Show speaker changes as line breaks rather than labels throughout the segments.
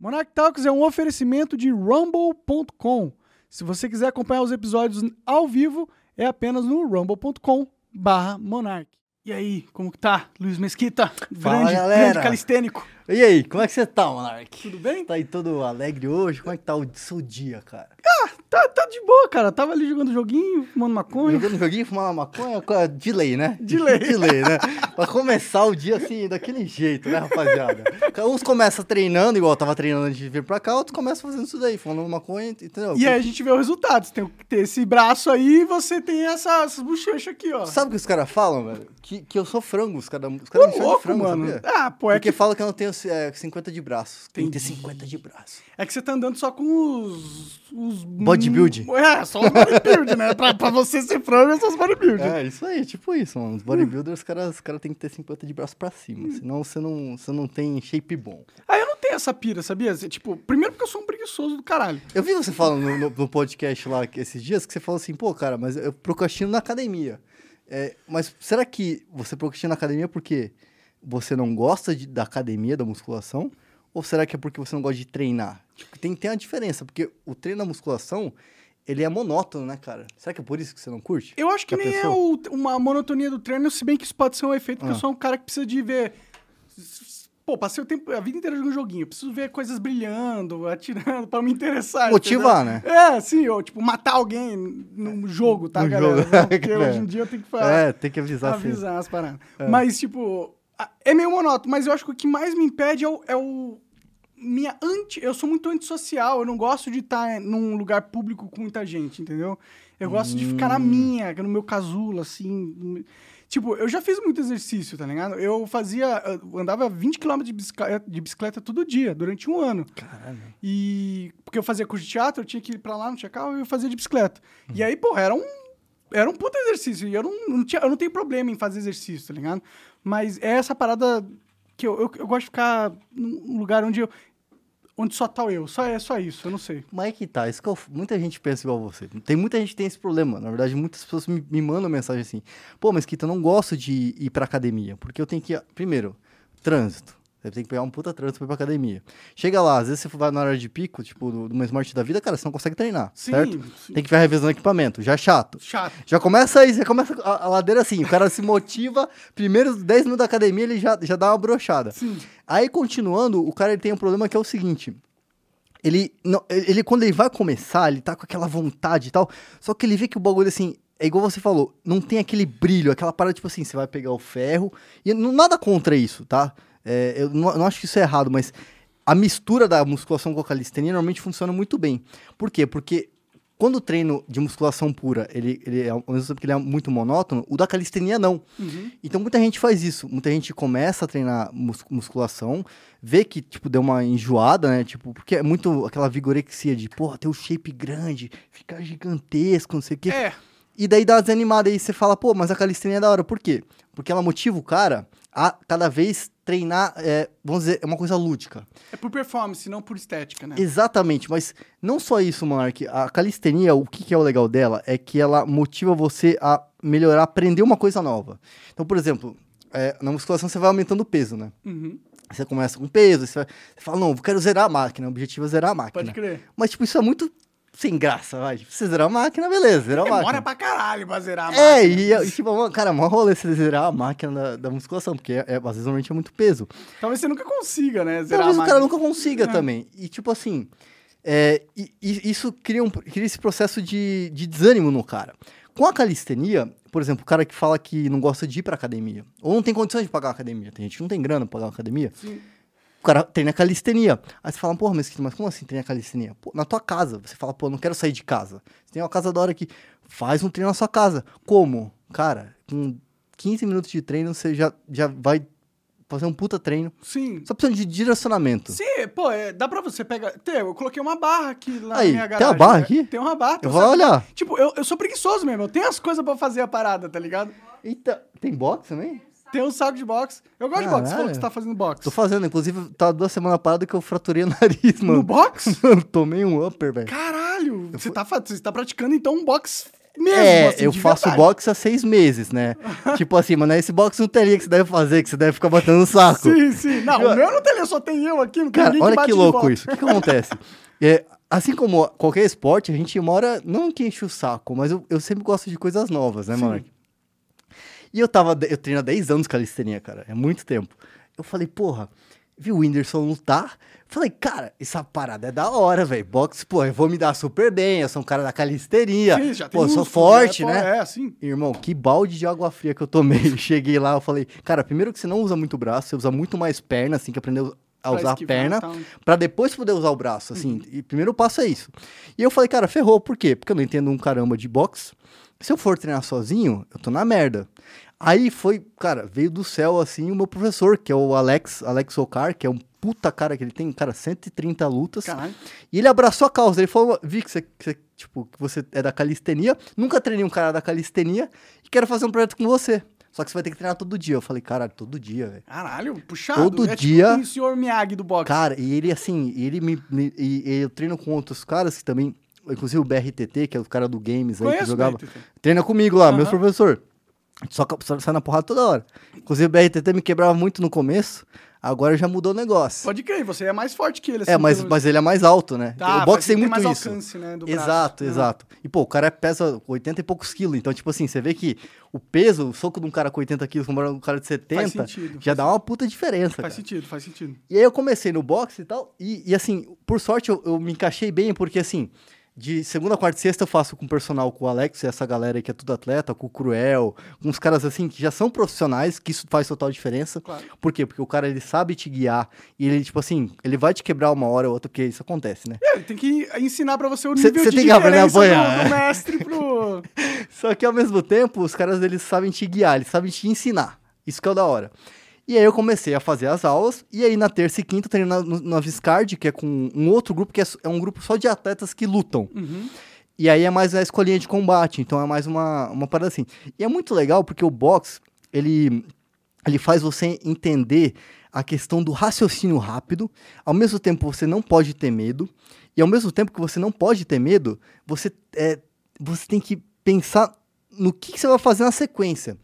Monarch Talks é um oferecimento de rumble.com. Se você quiser acompanhar os episódios ao vivo, é apenas no rumble.com barra Monarch. E aí, como que tá, Luiz Mesquita?
Fala,
grande,
galera.
grande calistênico.
E aí, como é que você tá, Monark?
Tudo bem?
Tá aí todo alegre hoje? Como é que tá o seu dia, cara?
Tá, tá de boa, cara. Tava ali jogando joguinho, fumando maconha.
Jogando joguinho, fumando maconha, co- de lei, né?
De lei.
De lei, né? pra começar o dia assim, daquele jeito, né, rapaziada? Uns começam treinando, igual eu tava treinando antes de vir pra cá, outros começam fazendo isso daí, fumando maconha, entendeu?
E aí a gente vê o resultado. Você tem que ter esse braço aí e você tem essa, essas bochechas aqui, ó.
Sabe o que os caras falam, velho? Que, que eu sou frango, os caras os caras me
Ô,
chamam de frango,
mano.
sabia?
Ah, pô, é
Porque
que,
falam que eu não tenho é, 50 de braços. Tem que ter
Entendi.
50 de braços.
é que você tá andando só com os... os
Bodybuild.
É, só os bodybuild, né? Pra, pra você ser frango, é só os bodybuild.
É, isso aí, tipo isso, mano. Os bodybuilders, os caras os cara têm que ter 50 de braço pra cima. Senão você não, você não tem shape bom.
Aí eu não tenho essa pira, sabia? Tipo, primeiro porque eu sou um preguiçoso do caralho.
Eu vi você falando no, no- no podcast lá esses dias que você falou assim, pô, cara, mas eu procrastino na academia. É, mas será que você procrastina na academia porque você não gosta de- da academia, da musculação? Ou será que é porque você não gosta de treinar? Tipo, tem, tem uma diferença, porque o treino da musculação, ele é monótono, né, cara? Será que é por isso que você não curte?
Eu acho que
Já
nem é o- uma monotonia do treino, se bem que isso pode ser um efeito, porque
Ah.
eu sou um cara que precisa de ver. Pô, passei o tempo, a vida inteira jogando joguinho. Eu preciso ver coisas brilhando, atirando, pra me interessar.
Motivar,
entendeu?
né?
É, sim, ou tipo, matar alguém num jogo, tá,
No
galera?
jogo.
Porque
É.
hoje em dia eu tenho que falar.
É, tem que avisar,
avisar as paradas. Mas, tipo, é meio monótono, mas eu acho que o que mais me impede é o. É o minha anti. Eu sou muito antissocial, eu não gosto de estar num lugar público com muita gente, entendeu? Eu gosto de ficar
Hum.
na minha, no meu casulo, assim. no- Tipo, eu já fiz muito exercício, tá ligado? Eu fazia. Eu andava 20 km de bicicleta, de bicicleta todo dia, durante um ano.
Caralho.
E. Porque eu fazia curso de teatro, eu tinha que ir pra lá, não tinha carro, eu fazia de bicicleta. E aí, porra, era um. Era um puta exercício. E eu não, não tinha, eu não tenho problema em fazer exercício, tá ligado? Mas é essa parada que eu, eu, eu gosto de ficar num lugar onde eu. Onde só tá eu. Só é só isso, eu não sei.
Mas é que tá, isso que eu- muita gente pensa igual você. Tem muita gente que tem esse problema. Na verdade, muitas pessoas me, me mandam mensagem assim: pô, mas Kita, eu não gosto de ir pra academia, porque eu tenho que. ir- Primeiro, trânsito. Você tem que pegar um puta trânsito pra ir pra academia. Chega lá, às vezes você vai na hora de pico, tipo, do, do uma smart da vida, cara, você não consegue treinar,
Sim,
certo?
sim.
Tem que ficar revisando equipamento, já é chato.
Chato.
Já começa aí, você começa a, a ladeira assim, o cara se motiva, primeiros 10 minutos da academia ele já, já dá uma brochada.
Sim.
Aí, continuando, o cara ele tem um problema que é o seguinte. Ele, não, ele, ele, quando ele vai começar, ele tá com aquela vontade e tal, só que ele vê que o bagulho, assim, é igual você falou, não tem aquele brilho, aquela parada, tipo assim, você vai pegar o ferro, e não, nada contra isso, tá? É, eu não, não acho que isso é errado, mas a mistura da musculação com a calistenia normalmente funciona muito bem. Por quê? Porque quando o treino de musculação pura, ele, ele é, ao mesmo tempo que ele é muito monótono, o da calistenia não.
Uhum.
Então muita gente faz isso. Muita gente começa a treinar mus- musculação, vê que, tipo, deu uma enjoada, né? Tipo, porque é muito aquela vigorexia de, porra, ter o shape grande, ficar gigantesco, não sei o quê.
É.
E daí dá uma desanimada aí você fala, pô, mas a calistenia é da hora. Por quê? Porque ela motiva o cara a cada vez treinar, é, vamos dizer, é uma coisa lúdica.
É por performance, não por estética, né?
Exatamente, mas não só isso, Monark. A calistenia, o que, que é o legal dela é que ela motiva você a melhorar, aprender uma coisa nova. Então, por exemplo, é, na musculação você vai aumentando o peso, né?
Uhum.
Você começa com peso, você, vai- você fala, não, eu quero zerar a máquina, o objetivo é zerar a máquina.
Pode crer.
Mas, tipo, isso é muito sem graça, vai. Você zerar a máquina, beleza, zerar a
Demora
máquina.
pra caralho pra zerar a
É,
máquina.
e, e, tipo, mano, cara, mó rolê você zerar a máquina da, da musculação, porque é, é, às vezes normalmente é muito peso.
Talvez você nunca consiga, né? Zerar
Talvez o cara nunca consiga
É.
também. E tipo assim, é, e- e isso cria, um, cria esse processo de, de desânimo no cara. Com a calistenia, por exemplo, o cara que fala que não gosta de ir pra academia, ou não tem condições de pagar academia, tem gente que não tem grana pra pagar academia,
Sim.
Cara treina calistenia. Aí você fala, porra, mas, mas como assim treina calistenia? Pô, na tua casa. Você fala, pô, não quero sair de casa. Você tem uma casa da hora aqui. Faz um treino na sua casa. Como? Cara, com 15 minutos de treino, você já, já vai fazer um puta treino.
Sim.
Só precisa de direcionamento.
Sim, pô, é, dá pra você pegar. Tem, eu coloquei uma barra aqui lá
Aí,
na minha
tem
garagem.
uma barra
né?
aqui?
Tem uma barra.
Eu
você
vou
sabe-
olhar.
Tipo, eu, eu sou preguiçoso mesmo, eu tenho as coisas pra fazer a parada, tá ligado?
Eita, tem box também?
Tem um saco de boxe. Eu gosto de boxe, você falou
Caralho.
que você tá fazendo boxe.
Tô fazendo, inclusive, tá duas semanas parada que eu fraturei o nariz,
No
mano.
boxe?
Mano, tomei um upper, velho.
Caralho! Você tá, fa- você tá praticando então um boxe mesmo,
é,
assim,
eu faço
verdade.
boxe há seis meses, né? tipo assim, mas não é esse boxe no teria que você deve fazer, que você deve ficar batendo no saco.
Sim, sim. Não, o meu não tem, só tem eu aqui, não tem
Cara, olha que louco isso. O que, que acontece? É, assim como qualquer esporte, a gente mora, não que enche o saco, mas eu, eu sempre gosto de coisas novas, né,
Sim.
mano? E eu tava, eu treino há 10 anos calistenia, cara, é muito tempo. Eu falei, porra, vi o Whindersson lutar, falei, cara, essa parada é da hora, velho. Boxe, pô, eu vou me dar super bem, eu sou um cara da calistenia,
Sim, já tem
pô, sou
músculo,
forte,
pô,
né?
É, assim.
Irmão, que balde de água fria que eu tomei. Cheguei lá, eu falei, cara, primeiro que você não usa muito braço, você usa muito mais perna, assim, que aprendeu a usar a perna,
tal.
pra depois poder usar o braço, assim.
Uhum.
E primeiro passo é isso. E eu falei, cara, ferrou, por quê? Porque eu não entendo um caramba de boxe. Se eu for treinar sozinho, eu tô na merda. Aí foi, cara, veio do céu, assim, o meu professor, que é o Alex, Alex Ocar, que é um puta cara que ele tem, cara, 130 lutas.
Caralho.
E ele abraçou a causa. Ele falou: Vi que você, que você, tipo, que você é da calistenia. Nunca treinei um cara da calistenia e quero fazer um projeto com você. Só que você vai ter que treinar todo dia. Eu falei, cara, todo dia, velho.
Caralho, puxado.
Todo
é
dia-
Tipo o senhor Miyagi do boxe.
Cara, e ele assim, ele me, me- e, e eu treino com outros caras que também, inclusive o BRTT, que é o cara do games aí que jogava.
BRTT.
Treina comigo lá, meus professor. Só só sai na porrada toda hora. Inclusive o BRTT me quebrava muito no começo, agora já mudou o negócio.
Pode crer, você é mais forte que ele. assim,
é, mas,
pelo-
mas ele é mais alto, né?
Tá,
o boxe tem
tem
muito
mais
isso.
alcance, né, do braço.
Exato, exato. E, pô, o cara pesa 80 e poucos quilos. Então, tipo assim, você vê que o peso, o soco de um cara com 80 quilos comparado com um cara de 70,
sentido,
já dá uma puta diferença,
Faz
cara.
sentido, faz sentido.
E aí eu comecei no boxe e tal, e, e assim, por sorte eu, eu me encaixei bem, porque assim, de segunda, quarta e sexta eu faço com o personal, com o Alex e essa galera aí que é tudo atleta, com o Cruel, com uns caras assim que já são profissionais, que isso faz total diferença.
Claro.
Por quê? Porque o cara, ele sabe te guiar, e ele, tipo assim, ele vai te quebrar uma hora ou outra, porque isso acontece, né?
É, ele tem que ensinar pra você o nível
cê
de
tem que aprender a
diferença do, do
é.
mestre pro...
Só que ao mesmo tempo, os caras eles sabem te guiar, eles sabem te ensinar. Isso que é o da hora. E aí eu comecei a fazer as aulas, e aí na terça e quinta eu treino na, na Viscard, que é com um outro grupo, que é, é um grupo só de atletas que lutam.
Uhum.
E aí é mais a escolinha de combate, então é mais uma, uma parada assim. E é muito legal porque o box, ele, ele faz você entender a questão do raciocínio rápido, ao mesmo tempo você não pode ter medo, e ao mesmo tempo que você não pode ter medo, você, é, você tem que pensar no que, que você vai fazer na sequência.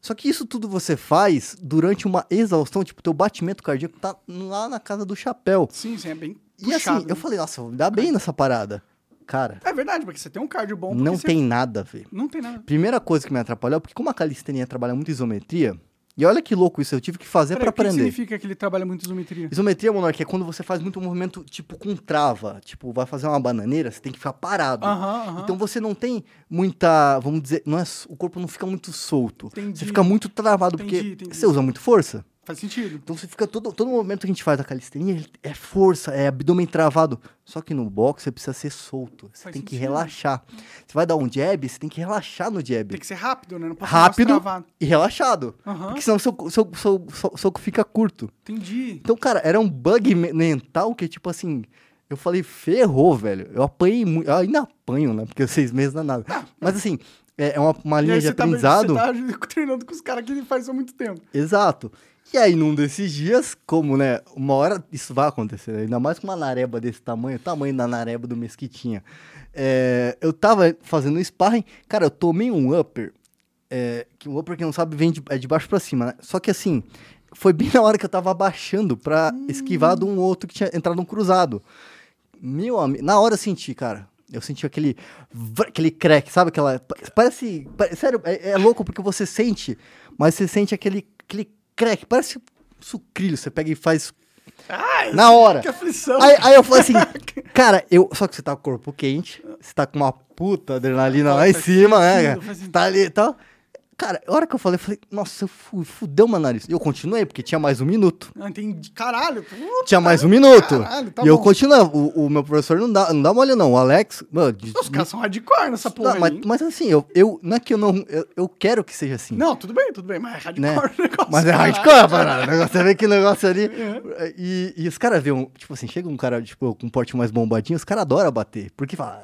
Só que isso tudo você faz durante uma exaustão, tipo, teu batimento cardíaco tá lá na casa do chapéu.
Sim, sim, é bem
E assim,
puxado,
eu
né?
falei, nossa, vou me dar bem nessa parada. Cara,
É verdade, porque você tem um cardio bom.
não
você-
tem nada a ver.
Não tem nada.
Primeira coisa que me atrapalhou, porque como a calistenia trabalha muito isometria, e olha que louco isso, eu tive que fazer
Peraí,
pra
o que
aprender.
significa que ele trabalha muito isometria?
Isometria, Monark, é quando você faz muito movimento, tipo, com trava. Tipo, vai fazer uma bananeira, você tem que ficar parado.
Aham, aham.
Então você não tem muita, vamos dizer, não é, o corpo não fica muito solto.
Entendi.
Você fica muito travado,
Entendi,
porque
entendi.
você usa muito força.
Faz sentido.
Então você fica todo, todo movimento que a gente faz da calistenia é força, é abdômen travado. Só que no boxe você precisa ser solto. Você
Faz
tem que
sentido.
relaxar. Você vai dar um jab, você tem que relaxar no jab.
Tem que ser rápido, né? Não pode
Rápido e relaxado.
Aham.
Porque senão seu, seu, seu, seu soco fica curto.
Entendi.
Então, cara, era um bug me- mental que, tipo assim, eu falei, ferrou, velho. Eu apanhei muito. Eu ainda apanho, né? Porque seis meses não é nada. Mas assim, é é uma, uma linha de
tá,
aprendizado.
você tá treinando com os caras que ele faz há muito tempo.
Exato. E aí, num desses dias, como, né, uma hora isso vai acontecer, né? ainda mais com uma nareba desse tamanho, o tamanho da nareba do Mesquitinha. É, eu tava fazendo sparring, cara, eu tomei um upper, é, que o upper, quem não sabe, vem de, é de baixo pra cima, né? Só que assim, foi bem na hora que eu tava abaixando pra esquivar de um outro que tinha entrado um cruzado. Meu amigo, na hora eu senti, cara. Eu senti aquele, aquele crack, sabe? Aquela. pa- Parece. pa- sério, é, é louco porque você sente, mas você sente aquele, aquele crack. Parece sucrilho. Você pega e faz
Ai,
na hora.
que aflição.
Aí, aí eu falei assim, cara, eu. Só que você tá com o corpo quente, você tá com uma puta adrenalina lá em cima, né?
sentido,
cara?
faz
Você tá ali e tal. Cara, a hora que eu falei, eu falei, nossa, eu fu- fudeu meu nariz. E eu continuei, porque tinha mais um minuto.
Ah, entendi. Caralho. puta,
Tinha mais um minuto.
Caralho, tá
e eu
bom.
continuei. O, o meu professor não dá, não dá mole, não. O Alex. Mano, de-
Os caras são hardcore nessa porra
não, mas, mas assim, eu, eu. Não é que eu não. Eu, eu quero que seja assim.
Não, tudo bem, tudo bem, mas é hardcore
né?
o negócio.
Mas é hardcore parada. negócio- Você vê que negócio ali.
É.
E, e os caras vêem, um- tipo assim, chega um cara tipo, com um porte mais bombadinho, os caras adoram bater. Porque fala,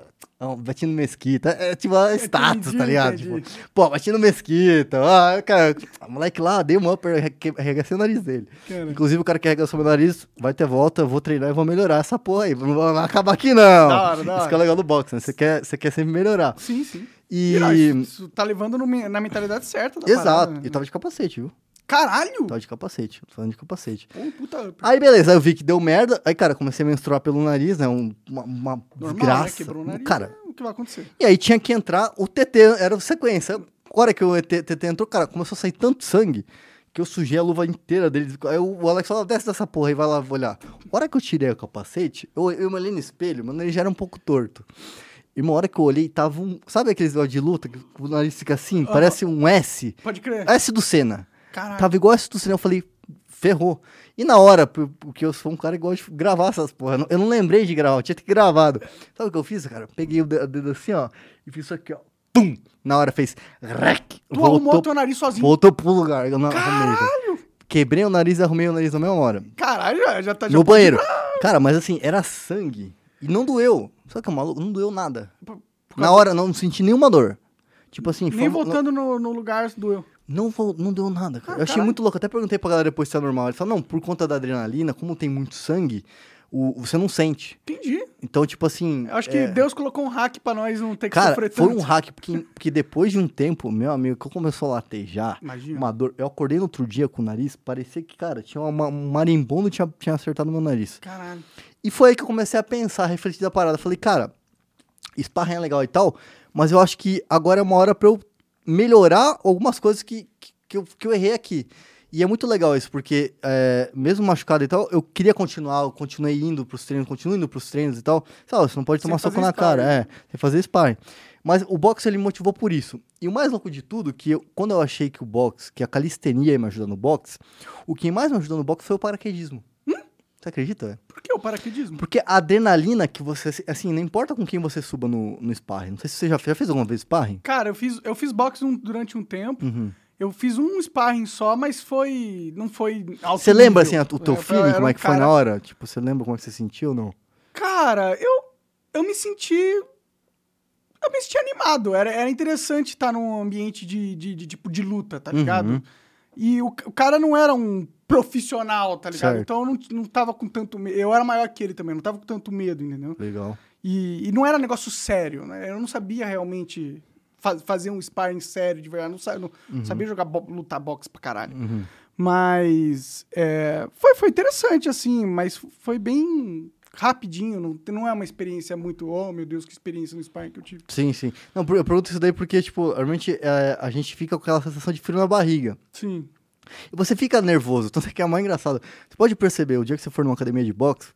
ah, bati no mesquita. É tipo é status,
Entendi,
tá ligado? Tipo, pô, bati no mesquita. Ah, cara, moleque lá, dei um upper, arregacei o nariz dele.
Cara.
Inclusive, o cara que arregaçou meu nariz vai ter volta, eu vou treinar e vou melhorar essa porra aí. Não vai acabar aqui, não.
Da hora, da
Isso
hora.
que é legal do boxe, né? Você quer, você quer sempre melhorar.
Sim, sim.
E.
não, isso, isso tá levando no na mentalidade certa da
Exato.
parada, né?
Eu tava de capacete, viu?
Caralho!
Tava de capacete. Tô falando de capacete.
Pô, puta...
Aí, beleza, aí eu vi que deu merda. Aí, cara, comecei a menstruar pelo nariz, né? um- uma, uma
Normal, né?
desgraça.
Quebrou o nariz,
Cara,
é o que vai acontecer.
e aí tinha que entrar o TT, era sequência. A hora que o TT entrou, cara, começou a sair tanto sangue que eu sujei a luva inteira dele. Aí o Alex falou, desce dessa porra e vai lá olhar. A hora que eu tirei o capacete, eu, eu me olhei no espelho, meu nariz já era um pouco torto. E uma hora que eu olhei, tava um... Sabe aqueles de luta, que o nariz fica assim? Parece um S.
Pode crer.
S do Senna.
Caralho.
Tava igual S do Senna, eu falei, ferrou. E na hora, por- porque eu sou um cara que gosta de gravar essas porra, eu não- não lembrei de gravar, eu tinha que ter gravado. Sabe o que eu fiz, cara? Peguei o de- dedo assim, ó, e fiz isso aqui, ó. Pum! Na hora fez rec.
Tu arrumou teu nariz sozinho.
voltou pro lugar. Eu não arrumei, cara. Quebrei o nariz e arrumei o nariz na mesma hora.
Caralho, já, tá... já
No
pode-
banheiro. Cara, mas assim, era sangue. E não doeu. O que é maluco? Não doeu nada.
Por- por
Na hora, não senti nenhuma dor. Tipo assim,
Nem
foi-
voltando no, no lugar doeu.
Não, vol- não deu nada, cara.
Ah,
eu achei
caralho.
muito louco. Até perguntei pra galera depois se é normal. Ele falou, não, por conta da adrenalina, como tem muito sangue, o, você não sente.
Entendi.
Então, tipo assim.
Eu acho que
é,
Deus colocou um hack pra nós não ter que
Cara,
sofrer
foi
tanto.
um hack, porque, porque depois de um tempo, meu amigo, que eu começou a latejar,
Imagina.
uma dor. Eu acordei no outro dia com o nariz, parecia que, cara, tinha uma, um marimbondo tinha, tinha acertado meu nariz.
Caralho.
E foi aí que eu comecei a pensar, a refletir da parada. Falei, cara, sparring é legal e tal, mas eu acho que agora é uma hora pra eu melhorar algumas coisas que, que, que eu, que eu errei aqui. E é muito legal isso, porque é, mesmo machucado e tal, eu queria continuar, eu continuei indo pros treinos, continuo indo pros treinos e tal. Sabe, você não pode tomar soco na cara, é, sem fazer sparring. Mas o boxe ele me motivou por isso. E o mais louco de tudo, que eu- quando eu achei que o boxe, que a calistenia ia me ajudar no boxe, o que mais me ajudou no boxe foi o paraquedismo. Você acredita?
Por que o paraquedismo?
Porque a adrenalina que você. Assim, não importa com quem você suba no, no sparring. Não sei se você já, já fez alguma vez sparring.
Cara, eu fiz, eu fiz boxe um- durante um tempo.
Uhum.
Eu fiz um sparring só, mas foi. Não foi.
Você lembra, assim, o teu
É,
feeling, como
um
é que foi
cara-
na hora? Tipo, você lembra como é que você sentiu ou não?
Cara, eu, eu me senti. Eu me senti animado. Era, era interessante estar num ambiente de, de, de, tipo, de luta, tá ligado?
Uhum.
E o, o cara não era um profissional, tá ligado?
Certo.
Então eu não, não tava com tanto medo. Eu era maior que ele também, não tava com tanto medo, entendeu?
Legal.
E, e não era negócio sério, né? Eu não sabia realmente fa- fazer um sparring sério de verdade. Não, sa- não sabia jogar bo- lutar boxe pra caralho.
Uhum.
Mas é, foi, foi interessante, assim, mas foi bem rapidinho. Não, não é uma experiência muito, oh meu Deus, que experiência no sparring que eu tive.
Sim, sim. Não, eu pergunto isso daí porque, tipo, realmente é, a gente fica com aquela sensação de frio na barriga.
Sim.
E você fica nervoso, tanto é que é mais engraçado. Você pode perceber, o dia que você for numa academia de boxe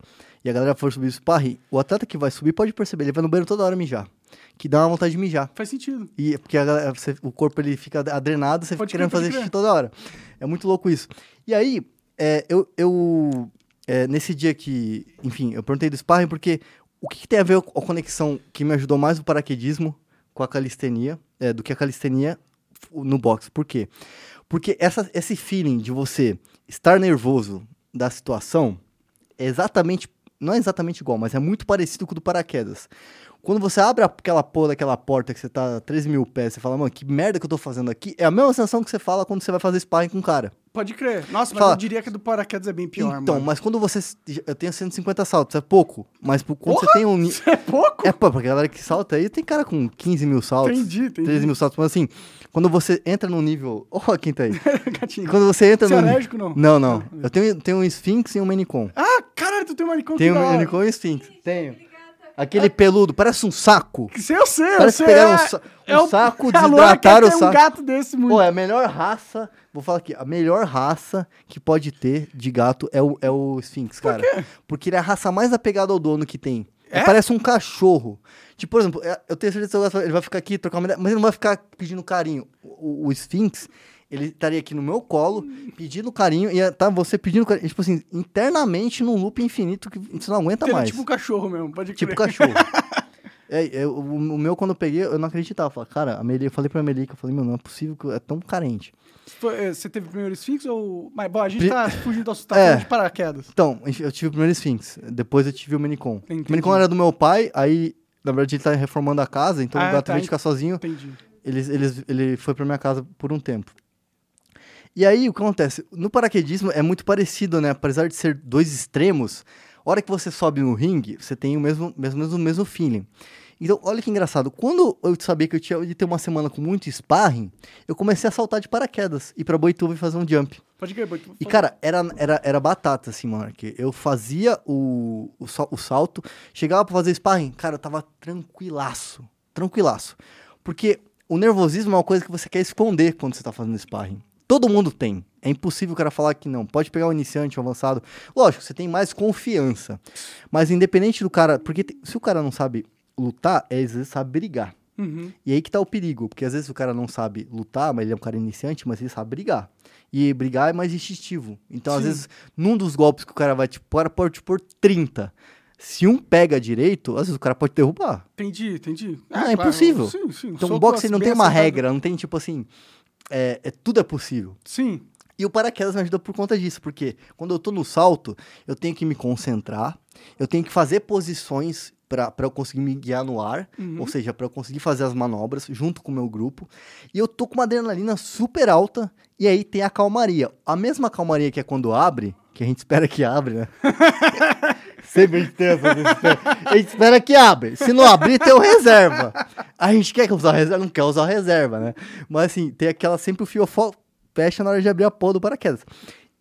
e a galera for subir o sparring, o atleta que vai subir pode perceber, ele vai no banheiro toda hora mijar. Que dá uma vontade de mijar.
Faz sentido.
E porque galera- você- o corpo ele fica adrenado, você
Pode
fica querendo fazer xixi toda hora. É muito louco isso. E aí, é, eu, eu é, nesse dia que, enfim, eu perguntei do sparring porque o que, que tem a ver a conexão que me ajudou mais o paraquedismo com a calistenia, é, do que a calistenia no boxe. Por quê? Porque essa, esse feeling de você estar nervoso da situação é exatamente, não é exatamente igual, mas é muito parecido com o do paraquedas. Quando você abre aquela porra daquela porta que você tá a 13 mil pés, você fala, mano, que merda que eu tô fazendo aqui, é a mesma sensação que você fala quando você vai fazer sparring com um cara.
Pode crer. Nossa, mas
Fala.
eu diria que a do paraquedas é bem pior,
então,
mano.
mas quando você. Eu tenho 150 saltos, é pouco. Mas quando
Porra!
você tem um.
Isso é pouco?
É, pô, porque a galera que salta aí tem cara com 15 mil saltos.
Entendi, entendi.
13 mil saltos. Mas assim, quando você entra no nível. Ó, quem tá aí.
Gatinho.
Quando você entra
Você é
no.
alérgico, não?
Não, não. Eu tenho, tenho um Sphinx e um Manicom.
Ah, caralho, tu tem um manicom
Tenho um. Manicom e um Sphinx. Tenho. Aquele peludo, parece um saco.
Se eu sei, eu
Parece
sei.
que pegaram
é,
um sa- um
é o-
saco, desidrataram o saco.
um gato desse muito.
Pô, é a melhor raça. Vou falar aqui, a melhor raça que pode ter de gato é o, é o Sphinx, cara. Porque ele é a raça mais apegada ao dono que tem.
É?
parece um cachorro. Tipo, por exemplo, é- eu tenho certeza que eu ele vai ficar aqui, trocar uma ideia, mas ele não vai ficar pedindo carinho. O, o Sphinx, ele estaria aqui no meu colo, pedindo carinho, e tá você pedindo carinho. Tipo assim, internamente num loop infinito que você não aguenta
Ele é
mais.
tipo um cachorro mesmo, pode
Tipo
crer.
cachorro. É, é, o, meu, quando eu peguei, eu não acreditava. Eu falei, cara, a Meli, eu falei pra Melica, eu falei, meu, não é possível que eu- é tão carente.
É, Você teve primeiro Sphinx ou... Mas, bom, a gente
Pri-
tá fugindo do assunto, tá
É.
de paraquedas.
Então, eu tive o primeiro Sphinx, depois eu tive o Manicom.
Entendi.
O Manicom era do meu pai, aí, na verdade, ele tá reformando a casa, então
Ah,
o gato,
tá,
ficar sozinho,
Entendi.
ele, ele, ele foi pra minha casa por um tempo. E aí, o que acontece? No paraquedismo é muito parecido, né? Apesar de ser dois extremos, a hora que você sobe no ringue, você tem o mesmo, mesmo, mesmo, mesmo feeling. Então, olha que engraçado. Quando eu sabia que eu tinha de ter uma semana com muito sparring, eu comecei a saltar de paraquedas, ir pra Boituva e fazer um jump.
Pode crer, pode
E, cara, era, era, era batata, assim, mano. Que eu fazia o, o, o salto, chegava pra fazer sparring, cara, eu tava tranquilaço. Tranquilaço. Porque o nervosismo é uma coisa que você quer esconder quando você tá fazendo sparring. Todo mundo tem. É impossível o cara falar que não. Pode pegar um iniciante, um avançado. Lógico, você tem mais confiança. Mas independente do cara. Porque se o cara não sabe lutar, é às vezes sabe brigar.
Uhum.
E aí que tá o perigo, porque às vezes o cara não sabe lutar, mas ele é um cara iniciante, mas ele sabe brigar. E brigar é mais instintivo. Então, às
Sim.
vezes, num dos golpes que o cara vai te pôr, o pode te pôr 30. Se um pega direito, às vezes o cara pode derrubar.
Entendi, entendi.
Ah, é impossível.
Sim, sim.
Então, o boxe não tem uma regra, não tem tipo assim. É, é- tudo é possível.
Sim.
E o paraquedas me ajuda por conta disso, porque quando eu tô no salto, eu tenho que me concentrar, eu tenho que fazer posições pra pra eu conseguir me guiar no ar,
Uhum.
ou seja, pra eu conseguir fazer as manobras junto com o meu grupo. E eu tô com uma adrenalina super alta, e aí tem a calmaria. A mesma calmaria que é quando abre, que a gente espera que abre, né? Sempre a gente tem essa, a gente espera- que abre. Se não abrir, tem o reserva. A gente quer usar o reserva, não quer usar o reserva, né? Mas assim, tem aquela sempre o fiofó fecha na hora de abrir a porra do paraquedas.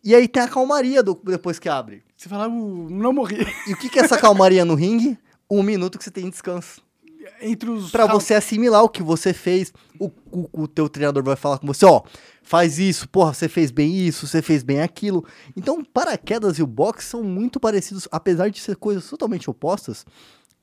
E aí tem a calmaria do- depois que abre.
Você fala, "Uh, não morri.
E o que, que é essa calmaria no ringue? Um minuto que você tem de descanso.
Entre os.
Pra você assimilar o que você fez. O, o, o teu treinador vai falar com você, ó, faz isso, porra, você fez bem isso, você fez bem aquilo. Então, paraquedas e o boxe são muito parecidos, apesar de ser coisas totalmente opostas.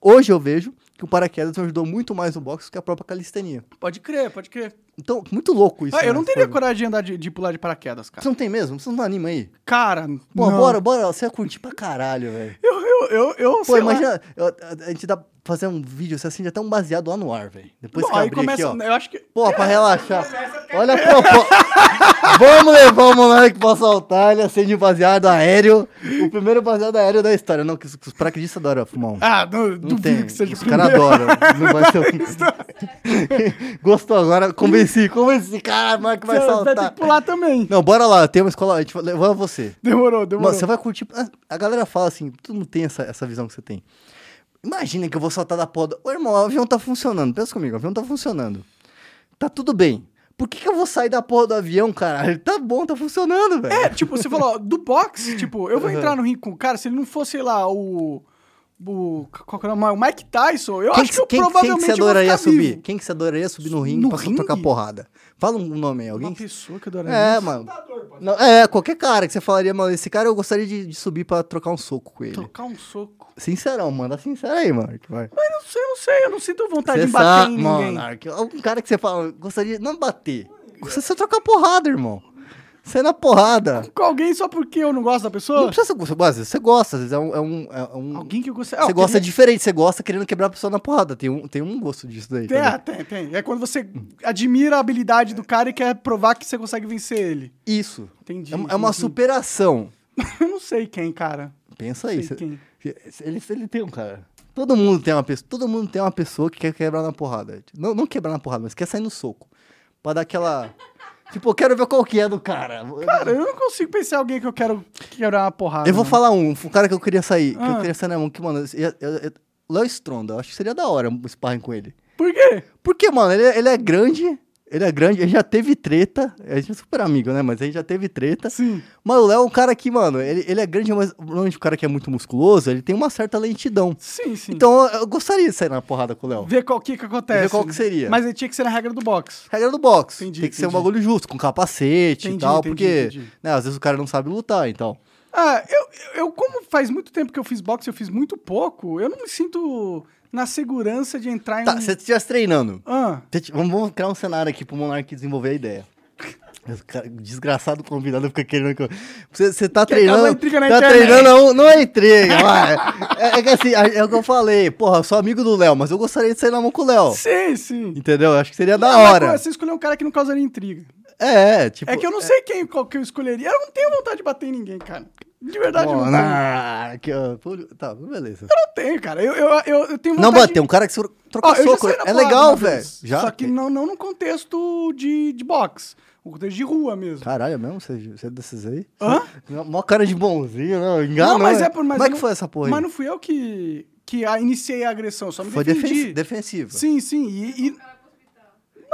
Hoje eu vejo que o paraquedas me ajudou muito mais no boxe que a própria calistenia.
Pode crer, pode crer.
Então, muito louco isso.
Ah, eu
né?
não teria
Foi-
coragem de andar de, de pular de paraquedas, cara.
Você não tem mesmo? Você não anima aí?
Cara,
Pô,
não.
bora, bora, você ia curtir pra caralho, velho.
Eu, eu, eu, eu
Pô,
sei lá.
imagina, eu- a, a gente dá pra fazer um vídeo, você acende até um baseado lá no ar, velho. Depois
Bom,
que
aí
abrir
começa,
aqui, ó.
eu acho que...
Pô, pra relaxar. Olha, pô, pô. Vamos levar o moleque pra soltar, ele acende um baseado aéreo. O primeiro baseado aéreo da história. Não, que os, que os paraquedistas adoram fumar um.
Ah, não,
Não
duvido
tem.
que seja
Os caras adoram. Não vai ser um... Gostou agora? Convenci, convenci. Cara, mas que vai
Você vai ter
saltar.
que pular também.
Não, bora lá. Tem uma escola. A gente levar você.
Demorou, demorou.
Mano, você vai curtir. A galera fala assim, tu não tem essa, essa visão que você tem. Imagina que eu vou saltar da porra. do- Ô, irmão, o avião tá funcionando. Pensa comigo, o avião tá funcionando. Tá tudo bem. Por que, que eu vou sair da porra do avião, caralho? Tá bom, tá funcionando, velho.
É, tipo, você falou, ó, do boxe, tipo, eu vou
Uhum.
entrar no ringue com o cara, se ele não fosse, sei lá, o... O, qual que é o nome? O Mike Tyson, eu
Quem
acho que eu
quem,
provavelmente
quem que você
vou
adoraria subir?
vivo.
Quem que você adoraria subir no ringue
No
pra
ringue?
trocar porrada? Fala um nome aí, alguém.
Uma
que-
pessoa que eu adoraria.
É, mano. Não, é, qualquer cara que você falaria, mano, esse cara eu gostaria de, de subir pra trocar um soco com ele.
Tocar um soco.
Sincerão, manda sincero aí, mano. que vai.
Mas não sei, eu não sei, eu não sinto vontade
Você
de bater
sabe,
em ninguém.
Monark, algum cara que você fala, gostaria não bater. Você só trocar porrada, irmão. Você na porrada.
Com alguém só porque eu não gosto da
Não
pessoa?
precisa ser, às vezes você gosta, às vezes é um. é um- é um-
Alguém que eu gostei.
você gosta diferente, você gosta querendo quebrar a pessoa na porrada. Tem um, tem um gosto disso daí.
Tem, tem, tem. É quando você admira a habilidade do cara e quer provar que você consegue vencer ele.
Isso.
Entendi.
É, uma- é uma superação.
eu não sei quem, cara.
Pensa aí.
Quem.
Ele, ele tem um cara. Todo mundo tem uma pessoa. Todo mundo tem uma pessoa que quer quebrar na porrada. Não, não quebrar na porrada, mas quer sair no soco. Pra dar aquela. Tipo, eu quero ver qual que é do cara.
Cara, eu não consigo pensar em alguém que eu quero quebrar uma porrada.
Eu vou
né?
falar um, um cara que eu queria sair. Que eu
Ah.
queria sair na mão. Que, mano, eu, eu, eu, Léo Stronda, eu acho que seria da hora o sparring com ele.
Por quê?
Porque, mano, ele, ele é grande. Ele é grande, ele já teve treta. A gente é super amigo, né? Mas ele já teve treta.
Sim.
Mas o Léo é um cara que, mano, ele, ele é grande, mas normalmente o cara que é muito musculoso, ele tem uma certa lentidão.
Sim, sim.
Então eu, eu gostaria de sair na porrada com o Léo.
Ver qual que, que acontece.
Ver qual que seria.
Mas ele tinha que ser na regra do boxe.
Regra do boxe.
Entendi,
tem que ser um
entendi.
bagulho justo, com capacete
Entendi,
e tal,
entendi,
porque,
entendi.
né, às vezes o cara não sabe lutar, então.
Ah, eu, eu, como faz muito tempo que eu fiz boxe, eu fiz muito pouco, eu não me sinto na segurança de entrar em
Tá, se você estivesse treinando,
Ah,
te- Vamos, criar um cenário aqui pro Monark desenvolver a ideia. Desgraçado convidado fica querendo que eu... Você, você tá treinando. tá treinando, não, não é intriga, vai. É, é que assim, é, é o que eu falei. Porra, eu sou amigo do Léo, mas eu gostaria de sair na mão com o Léo.
sim, sim.
Entendeu? Eu Acho que seria da
Não, mas,
hora.
pô, você escolheu um cara que não causaria intriga.
É, tipo.
é que eu não sei quem qual que eu escolheria. Eu não tenho vontade de bater em ninguém, cara. De verdade, eu não tenho.
Monark, ó, Tá, beleza.
Eu não tenho, cara. Eu, eu, eu, eu tenho
Não
vontade
bater, um cara que troca
Ó, eu já
soco. É legal, velho. Já.
Só que não, não no contexto de, de boxe. No contexto de rua mesmo.
Caralho, é mesmo? Você, você é desses aí?
Hã?
Mó cara de bonzinho, não? Engana,
Não, mas
né?
é por- mas
Como é que
não-
foi essa porra aí?
Mas não fui eu que, que a, iniciei a agressão, só me
Foi
defendi.
defen defensivo.
Sim, sim. E. e...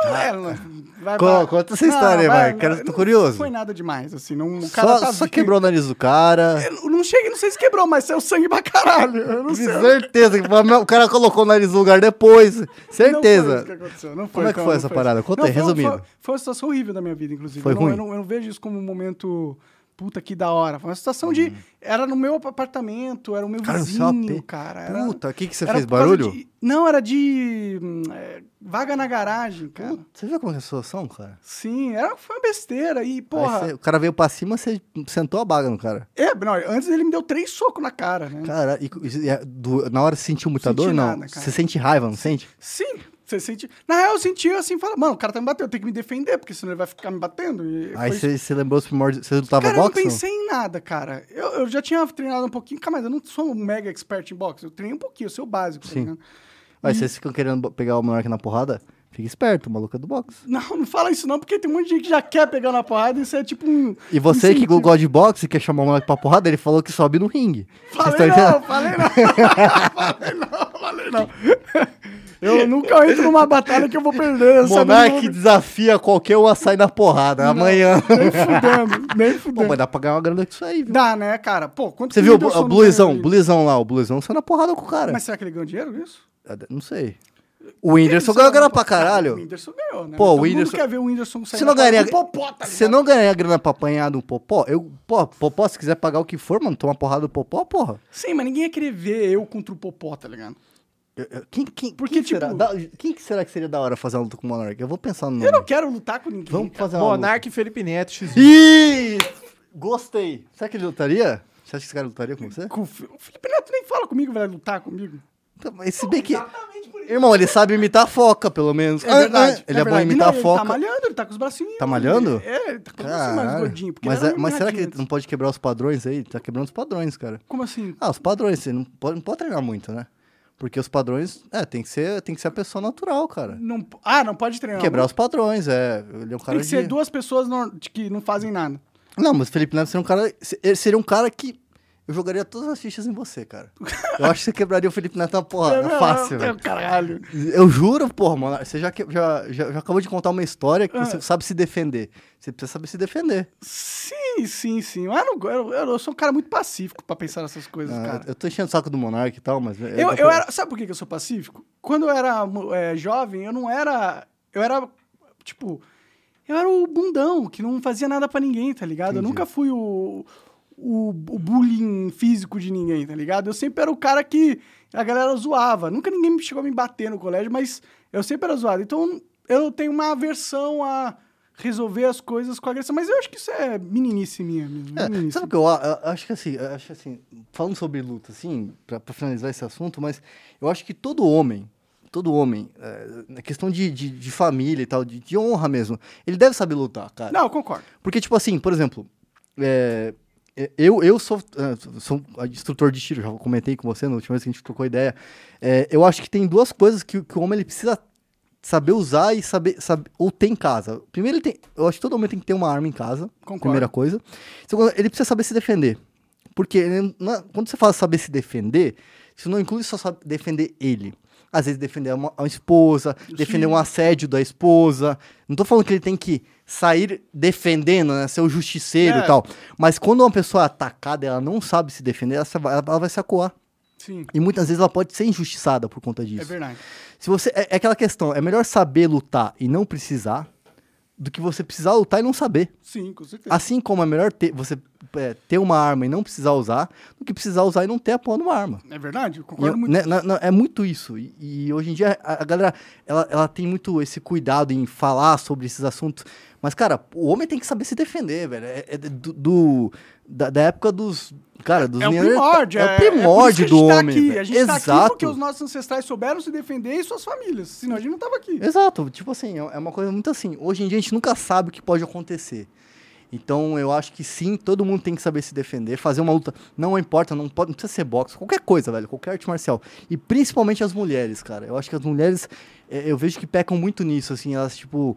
Não é, não, vai, vai.
conta essa história aí, vai, quero- tô curioso.
Não foi nada demais, assim. Não, o cara
Só,
tá
só quebrou o nariz do cara.
Eu não cheguei, não sei se quebrou, mas saiu sangue pra caralho. Eu não sei.
Certeza. que O cara colocou o nariz no lugar depois.
Não foi
Certeza.
isso que aconteceu, não foi,
Como é que
calma,
foi
não
essa
isso.
parada? Conta
Não,
aí,
foi-
resumindo.
Foi, foi uma situação horrível da minha vida, inclusive.
Foi
eu, não,
ruim?
eu, não, eu não vejo isso como um momento. Puta que da hora. Foi uma situação de. Era no meu apartamento, era o meu.
Cara, seu
vizinho,
AP.
cara. Era,
Puta, o que, que você fez? Barulho?
de- não, era de. hum, é, vaga na garagem, cara.
Você viu como é a situação, cara?
Sim, era, foi uma besteira. E,
Aí
porra.
você- o cara veio pra cima, você sentou a baga no cara.
É, não, antes ele me deu três socos na cara, né?
Cara, e, e- do- na hora você sentiu muita
Senti
dor? Não.
nada, cara.
Você sente raiva, não sente?
Sim, você sente. Na real, eu senti assim, fala, mano, o cara tá me batendo, eu tenho que me defender, porque senão ele vai ficar me batendo. E
Aí
foi
você, você lembrou os primórdios. Você lutava
Cara, eu não
boxe?
pensei em nada, cara. Eu, eu já tinha treinado um pouquinho, cara, mas eu não sou um mega expert em boxe. Eu treinei um pouquinho, eu sou o básico, tá
Sim.
ligado?
Mas vocês ficam querendo pegar o monarca na porrada? Fica esperto, o maluco é do boxe.
Não, não fala isso não, porque tem um monte de gente que já quer pegar na porrada e isso é tipo um...
E você que
incentivo.
gosta de boxe e quer chamar o moleque pra porrada, ele falou que sobe no ringue.
Falei não, falei não, falei não, falei não. Eu nunca entro numa batalha que eu vou perder.
Monark
Não-
desafia qualquer um a sair na porrada amanhã.
Nem fudendo, nem
Pô,
fudendo.
mas dá pra ganhar uma grana com isso aí, viu?
Dá, né, cara? Pô, quanto
Você viu o, o
não
Bluezão, lá, o Bluezão saiu na porrada com o cara.
Mas será que ele ganhou dinheiro nisso?
Não sei. O Whindersson ganhou grana
na
pra
porrada. O
caralho.
Whindersson ganhou, né?
Pô, o
todo mundo
Whindersson-
quer ver o Whindersson sair
Você não ganharia,
o Popó, tá
você não ganharia grana pra apanhar do Popó? Eu, pô, Popó, se quiser pagar o que for, mano, tomar porrada do Popó, porra.
Sim, mas ninguém ia querer ver eu contra o Popó, tá ligado?
Quem, quem,
Porque,
quem
tipo-
será? Da- quem que será que seria da hora fazer uma luta com o Monark? Eu vou pensar no nome.
Eu não quero lutar com ninguém.
Vamos fazer uma luta.
Monark e Felipe Neto, X1.
Ih! Gostei. Será que ele lutaria? Você acha que esse cara lutaria com você?
Com o Felipe Neto nem fala comigo, vai lutar comigo.
Então, Mas se bem que... Irmão, ele sabe imitar a foca, pelo menos.
É verdade.
Ele é, bom em
verdade.
imitar
Não,
a
Ele
foca.
tá malhando, ele tá com os bracinhos.
Tá malhando?
É, ele tá com os bracinhos mais gordinhos. porque
Mas,
ele era
é- mas será que ele não pode quebrar os padrões aí? Tá quebrando os padrões, cara.
Como assim?
Ah, os padrões, você não pode, não pode treinar muito, né? Porque os padrões, é, tem que ser, tem que ser a pessoa natural, cara.
Não, ah, não pode treinar.
Quebrar os padrões, é. Ele é um cara
Tem que ser
de-
duas pessoas no- que não fazem nada.
Não, mas o Felipe Neto seria um cara. seria um cara que. Eu jogaria todas as fichas em você, cara. Eu acho que você quebraria o Felipe Neto na porrada.
É,
fácil,
é,
velho.
Caralho.
Eu juro, porra, mano. Você já, que- já, já, já acabou de contar uma história que
Ah.
você sabe se defender. Você precisa saber se defender.
Sim, sim, sim. Mas eu, não- eu, eu- eu sou um cara muito pacífico pra pensar nessas coisas,
Ah,
cara.
eu tô enchendo o saco do Monark e tal, mas.
Eu, eu era, sabe por que eu sou pacífico? Quando eu era é, jovem, eu não era. Eu era, tipo. Eu era o bundão, que não fazia nada pra ninguém, tá ligado? Eu
Entendi.
nunca fui o, o, o bullying físico de ninguém, tá ligado? Eu sempre era o cara que a galera zoava. Nunca ninguém me chegou a me bater no colégio, mas eu sempre era zoado. Então eu tenho uma aversão a resolver as coisas com agressão. Mas eu acho que isso é meninice minha mesmo.
É,
meninice.
sabe o que eu, a- eu acho que assim, eu acho assim, falando sobre luta, assim, pra, pra finalizar esse assunto, mas eu acho que todo homem, todo homem, é, na questão de, de, de família e tal, de, de honra mesmo, ele deve saber lutar, cara.
Não, eu concordo.
Porque, tipo assim, por exemplo, é, é, eu, eu sou, é, sou instrutor de tiro, já comentei com você na última vez que a gente trocou ideia. É, eu acho que tem duas coisas que, o- que o homem ele precisa saber usar e saber, saber ou ter em casa. Primeiro, ele tem, eu acho que todo homem tem que ter uma arma em casa,
Concordo.
primeira coisa. Segundo, ele precisa saber se defender. Porque ele não é- quando você fala saber se defender, isso não inclui só saber defender ele. Às vezes defender uma, uma esposa, defender um assédio da esposa. Não tô falando que ele tem que sair defendendo, né? Ser o justiceiro
É.
e tal. Mas quando uma pessoa é atacada, ela não sabe se defender, ela vai, ela vai se acuar.
Sim,
E muitas vezes ela pode ser injustiçada por conta disso.
é verdade.
Se você é, é aquela questão, é melhor saber lutar e não precisar do que você precisar lutar e não saber.
Sim, com certeza.
Assim como é melhor ter, você é, ter uma arma e não precisar usar, do que precisar usar e não ter a porra de uma arma.
É verdade, eu concordo
eu-
muito.
né, na- na- é muito isso. E, e hoje em dia a, a galera ela, ela tem muito esse cuidado em falar sobre esses assuntos. Mas, cara, o homem tem que saber se defender, velho. É, é do, do- da, da época dos. Cara, dos
É o primórdio.
É o
por isso que
primórdio
a
do
tá
homem.
Aqui. A gente tá
Exato.
aqui porque os nossos ancestrais souberam se defender e suas famílias. Senão a gente não tava aqui.
Exato, tipo assim, é é uma coisa muito assim. Hoje em dia a gente nunca sabe o que pode acontecer. Então eu acho que sim, todo mundo tem que saber se defender, fazer uma luta. Não importa, não, pode, não precisa ser boxe, qualquer coisa, velho, qualquer arte marcial. E principalmente as mulheres, cara. Eu acho que as mulheres, é, eu vejo que pecam muito nisso, assim, elas, tipo.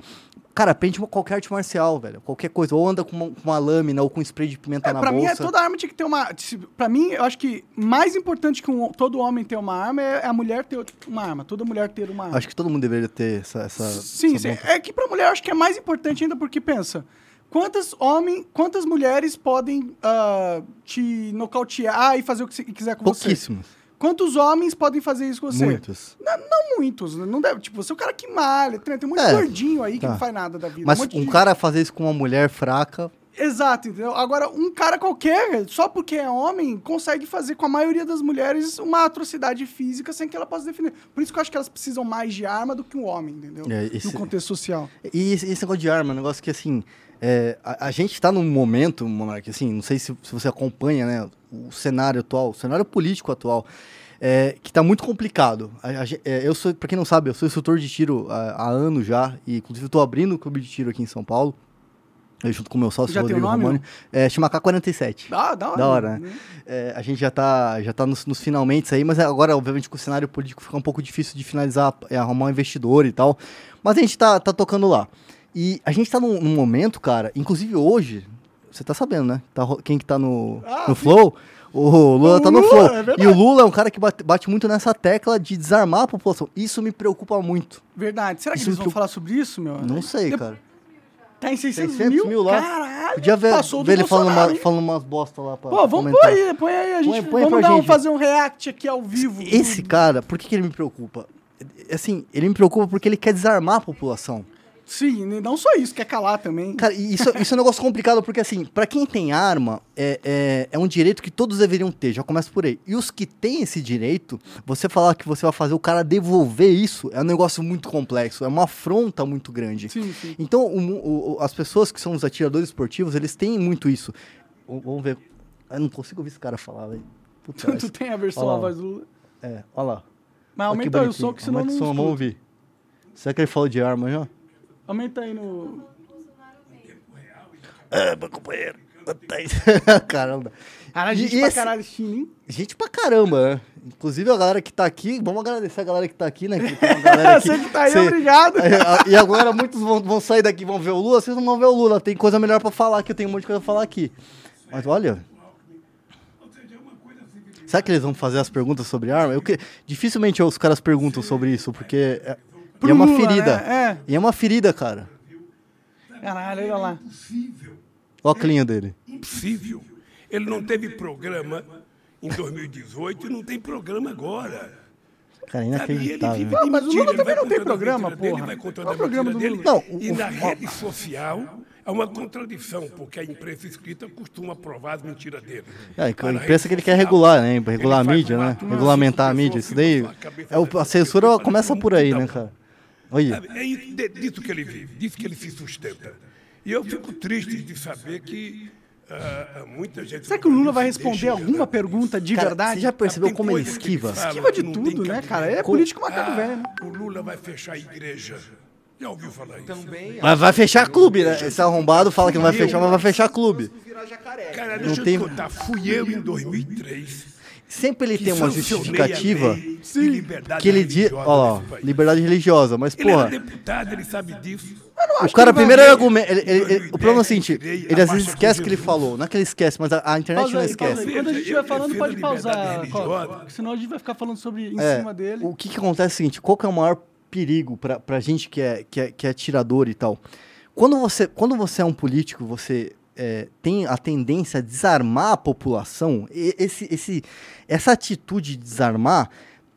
Cara, aprende uma- qualquer arte marcial, velho. Qualquer coisa. Ou anda com uma, com uma lâmina ou com spray de pimenta
É,
na
pra mim, é
bolsa.
toda arma tinha que ter uma. Pra mim, eu acho que mais importante que um- todo homem ter uma arma é a mulher ter uma arma. Toda mulher ter uma arma.
Acho que todo mundo deveria ter essa. essa
Sim,
essa
sim. É que pra mulher eu acho que é mais importante ainda porque pensa. Quantas homens, quantas mulheres podem ah, te nocautear e fazer o que você quiser com você?
Pouquíssimos.
Quantos homens podem fazer isso com você?
Muitos.
Não, não muitos, não deve. Tipo, você é o cara que malha, tem tem um monte
É,
de gordinho aí que
tá.
não faz nada da vida.
Mas
monte
um
de-
cara fazer isso com uma mulher fraca.
Exato, entendeu? Agora, um cara qualquer, só porque é homem, consegue fazer com a maioria das mulheres uma atrocidade física sem que ela possa defender. Por isso que eu acho que elas precisam mais de arma do que um homem, entendeu?
É, esse-
No contexto social.
E esse, esse negócio de arma, é um negócio que, assim, é, a, a gente tá num momento, Monark, assim, não sei se, se você acompanha, né, o cenário atual, o cenário político atual, é, que tá muito complicado. A- a é, eu sou, pra quem não sabe, eu sou instrutor de tiro há, há anos já, e inclusive tô abrindo o clube de tiro aqui em São Paulo, eu junto com o meu sócio,
Já
Rodrigo
nome,
Romani. É, chama K47.
Dá, dá hora.
Da hora, né? É, a gente já tá, já tá nos, nos finalmente aí, mas agora, obviamente, com o cenário político fica um pouco difícil de finalizar, é, arrumar um investidor e tal. Mas a gente tá, tá tocando lá. E a gente tá num, num momento, cara, inclusive hoje, você tá sabendo, né? Tá quem que tá no,
Ah,
no. Flow? O Lula
O
tá no
Lula,
Flow.
é
e o Lula é um cara que bate, bate muito nessa tecla de desarmar a população. Isso me preocupa muito.
Verdade. Será que
Isso
eles vão falar sobre isso, meu?
Não sei,
De-
cara.
Tá em 600,
600
mil?
mil lá.
Caralho,
Podia ver, ver ele falando, uma, falando umas bosta lá pra
Pô, vamos
comentar.
pôr aí, põe aí, a gente,
Põe- põe
vamos dar um,
gente.
fazer um react aqui ao vivo.
Esse cara, por que, que ele me preocupa? Assim, ele me preocupa porque ele quer desarmar a população.
Sim, não só isso, quer calar também.
Cara, isso, isso é um negócio complicado, porque assim, pra quem tem arma, é, é, é um direito que todos deveriam ter, já começa por aí. E os que têm esse direito, você falar que você vai fazer o cara devolver isso, é um negócio muito complexo, é uma afronta muito grande.
Sim, sim.
Então, o o- as pessoas que são os atiradores esportivos, eles têm muito isso. Vamos ver. Eu não consigo ouvir esse cara falar, velho.
Tu tem a versão
lá.
a voz do.
É, olha lá.
Mas aumenta o som, que senão
Aumenta
não
o som, vamos ouvir. Será que ele falou de arma já?
Aumenta aí no...
É, meu companheiro. Caramba.
Caralho,
E
gente pra
esse-
caralho, China, hein?
Gente pra caramba, né? Inclusive a galera que tá aqui, vamos agradecer a galera que tá aqui, né? Que tem uma galera aqui.
Você que tá aí,
Cê-
obrigado.
É, E agora muitos vão, vão sair daqui, vão ver o Lula, vocês não vão ver o Lula, tem coisa melhor pra falar aqui, eu tenho um monte de coisa pra falar aqui. Mas olha. Será que eles vão fazer as perguntas sobre arma? Eu que... Dificilmente os caras perguntam sobre isso, porque é, e
Pro
é uma
Lula,
ferida.
né?
E é uma ferida, cara.
Caralho, olha lá.
Olha a clinha dele.
Impossível. Ele não teve programa em 2018 e não tem programa agora.
Cara?
E ele
inacreditável.
Ah, mas o Lula também não tem programa,
mentira dele,
porra.
vai
é o programa do
dele.
Lula?
Não,
e
o-
na
o-
rede social é uma contradição, porque a imprensa escrita costuma provar as mentiras dele.
É, a imprensa que ele quer regular, né? Regular a mídia, né? Regulamentar a mídia. Isso daí. É o, a censura começa por aí, né, cara? Olha.
É disso que ele vive, disso que ele se sustenta. E eu fico triste de saber que ah, muita gente.
Será que o Lula vai responder alguma pergunta de
Cara,
verdade?
Você já percebeu como ele esquiva?
fala
Esquiva de
não
tudo, né, cara? Ele é político macaco
Ah,
velho, né?
O Lula vai fechar a igreja. Já ouviu falar isso?
Também.
Mas vai fechar clube, né? Esse arrombado fala que não vai fechar, mas vai fechar clube.
Cara, deixa eu
tem-
te contar. Fui eu em 2003.
Sempre ele
que
tem uma justificativa
lei
que ele diz.
religiosa
Ó, liberdade religiosa, mas
Ele
porra.
deputado, ele sabe disso.
O cara primeiro argumento. ele- ele- ele- o
2010,
problema é o seguinte: ele às vezes esquece o que ele falou. Não é que ele esquece, mas a, a internet
Pausa
não
aí,
esquece.
Quando a gente estiver falando, pode pausar. Coca, senão a gente vai ficar falando sobre em
É,
cima dele.
O que, que acontece é o seguinte: qual que é o maior perigo pra, pra gente que é, que, é, que é atirador e tal? Quando você, quando você é um político, você é, tem a tendência a desarmar a população, esse, esse, essa atitude de desarmar,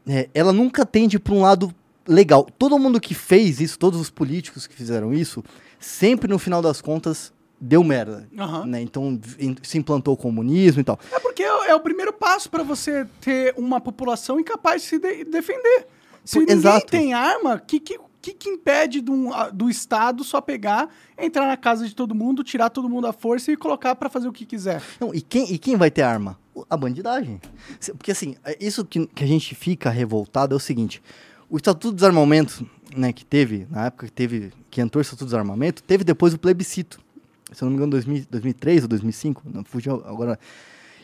é, ela nunca tende para um lado legal. Todo mundo que fez isso, todos os políticos que fizeram isso, sempre no final das contas deu merda.
Aham.
né? Então se implantou o comunismo e tal.
É porque é é o primeiro passo para você ter uma população incapaz de se de- defender. Se
Por-
ninguém
exato.
tem arma, que, que, que, que impede do, do Estado só pegar, entrar na casa de todo mundo, tirar todo mundo à força e colocar para fazer o que quiser?
Não, e, quem, e quem vai ter arma? A bandidagem. Porque assim, é isso que, que a gente fica revoltado é o seguinte: o Estatuto do Desarmamento, né, que teve, na época que teve, que entrou o Estatuto do Desarmamento, teve depois o plebiscito. Se eu não me engano, 2000, 2003 ou 2005, não fugiu agora.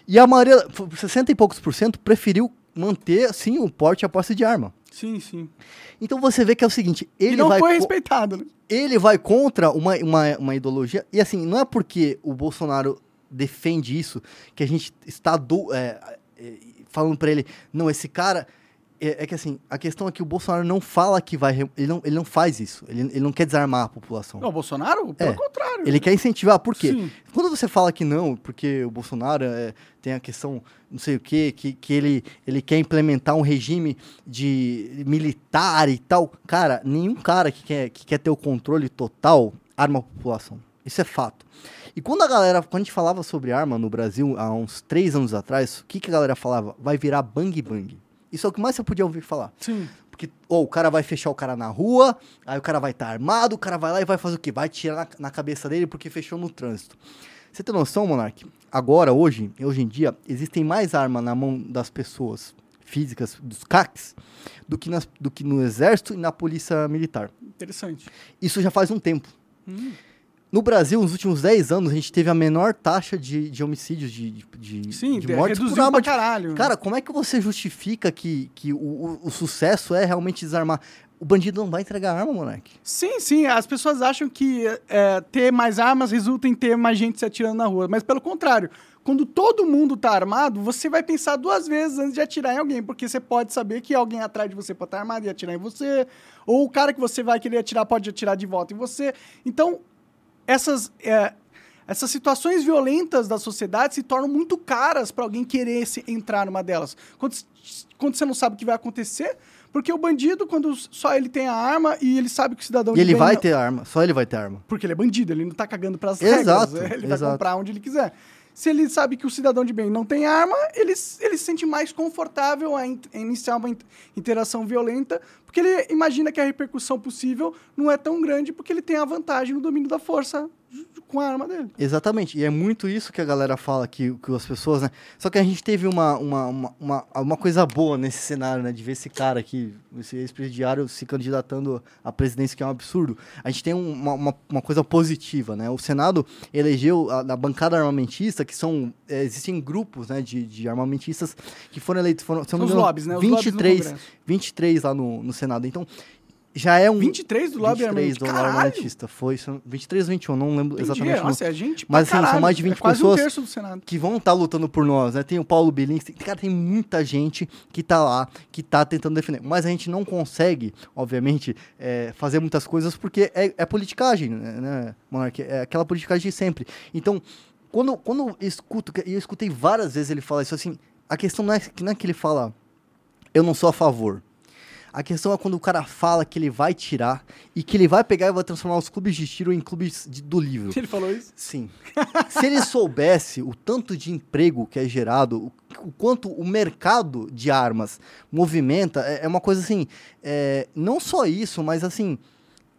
E a maioria, f- 60 e poucos por cento, preferiu manter, sim, o porte e a posse de arma.
Sim, sim.
Então você vê que é o seguinte, ele
e não
vai
foi respeitado, né?
ele vai contra uma, uma, uma ideologia. E assim, não é porque o Bolsonaro defende isso que a gente está do, é, é, falando pra ele, não, esse cara. É, é que assim, a questão é que o Bolsonaro não fala que vai. Ele não, ele não faz isso. Ele, ele não quer desarmar a população.
Não, o Bolsonaro, pelo
É.
contrário.
Ele quer incentivar, por quê?
Sim.
Quando você fala que não, porque o Bolsonaro é, tem a questão, não sei o quê, que, que ele, ele quer implementar um regime de militar e tal, cara, nenhum cara que quer, que quer ter o controle total arma a população. Isso é fato. E quando a galera, quando a gente falava sobre arma no Brasil há uns três anos atrás, o que, que a galera falava? Vai virar bang bang. Isso é o que mais você podia ouvir falar.
Sim.
Porque, ou o cara vai fechar o cara na rua, aí o cara vai estar armado, o cara vai lá e vai fazer o quê? Vai tirar na, na cabeça dele porque fechou no trânsito. Você tem noção, Monark? Agora, hoje, hoje em dia, existem mais armas na mão das pessoas físicas, dos CACs, do que, nas, do que no exército e na polícia militar.
Interessante.
Isso já faz um tempo.
Hum.
No Brasil, nos últimos 10 anos, a gente teve a menor taxa de, de homicídios, de, de,
Sim,
de mortes por arma
pra caralho.
Cara, como é que você justifica que, que o, o- o sucesso é realmente desarmar? O bandido não vai entregar arma, moleque.
Sim, sim. As pessoas acham que é, ter mais armas resulta em ter mais gente se atirando na rua. Mas pelo contrário, quando todo mundo tá armado, você vai pensar duas vezes antes de atirar em alguém, porque você pode saber que alguém atrás de você pode estar armado e atirar em você, ou o cara que você vai querer atirar pode atirar de volta em você. Então, essas, é, essas situações violentas da sociedade se tornam muito caras para alguém querer se, entrar numa delas. Quando, quando você não sabe o que vai acontecer, porque o bandido, quando só ele tem a arma e ele sabe que o cidadão
E ele vai
não-
ter arma, só ele vai ter arma.
porque ele é bandido, ele não tá cagando pras
Exato,
regras. Ele vai
exato.
comprar onde ele quiser. Se ele sabe que o cidadão de bem não tem arma, ele, ele se sente mais confortável a, in- a iniciar uma in- interação violenta, porque ele imagina que a repercussão possível não é tão grande, porque ele tem a vantagem no domínio da força com a arma dele.
Exatamente. E é muito isso que a galera fala, que, que as pessoas, né? Só que a gente teve uma, uma, uma, uma, uma coisa boa nesse cenário, né? De ver esse cara aqui, esse ex-presidiário se candidatando à presidência, que é um absurdo. A gente tem um- uma, uma, uma coisa positiva, né? O Senado elegeu a, a bancada armamentista, que são... é, existem grupos, né? De, de armamentistas que foram eleitos... Foram,
São os lobbies, né? Os lobbies no
23,
Congresso.
23 lá no, no Senado. Então, já é um...
23 do lobby
23 do?
Caralho!
armamentista. Foi, se eu não- 23 ou 21, não lembro
Entendi.
exatamente. o
Nossa, é gente
Mas, assim, são
caralho.
mais de 20
é
pessoas.
um
que vão estar lutando por nós, né? Tem o Paulo Bilins, tem, cara, tem muita gente que tá lá, que tá tentando defender. Mas a gente não consegue, obviamente, é, fazer muitas coisas porque é, é politicagem, né, né, Monark? É aquela politicagem de sempre. Então, quando, quando eu escuto, e eu escutei várias vezes ele falar isso assim, a questão não é, que- não é que ele fala, eu não sou a favor. A questão é quando o cara fala que ele vai tirar e que ele vai pegar e vai transformar os clubes de tiro em clubes de- do livro.
Ele falou isso?
Sim. Se ele soubesse o tanto de emprego que é gerado, o, o quanto o mercado de armas movimenta, é, é uma coisa assim, é, não só isso, mas assim,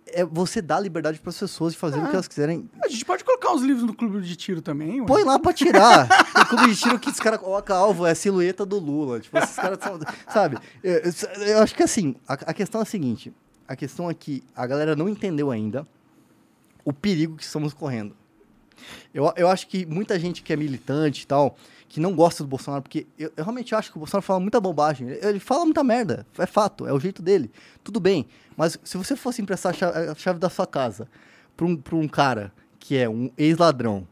é você dá liberdade para as pessoas de fazer o que elas quiserem.
A gente pode colocar uns livros no clube de tiro também. ué.
Põe lá pra tirar. Tem clube de tiro que os caras colocam alvo, é a silhueta do Lula. Tipo, esses caras são. Sabe? Eu, eu- eu acho que assim, a, a questão é a seguinte: a questão é que a galera não entendeu ainda o perigo que estamos correndo. Eu, eu acho que muita gente que é militante e tal, que não gosta do Bolsonaro, porque eu, eu realmente acho que o Bolsonaro fala muita bobagem. Ele, ele fala muita merda, é fato, é o jeito dele. Tudo bem, mas se você fosse emprestar a chave, a chave da sua casa pra um, pra um cara que é um ex-ladrão,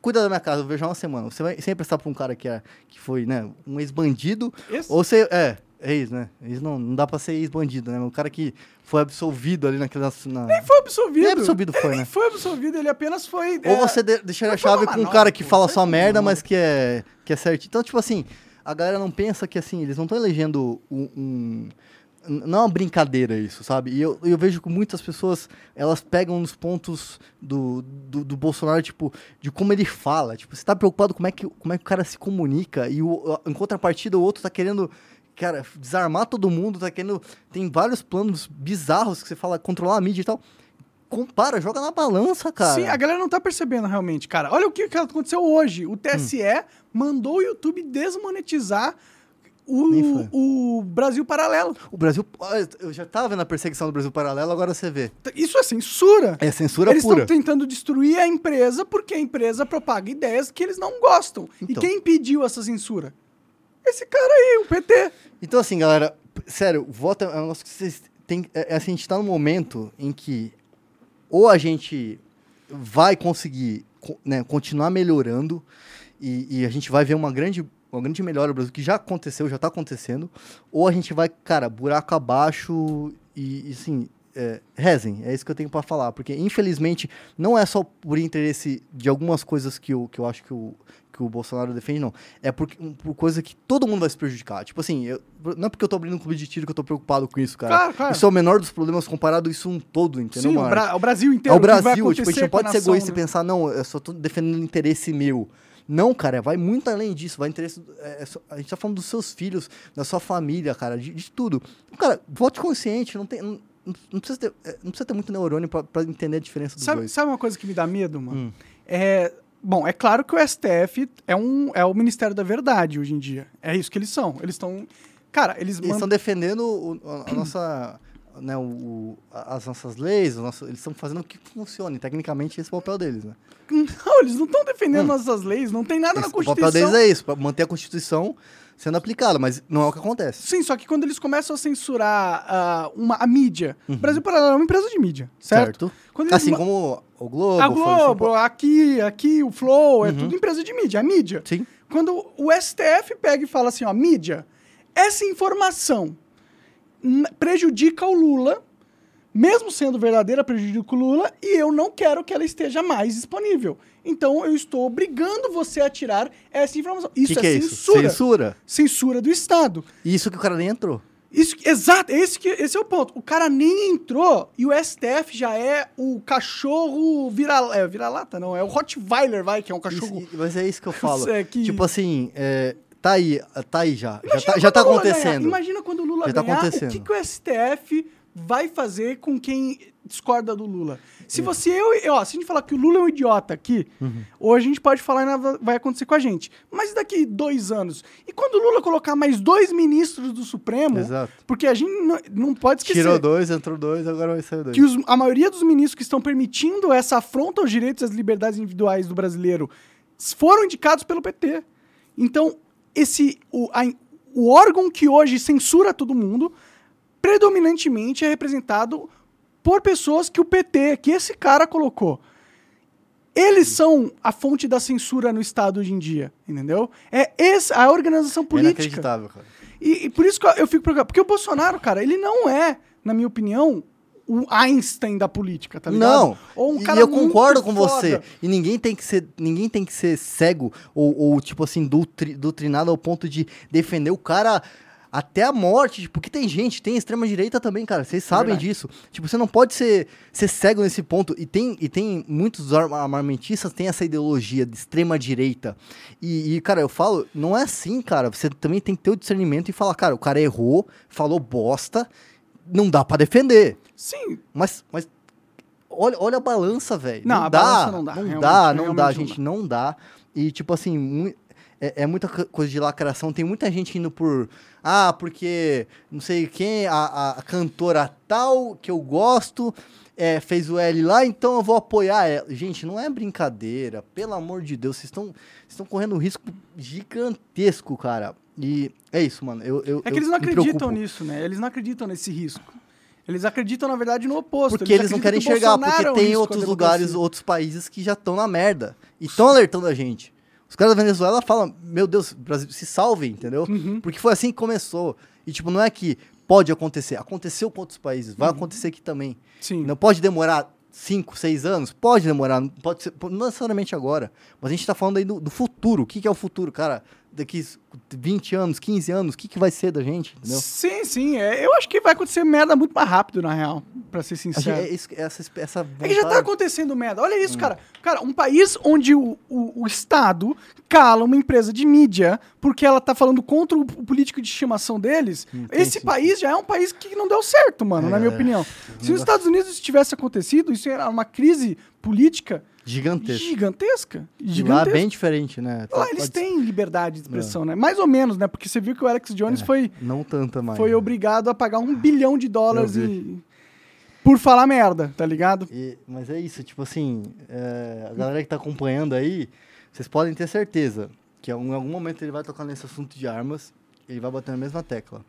cuida da minha casa, eu vejo há uma semana, você vai sempre emprestar pra um cara que, é, que foi né, um ex-bandido, ou você. É, ex, né? Ex não, não dá pra ser ex-bandido, né? O cara que foi absolvido ali naquela. Na...
Nem foi absolvido.
Nem absolvido foi,
ele
né?
Nem foi absolvido, ele apenas foi.
Ou
é,
você de, deixaria a chave com um cara que
pô,
fala só merda, mas que é, que é certo. Então, tipo assim, a galera não pensa que assim, eles não estão elegendo um. um- não é uma brincadeira isso, sabe? E eu, eu vejo que muitas pessoas, elas pegam nos pontos do, do, do Bolsonaro, tipo, de como ele fala. Tipo, você tá preocupado como é que, como é que o cara se comunica e o, em contrapartida o outro tá querendo, cara, desarmar todo mundo, tá querendo... Tem vários planos bizarros que você fala, controlar a mídia e tal. Compara, joga na balança, cara.
Sim, a galera não tá percebendo realmente, cara. Olha o que, que aconteceu hoje. O TSE
Hum.
mandou o YouTube desmonetizar o, o Brasil Paralelo.
O Brasil. olha, Eu já tava vendo a perseguição do Brasil Paralelo, agora você vê.
Isso é censura.
É censura
eles
pura.
estão tentando destruir a empresa porque a empresa propaga ideias que eles não gostam.
Então.
E quem impediu essa censura? Esse cara aí, o PT.
Então, assim, galera, sério, voto é um negócio que vocês têm. É, é assim, a gente tá num momento em que ou a gente vai conseguir co- né, continuar melhorando e, e a gente vai ver uma grande, uma grande melhora Brasil, que já aconteceu, já tá acontecendo, ou a gente vai, cara, buraco abaixo e, e assim. É, rezem, é isso que eu tenho pra falar, porque infelizmente não é só por interesse de algumas coisas que eu, que eu acho que o, que o Bolsonaro defende, não. É por, por coisa que todo mundo vai se prejudicar. Tipo assim, eu- não é porque eu tô abrindo um clube de tiro que eu tô preocupado com isso, cara.
Claro, claro.
Isso é o menor dos problemas comparado a isso um todo, entendeu,
Sim, o? Bra- o Brasil
É
inteiro.
o
que vai
Brasil, tipo, a gente não pode ser egoísta e
né?
pensar, não, eu só tô defendendo o interesse meu. Não, cara, vai muito além disso, vai interesse. é, é a gente tá falando dos seus filhos, da sua família, cara, de, de tudo. Cara, vote consciente, não tem. Não, não precisa ter, é, não precisa ter muito neurônio pra entender a diferença dos
Sabe,
dois.
sabe uma coisa que me dá medo, mano?
Hum.
É, bom, é claro que o STF é, um, é o Ministério da Verdade hoje em dia. É isso que eles são. Eles estão. Cara, eles,
Eles estão defendendo o- a, a nossa. Né, o, o- a- as nossas leis, o nosso- eles estão fazendo que funcione. Tecnicamente, esse é o papel deles, né?
Não, eles não estão defendendo nossas leis, não tem nada na
Esse- o
Constituição.
papel deles é isso, manter a Constituição sendo aplicada, mas não é o que acontece.
Sim, só que quando eles começam a censurar ah, uma, a mídia, o Brasil Paralelo é uma empresa de mídia, certo? Eles
Assim
ma-
como o Globo.
a Globo, aqui, aqui, o Flow, é tudo empresa de mídia, é mídia.
Sim.
Quando o STF pega e fala assim, ó, mídia, essa informação prejudica o Lula, mesmo sendo verdadeira, prejudica o Lula, e eu não quero que ela esteja mais disponível. Então eu estou obrigando você a tirar essa informação. Isso
que,
é,
que é isso?
censura.
Censura.
Censura do Estado.
Isso que o cara nem entrou.
Isso, exato, esse, que, esse é o ponto. O cara nem entrou e o STF já é o cachorro vira, é, vira-lata, não, é o Rottweiler, vai, que é um cachorro.
Isso- mas é isso que eu falo.
É que-
Tipo assim, é, tá aí, tá aí já. Já tá, já tá
o
acontecendo.
ganhar. Imagina quando o Lula
Já tá
ganhar, o
acontecendo.
que, que o STF vai fazer com quem discorda do Lula? Se você, eu, eu- ó, se a gente falar que o Lula é um idiota aqui,
Uhum.
hoje a gente pode falar e nada vai acontecer com a gente. Mas daqui dois anos, e quando o Lula colocar mais dois ministros do Supremo,
Exato.
porque a gente não, não pode esquecer
Tirou dois, entrou dois, agora vai sair dois.
que os- a maioria dos ministros que estão permitindo essa afronta aos direitos e às liberdades individuais do brasileiro foram indicados pelo PT. Então, esse o, a- o órgão que hoje censura todo mundo, predominantemente é representado por pessoas que o PT, que esse cara colocou. Eles são a fonte da censura no Estado hoje em dia, entendeu? É essa a organização
É
política.
inacreditável, cara.
E, e por isso que eu- eu fico preocupado. Porque o Bolsonaro, cara, ele não é, na minha opinião, o Einstein da política, tá ligado?
Não,
Ou um
e
cara
eu
muito
concordo com
foda.
você. E ninguém tem que ser, ninguém tem que ser cego ou, ou, tipo assim, doutri- doutrinado ao ponto de defender o cara até a morte. Tipo, porque tem gente, tem extrema-direita também, cara. Vocês sabem
verdade.
disso. Tipo, você não pode ser, ser cego nesse ponto. E tem, e tem muitos arma- armamentistas têm essa ideologia de extrema-direita. E, e, cara, eu falo, não é assim, cara. Você também tem que ter o discernimento e falar, cara, o cara errou, falou bosta, não dá pra defender.
Sim,
Mas, mas olha, olha a balança, velho.
Não, a balança não dá,
Não
realmente,
dá, não dá,
realmente não
gente, não dá. E, tipo assim, é, é muita co- coisa de lacração. Tem muita gente indo por. Ah, porque não sei quem, a, a- cantora tal, que eu gosto, é, fez o L lá, então eu vou apoiar ela. Gente, não é brincadeira. Pelo amor de Deus, vocês estão correndo um risco gigantesco, cara. E é isso, mano. Eu, eu,
é que eles não acreditam nisso, né? Eles não acreditam nesse risco. Eles acreditam, na verdade, no oposto.
Porque eles não querem
que
enxergar, porque
é
tem outros lugares, outros países que já estão na merda. E estão alertando a gente. Os caras da Venezuela falam, meu Deus, Brasil, se salvem, entendeu?
Uhum.
Porque foi assim que começou. E, tipo, não é que pode acontecer. Aconteceu com outros países, vai
Uhum.
acontecer aqui também.
Sim.
Não pode demorar 5, 6 anos? Pode demorar, não pode ser, não necessariamente agora. Mas a gente tá falando aí do, do futuro. O que, que é o futuro, cara? Daqui 20 anos, 15 anos, o que, que vai ser da gente, entendeu?
Sim, sim. é, eu acho que vai acontecer merda muito mais rápido, na real, pra ser
A gente-
sincero.
é isso- essa, essa
É que já tá
vontade-
acontecendo merda. Olha isso, cara. Cara, um país onde o, o, o Estado cala uma empresa de mídia porque ela tá falando contra o, político de estimação deles,
tem
esse
sentido.
país já é um país que não deu certo, mano, na minha
É.
opinião. Se os Estados Unidos isso tivesse acontecido, isso era uma crise política Gigantesca.
E Lá
Gigantesca.
é bem diferente, né?
Lá
Pode-
eles têm liberdade de expressão, né? Mais ou menos, né? Porque você viu que o Alex Jones foi,
Não tanta mais.
foi
né?
obrigado a pagar um bilhão de dólares em- por falar merda, tá ligado?
E- mas é isso, tipo assim, é, a galera que tá acompanhando aí, vocês podem ter certeza que em algum momento ele vai tocar nesse assunto de armas Ele vai bater na mesma tecla.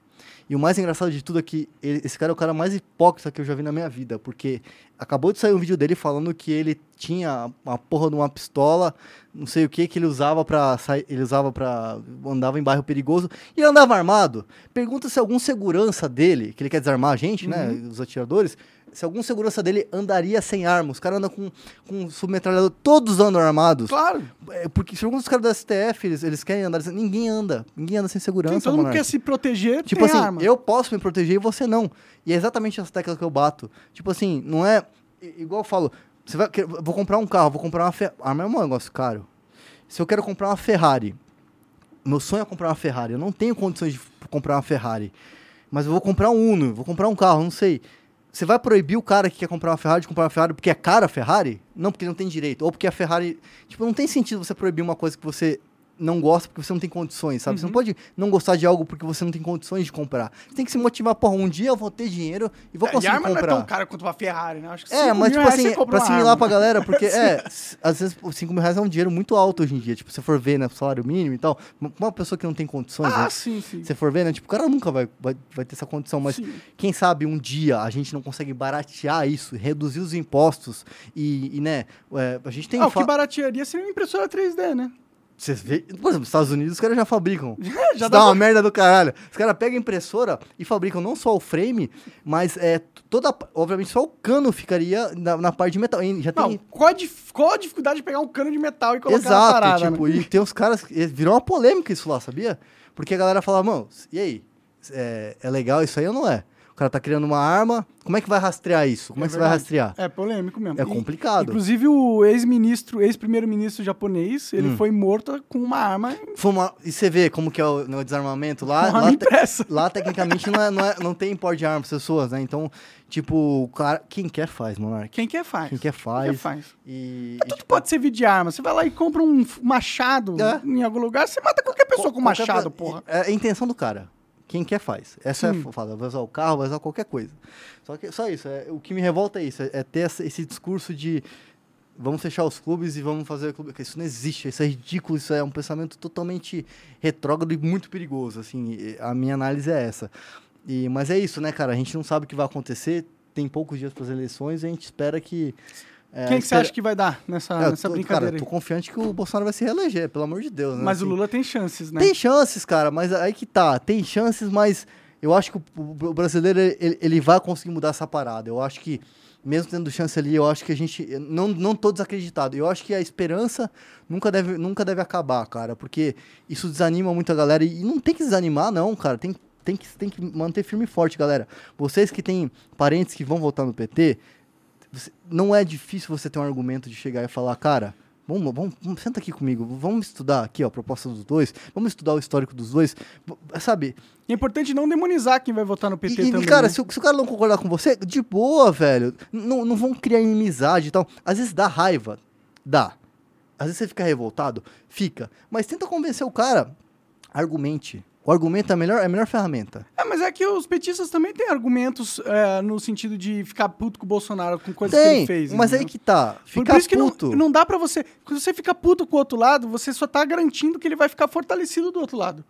E o mais engraçado de tudo é que ele- esse cara é o cara mais hipócrita que eu já vi na minha vida, porque acabou de sair um vídeo dele falando que ele tinha uma porra de uma pistola, não sei o que que ele usava para ele usava para andava em bairro perigoso e ele andava armado. Pergunta se algum segurança dele, que ele quer desarmar a gente, né, os atiradores, se algum segurança dele andaria sem arma. Os caras andam com com submetralhador, todos andam armados.
Claro.
É, porque se alguns caras do STF, eles, eles querem andar sem... Ninguém anda. Ninguém anda sem segurança,
Tem, todo mundo quer se proteger,
Tipo
tem
assim,
arma.
eu posso me proteger e você não. E é exatamente essa tecla que eu bato. Tipo assim, não é... Igual eu falo, você vai, vou comprar um carro, vou comprar uma... Arma é um negócio caro. Se eu quero comprar uma Ferrari, meu sonho é comprar uma Ferrari. Eu não tenho condições de comprar uma Ferrari. Mas eu vou comprar um Uno, vou comprar um carro, não sei. Você vai proibir o cara que quer comprar uma Ferrari de comprar uma Ferrari porque é cara a Ferrari? Não, porque não tem direito. Ou porque a Ferrari. Tipo, não tem sentido você proibir uma coisa que você não gosta porque você não tem condições, sabe? Você
Uhum.
não pode não gostar de algo porque você não tem condições de comprar. Você tem que se motivar, porra, um dia eu vou ter dinheiro e vou
É, e
conseguir
arma não é
comprar.
tão cara quanto uma Ferrari, né? Acho que
É, mas tipo assim,
você
pra assimilar
arma.
pra galera, porque é, às vezes os 5 mil reais é um dinheiro muito alto hoje em dia. Tipo, se você for ver, né, salário mínimo e tal, uma- pessoa que não tem condições,
Ah,
né,
sim, sim.
se você for ver, né, tipo, o cara nunca vai, vai, vai ter essa condição, mas
Sim.
quem sabe um dia a gente não consegue baratear isso, reduzir os impostos e, e, né, é, a gente tem...
Ah, o que baratearia seria uma impressora 3D, né?
Vocês vê, por exemplo, nos Estados Unidos os caras já fabricam.
Já
Isso
dá
dá uma
pra-
merda do caralho. Os caras pegam a impressora e fabricam não só o frame, mas é, toda, obviamente só o cano ficaria na, na parte de metal. E Já
Não,
tem
qual a, dif- qual a dificuldade de pegar um cano de metal e colocar na
Exato,
parada,
tipo,
né?
e tem uns caras. Virou uma polêmica isso lá, sabia? Porque a galera fala, mano, e aí? É, é legal isso aí ou não é? O cara tá criando uma arma, como é que vai rastrear isso? Como é,
É
que você vai rastrear?
É polêmico mesmo.
É
E-
complicado.
Inclusive, o ex-ministro, ex-primeiro-ministro japonês, ele
Hum.
foi morto com uma arma,
Foi uma- E você vê como que é o, no desarmamento lá.
uma
lá, te- lá, tecnicamente não, é, não, é- não tem porte de arma pras pessoas, né? Então, tipo, o cara. Quem quer faz, Monark.
Quem quer faz.
Quem quer
Quem
faz.
quer faz.
E,
Mas
e,
tudo
tipo,
pode servir de arma. Você vai lá e compra um machado
É.
em algum lugar, você mata qualquer pessoa com machado, porra.
É a intenção do cara. Quem quer faz. Essa
Sim.
é a fala. Vai usar o carro, vai usar qualquer coisa. Só, que, só isso. é- o que me revolta é isso. É, é ter essa- esse discurso de vamos fechar os clubes e vamos fazer clube. Isso não existe. Isso é ridículo. Isso é um pensamento totalmente retrógrado e muito perigoso. Assim, a minha análise é essa. E, mas é isso, né, cara? A gente não sabe o que vai acontecer. Tem poucos dias para as eleições e a gente espera que. É,
Quem que você acha que vai dar nessa,
É, eu
nessa
tô-
brincadeira
Cara, tô
aí?
confiante que o Bolsonaro vai se reeleger, pelo amor de Deus. Né?
Mas o
Assim,
Lula tem chances, né?
tem chances, cara, mas aí que tá. Tem chances, mas eu acho que o, o brasileiro ele, ele vai conseguir mudar essa parada. Eu acho que, mesmo tendo chance ali, eu acho que a gente. Não, não tô desacreditado. Eu acho que a esperança nunca deve, nunca deve acabar, cara, porque isso desanima muito a galera. E não tem que desanimar, não, cara. Tem, tem, que, tem que manter firme e forte, galera. Vocês que têm parentes que vão votar no PT, você- não é difícil você ter um argumento de chegar e falar, cara. Vamos, vamos, vamos- senta aqui comigo, vamos estudar aqui ó, a proposta dos dois, vamos estudar o histórico dos dois, sabe?
É importante não demonizar quem vai votar no PT
E, e,
também.
cara,
né?
se, o- se o cara não concordar com você, de boa, velho. Não, não vão criar inimizade e tal. Às vezes dá raiva, dá. Às vezes você fica revoltado, fica. Mas tenta convencer o cara, argumente. O argumento é a melhor, é a melhor ferramenta.
É, mas é que os petistas também têm argumentos é, no sentido de ficar puto com o Bolsonaro, com coisas que
Tem,
ele fez.
mas aí
entendeu?
que tá. Ficar
por isso que
puto.
não, não dá pra você. Quando você fica puto com o outro lado, você só tá garantindo que ele vai ficar fortalecido do outro lado.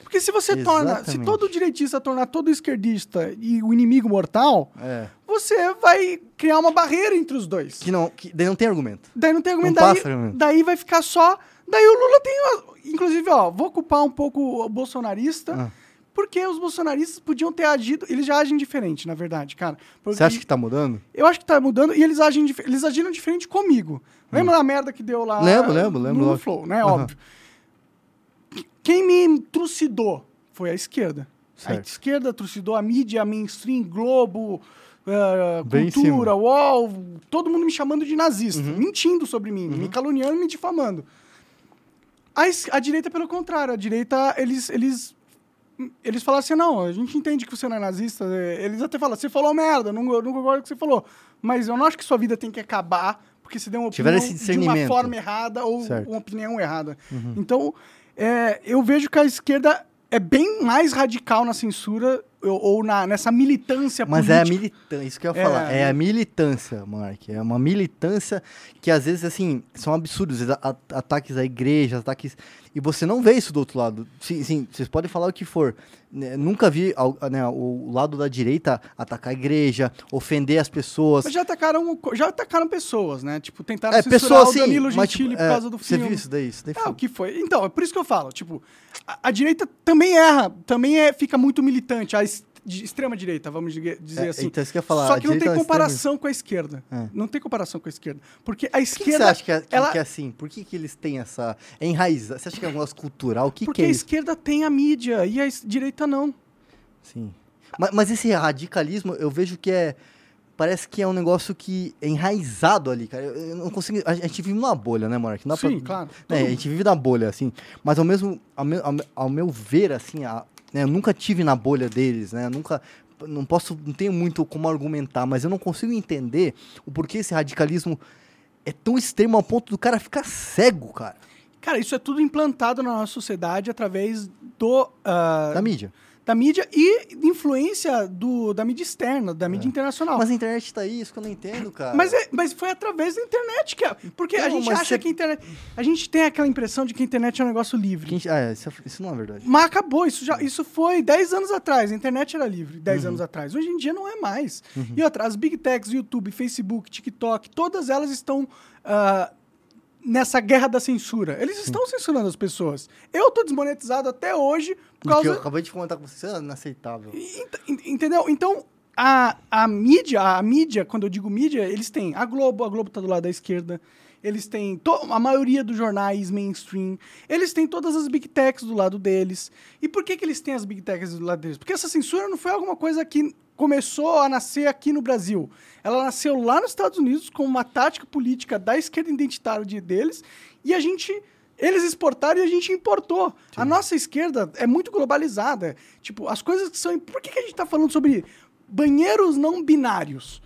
Porque se você torna. Se
Exatamente.
todo direitista tornar todo esquerdista e o inimigo mortal,
É.
você vai criar uma barreira entre os dois.
Que não, que daí não tem argumento.
Daí não tem argumento.
Não
daí,
argumento.
daí vai ficar só. Daí o Lula tem. Inclusive, ó, vou culpar um pouco o bolsonarista.
Ah.
Porque os bolsonaristas podiam ter agido. Eles já agem diferente, na verdade, cara. Porque
Você acha que tá mudando?
Eu acho que tá mudando e eles agem eles agiram diferente comigo. Lembra da merda que deu lá
Hum. Lembro, lembro, lembro,
no. Flow, né? Óbvio. Quem me trucidou foi a esquerda. A
Certo.
esquerda trucidou a mídia, mainstream, Globo,
em
Cultura. UOL, todo mundo me chamando de nazista,
Uhum.
mentindo sobre mim, me caluniando e me difamando. A, a direita, pelo contrário, a direita, eles, eles, eles falam assim, não, a gente entende que você não é nazista, eh, eles até falam, você falou merda, não, não concordo com o que você falou, mas eu não acho que sua vida tem que acabar porque você deu uma
Tiveram
opinião
esse
de uma forma errada ou
Certo.
uma opinião errada. Então, é, eu vejo que a esquerda é bem mais radical na censura ou, na, nessa militância
Mas é a
política.
militância, isso que eu ia
É,
falar. É
né?
a militância, Mark. É uma militância que às vezes, assim, são absurdos. Ataques a igrejas, ataques. E você não vê isso do outro lado. Sim, sim vocês podem falar o que for. Né, Nunca vi né, o lado da direita atacar a igreja, ofender as pessoas.
Mas já atacaram, já atacaram pessoas, né? Tipo, tentaram
É,
censurar
sim,
Danilo
mas,
Gentili
tipo,
por
é,
causa do
Você
filme.
viu isso daí? Isso daí
É,
foi-
o que foi? Então, é por isso que eu falo, tipo, a, a direita também erra, também é, fica muito militante, a de extrema direita, vamos dizer
É,
assim.
então isso que eu falar,
Só que não tem
é
comparação com a esquerda.
É.
Não tem comparação com a esquerda. Porque a
Por que,
esquerda.
você acha que é,
ela,
que é assim? Por que, que eles têm essa. É enraizado? Você acha que é um negócio cultural? O que,
porque
que é
a
isso?
esquerda tem a mídia e a direita não.
Sim. Mas, mas esse radicalismo, eu vejo que é. Parece que é um negócio que é enraizado ali, cara. Eu, não consigo. A gente vive numa bolha, né, Monark? Dá
Sim,
pra,
claro.
né, a gente vive na bolha, assim. Mas ao mesmo. Ao meu, ao meu- ao meu ver, assim, a- né, eu nunca tive na bolha deles, né? eu Nunca. Não posso. Não tenho muito como argumentar, mas eu não consigo entender o porquê esse radicalismo é tão extremo ao ponto do cara ficar cego, cara.
Cara, isso é tudo implantado na nossa sociedade através do. ah,
Da mídia.
Da mídia e influência do, da mídia externa, da mídia internacional.
É. Mas a internet tá aí, isso que eu não entendo, cara.
Mas, é- mas foi através da internet que é, porque a gente acha
você-
que a internet, a gente tem aquela impressão de que a internet é um negócio livre.
Quem- ah, é, isso, isso não é verdade.
Mas acabou, isso, já, isso foi 10 anos atrás, a internet era livre 10
Uhum.
anos atrás. Hoje em dia não é mais. E outra, as big techs, YouTube, Facebook, TikTok, todas elas estão ah, nessa guerra da censura. Eles estão censurando as pessoas. Eu tô desmonetizado até hoje por
Porque eu
causa...
acabei de comentar com você, é inaceitável.
Ent- ent- Entendeu? Então, a, a mídia, a mídia, quando eu digo mídia, eles têm a Globo, a Globo tá do lado da esquerda. Eles têm a maioria dos jornais mainstream. Eles têm todas as big techs do lado deles. E por que, que eles têm as big techs do lado deles? Porque essa censura não foi alguma coisa que começou a nascer aqui no Brasil. Ela nasceu lá nos Estados Unidos com uma tática política da esquerda identitária de- deles. E a gente eles exportaram e a gente importou. A nossa esquerda é muito globalizada. Tipo, as coisas que são. Por que, que a gente tá falando sobre banheiros não binários?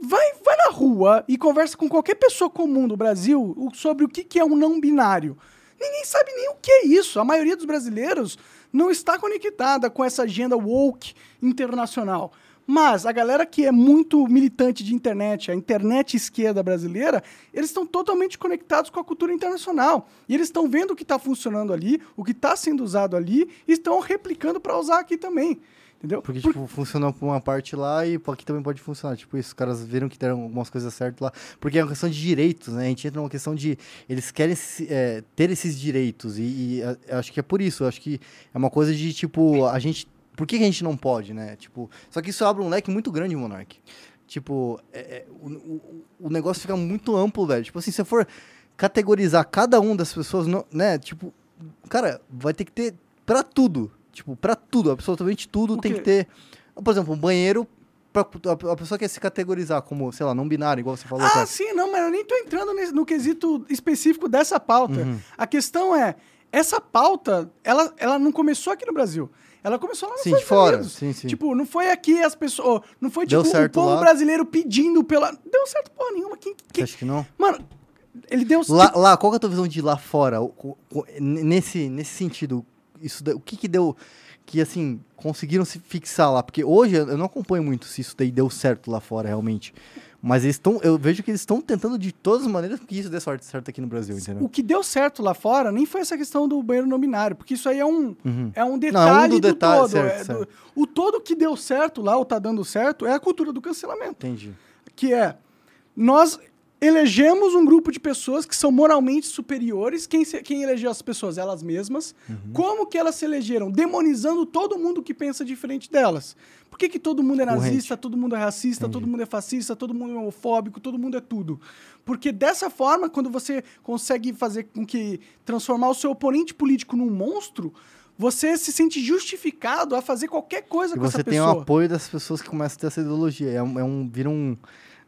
Vai, vai na rua e conversa com qualquer pessoa comum do Brasil sobre o que, que é um não binário. Ninguém sabe nem o que é isso. A maioria dos brasileiros não está conectada com essa agenda woke internacional. Mas a galera que é muito militante de internet, a internet esquerda brasileira, eles estão totalmente conectados com a cultura internacional. E eles estão vendo o que está funcionando ali, o que está sendo usado ali, e estão replicando para usar aqui também. Entendeu?
Porque,
Por-
tipo, funcionou por uma parte lá e aqui também pode funcionar. Tipo, isso, os caras viram que deram algumas coisas certas lá. Porque é uma questão de direitos, né? A gente entra numa questão de. Eles querem é, ter esses direitos. E, e, acho que é por isso. Acho que é uma coisa de, tipo, a gente. Por que, que a gente não pode, né? Tipo. Só que isso abre um leque muito grande, Monark. Tipo, é- é, o, o, negócio fica muito amplo, velho. Tipo assim, se você for categorizar cada um das pessoas, no- né? Tipo, cara, vai ter que ter pra tudo. Tipo, pra tudo, absolutamente tudo tem que ter. Por exemplo, um banheiro. Pra, a, a pessoa quer se categorizar como, sei lá, não binário, igual você falou.
Ah,
cara.
sim, não, mas eu nem tô entrando nesse- no quesito específico dessa pauta.
Uhum.
A questão é, essa pauta, ela, ela não começou aqui no Brasil. Ela começou lá nos
Sim, de
Estados
fora.
Unidos.
Sim, sim.
Tipo, não foi aqui as pessoas. Não foi tipo o povo
lá.
brasileiro pedindo pela. Deu certo porra nenhuma. Quem,
Você
quem...
acha que não?
Mano, ele deu
Lá, lá, qual é a tua visão de lá fora? Nesse, nesse sentido, isso, o que que deu... Que, assim, conseguiram se fixar lá? Porque hoje eu não acompanho muito se isso daí deu certo lá fora, realmente. Mas eles estão... Eu vejo que eles estão tentando de todas as maneiras que isso dê sorte, certo aqui no Brasil, entendeu?
O que deu certo lá fora nem foi essa questão do banheiro não binário, porque isso aí é um,
Uhum.
é um
Não, é um
detalhe
do
do,
detalhe,
todo.
certo,
é do-
certo.
o todo que deu certo lá, ou tá dando certo, é a cultura do cancelamento.
Entendi.
que é nós elegemos um grupo de pessoas que são moralmente superiores. Quem, se- quem elegeu as pessoas? Elas mesmas.
Uhum.
Como que elas se elegeram? Demonizando todo mundo que pensa diferente delas. Por que, que todo mundo é nazista, todo mundo é racista, todo mundo é fascista, todo mundo é homofóbico, todo mundo é tudo? Porque dessa forma, quando você consegue fazer com que transformar o seu oponente político num monstro, você se sente justificado a fazer qualquer coisa
E
com essa
você tem
pessoa.
o apoio das pessoas que começam a ter essa ideologia. É um... É um vira um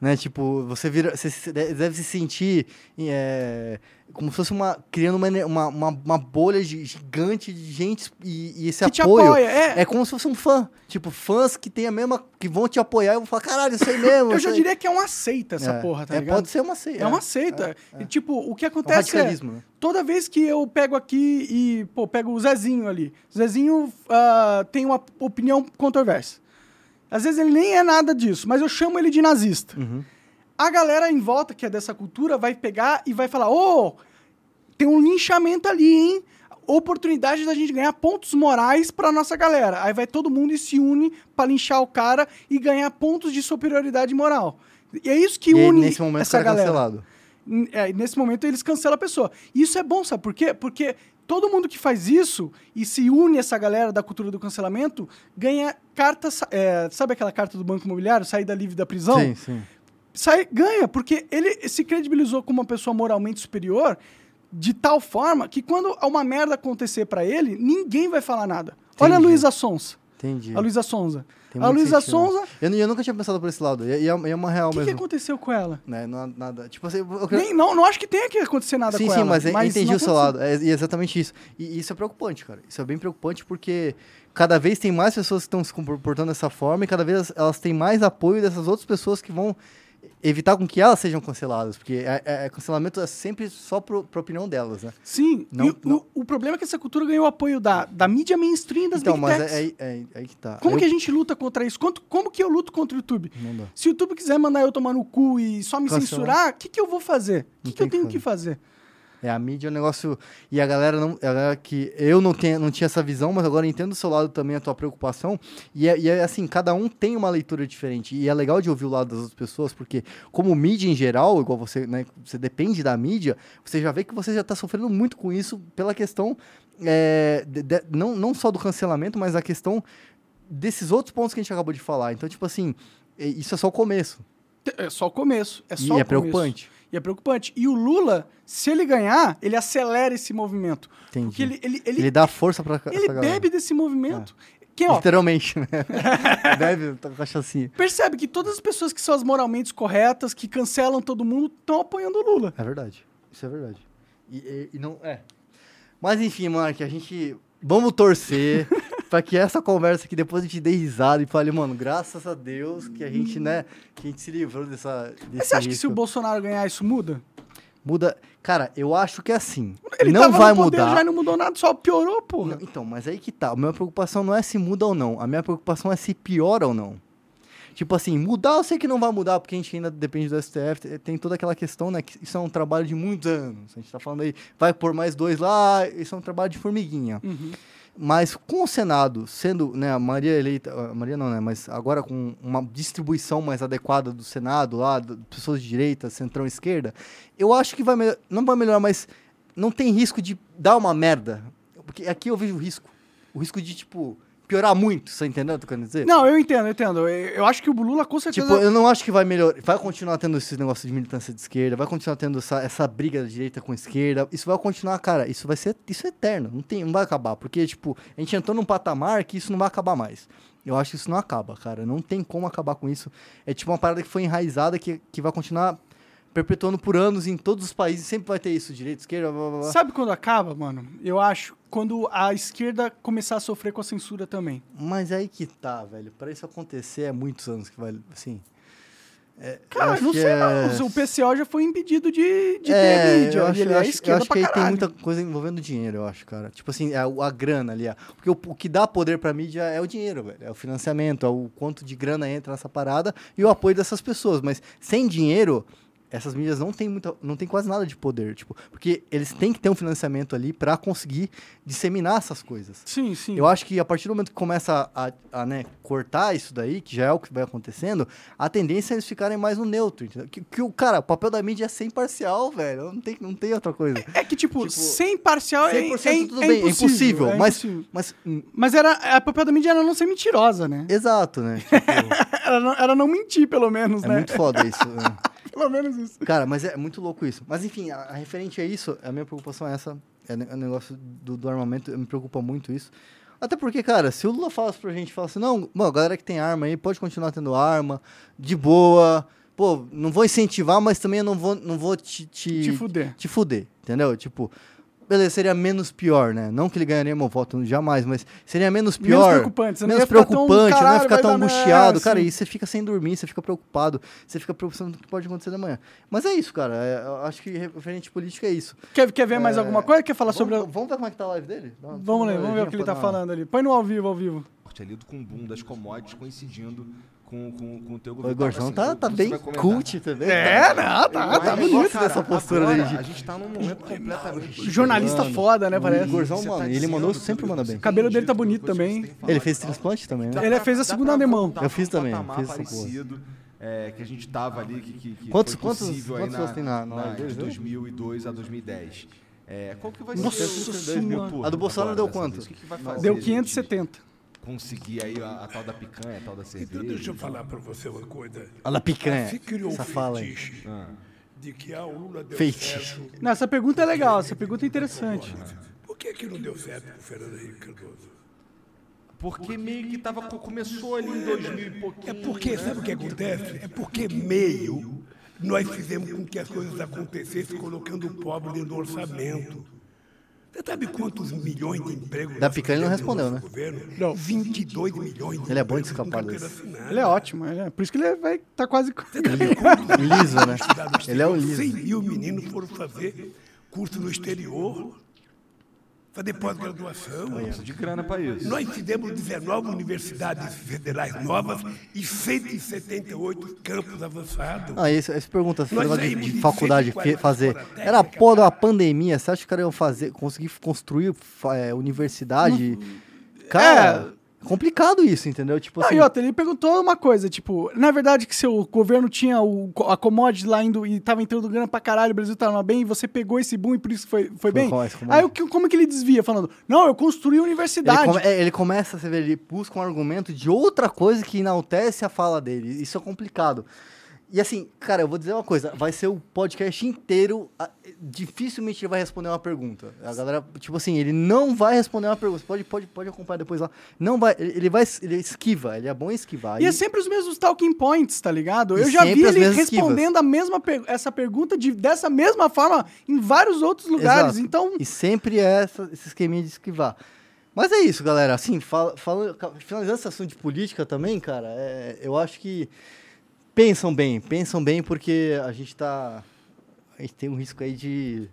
né, tipo, você vira, você deve se sentir é, como se fosse uma criando uma, uma, uma, uma bolha gi- gigante de gente e, e esse
que
apoio
apoia. É,
é como se fosse um fã, tipo fãs que tem a mesma que vão te apoiar e vão falar caralho, isso aí mesmo.
Eu já
aí."
diria que é uma seita essa
É,
porra, tá
é,
ligado?
Pode ser uma seita.
É uma seita. E, tipo, o que
É
acontece é,
né?
toda vez que eu pego aqui e, pô, pego o Zezinho ali. Zezinho ah, tem uma opinião controversa. Às vezes ele nem é nada disso, mas eu chamo ele de nazista.
Uhum.
A galera em volta, que é dessa cultura, vai pegar e vai falar: ô, tem um linchamento ali, hein? Oportunidade da gente ganhar pontos morais pra nossa galera. Aí vai todo mundo e se une pra linchar o cara e ganhar pontos de superioridade moral. E é isso que
E
une
nesse momento,
essa
é
galera.
cancelado.
É, nesse momento eles cancelam a pessoa. E isso é bom, sabe por quê? Porque todo mundo que faz isso e se une a essa galera da cultura do cancelamento ganha carta. é, sabe aquela carta do Banco Imobiliário, saída livre da prisão?
Sim, sim.
Sai, ganha, porque ele se credibilizou como uma pessoa moralmente superior de tal forma que quando uma merda acontecer pra ele, ninguém vai falar nada. Olha a
Entendi.
Luísa Sonsa.
Entendi.
A Luísa Sonza.
Tem
A Luísa
né?
Sonza,
Eu, eu nunca tinha pensado por esse lado. E, e é, e é uma real
o que, que
mesmo.
aconteceu com ela?
né? Não nada. Tipo assim, eu
Nem, não, não acho que tenha que acontecer nada
sim,
com
sim,
ela.
mas, eu entendi o seu lado. É, e é exatamente isso. E isso é preocupante, cara. Isso é bem preocupante porque cada vez tem mais pessoas que estão se comportando dessa forma e cada vez elas têm mais apoio dessas outras pessoas que vão evitar com que elas sejam canceladas. Porque é, é- é- cancelamento é sempre só pro, pra opinião delas, né?
Sim,
Não-
e o-
não-
O, o problema é que essa cultura ganhou apoio da, da mídia mainstream das
então,
big
mas é, é, é- é aí que tá.
Como
Aí
que a
eu-
gente luta contra isso? Quanto, como que eu luto contra o YouTube? Se o YouTube quiser mandar eu tomar no cu e só me
Cancelar.
censurar, o que, que eu vou fazer? O
Não
que, que eu tenho
que
que fazer?
É, a mídia é um negócio. E a galera não. A galera que eu não, tenho, não tinha essa visão, mas agora entendo do seu lado também a tua preocupação. E é, e é assim, cada um tem uma leitura diferente. E é legal de ouvir o lado das outras pessoas, porque, como mídia em geral, igual você, né? Você depende da mídia, você já vê que você já tá sofrendo muito com isso pela questão. é, de- de- não, não só do cancelamento, mas a questão desses outros pontos que a gente acabou de falar. Então, tipo assim, isso é só o começo.
É só o começo. É só
e é
começo.
preocupante.
E é preocupante. E o Lula, se ele ganhar, ele acelera esse movimento.
Entendi.
Porque ele, ele, ele,
Ele dá força pra
ele
galera.
bebe desse movimento. Que, ó,
Literalmente, né? Bebe tá com cachaçinha.
percebe que todas as pessoas que são as moralmente corretas, que cancelam todo mundo, estão apoiando o Lula.
É verdade. Isso é verdade. E, e- e não. É. Mas enfim, Mark, a gente. Vamos torcer pra que essa conversa aqui depois a gente dê risada e fale, mano, graças a Deus que a gente, né, que a gente se livrou dessa. Desse
Mas você acha que se o
risco.
Bolsonaro ganhar, isso muda?
Muda. Cara, eu acho que é assim.
Ele
não vai
poder,
mudar.
já não mudou nada, só piorou, porra.
Não, então, mas aí que tá. A minha preocupação não é se muda ou não. A minha preocupação é se piora ou não. Tipo assim, mudar eu sei que não vai mudar, porque a gente ainda depende do STF. te- Tem toda aquela questão, né? Que isso é um trabalho de muitos anos. A gente tá falando aí, vai pôr mais dois lá, isso é um trabalho de formiguinha.
Uhum.
Mas com o Senado sendo, né, a Maria eleita, a Maria não, né, mas agora com uma distribuição mais adequada do Senado lá, pessoas de direita, centrão, esquerda, eu acho que vai melhor, não vai melhorar, mas não tem risco de dar uma merda. Porque aqui eu vejo o risco. O risco de, tipo, piorar muito, você entendeu o que eu tô querendo dizer?
Não, eu entendo, eu entendo. Eu, acho que o Lula com certeza.
Tipo, eu não acho que vai melhorar. Vai continuar tendo esse negócio de militância de esquerda, vai continuar tendo essa, essa briga da direita com esquerda. Isso vai continuar, cara. Isso vai ser. Isso é eterno. Não, tem, não vai acabar. Porque, tipo, a gente entrou num patamar que isso não vai acabar mais. Eu acho que isso não acaba, cara. Não tem como acabar com isso. É tipo uma parada que foi enraizada que, que vai continuar perpetuando por anos em todos os países. Sempre vai ter isso, direita, esquerda, blá, blá, blá.
Sabe quando acaba, mano? Eu acho quando a esquerda começar a sofrer com a censura também.
Mas aí que tá, velho. Pra isso acontecer é muitos anos que vai. Assim. É,
Cara, não sei
é-
não. O PCO já foi impedido de, de
É,
ter e
acho,
ele é
acho-
esquerda
acho que aí tem
caralho.
muita coisa envolvendo dinheiro, eu acho, cara. Tipo assim, é a, a grana ali. ó. Porque o, o que dá poder pra mídia é o dinheiro, velho. É o financiamento, é o quanto de grana entra nessa parada e o apoio dessas pessoas. Mas sem dinheiro, essas mídias não têm muita, não tem quase nada de poder, tipo, porque eles têm que ter um financiamento ali pra conseguir disseminar essas coisas.
Sim, sim.
Eu acho que a partir do momento que começa a, a, né, cortar isso daí, que já é o que vai acontecendo, a tendência é eles ficarem mais no neutro. Que, que o cara, o papel da mídia é ser imparcial, velho. Não tem, não tem outra coisa.
É que, tipo,
Tipo,
sem parcial é,
100%
é,
tudo
é
bem, é
impossível.
impossível.
é
mas,
impossível.
mas
Mas era, a papel da mídia era não ser mentirosa, né?
exato, né? Tipo,
Era não, era não mentir, pelo menos,
é
né?
muito foda isso.
Pelo menos isso.
Cara, mas é muito louco isso. Mas enfim, a, a referente a isso, a minha preocupação é essa. É ne- o negócio do, do armamento, me preocupa muito isso. Até porque, cara, se o Lula fala isso pra gente, fala assim, não, mano, a galera que tem arma aí pode continuar tendo arma, de boa. Pô, não vou incentivar, mas também eu não vou, não vou te, te,
Te fuder.
te fuder, entendeu? Tipo, beleza, seria menos pior, né? Não que ele ganharia meu voto, jamais, mas seria menos
Menos
pior.
preocupante, você não
menos
ia ficar tão,
preocupante, não ia
"Caralho,
ficar tão
dar merda",
angustiado. Cara,
assim.
e você fica sem dormir, você fica preocupado, você fica preocupando o que pode acontecer amanhã. Mas é isso, cara. é- eu acho que referente política é isso.
Quer, quer ver mais
É,
alguma coisa? Quer falar
vamos,
sobre...
vamos ver como é que tá a live dele?
Vamos ler, vamos ver o que ele tá falando ali. Põe no ao vivo, ao vivo.
forte ali do com o boom das commodities coincidindo com, com, com o teu
O
governo.
Igorzão
Assim,
tá, tá bem
vai comentar.
cult também.
É, não, tá,
Mas,
tá
cara,
bonito.
dessa postura
agora, A gente tá num momento completamente.
Jornalista
Mano,
foda, né,
O
parece.
Igorzão,
Você
mano,
tá
ele mandou, sempre manda bem.
tem
cabelo dele tá bonito também.
Ele fez transplante também, né?
Ele fez a segunda alemão.
Eu fiz também, fiz essa porra.
é, que a gente tava ali, que, que, que
Quantos-
foi
quantos-
possível aí
quantos tem na- na
na-
live
de
deles, né?
2002 a 2010. É, qual que vai
Nossa
ser o
Senhora.
meu turno
A do Bolsonaro
agora
deu quanto?
O que, que vai fazer?
Deu
a gente
570.
Conseguir aí a, a tal da picanha, a tal da cerveja.
Então deixa eu falar para você uma coisa.
Olha a picanha.
Se criou
Essa
um
fala aí.
fetiche de que ah, o Lula deu
Feitiço.
certo.
Não, essa pergunta é legal, essa pergunta é interessante.
Por que, que não deu certo com o Fernando Henrique Cardoso?
Porque meio que tava, começou ali em 2000 e pouquinho.
É porque, sabe o que acontece? É porque meio nós fizemos com que as coisas acontecessem colocando o pobre dentro do orçamento. Você sabe quantos milhões de empregos
Da Picanha ele não respondeu, né?
Governo?
Não.
22 milhões de
Ele é bom de escapar desse.
Ele é ótimo, ele é- por isso que ele vai estar tá quase.
Liso, né? Ele é o liso.
100 mil meninos foram fazer curso no exterior, fazer pós-graduação.
De grana pra isso.
Nós fizemos 19 universidades federais novas e 178 campos avançados.
Ah, esse, essa pergunta, de, de
de
faculdade
140
fe- fazer. Era a porra da pandemia, você acha que o cara ia fazer, conseguir construir é, universidade? Cara, é complicado isso, entendeu? Tipo assim,
e outra, ele perguntou uma coisa, tipo, na verdade que seu governo tinha o, a commodity lá indo e tava entrando grana pra caralho, o Brasil tava bem, e você pegou esse boom e por isso foi, foi, bem?
esse commodity?
Aí o que- como que ele desvia? Falando, não, eu construí
ele,
universidade.
come- é, ele começa, você vê, ele busca um argumento de outra coisa que enaltece a fala dele. Isso é complicado. E assim, cara, eu vou dizer uma coisa, vai ser o podcast inteiro, dificilmente ele vai responder uma pergunta. A galera, tipo assim, ele não vai responder uma pergunta. Você Pode, pode, pode acompanhar depois lá. Não vai, ele vai, ele esquiva, ele é bom em esquivar.
E é
E-
sempre os mesmos talking points, tá ligado?
E
Eu já vi ele respondendo a mesma per- essa pergunta de, dessa mesma forma em vários outros lugares.
Exato.
Então,
E sempre é essa, esse esqueminha de esquivar. Mas é isso, galera. Assim, fala, fala, finalizando esse assunto de política também, cara, é, eu acho que pensam bem, pensam bem porque a gente tá. A gente tem um risco aí de.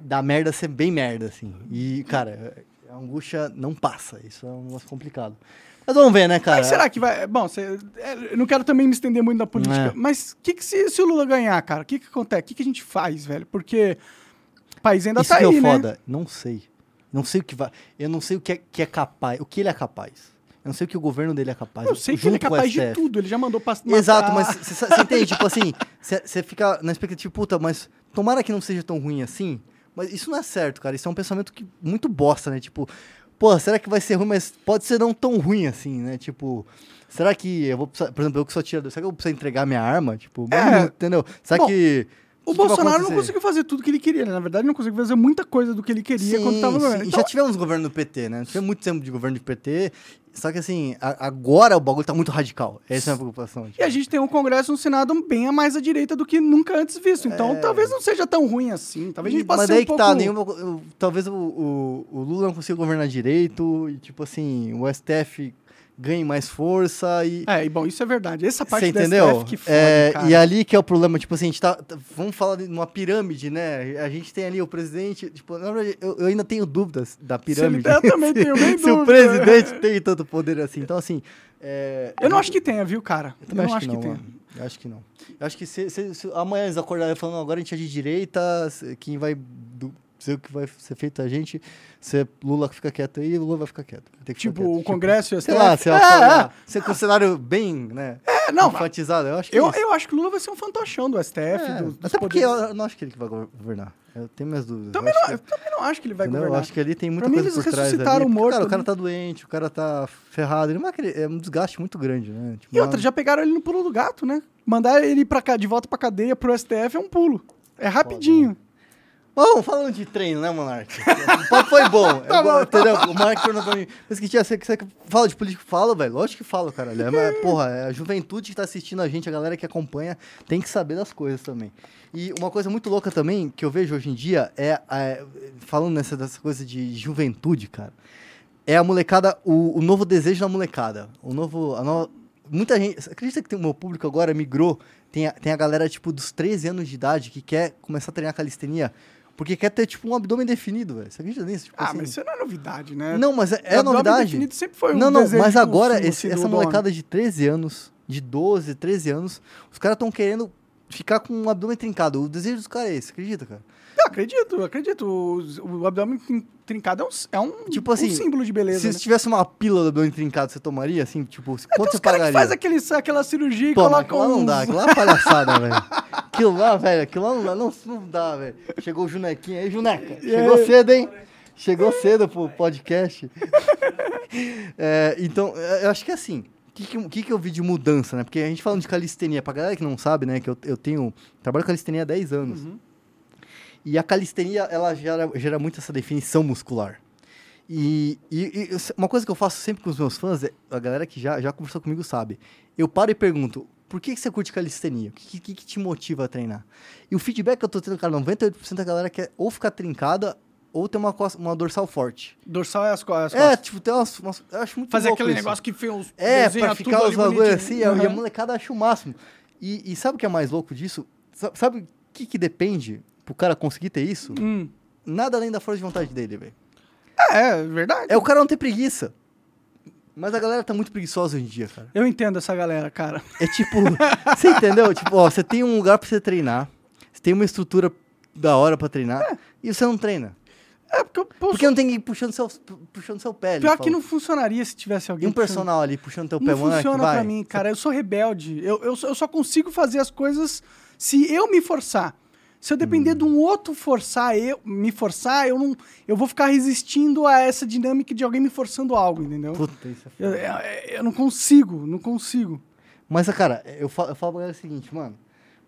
da merda ser bem merda, assim. E, cara, a angústia não passa. Isso é um negócio complicado. Mas vamos ver, né, cara?
mas será que vai. Bom, cê- é, eu não quero também me estender muito na política,
É.
mas o que, que se, se o Lula ganhar, cara? O que, que acontece? O que, que a gente faz, velho? Porque o país ainda
Isso
tá
é
aí, né?
foda. Não sei. Não sei o que vai. Eu não sei o que é, que é capaz. O que ele é capaz. Eu não sei o que o governo dele é capaz.
Eu sei que ele é capaz de tudo, ele já mandou pra.
Exato, mas você entende? Tipo assim, você fica na expectativa, puta, mas tomara que não seja tão ruim assim. Mas isso não é certo, cara. Isso é um pensamento que muito bosta, né? Tipo, pô, será que vai ser ruim, mas pode ser não tão ruim assim, né? Tipo, será que eu vou precisar, por exemplo, eu que sou tirador, será que eu vou precisar entregar minha arma? Tipo,
É.
mano, entendeu? Será
Bom,
que.
O
que que
Bolsonaro não
acontecer?
conseguiu fazer tudo que ele queria, né? Na verdade, ele não conseguiu fazer muita coisa do que ele queria quando tava no governo.
sim.
Então,
Já tivemos governo do PT, né? Tivemos muito tempo de governo do PT. Só que assim, a- agora o bagulho tá muito radical. Essa é a preocupação.
E a gente tem um Congresso e um Senado bem a mais à direita do que nunca antes visto. Então, talvez não seja tão ruim assim. Talvez a gente possa
É. Mas daí
um
que
pouco...
tá, nenhuma, eu- talvez o, o, o Lula não consiga governar direito, e tipo assim, o STF ganhe mais força e.
É, e bom, isso é verdade. Essa parte
Você entendeu?
Que fode,
É,
cara.
e ali que é o problema, tipo assim, a gente tá. tá- Vamos falar de uma pirâmide, né? A gente tem ali o presidente. Tipo, verdade, eu, eu ainda tenho dúvidas da pirâmide.
eu também tenho bem
Se o presidente tem tanto poder assim. Então, assim. é,
Eu não acho que tenha, viu, cara?
Eu também
não
acho, que não,
tenha.
Eu acho que não. Eu acho que se, se- se amanhã eles acordarem falando agora a gente é de direita, quem vai do, o que vai ser feito a gente, se Lula fica quieto aí, Lula vai ficar quieto. Vai que ficar
Tipo,
quieto.
o Congresso e o STF.
Sei lá, se ela
é,
falar, ser com um cenário bem, né?
é, não,
enfatizado. Eu acho que
eu,
é
eu acho que o Lula vai ser um fantochão do STF,
É,
dos
até porque eu não acho que ele vai governar. Eu tenho minhas dúvidas.
Também
eu
não, eu
que,
também não acho que ele vai
entendeu? Eu
governar.
acho que ali tem muita
Pra mim,
coisa
eles
por trás ali.
ressuscitaram o morto
cara, o cara tá doente, o cara tá ferrado. Ele querer- é um desgaste muito grande, né? Tipo,
E outra, já pegaram ele no pulo do gato, né? Mandar ele pra cá, de volta pra cadeia pro STF é um pulo. É rapidinho.
Bom, falando de treino, né, Monark? O papo foi bom.
Tá bom.
entendeu? O Monark perguntou pra mim. Mas que tinha, você, você fala de político? Fala, velho. Lógico que falo, caralho. É, mas, porra, é a juventude que tá assistindo a gente, a galera que acompanha, tem que saber das coisas também. E uma coisa muito louca também, que eu vejo hoje em dia, é, é, falando nessa dessa coisa de juventude, cara, é a molecada, o, o novo desejo da molecada. O novo. A nova, muita gente. Acredita que tem o meu público agora migrou? Tem a, tem a galera, tipo, dos 13 anos de idade que quer começar a treinar calistenia porque quer ter, tipo, um abdômen definido, velho. Você acredita nisso? Tipo,
Ah,
assim,
mas isso não é novidade, né?
Não, mas é, é
O abdômen
novidade.
definido sempre foi um
não, não, mas agora, esse- essa molecada de 13 anos de 12, 13 anos, os caras estão querendo ficar com o abdômen trincado. O desejo dos caras é esse, acredita, cara?
Eu acredito, eu acredito. O, o abdômen trin- trincado é um, é um,
Tipo assim,
um símbolo de beleza.
Se
né?
tivesse uma pílula do abdômen trincado, você tomaria, assim, tipo,
Tem
quanto
uns
você
caras que
pagaria?
faz aquele, aquela cirurgia e
Pô, mas
coloca
lá não
uns-
dá, aquilo lá é palhaçada, velho. Aquilo lá, velho, aquilo lá não dá, não, não dá, velho. Chegou o Junequinho aí, Juneca. Chegou cedo, hein? Chegou cedo pro podcast. É, então, é, eu acho que é assim. O que, que que eu vi de mudança, né? Porque a gente falando de calistenia, pra galera que não sabe, né? Que eu, eu tenho. Trabalho com calistenia há 10 anos.
Uhum.
E a calistenia, ela gera, gera muito essa definição muscular. E, e- e uma coisa que eu faço sempre com os meus fãs, é, a galera que já, já conversou comigo sabe. Eu paro e pergunto, por que, que você curte calistenia? O que, que, que te motiva a treinar? E o feedback que eu tô tendo, cara, 98% da galera quer ou ficar trincada ou ter uma, costa- uma dorsal forte.
Dorsal é as, as
É,
costas.
tipo, tem umas, umas- Eu acho muito
Fazer aquele
isso.
negócio que fez uns
É, pra ficar os bagulho
bonitinho.
assim, e a- e a molecada acha o máximo. E, e sabe o que é mais louco disso? Sa- Sabe o que, que depende pro cara conseguir ter isso?
Hum.
Nada além da força de vontade dele, velho.
É, é verdade.
É o cara não ter preguiça. Mas a galera tá muito preguiçosa hoje em dia, cara.
Eu entendo essa galera, cara.
É tipo, você entendeu? Tipo, ó, você tem um lugar pra você treinar, você tem uma estrutura da hora pra treinar, e você não treina.
É, porque eu posso...
Porque não tem ninguém puxando seu, puxando seu pé.
Pior que não funcionaria se tivesse
E
alguém
um
puxando.
personal ali puxando teu pé,
Não
moleque,
funciona pra mim, cara. Eu sou rebelde. Eu, eu, eu só consigo fazer as coisas se eu me forçar. Se eu depender
Hum.
de um outro forçar, eu me forçar, eu não, eu vou ficar resistindo a essa dinâmica de alguém me forçando algo, entendeu?
Puta, isso é
Eu,
foda.
eu- eu não consigo, não consigo.
Mas, cara, eu falo, eu falo pra galera o seguinte, mano.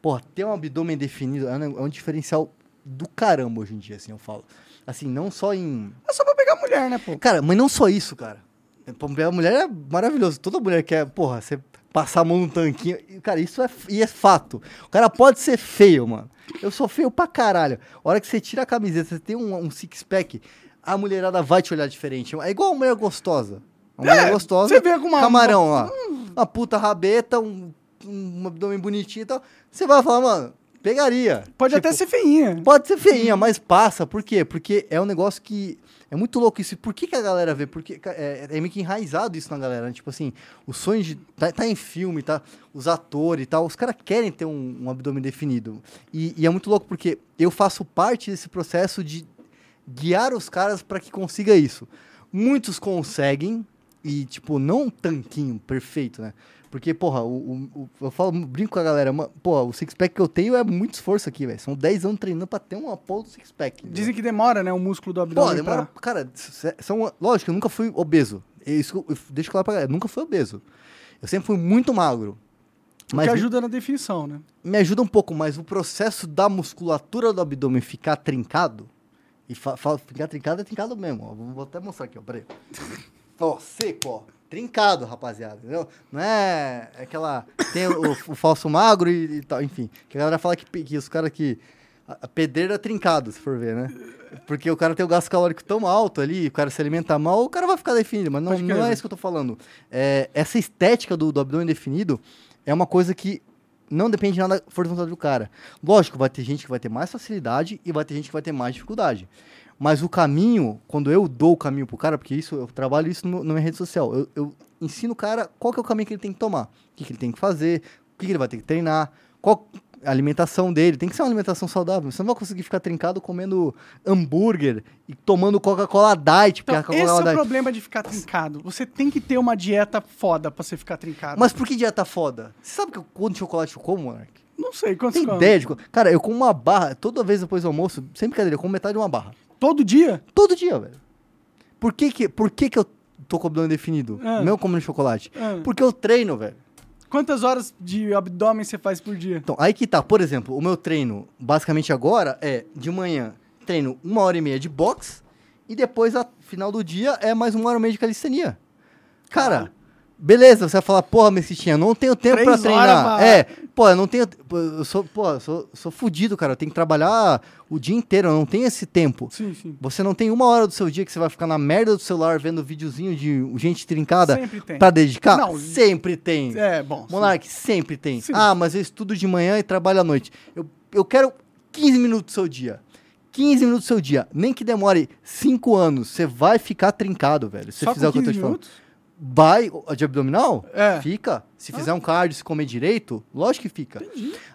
Porra, ter um abdômen definido é um, é um diferencial do caramba hoje em dia, assim, eu falo. Assim, não só em.
É só pra pegar mulher, né, pô?
Cara, mas não só isso, cara. A mulher é maravilhoso. Toda mulher quer, porra, você passar a mão no tanquinho. Cara, isso é, e é fato. O cara pode ser feio, mano. Eu sou feio pra caralho. A hora que você tira a camiseta, você tem um, um six-pack, a mulherada vai te olhar diferente. É igual uma mulher gostosa. Uma mulher
É,
gostosa.
você vê com uma-
Camarão, ó. Uma puta rabeta, um, um abdômen bonitinho e tal. Você vai falar, mano, pegaria.
Pode
Tipo,
até ser feinha.
Pode ser feinha, mas passa. Por quê? Porque é um negócio que. É muito louco isso. Por que, que a galera vê? Porque é, é meio que enraizado isso na galera. né? Tipo assim, os sonhos de. Tá, tá em filme, tá? Os atores e tal. Os caras querem ter um, um abdômen definido. E, e é muito louco porque eu faço parte desse processo de guiar os caras para que consiga isso. Muitos conseguem. E, tipo, não um tanquinho perfeito, né? Porque, porra, o, o- o- eu falo, brinco com a galera, mas, porra, o six-pack que eu tenho é muito esforço aqui, velho. São 10 anos treinando pra ter uma porra do six-pack.
Dizem que demora, né, o músculo do
Pô,
abdômen
demora.
pra...
Cara, s- são, lógico, eu nunca fui obeso. Isso, eu- deixa claro pra galera, eu nunca fui obeso. Eu sempre fui muito magro. Mas
que
me-
ajuda na definição, né?
me ajuda um pouco, mas o processo da musculatura do abdômen ficar trincado, e fa fa- ficar trincado é trincado mesmo, ó. Vou até mostrar aqui, ó, peraí. Ó, seco, ó. Trincado, rapaziada, entendeu? Não é aquela. Tem o, o falso magro e, e tal, enfim. Que a galera fala que, que os caras que. A, pedreira é trincado, se for ver, né? Porque o cara tem o gasto calórico tão alto ali, o cara se alimenta mal, o cara vai ficar definido, mas não,
Pode
não é isso que eu tô falando. É, essa estética do, do abdômen definido é uma coisa que não depende nada da força de vontade do cara. Lógico, vai ter gente que vai ter mais facilidade e vai ter gente que vai ter mais dificuldade. Mas o caminho, quando eu dou o caminho pro cara, porque isso eu trabalho isso no, na minha rede social, eu, eu ensino o cara qual que é o caminho que ele tem que tomar, o que, que ele tem que fazer, o que, que ele vai ter que treinar, qual a alimentação dele. Tem que ser uma alimentação saudável. Você não vai conseguir ficar trincado comendo hambúrguer e tomando Coca-Cola Diet, porque
Então, esse é o
Diet.
problema de ficar trincado. Você tem que ter uma dieta foda pra você ficar trincado.
Mas por que dieta foda? Você sabe que eu- quanto chocolate eu como, Monark?
Não sei quantos
Tem ideia de... Cara, eu como uma barra, toda vez depois do almoço, sem brincadeira, eu como metade de uma barra.
Todo dia?
Todo dia, velho. Por que que, por que, que eu tô com o abdômen definido?
Ah.
Não comendo chocolate?
Ah.
Porque eu treino, velho.
Quantas horas de abdômen você faz por dia?
Então, aí que tá. Por exemplo, o meu treino, basicamente agora, é de manhã, treino uma hora e meia de boxe e depois, a final do dia, é mais uma hora e meia de calistenia. Cara, beleza, você vai falar, porra, Messitinha, não tenho tempo
horas
treinar.
pra-
É, pô, eu não tenho. Eu sou, pô, eu sou, sou fudido, cara. Eu tenho que trabalhar o dia inteiro, eu não tenho esse tempo.
Sim, sim.
Você não tem uma hora do seu dia que você vai ficar na merda do celular vendo videozinho de gente trincada
Sempre tem.
pra dedicar?
Não,
sempre tem.
É, bom. sim.
Monark, sempre tem.
Sim.
Ah, mas eu estudo de manhã e trabalho à noite. Eu, eu quero 15 minutos do seu dia. 15 minutos do seu dia. Nem que demore 5 anos, você vai ficar trincado, velho. Se você
Só
fizer o que eu tô
15
te falando.
minutos?
Vai de abdominal?
É.
Fica. Se fizer um cardio, se comer direito, lógico que fica.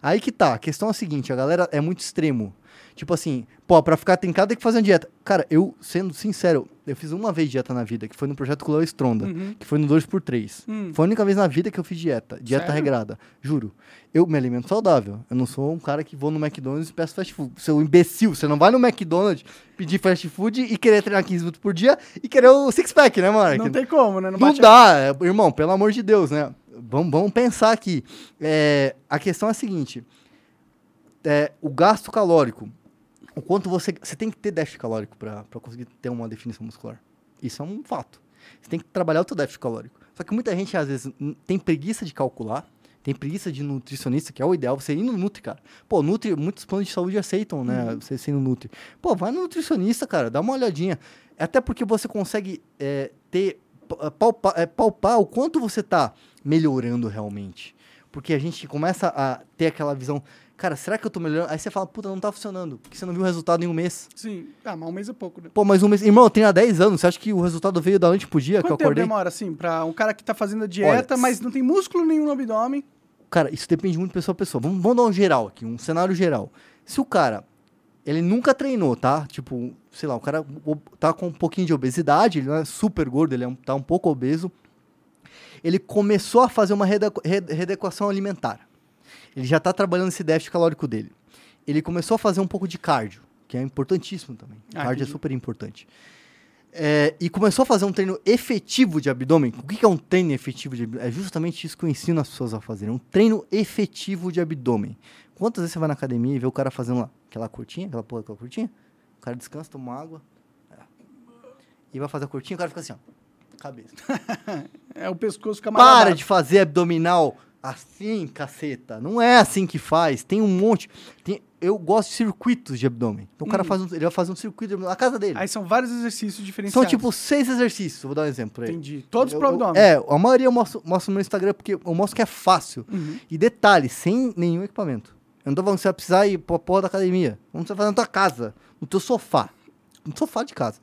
Aí que tá. A questão é a seguinte, a galera é muito extremo. Tipo assim, pô, pra ficar trincado tem que fazer uma dieta. Cara, eu, sendo sincero, eu fiz uma vez dieta na vida, que foi no projeto com o Léo Stronda, que foi no 2x3.
Hum.
Foi a única vez na vida que eu fiz dieta. Dieta
Sério?
regrada. Juro. Eu me alimento saudável. Eu não sou um cara que vou no McDonald's e peço fast food. Seu imbecil, você não vai no McDonald's pedir fast food e querer treinar 15 minutos por dia e querer o six-pack, né, mano?
Não tem como, né?
Não
Não, bate a-
dá, é, irmão, pelo amor de Deus, né? Vamos, vamos pensar aqui. É, a questão é a seguinte: é, o gasto calórico. O quanto você. Você tem que ter déficit calórico para conseguir ter uma definição muscular. Isso é um fato. Você tem que trabalhar o teu déficit calórico. Só que muita gente, às vezes, tem preguiça de calcular, tem preguiça de nutricionista, que é o ideal, você ir no Nutri, cara. Pô, Nutri, muitos planos de saúde aceitam, né? Você ser no Nutri. Pô, vai no nutricionista, cara, dá uma olhadinha. Até porque você consegue é, ter, pa- palpar, é, palpar o quanto você tá melhorando realmente. Porque a gente começa a ter aquela visão, cara, será que eu tô melhorando? Aí você fala, puta, não tá funcionando, porque você não viu o resultado em um mês.
Sim. Ah, mas um mês é pouco, né?
Pô, mas um mês. Irmão, eu treino há 10 anos, você acha que o resultado veio da noite pro dia que eu
Quanto tempo
acordei?
demora, assim, pra um cara que tá fazendo a dieta,
Olha,
mas não tem músculo nenhum no abdômen?
Cara, isso depende muito de pessoa a pessoa. Vamos, vamos dar um geral aqui, um cenário geral. Se o cara, ele nunca treinou, tá? Tipo, sei lá, o cara tá com um pouquinho de obesidade, ele não é super gordo, ele é um- tá um pouco obeso. Ele começou a fazer uma readequ- re- readequação alimentar. Ele já tá trabalhando esse déficit calórico dele. Ele começou a fazer um pouco de cardio, que é importantíssimo também.
Ah,
cardio é super importante. É, e começou a fazer um treino efetivo de abdômen. O que é um treino efetivo de abdômen? É justamente isso que eu ensino as pessoas a fazerem. Um treino efetivo de abdômen. Quantas vezes você vai na academia e vê o cara fazendo lá aquela curtinha, aquela porra, aquela curtinha? O cara descansa, toma água. é. E vai fazer a curtinha, o cara fica assim, ó. Cabeça.
É o pescoço fica mais
Para de fazer abdominal assim, caceta. Não é assim que faz. Tem um monte. Tem, eu gosto de circuitos de abdômen. Então o cara faz um, ele vai fazer um circuito de abdômen na casa dele.
Aí são vários exercícios
São
diferenciados.
tipo seis exercícios. Vou dar um exemplo ele.
Entendi. Todos pro abdômen.
É, a maioria eu mostro, mostro no meu Instagram porque eu mostro que é fácil.
Uhum.
E detalhe, sem nenhum equipamento. Eu não tô falando que você vai precisar ir pra porra da academia. Vamos fazer na tua casa, no teu sofá. No sofá de casa.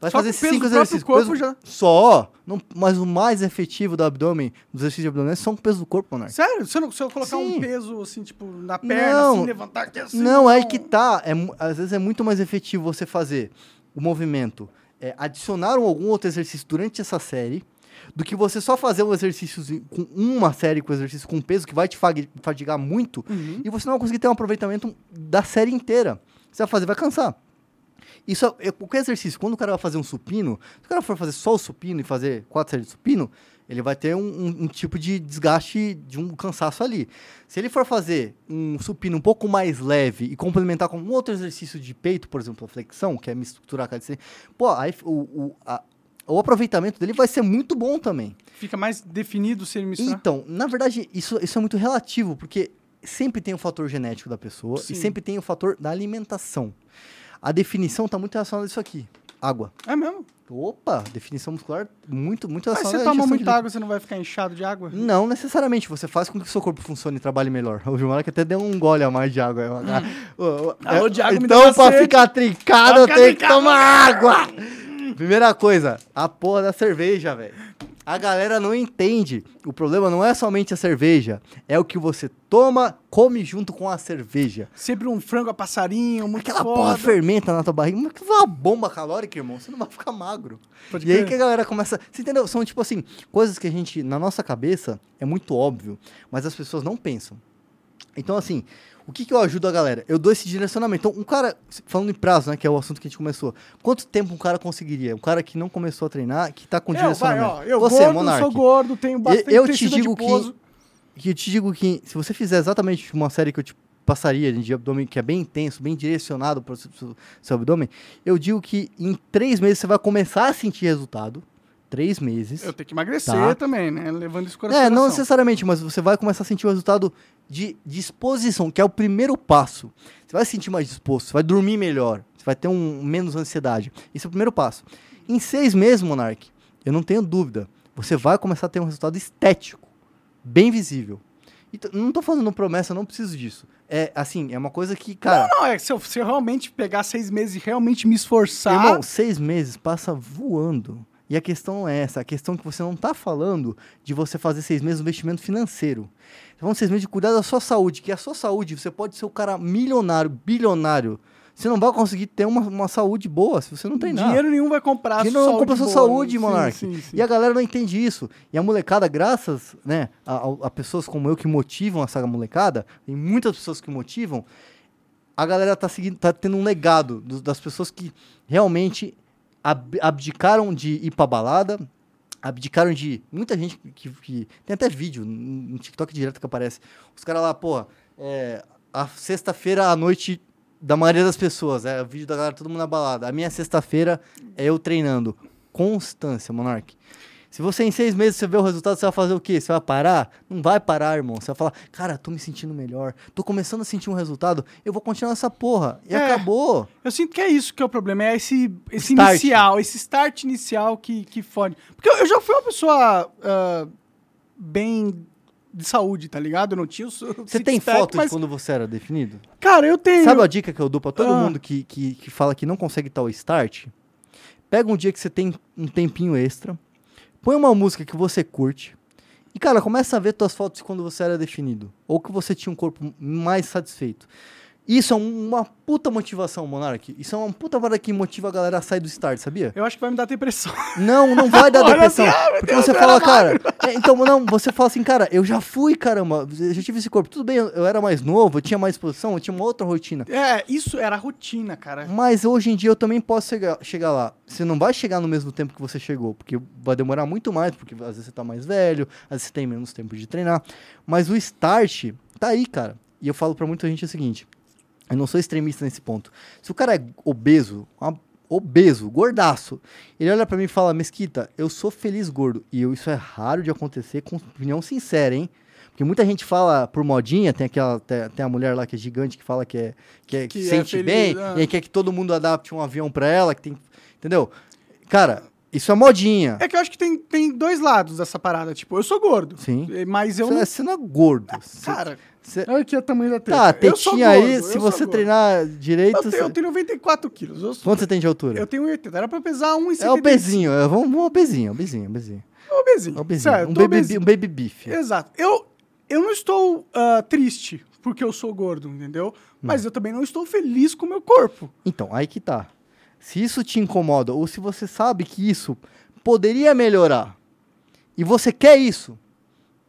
Vai
Só
fazer cinco exercícios.
corpo
peso-
já.
Só. Não, mas o mais efetivo do abdômen, dos exercícios de abdômen, são com o peso do corpo, Monark.
Sério? Se eu, não- se eu colocar um
Sim.
peso, assim, tipo, na perna,
Não.
assim, levantar aqui assim...
Não, é aí que tá. É, às vezes é muito mais efetivo você fazer o movimento, é, adicionar um- algum outro exercício durante essa série, do que você só fazer um exercício com uma série com exercício com peso que vai te fadigar muito
Uhum.
e você não vai conseguir ter um aproveitamento da série inteira. Você vai fazer, vai cansar. Isso é, qualquer exercício. Quando o cara vai fazer um supino, se o cara for fazer só o supino e fazer quatro séries de supino, ele vai ter um, um- um tipo de desgaste, de um cansaço ali. Se ele for fazer um supino um pouco mais leve e complementar com um outro exercício de peito, por exemplo, a flexão, que é me estruturar a calistenia, pô, aí o, o, a- o aproveitamento dele vai ser muito bom também.
Fica mais definido se ele misturar.
Então, na verdade, isso, isso é muito relativo, porque sempre tem o fator genético da pessoa
Sim.
e sempre tem o fator da alimentação. A definição está muito relacionada a isso aqui. Água.
É mesmo?
Opa, definição muscular muito, muito
Mas
relacionada
você toma
de
muita água, você não vai ficar inchado de água?
Não necessariamente, você faz com que o seu corpo funcione e trabalhe melhor. O Gilmar que até deu um gole a mais de água. Ô,
Alô, Thiago, me
então, pra
sede.
ficar trincado,
Pra
eu tenho que tomar água. Primeira coisa, a porra da cerveja, velho. A galera não entende. O problema não é somente a cerveja, é o que você toma, come junto com a cerveja.
Sempre um frango a passarinho, muito
Aquela
foda.
porra fermenta na tua barriga, mas que vai uma bomba calórica, irmão. Você não vai ficar magro.
Pode
e aí
crer.
que a galera começa. Você entendeu? São tipo assim, coisas que a gente, na nossa cabeça, é muito óbvio, mas as pessoas não pensam. Então, assim, o que, que eu ajudo a galera? Eu dou esse direcionamento. Então, um cara, falando em prazo, né, que é o assunto que a gente começou, quanto tempo um cara conseguiria? Um cara que não começou a treinar, que tá com
Eu, vai,
direcionamento.
ó, eu
Você,
gordo,
Monark.
sou gordo, tenho bastante
eu te
tecido
digo
adiposo.
que, que eu te digo que se você fizer exatamente uma série que eu te passaria de abdômen que é bem intenso, bem direcionado para o seu, seu- seu abdômen, eu digo que em três meses você vai começar a sentir resultado. Três meses.
Eu tenho que emagrecer
Tá.
também, né? Levando isso em
É, não necessariamente, mas você vai começar a sentir o resultado de disposição, que é o primeiro passo. Você vai se sentir mais disposto, você vai dormir melhor, você vai ter um menos ansiedade. Esse é o primeiro passo. Em seis meses, Monark, eu não tenho dúvida, você vai começar a ter um resultado estético, bem visível. Então, não tô fazendo promessa, não preciso disso. É assim, é uma coisa que, cara,
Não, é, se eu, se eu realmente pegar seis meses e realmente me esforçar...
irmão, seis meses passa voando. E a questão é essa. A questão é que você não está falando de você fazer seis meses de investimento financeiro. Você tá falando seis meses de cuidar da sua saúde, que a sua saúde, você pode ser o cara milionário, bilionário. Você não vai conseguir ter uma, uma saúde boa se você não treinar.
Dinheiro nenhum vai comprar
Que
sua
não compra sua
boa,
saúde,
né?
Monark.
Sim, sim, sim.
E a galera não entende isso. E a molecada, graças né, a, a- a pessoas como eu que motivam essa molecada, tem muitas pessoas que motivam, a galera tá, seguindo, tá tendo um legado do- das pessoas que realmente ab- abdicaram de ir pra balada, abdicaram de. Muita gente que. que- tem até vídeo no TikTok direto que aparece. Os caras lá, pô, é, a sexta-feira à noite da maioria das pessoas, é o vídeo da galera, todo mundo na balada. A minha sexta-feira é eu treinando. Constância, Monark. Se você em seis meses você vê o resultado, você vai fazer o quê? Você vai parar? Não vai parar, irmão. Você vai falar, cara, tô me sentindo melhor. Tô começando a sentir um resultado. Eu vou continuar essa porra. E
É.
acabou.
Eu sinto que é isso que é o problema, é esse, esse
Start.
inicial, esse start inicial que, que fode. Porque eu, eu já fui uma pessoa ah, bem de saúde, tá ligado? Eu não tinha o
Você tem
six-pack,
foto de
mas,
quando você era definido?
Cara, eu tenho.
Sabe a dica que eu dou pra todo
Ah.
mundo que, que, que fala que não consegue tal start? Pega um dia que você tem um tempinho extra, põe uma música que você curte e, cara, começa a ver tuas fotos quando você era definido. Ou que você tinha um corpo mais satisfeito. Isso é um- uma puta motivação, Monark. Isso é uma puta parada que motiva a galera a sair do start, sabia?
Eu acho que vai me dar depressão.
Não, não vai dar
Olha
depressão.
assim,
porque você fala, cara. é, então, não, você fala assim, cara, eu já fui, caramba. Eu já tive esse corpo. Tudo bem, eu, eu era mais novo, eu tinha mais posição, eu tinha uma outra rotina.
É, isso era rotina, cara.
Mas hoje em dia eu também posso chegar, chegar lá. Você não vai chegar no mesmo tempo que você chegou, porque vai demorar muito mais, porque às vezes você tá mais velho, às vezes você tem menos tempo de treinar. Mas o start tá aí, cara. E eu falo pra muita gente o seguinte: eu não sou extremista nesse ponto. Se o cara é obeso, uma- obeso, gordaço, ele olha pra mim e fala: Mesquita, eu sou feliz gordo. E eu- isso é raro de acontecer, com opinião sincera, hein? Porque muita gente fala por modinha, tem aquela tem, tem a mulher lá que é gigante que fala que é que, é, que
Que é
sente
feliz,
bem
ah.
e aí quer que todo mundo adapte um avião pra ela, que tem, entendeu? Cara, isso é modinha.
É que eu acho que tem, tem dois lados dessa parada. Tipo, eu sou gordo.
Sim.
Mas eu
Você,
não.
você não é gordo. Você-
Cara,
você-
olha aqui o tamanho da teta.
tá, tetinha aí, se você
gordo.
treinar direito.
Eu tenho, eu tenho 94 quilos. Eu, sou-
Quanto você tem de altura?
eu tenho 80. Era pra pesar 1,75.
É o bezinho, é, vamos, vamos ao bezinho, ao bezinho, ao bezinho.
É o bezinho.
É o bezinho.
Certo,
um,
tô
baby,
bezinho.
um baby beef.
Exato. Eu, eu não estou ah, triste porque eu sou gordo, entendeu?
Hum.
Mas eu também não estou feliz com o meu corpo.
Então, aí que tá. Se isso te incomoda, ou se você sabe que isso poderia melhorar, e você quer isso,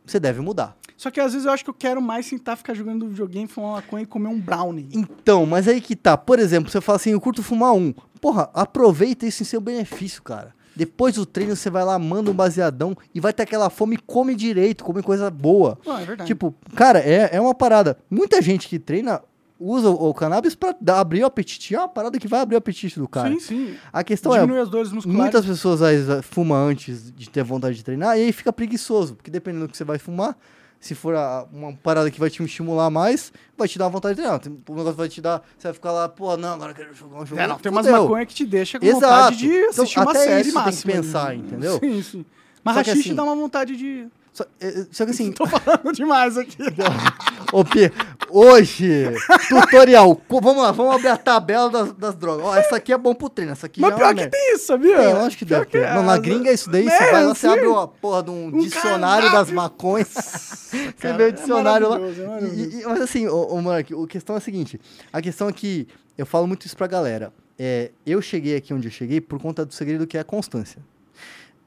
você deve mudar.
Só que às vezes eu acho que eu quero mais sentar, ficar jogando videogame, fumar maconha e comer um brownie.
Então, mas aí que tá. Por exemplo, você fala assim, eu curto fumar um. Porra, aproveita isso em seu benefício, cara. Depois do treino, você vai lá, manda um baseadão e vai ter aquela fome, come direito, come coisa boa.
Ah, é verdade.
Tipo, cara, é, é uma parada. Muita gente que treina usa o, o cannabis pra dar- abrir o apetite. É uma parada que vai abrir o apetite do cara.
sim, sim.
A questão é,
Diminui as dores musculares.
muitas pessoas às vezes, fumam antes de ter vontade de treinar e aí fica preguiçoso, porque dependendo do que você vai fumar, se for a- uma parada que vai te estimular mais, vai te dar vontade de treinar. O negócio vai te dar, você vai ficar lá, pô, não, agora eu quero jogar um jogo.
É, não, tem umas maconha que te deixa com
Exato.
vontade de
Então,
assistir uma
até
série
isso tem que
máxima.
pensar, entendeu?
Sim, sim. Mas rachixe
assim-
dá uma vontade de...
Só, é, só que assim,
Tô falando demais aqui.
Ô, Pi, hoje, tutorial. Vamos lá, vamos abrir a tabela das, das drogas. Ó, essa aqui é bom pro treino, essa aqui
Mas
é
pior que
merda.
tem isso, sabia?
Tem, lógico que
Pior
deve ter. Não, na gringa é isso daí, você
É,
vai lá, você abre uma porra de um,
Um
dicionário das
cardápio.
maconhas. você
cara,
vê o
é
dicionário lá.
é
E- e- mas assim, ô, ô Mark, a questão é a seguinte. A questão é que eu falo muito isso pra galera. É, eu cheguei aqui onde eu cheguei por conta do segredo que é a constância.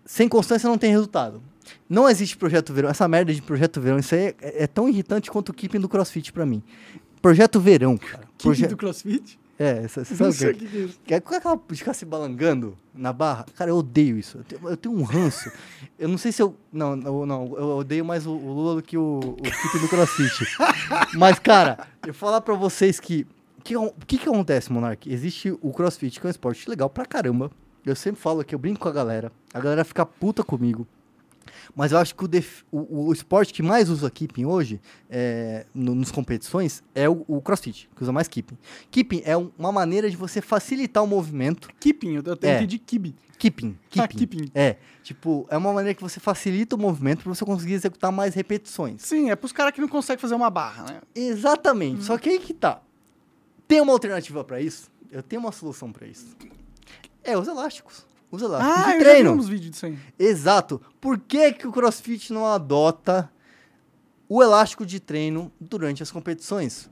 Sem constância não tem resultado. Não existe projeto verão. Essa merda de projeto verão, isso aí é, é tão irritante quanto o keeping do crossfit pra mim. Projeto verão, cara. Proje-
do crossfit?
É, você sabe o que
que que é
que é com aquela de ficar se balangando na barra. Cara, eu odeio isso. Eu tenho, eu tenho um ranço. Eu não sei se eu. Não, não, não, eu odeio mais o, o Lula do que o, o Kip do CrossFit. Mas, cara, eu falar pra vocês que. O que, que, que acontece, Monark? Existe o CrossFit, que é um esporte legal pra caramba. Eu sempre falo que eu brinco com a galera. A galera fica puta comigo. Mas eu acho que o, def- o, o esporte que mais usa keeping hoje, é, no, nos competições, é o, o crossfit, que usa mais keeping. Keeping é um- uma maneira de você facilitar o movimento.
Keeping, eu, eu
É.
entendi kibe.
Keeping.
Ah,
Keeping.
keeping.
É. Tipo, é uma maneira que você facilita o movimento para você conseguir executar mais repetições.
Sim, é pros caras que não conseguem fazer uma barra, né?
Exatamente. Só que aí que tá. Tem uma alternativa para isso? Eu tenho uma solução para isso. É os elásticos. Os elásticos
Ah,
de
eu já vi
treino.
uns vídeos disso aí.
Exato. Por que, que o CrossFit não adota o elástico de treino durante as competições?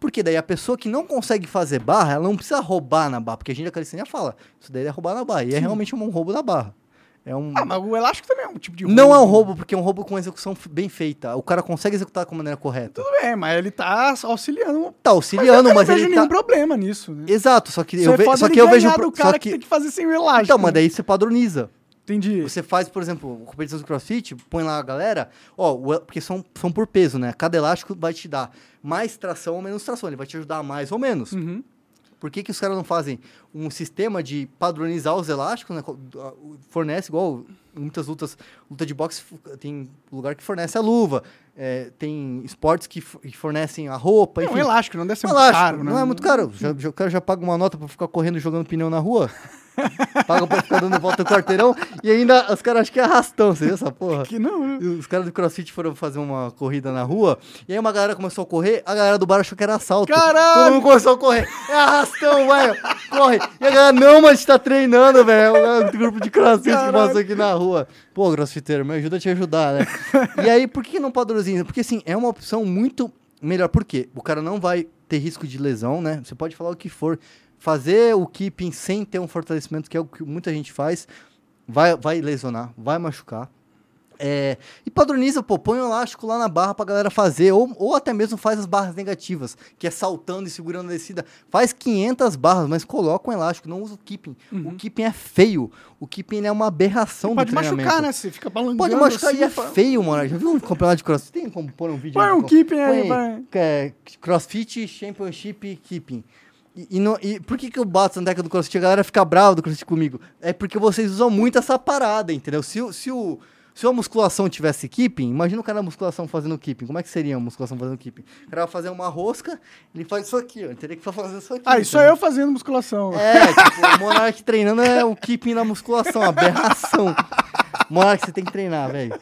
Porque daí a pessoa que não consegue fazer barra, ela não precisa roubar na barra. Porque a gente da calistenia fala, isso daí é roubar na barra. E é realmente um roubo na barra. É um...
Ah, mas o elástico também é um tipo de
Não é um roubo, porque é um roubo com execução bem feita. O cara consegue executar com a maneira correta.
Tudo bem, mas ele tá auxiliando.
Tá auxiliando,
eu
mas,
não vejo
ele
nenhum
tá...
problema nisso, né?
Exato, só que
Só
eu,
é
ve...
foda
só
ele
que eu vejo...
do cara
só
que...
que...
tem que fazer sem o elástico.
Então, mas
né?
daí você padroniza.
Entendi.
Você faz, por exemplo, competição do CrossFit, põe lá a galera, ó, o porque são, são por peso, né? Cada elástico vai te dar mais tração ou menos tração, ele vai te ajudar mais ou menos.
Uhum.
Por que, que os caras não fazem um sistema de padronizar os elásticos, né? Fornece igual muitas lutas, luta de boxe tem lugar que fornece a luva, é, tem esportes que, fornecem a roupa,
É
enfim.
um elástico, não deve ser
Um
muito
elástico,
caro, né?
não é muito caro. Já, já- o cara já paga uma nota pra ficar correndo jogando pneu na rua. Paga pra ficar dando volta no quarteirão. E ainda os caras acham que é arrastão, você viu essa porra?
Que não, né?
E Os caras do CrossFit foram fazer uma corrida na rua, e aí uma galera começou a correr, a galera do bar achou que era assalto.
Caralho!
Todo mundo começou a correr. É arrastão, vai, corre. E a galera, não, mas a gente tá treinando, velho. É um grupo de CrossFit que passou aqui na rua. Pô, CrossFiteiro, me ajuda a te ajudar, né? e aí, por que não padroniza? Porque, assim, é uma opção muito melhor. Por quê? O cara não vai ter risco de lesão, né? Você pode falar o que for. Fazer o keeping sem ter um fortalecimento, que é o que muita gente faz, vai, vai lesionar, vai machucar. É, e padroniza, pô, põe o elástico lá na barra pra galera fazer, ou, ou até mesmo faz as barras negativas, que é saltando e segurando a descida. Faz 500 barras, mas coloca um elástico, não usa o keeping. O keeping é feio, o keeping é uma aberração
Pode
do treinamento.
machucar, né? Você fica balangando
Pode machucar
assim,
e é
fa-
feio, mano. Já viu um campeonato de crossfit? Tem como pôr um vídeo?
Põe um keeping aí, vai.
é, crossfit Championship Keeping. E, e não- e por que, que eu bato na década do crossfit? A galera fica brava do crossfit comigo. É porque vocês usam muito essa parada, entendeu? Se, se, o, se a musculação tivesse keeping, imagina o cara na musculação fazendo keeping. Como é que seria a musculação fazendo keeping? O cara vai fazer uma rosca, ele faz isso aqui, ó. Ele teria que fazer isso aqui.
Ah, isso é eu fazendo musculação.
É, tipo, o Monark treinando é o keeping na musculação, aberração. Monark, você tem que treinar, velho.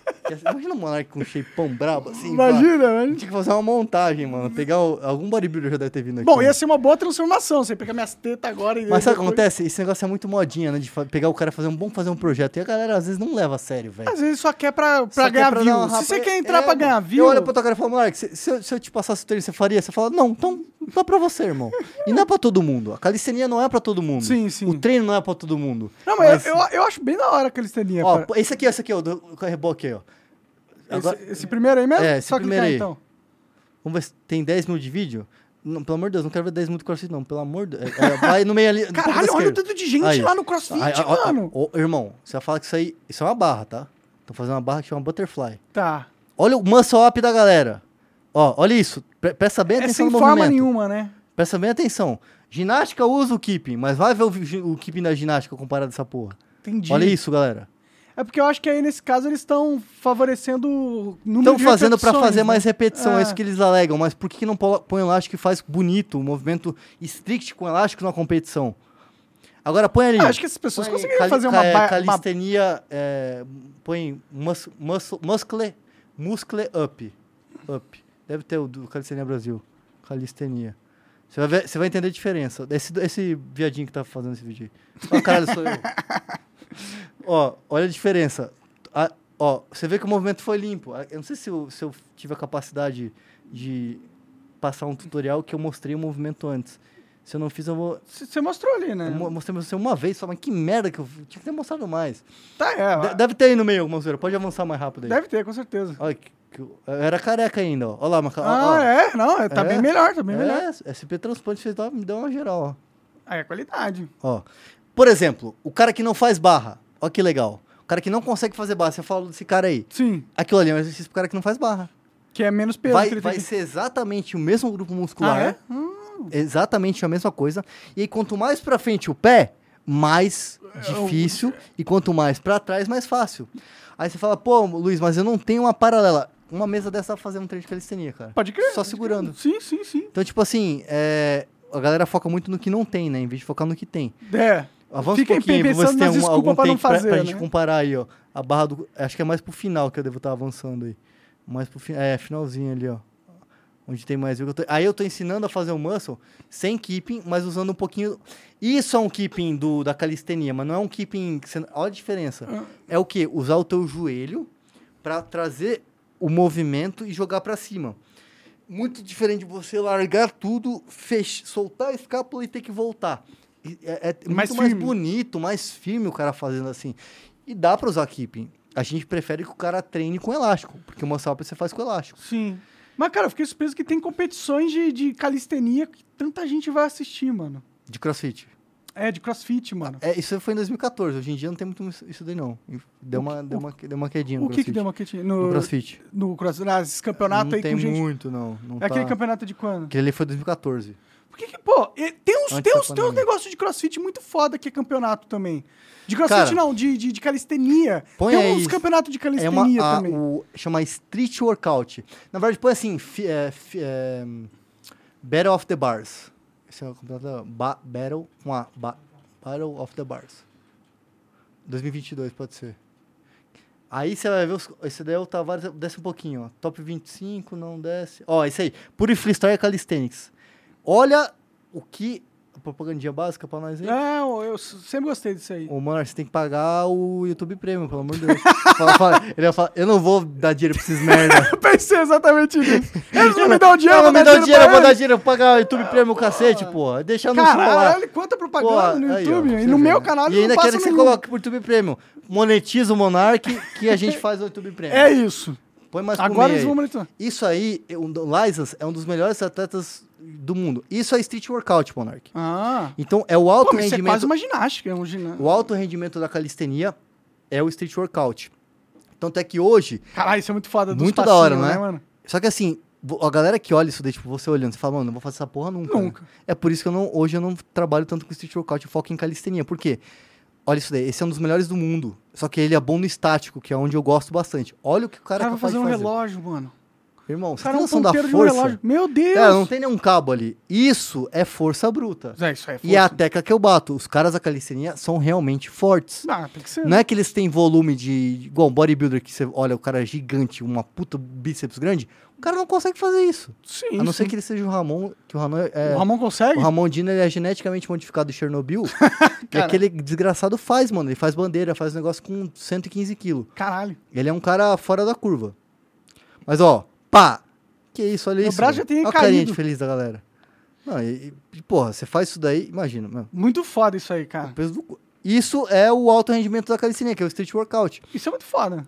Imagina o Monark com um shapeão brabo assim. pá.
Imagina, velho.
Tinha que fazer uma montagem, mano. Pegar o- algum bodybuilder já deve ter vindo aqui.
Bom,
né?
ia ser uma boa transformação. Você pegar minhas tetas agora e.
Mas sabe o que acontece? Esse negócio é muito modinha, né? De pegar o cara e fazer um bom fazer um projeto. E a galera às vezes não leva a sério, velho.
Às vezes só quer pra, pra
Só quer
ganhar
pra
view.
uma
Se você quer
É,
entrar pra ganhar view.
Eu olho pro teu cara e falo, Monark, se, se eu, se eu te passasse o treino, você faria? Você fala, não, então não é pra você, irmão. E não é pra todo mundo. A calistenia não é pra todo mundo.
Sim, sim.
O treino não é pra todo mundo.
Não, mas, eu, eu, eu acho bem da hora a calistenia.
Ó, esse aqui, esse aqui, ó, do do reboque aí, ó. Agora,
esse, esse primeiro aí mesmo?
É, esse
Só
primeiro
clicar
aí.
então.
vamos ver se tem 10 minutos de vídeo. Não, pelo amor de Deus, não quero ver 10 minutos de crossfit, não. Pelo amor de Deus. É, vai no meio ali. no
Caralho, olha o tanto de gente
Aí.
lá no CrossFit,
Aí, ó,
mano.
ó, irmão, você vai falar que isso aí isso é uma barra, tá? Tô fazendo uma barra que chama Butterfly.
Tá.
Olha o muscle up da galera. Ó, olha isso. Pre- Presta bem
É
atenção
sem
no
forma
movimento.
nenhuma, né?
Presta bem atenção. Ginástica usa o keeping, mas vai ver o, o keeping da ginástica comparado a essa porra.
Entendi.
Olha isso, galera.
É porque eu acho que aí, nesse caso, eles estão favorecendo o
Estão fazendo
repetições,
fazer
né?
mais repetição, é
É.
isso que eles alegam. Mas por que que não põe elástico e faz bonito, um movimento strict com elástico na competição? Agora põe ali.
Ah, acho que essas pessoas
põe
conseguiriam
cali-
fazer uma,
ca- é,
ba- uma
calistenia, é, põe mus, mus, muscle, muscle up. Up. Deve ter o do Calistenia Brasil. Calistenia. Você vai, ver, você vai entender a diferença. Esse, esse viadinho que tá fazendo esse vídeo aí. Ó, caralho, sou eu. ó, olha a diferença. A- ó, você vê que o movimento foi limpo. Eu não sei se eu, se eu tive a capacidade de passar um tutorial que eu mostrei o movimento antes. Se eu não fiz, eu vou.
Você mostrou ali, né?
Eu mo- mostrei você uma vez só, mas que merda que eu tinha que ter mostrado mais.
Tá, é.
De- deve ter aí no meio alguma zoeira. Pode avançar mais rápido aí.
Deve ter, com certeza.
Olha, que, que eu eu era careca ainda, ó. Olha lá, Maca. ó,
Ah,
ó.
é? Não, é, tá
É?
bem melhor, tá bem
É,
melhor.
SP Transplante fez, me deu uma geral,
Aí é qualidade.
ó. Por exemplo, o cara que não faz barra. Olha que legal. O cara que não consegue fazer barra. Você falou desse cara aí.
Sim,
Aquilo ali é um exercício pro cara que não faz barra.
que é menos peso
Vai, vai ser exatamente o mesmo grupo muscular.
Ah, é? Hum,
Exatamente a mesma coisa. E aí, quanto mais pra frente o pé, mais
É,
difícil. E quanto mais pra trás, mais fácil. Aí você fala, pô, Luiz, mas eu não tenho uma paralela. Uma mesa dessa fazer um treino de calistenia, cara.
pode crer.
Só segurando.
Sim, sim, sim.
Então, tipo assim, é, a galera foca muito no que não tem, né? Em vez de focar no que tem.
É.
Avança
Fiquem
um pouquinho aí pra
pensando
tem algum, algum
pra não
tempo pra,
fazer,
pra gente
né?
comparar aí, ó. A barra do... Acho que é mais pro final que eu devo estar avançando aí. Mais pro fi- É, finalzinho ali, ó. onde tem mais eu tô- Aí eu tô ensinando a fazer o muscle sem keeping, mas usando um pouquinho. Isso é um keeping do, da calistenia, mas não é um keeping. você- Olha a diferença. É o quê? Usar o teu joelho para trazer o movimento e jogar para cima. Muito diferente de você largar tudo, fech... soltar a escápula e ter que voltar. É, é
Mais
muito mais
firme.
bonito, mais firme o cara fazendo assim. E dá para usar keeping. A gente prefere que o cara treine com elástico, porque o muscle up você faz com elástico.
Sim. Mas, cara, eu fiquei surpreso que tem competições de, de calistenia que tanta gente vai assistir, mano.
De crossfit.
É, de crossfit, mano.
É, isso foi em 2014. Hoje em dia não tem muito isso- daí, não. Deu uma, deu uma, deu uma quedinha no
O que que
crossfit.
deu uma quietinha?
No
No,
crossfit.
no crossfit? Esses campeonatos
não
aí
tem
com gente...
muito, não. não
É aquele
tá-
campeonato de quando?
Aquele ali foi 2014.
Por que pô, tem uns,
Antes
tem uns, tem uns negócios de crossfit muito foda que é campeonato também. De crossfit
Cara,
não, de, de, de calistenia.
põe
tem uns campeonatos de
É uma,
calistenia
a-
também.
o, chama Street Workout. Na verdade, põe assim, fi- é, fi- é, Battle of the Bars. Esse é o campeonato ba, Battle com a ba, Battle of the Bars. 2022 pode ser. Aí você vai ver, os, esse daí é o Tavares, desce um pouquinho, ó. Top 25, não desce. Ó, esse aí, Pure Freestyle Calisthenics. Olha o que... Propagandinha básica pra nós aí.
Não, eu sempre gostei disso aí.
Ô, mano, você tem que pagar o YouTube Premium, pelo amor de Deus. Fala- fala- ele vai falar, eu não vou dar dinheiro pra esses merda.
Eu pensei exatamente nisso. Eles não me dão dinheiro, eu
não
vou
me dá dinheiro, eu
pra
vou dar dinheiro pra pagar o YouTube Premium, cacete, pô. Deixa no.
Caralho, quanta propaganda
Pô,
no
aí, ó,
YouTube. e no meu
né?
canal
E ainda quero que você coloque pro YouTube Premium. Monetiza o Monark que a gente faz o YouTube Premium.
É isso.
Põe mais
Agora eles vão
aí.
monitorar.
Isso aí, o License é um dos melhores atletas do mundo. Isso é Street Workout, Monark.
Ah.
Então, é o alto
Pô, mas isso é
rendimento...
quase uma ginástica. É um gina...
O alto rendimento da calistenia é o street workout. Tanto é que hoje,
Caralho, isso é muito foda. dos
muito da hora,
passinhos,
não é?
mano?
Só que assim, a galera que olha isso daí, tipo, você olhando, você fala, mano, não vou fazer essa porra nunca. né?"
Nunca.
É por isso que eu não, hoje eu não trabalho tanto com street workout, eu foco em calistenia. Por quê? Olha isso daí, esse é um dos melhores do mundo. Só que ele é bom no estático, que é onde eu gosto bastante. Olha o que o cara,
cara
é
vai
capaz
fazer um
de fazer.
relógio, mano.
Irmão,
O
você
cara
tem
é um
noção da
ponteiro de um
força?
Meu Deus!
Cara, não tem nenhum cabo ali. Isso é força bruta.
É, isso é
E é a
força.
tecla que eu bato. Os caras da calistenia são realmente fortes.
Ah, tem que ser.
Não é que eles têm volume de. Igual um bodybuilder que você olha, o cara é gigante, uma puta bíceps grande. O cara não consegue fazer isso.
Sim,
a não ser
sim.
que ele seja o Ramon, que o Ramon é.
O Ramon consegue?
O Ramon Dino ele é geneticamente modificado de Chernobyl. e aquele desgraçado faz, mano. Ele faz bandeira, faz negócio com 115 quilos.
Caralho.
Ele é um cara fora da curva. Mas, ó, pá! Que isso, olha
Meu
isso.
braço já tem
Olha a carinha de feliz da galera. Não, e, e, porra, você faz isso daí, imagina, mano.
Muito foda isso aí,
o
cara.
peso do Isso é o alto rendimento da calistenia, que é o street workout.
Isso é muito foda.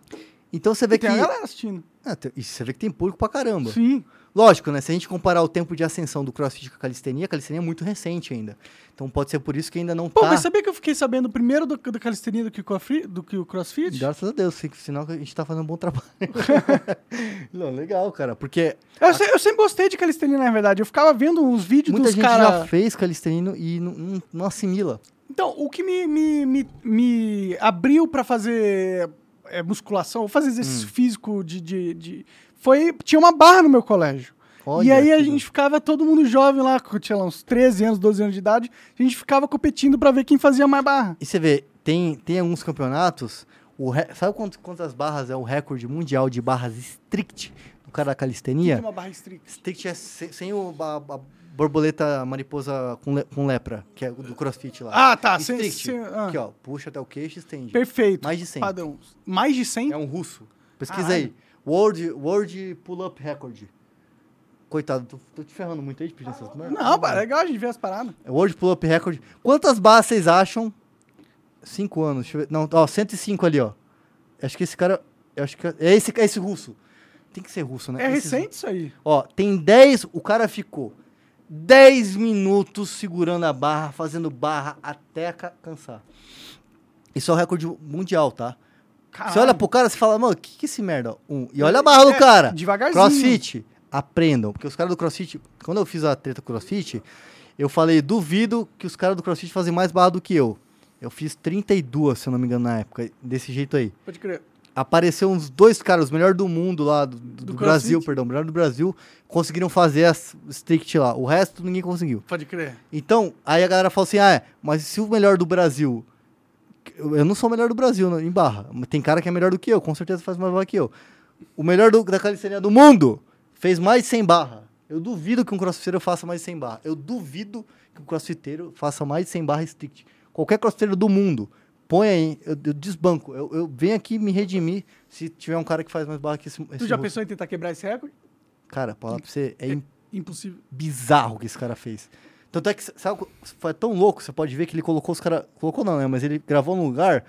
Então você vê
tem
que.
a galera assistindo.
Ah, tem- e você vê que tem público pra caramba.
Sim.
Lógico, né? Se a gente comparar o tempo de ascensão do crossfit com a calistenia, a calistenia é muito recente ainda. Então pode ser por isso que ainda não
Pô,
tá.
mas sabia que eu fiquei sabendo primeiro do, do calistenia do que o crossfit? Do que o crossfit?
Graças a Deus, sinal que a gente tá fazendo um bom trabalho. não, legal, cara. Porque
Eu, se- eu sempre gostei de calistenia, na verdade. Eu ficava vendo uns vídeos
muita
dos
gente
caras...
já fez calistenia e não, não- não assimila.
Então, o que me, me, me, me abriu pra fazer é, musculação, fazer exercício
Hum.
físico de, de, de- Foi... Tinha uma barra no meu colégio. e
Olha
aí a
que
gente ficava, todo mundo jovem lá, tinha lá uns 13 anos, 12 anos de idade, a gente ficava competindo pra ver quem fazia mais barra.
E você vê, tem, tem alguns campeonatos. O re- Sabe quant- quantas barras é o recorde mundial de barras strict do cara da calistenia?
Tem uma barra estricta.
Strict é se- sem o, a, a borboleta mariposa com, le- com lepra, que é o do crossfit lá.
Ah, tá. Sem,
Strict.
sem- ah,
Aqui, ó. Puxa até o queixo e estende.
Perfeito.
Mais de 100.
Padrão. Mais de 100?
É um russo. Pesquisa aí. World, World Pull-Up Record. Coitado, tô, tô te ferrando muito aí de pedir essas merdas.
Não, pá, é legal a gente ver as paradas.
É World Pull-Up Record. Quantas barras vocês acham? Cinco anos. Deixa eu ver. Não, ó, 105 ali, ó. Acho que esse cara. Acho que é esse, é esse russo. Tem que ser russo, né?
É
Esses-
recente isso aí.
Ó, tem 10. O cara ficou 10 minutos segurando a barra, fazendo barra até ca- cansar. Isso é o recorde mundial, tá? Você olha pro cara e fala, mano, que que é esse merda? Um. E olha a barra do
É,
cara.
devagarzinho.
Crossfit, aprendam. Porque os caras do crossfit, quando eu fiz a treta crossfit, eu falei, duvido que os caras do crossfit fazem mais barra do que eu. Eu fiz 32, se eu não me engano, na época, desse jeito aí.
Pode crer.
Apareceu uns dois caras, os melhores do mundo lá, do, do
Do
Brasil, perdão, melhor do Brasil, conseguiram fazer as strict lá. O resto ninguém conseguiu.
Pode crer.
Então, aí a galera fala assim: ah, é, mas se o melhor do Brasil. Eu não sou o melhor do Brasil né, em barra. Tem cara que é melhor do que eu, com certeza faz mais barra que eu. O melhor do- da calistenia do mundo fez mais de 100 barra. Eu duvido que um crossfiteiro faça mais de 100 barras. Eu duvido que um crossfiteiro faça mais de 100 barras strict. Qualquer crossfiteiro do mundo, põe aí, eu, eu desbanco. Eu, eu venho aqui me redimir se tiver um cara que faz mais barra que esse,
Tu
esse
já
moço.
pensou em tentar quebrar esse recorde?
Cara, pra falar pra você, é
Impossível.
bizarro o que esse cara fez. Tanto é que, sabe, foi tão louco, você pode ver que ele colocou os caras. Colocou não, né? Mas ele gravou num lugar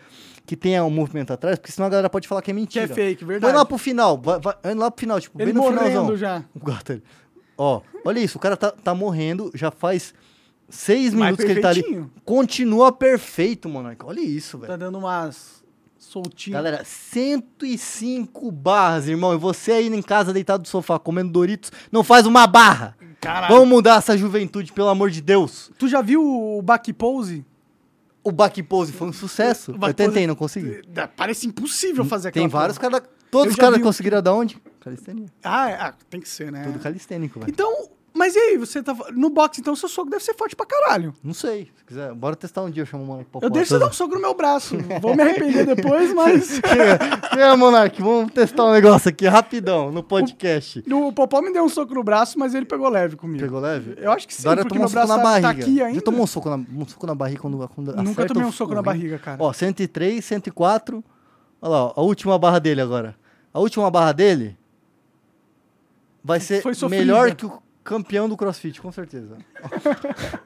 que tenha um movimento atrás, porque senão a galera pode falar que é
Que
mentira.
é fake, verdade.
lá pro final, vai, vai, vai lá pro final, tipo,
Ele
bem no finalzão.
morrendo já.
O gato, ele- Ó, olha isso, o cara tá, tá morrendo, já faz seis
Mas
minutos que ele tá ali. Continua perfeito, Monarca. Olha isso, velho.
Tá dando umas soltinhas.
Galera, 105 barras, irmão. E você aí em casa deitado no sofá comendo Doritos, não faz uma barra.
Caralho.
Vamos mudar essa juventude, pelo amor de Deus.
Tu já viu o back pose?
O back pose foi um sucesso. Eu tentei,
pose-
não consegui.
É, Parece impossível fazer
Tem
aquela
vários
porra.
caras. Todos os caras conseguiram da onde? Calistenia.
Ah, é, ah, tem que ser, né?
Tudo calistênico, velho.
Então, mas e aí, você tá. No boxe, então, seu soco deve ser forte pra caralho.
Não sei. Se quiser, bora testar um dia. Eu chamo o Monark pra
Eu deixo você dar um soco no meu braço. Vou me arrepender depois, mas.
Chega, chega, Monark. Vamos testar um negócio aqui rapidão no podcast.
O Popó me deu um soco no braço, mas ele pegou leve comigo.
Pegou leve?
Eu acho que sim,
Dora
porque
tomou um
meu
soco
braço
na
tá- tá
barriga.
aqui ainda.
Já tomou um soco na, um soco na barriga quando, quando
Nunca tomei
o-
um soco
o
na barriga, cara.
Ó, 103, 104. Olha lá, ó, a última barra dele agora. A última barra dele vai ser melhor que o campeão do CrossFit, com certeza.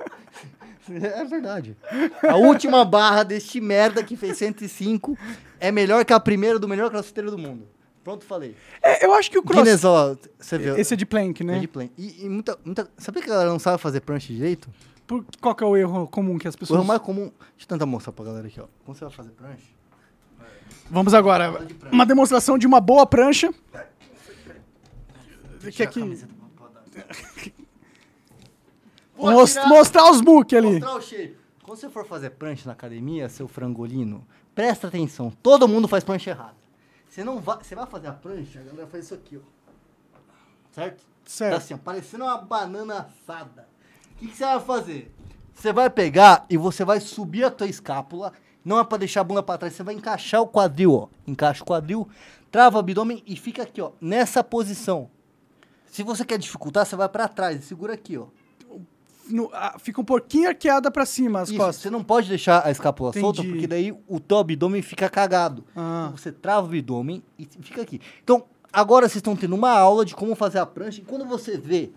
é verdade. A última barra deste merda que fez 105 é melhor que a primeira do melhor crossfiteiro do mundo. Pronto, falei.
É, eu acho que o cross.
Guinness, ó, você viu.
Esse é de plank, né?
É de plane. E, e muita, muita. Sabia que a galera não sabe fazer prancha direito?
Por- qual que é o erro comum que as
O
pessoas.
erro mais comum. Deixa eu tentar mostrar pra galera aqui, ó. Como você vai fazer prancha?
Vamos agora. Uma demonstração de uma boa prancha. Que aqui.
Vou
Mos-
tirar-
mostrar os book ali.
Mostrar o shape. Quando você for fazer prancha na academia, seu frangolino, presta atenção. Todo mundo faz prancha errada. Você não vai. Você vai fazer a prancha, a galera faz isso aqui, ó. Certo?
Certo.
Tá assim, ó, parecendo uma banana assada. O que, que você vai fazer? Você vai pegar e você vai subir a tua escápula. Não é pra deixar a bunda pra trás. Você vai encaixar o quadril, ó. Encaixa o quadril, trava o abdômen e fica aqui, ó. Nessa posição. Se você quer dificultar, você vai pra trás e segura aqui, ó.
No- ah, fica um pouquinho arqueada pra cima as
Isso,
costas.
você não pode deixar a escápula
Entendi.
solta, porque daí o teu abdômen fica cagado.
Ah.
Então você trava o abdômen e fica aqui. Então, agora vocês estão tendo uma aula de como fazer a prancha. E quando você vê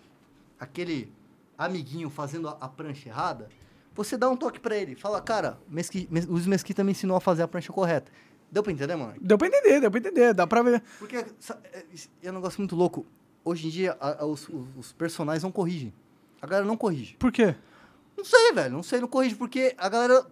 aquele amiguinho fazendo a, a prancha errada, você dá um toque pra ele. Fala, cara, Mesqui, Mes, Luiz Mesquita me ensinou a fazer a prancha correta. Deu pra entender, mano?
Deu pra entender, deu pra entender. Dá pra ver.
Porque é, é um negócio muito louco. Hoje em dia, a- a- os, os, personagens não corrigem. A galera não corrige.
Por quê?
Não sei, velho. Não sei, não corrige, porque a galera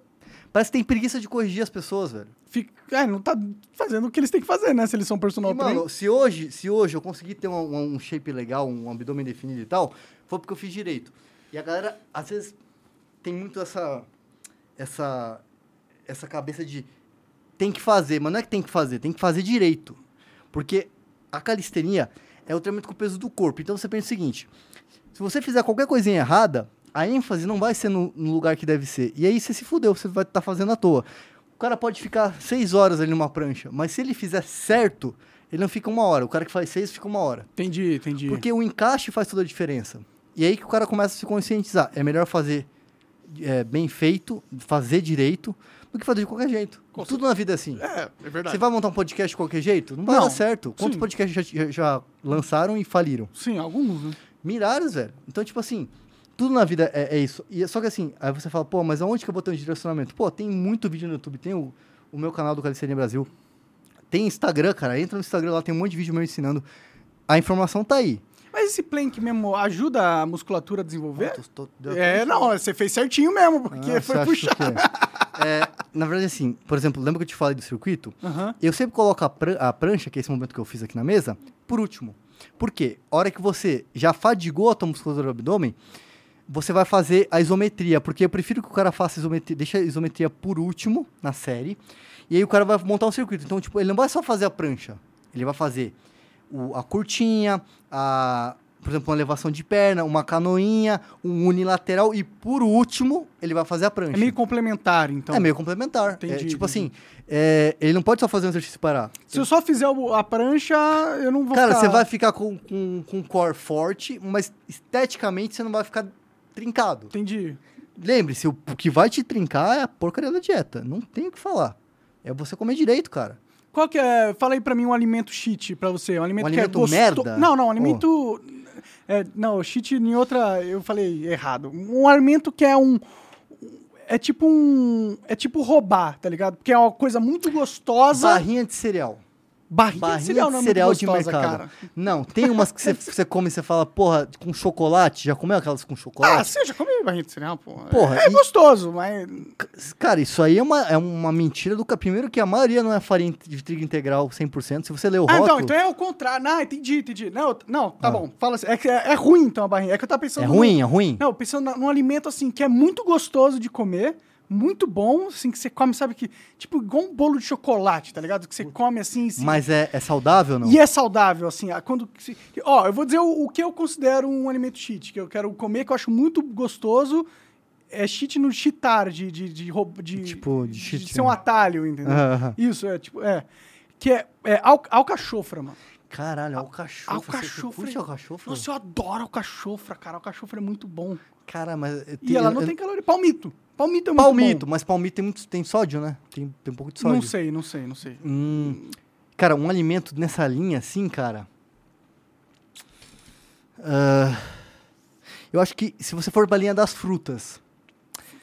parece que tem preguiça de corrigir as pessoas, velho.
Fica... É, não tá fazendo o que eles têm que fazer, né? Se eles são personal
E, mano, se hoje, se hoje eu conseguir ter um, um shape legal, um abdômen definido e tal, foi porque eu fiz direito. E a galera, às vezes, tem muito essa. Essa. Essa cabeça de. Tem que fazer, mas não é que tem que fazer, tem que fazer direito. Porque a calistenia é o treinamento com o peso do corpo. Então você pensa o seguinte: se você fizer qualquer coisinha errada, a ênfase não vai ser no, no lugar que deve ser. E aí você se fudeu, você vai estar fazendo à toa. O cara pode ficar seis horas ali numa prancha, mas se ele fizer certo, ele não fica uma hora. O cara que faz seis fica uma hora.
Entendi, entendi.
Porque o encaixe faz toda a diferença. E aí que o cara começa a se conscientizar. É melhor fazer é, bem feito, fazer direito, do que fazer de qualquer jeito. Tudo na vida é assim.
É, é verdade.
Você vai montar um podcast de qualquer jeito? Não vai
Não.
dar certo. Quantos
Sim.
podcasts já, já- lançaram e faliram?
Sim, alguns, né?
Milhares, velho. Então, tipo assim, tudo na vida é, é isso. E, só que assim, aí você fala, pô, mas aonde que eu vou ter um direcionamento? Pô, tem muito vídeo no YouTube. Tem o, o meu canal do Calistenia Brasil. Tem Instagram, cara. Entra no Instagram lá, tem um monte de vídeo meu ensinando. A informação tá aí.
Mas esse plank mesmo ajuda a musculatura a desenvolver?
Tô- tô-
É, não, você fez certinho mesmo, porque
Ah,
foi puxado.
é? Na verdade, assim, por exemplo, lembra que eu te falei do circuito? Eu sempre coloco a, pran- a prancha, que é esse momento que eu fiz aqui na mesa, por último. Por quê? A hora que você já fadigou a tua musculatura do abdômen, você vai fazer a isometria, porque eu prefiro que o cara faça isometria, deixa a isometria por último na série, e aí o cara vai montar um circuito. Então, tipo, ele não vai só fazer a prancha, ele vai fazer o- a curtinha, a, por exemplo, uma elevação de perna, uma canoinha, um unilateral e, por último, ele vai fazer a prancha.
É meio complementar, então.
É meio complementar.
Entendi,
É, tipo
entendi.
assim, é, ele não pode só fazer um exercício e parar.
Se eu só fizer a prancha, eu não vou
Cara,
ficar...
você vai ficar com, com, com um core forte, mas esteticamente você não vai ficar trincado.
Entendi.
Lembre-se, o o que vai te trincar é a porcaria da dieta. Não tem o que falar. É você comer direito, cara.
Qual que é... Fala aí pra mim um alimento cheat pra você. Um alimento,
Um
que é gosto...
merda?
Não, não, um alimento... É, não, cheat em outra... Eu falei errado. Um alimento que é um... É tipo um... É tipo roubar, tá ligado? Porque é uma coisa muito gostosa.
Barrinha de cereal.
Barrinha,
Barrinha
de cereal, não é
de cereal
muito
de
gostosa,
mercado.
cara.
Não, tem umas que você- come e você fala, porra, com chocolate. Já comeu aquelas com
Ah,
chocolate?
você já comeu barrinha de cereal, pô.
Porra,
é, é
e-
gostoso, mas...
Cara, isso aí é uma, é uma mentira do cara. Primeiro que a maioria não é farinha de trigo integral 100%. Se você ler o
Ah,
rótulo...
então, então é o contrário. Não, entendi, entendi. Não, não tá bom. Fala assim. É, é, é ruim, então, a barrinha. É que eu tava pensando...
É ruim, é ruim?
Não, pensando num alimento, assim, que é muito gostoso de comer, muito bom, assim, que você come, sabe que... Tipo, igual um bolo de chocolate, tá ligado? Que você come, assim... assim
Mas é, é saudável não?
E é saudável, assim. ah, Quando, se- ó, eu vou dizer o, o que eu considero um alimento cheat, que eu quero comer, que eu acho muito gostoso. É cheat no cheatar, de, de, de, de,
Tipo, de cheat,
ser um
né?
atalho, entendeu?
Aham, aham.
Isso, é, tipo, é. Que é, é al, alcachofra, mano.
Caralho, alcachofra.
Alcachofra.
Você curte alcachofra?
Nossa, eu adoro alcachofra, cara. Alcachofra é muito bom.
Cara, mas...
E ela não
eu-
tem caloria. Palmito. Palmito é muito
Palmito,
bom.
mas palmito tem, muito, tem sódio, né? Tem, tem um pouco de sódio.
Não sei, não sei, não sei.
Hum, cara, um alimento nessa linha, assim, cara. ah, eu acho que se você for pra linha das frutas.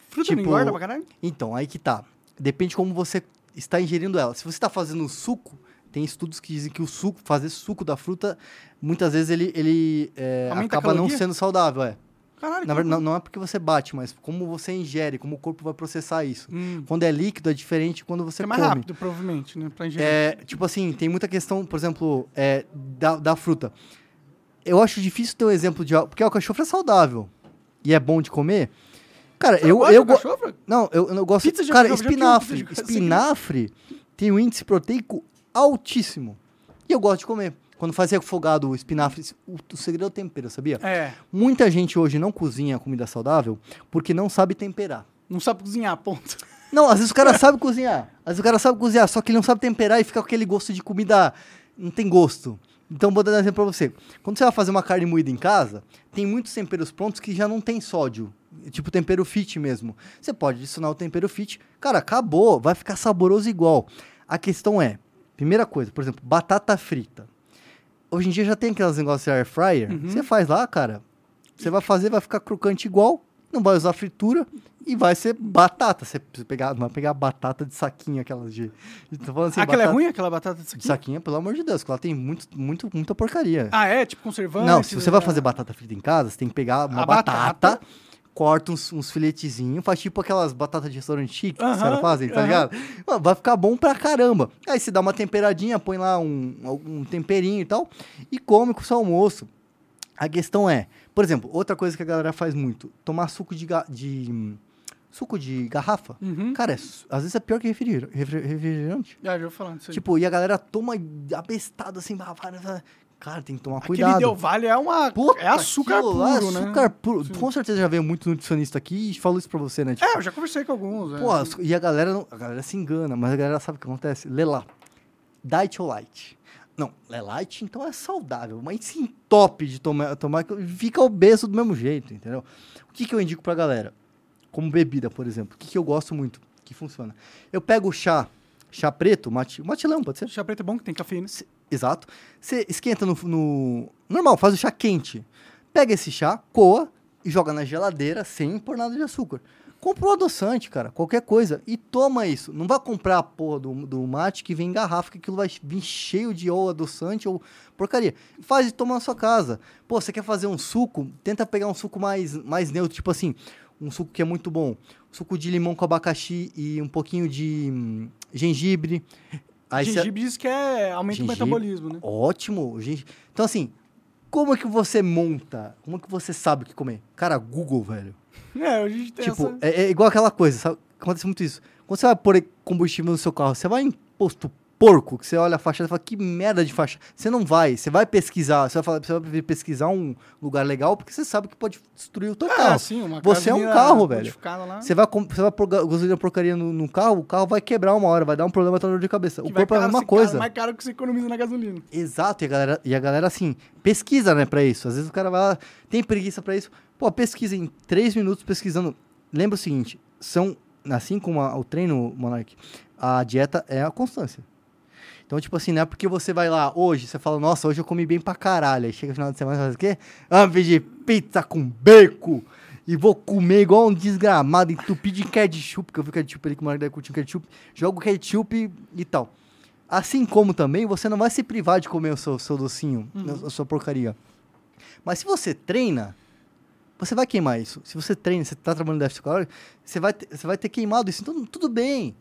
Fruta não
Tipo-
engorda pra caralho?
Então, aí que tá. Depende como você está ingerindo ela. Se você está fazendo suco, tem estudos que dizem que o suco, fazer suco da fruta, muitas vezes ele, ele é, acaba não sendo saudável, é.
Caralho.
Na verdade, não, não é porque você bate, mas como você ingere, como o corpo vai processar isso.
Hum.
Quando é líquido, é diferente quando você
é mais
come.
rápido, provavelmente, né? Pra ingerir.
É, tipo assim, tem muita questão, por exemplo, é, da, da fruta. Eu acho difícil ter um exemplo de... Porque o alcachofra é saudável e é bom de comer. Cara,
Você
eu...
gosta
eu go-? Não, eu, eu gosto...
Pizza de
cara,
vi
espinafre.
de.
Espinafre tem um índice proteico altíssimo. E eu gosto de comer. Quando fazia refogado o espinafre, o, o segredo é o tempero, sabia?
É.
Muita gente hoje não cozinha comida saudável porque não sabe temperar.
Não sabe cozinhar, ponto.
Não, às vezes o cara sabe cozinhar. Às vezes o cara sabe cozinhar, só que ele não sabe temperar e fica com aquele gosto de comida. Não tem gosto. Então, vou dar um exemplo pra você. Quando você vai fazer uma carne moída em casa, tem muitos temperos prontos que já não tem sódio. Tipo tempero fit mesmo. Você pode adicionar o tempero fit. Cara, acabou. Vai ficar saboroso igual. A questão é, primeira coisa, por exemplo, batata frita. Hoje em dia já tem aquelas negócios de air fryer. Você faz lá, cara. Você vai fazer, vai ficar crocante igual. Não vai usar fritura e vai ser batata. Você pegar, não vai pegar batata de saquinho, aquelas de. Tô falando assim,
aquela é
batata
ruim, aquela batata
De
aqui?
saquinho, pelo amor de Deus, que ela tem muito, muito, muita porcaria.
Ah, é? Tipo conservante?
não, se você vai
é.
fazer batata frita em casa, você tem que pegar uma batata,
batata.
Corta uns, uns filetezinhos, faz tipo aquelas batatas de restaurante chique que os caras fazem, tá
aham.
ligado? Mano, vai ficar bom pra caramba. Aí você dá uma temperadinha, põe lá um, um temperinho e tal, e come com o seu almoço. A questão é, por exemplo, outra coisa que a galera faz muito, tomar suco de, de suco de garrafa.
Uhum.
Cara, é às vezes é pior que refriger- refri- refrigerante.
Já, já vou falando isso aí.
Tipo, e a galera toma abestado assim, ah. Cara, tem que tomar
Aquele
cuidado.
Del Valle é uma...
Puta,
é açúcar
aquilo
puro,
lá é
né?
Açúcar puro.
Sim.
Com certeza já veio muito nutricionista aqui e falou isso pra você, né? Tipo,
É, eu já conversei com alguns. é.
pô, e a galera, não, a galera se engana, mas a galera sabe o que acontece? Lê lá. Diet ou light? Não, é light, então é saudável, mas sim top de tomar, tomar fica obeso do mesmo jeito, entendeu? O que, que eu indico pra galera? Como bebida, por exemplo. O que, que eu gosto muito, que funciona? Eu pego o chá, chá preto, mate, matilão, pode ser?
Chá preto é bom, que tem cafeína.
Cê- Exato. Você esquenta no, no- Normal, faz o chá quente. Pega esse chá, coa e joga na geladeira sem pôr nada de açúcar. Compra um adoçante, cara, qualquer coisa, e toma isso. Não vai comprar a porra do, do mate que vem em garrafa, que aquilo vai vir cheio de ou adoçante ou porcaria. Faz e toma na sua casa. Pô, você quer fazer um suco? Tenta pegar um suco mais, mais neutro, tipo assim, um suco que é muito bom. Suco de limão com abacaxi e um pouquinho de hum, gengibre. Aí cê-
Gengibre diz que é aumenta o
Gengibre.
metabolismo, né?
Ótimo, gente. Então, assim, como é que você monta? Como é que você sabe o que comer? Cara, Google, velho.
É, a gente tem
tipo,
essa...
é, é igual aquela coisa, sabe? Acontece muito isso. Quando você vai pôr combustível no seu carro, você vai em posto porco, que você olha a fachada e fala, que merda de fachada. Você não vai, você vai pesquisar, você vai, falar, você vai pesquisar um lugar legal, porque você sabe que pode destruir o teu
Ah,
carro.
sim, uma
Você é um carro, velho. Você vai, você vai pôr ga- gasolina porcaria no, no carro, o carro vai quebrar uma hora, vai dar um problema dor de cabeça.
que
o corpo é a mesma coisa.
mais caro que você economiza na gasolina.
Exato, e a, galera, e a galera, assim, pesquisa, né, pra isso. Às vezes o cara vai lá, tem preguiça pra isso. Pô, pesquisa em três minutos pesquisando. Lembra o seguinte, são, assim como a- o treino, Monark, a dieta é a constância. Então, tipo assim, não é porque você vai lá hoje, você fala, nossa, hoje eu comi bem pra caralho. Aí chega no final de semana e faz o quê? Ah, pedir pizza com bacon. E vou comer igual um desgramado, entupido de ketchup, que eu vi ketchup ali que o Monark deve curtir ketchup. Jogo ketchup e, tal. Assim como também, você não vai se privar de comer o seu, seu docinho, a sua porcaria. Mas se você treina, você vai queimar isso. Se você treina, você tá trabalhando déficit calórico, você vai, ter- você vai ter queimado isso. Então, tudo bem.